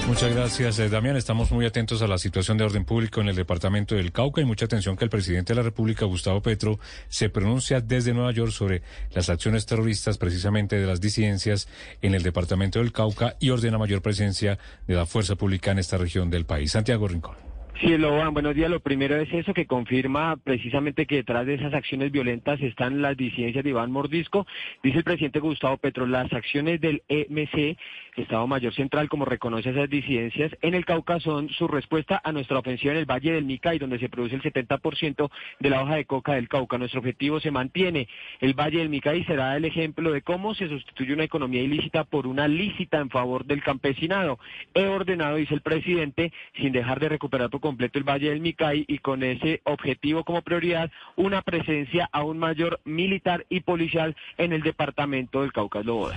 Muchas gracias, eh, Damián. Estamos muy atentos a la situación de orden público en el departamento del Cauca y mucha atención que el presidente de la República, Gustavo Petro, se pronuncia desde Nueva York sobre las acciones terroristas precisamente de las disidencias en el departamento del Cauca y ordena mayor presencia de la fuerza pública en esta región del país. Santiago Rincón. Sí, Loban, buenos días. Lo primero es eso que confirma precisamente que detrás de esas acciones violentas están las disidencias de Iván Mordisco. Dice el presidente Gustavo Petro, las acciones del EMC, Estado Mayor Central, como reconoce esas disidencias, en el Cauca son su respuesta a nuestra ofensiva en el Valle del Micay, donde se produce el 70% de la hoja de coca del Cauca. Nuestro objetivo se mantiene. El Valle del Micay será el ejemplo de cómo se sustituye una economía ilícita por una lícita en favor del campesinado. He ordenado, dice el presidente, sin dejar de recuperar por completo el Valle del Micay y con ese objetivo como prioridad, una presencia aún mayor militar y policial en el departamento del Cauca Loboda.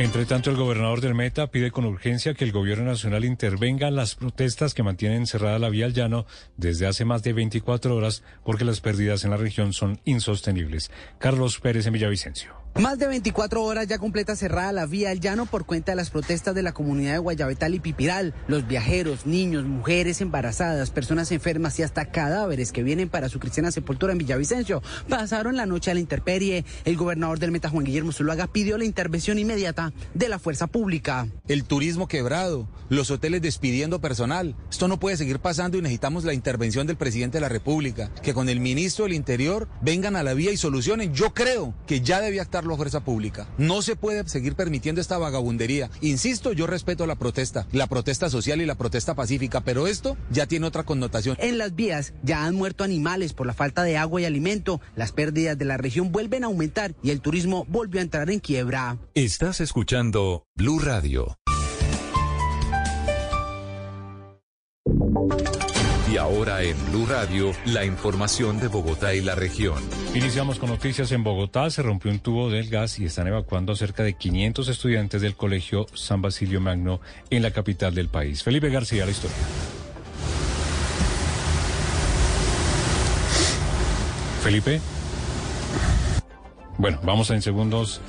Entre tanto, el gobernador del Meta pide con urgencia que el gobierno nacional intervenga en las protestas que mantienen cerrada la vía al llano desde hace más de 24 horas porque las pérdidas en la región son insostenibles. Carlos Pérez en Villavicencio. Más de 24 horas ya completa cerrada la vía al llano por cuenta de las protestas de la comunidad de Guayabetal y Pipiral. Los viajeros, niños, mujeres embarazadas, personas enfermas y hasta cadáveres que vienen para su cristiana sepultura en Villavicencio pasaron la noche a la interperie. El gobernador del Meta, Juan Guillermo Zuluaga, pidió la intervención inmediata de la fuerza pública. El turismo quebrado, los hoteles despidiendo personal. Esto no puede seguir pasando y necesitamos la intervención del presidente de la República. Que con el ministro del Interior vengan a la vía y solucionen. Yo creo que ya debía estar la fuerza pública. No se puede seguir permitiendo esta vagabundería. Insisto, yo respeto la protesta, la protesta social y la protesta pacífica, pero esto ya tiene otra connotación. En las vías ya han muerto animales por la falta de agua y alimento. Las pérdidas de la región vuelven a aumentar y el turismo volvió a entrar en quiebra. Estás escuchando Blue Radio. Y ahora en Blue Radio, la información de Bogotá y la región. Iniciamos con noticias en Bogotá. Se rompió un tubo del gas y están evacuando a cerca de 500 estudiantes del colegio San Basilio Magno en la capital del país. Felipe García, la historia. Felipe. Bueno, vamos en segundos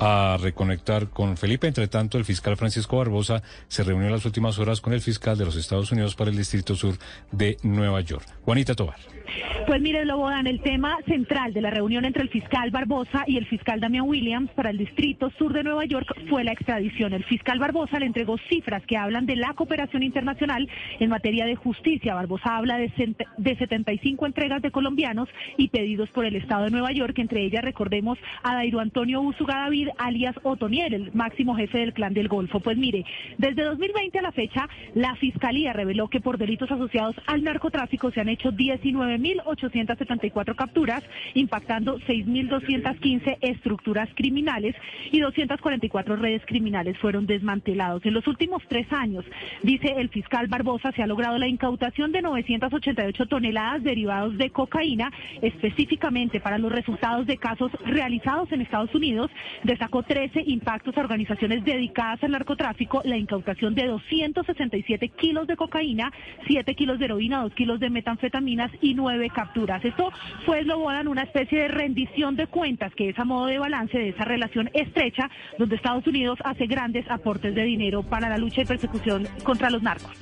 a reconectar con Felipe. Entre tanto, el fiscal Francisco Barbosa se reunió en las últimas horas con el fiscal de los Estados Unidos para el Distrito Sur de Nueva York. Juanita Tobar. Pues mire, Lobodan, el tema central de la reunión entre el fiscal Barbosa y el fiscal Damian Williams para el Distrito Sur de Nueva York fue la extradición. El fiscal Barbosa le entregó cifras que hablan de la cooperación internacional en materia de justicia. Barbosa habla de, de 75 entregas de colombianos y pedidos por el Estado de Nueva York, entre ellas recordemos a Dairo Antonio Usuga David, alias Otoniel, el máximo jefe del clan del Golfo. Pues mire, desde 2020 a la fecha, la Fiscalía reveló que por delitos asociados al narcotráfico se han hecho 19 1.874 capturas, impactando 6.215 estructuras criminales y 244 redes criminales fueron desmantelados. En los últimos tres años, dice el fiscal Barbosa, se ha logrado la incautación de 988 toneladas derivados de cocaína, específicamente para los resultados de casos realizados en Estados Unidos. Destacó 13 impactos a organizaciones dedicadas al narcotráfico, la incautación de 267 kilos de cocaína, 7 kilos de heroína, 2 kilos de metanfetaminas y 9 nueve capturas. Esto fue, Slobodan, una especie de rendición de cuentas, que es a modo de balance de esa relación estrecha, donde Estados Unidos hace grandes aportes de dinero para la lucha y persecución contra los narcos.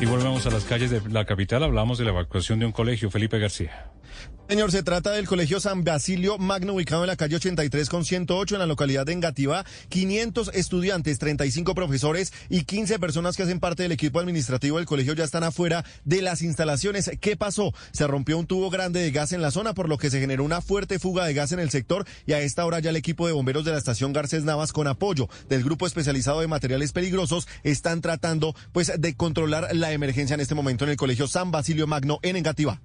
Y volvemos a las calles de la capital. Hablamos de la evacuación de un colegio. Felipe García. Señor, se trata del Colegio San Basilio Magno, ubicado en la calle 83 con 108 en la localidad de Engativá. 500 estudiantes, 35 profesores y 15 personas que hacen parte del equipo administrativo del colegio ya están afuera de las instalaciones. ¿Qué pasó? Se rompió un tubo grande de gas en la zona, por lo que se generó una fuerte fuga de gas en el sector y a esta hora ya el equipo de bomberos de la estación Garcés Navas con apoyo del grupo especializado de materiales peligrosos están tratando pues de controlar la emergencia en este momento en el Colegio San Basilio Magno en Engativá.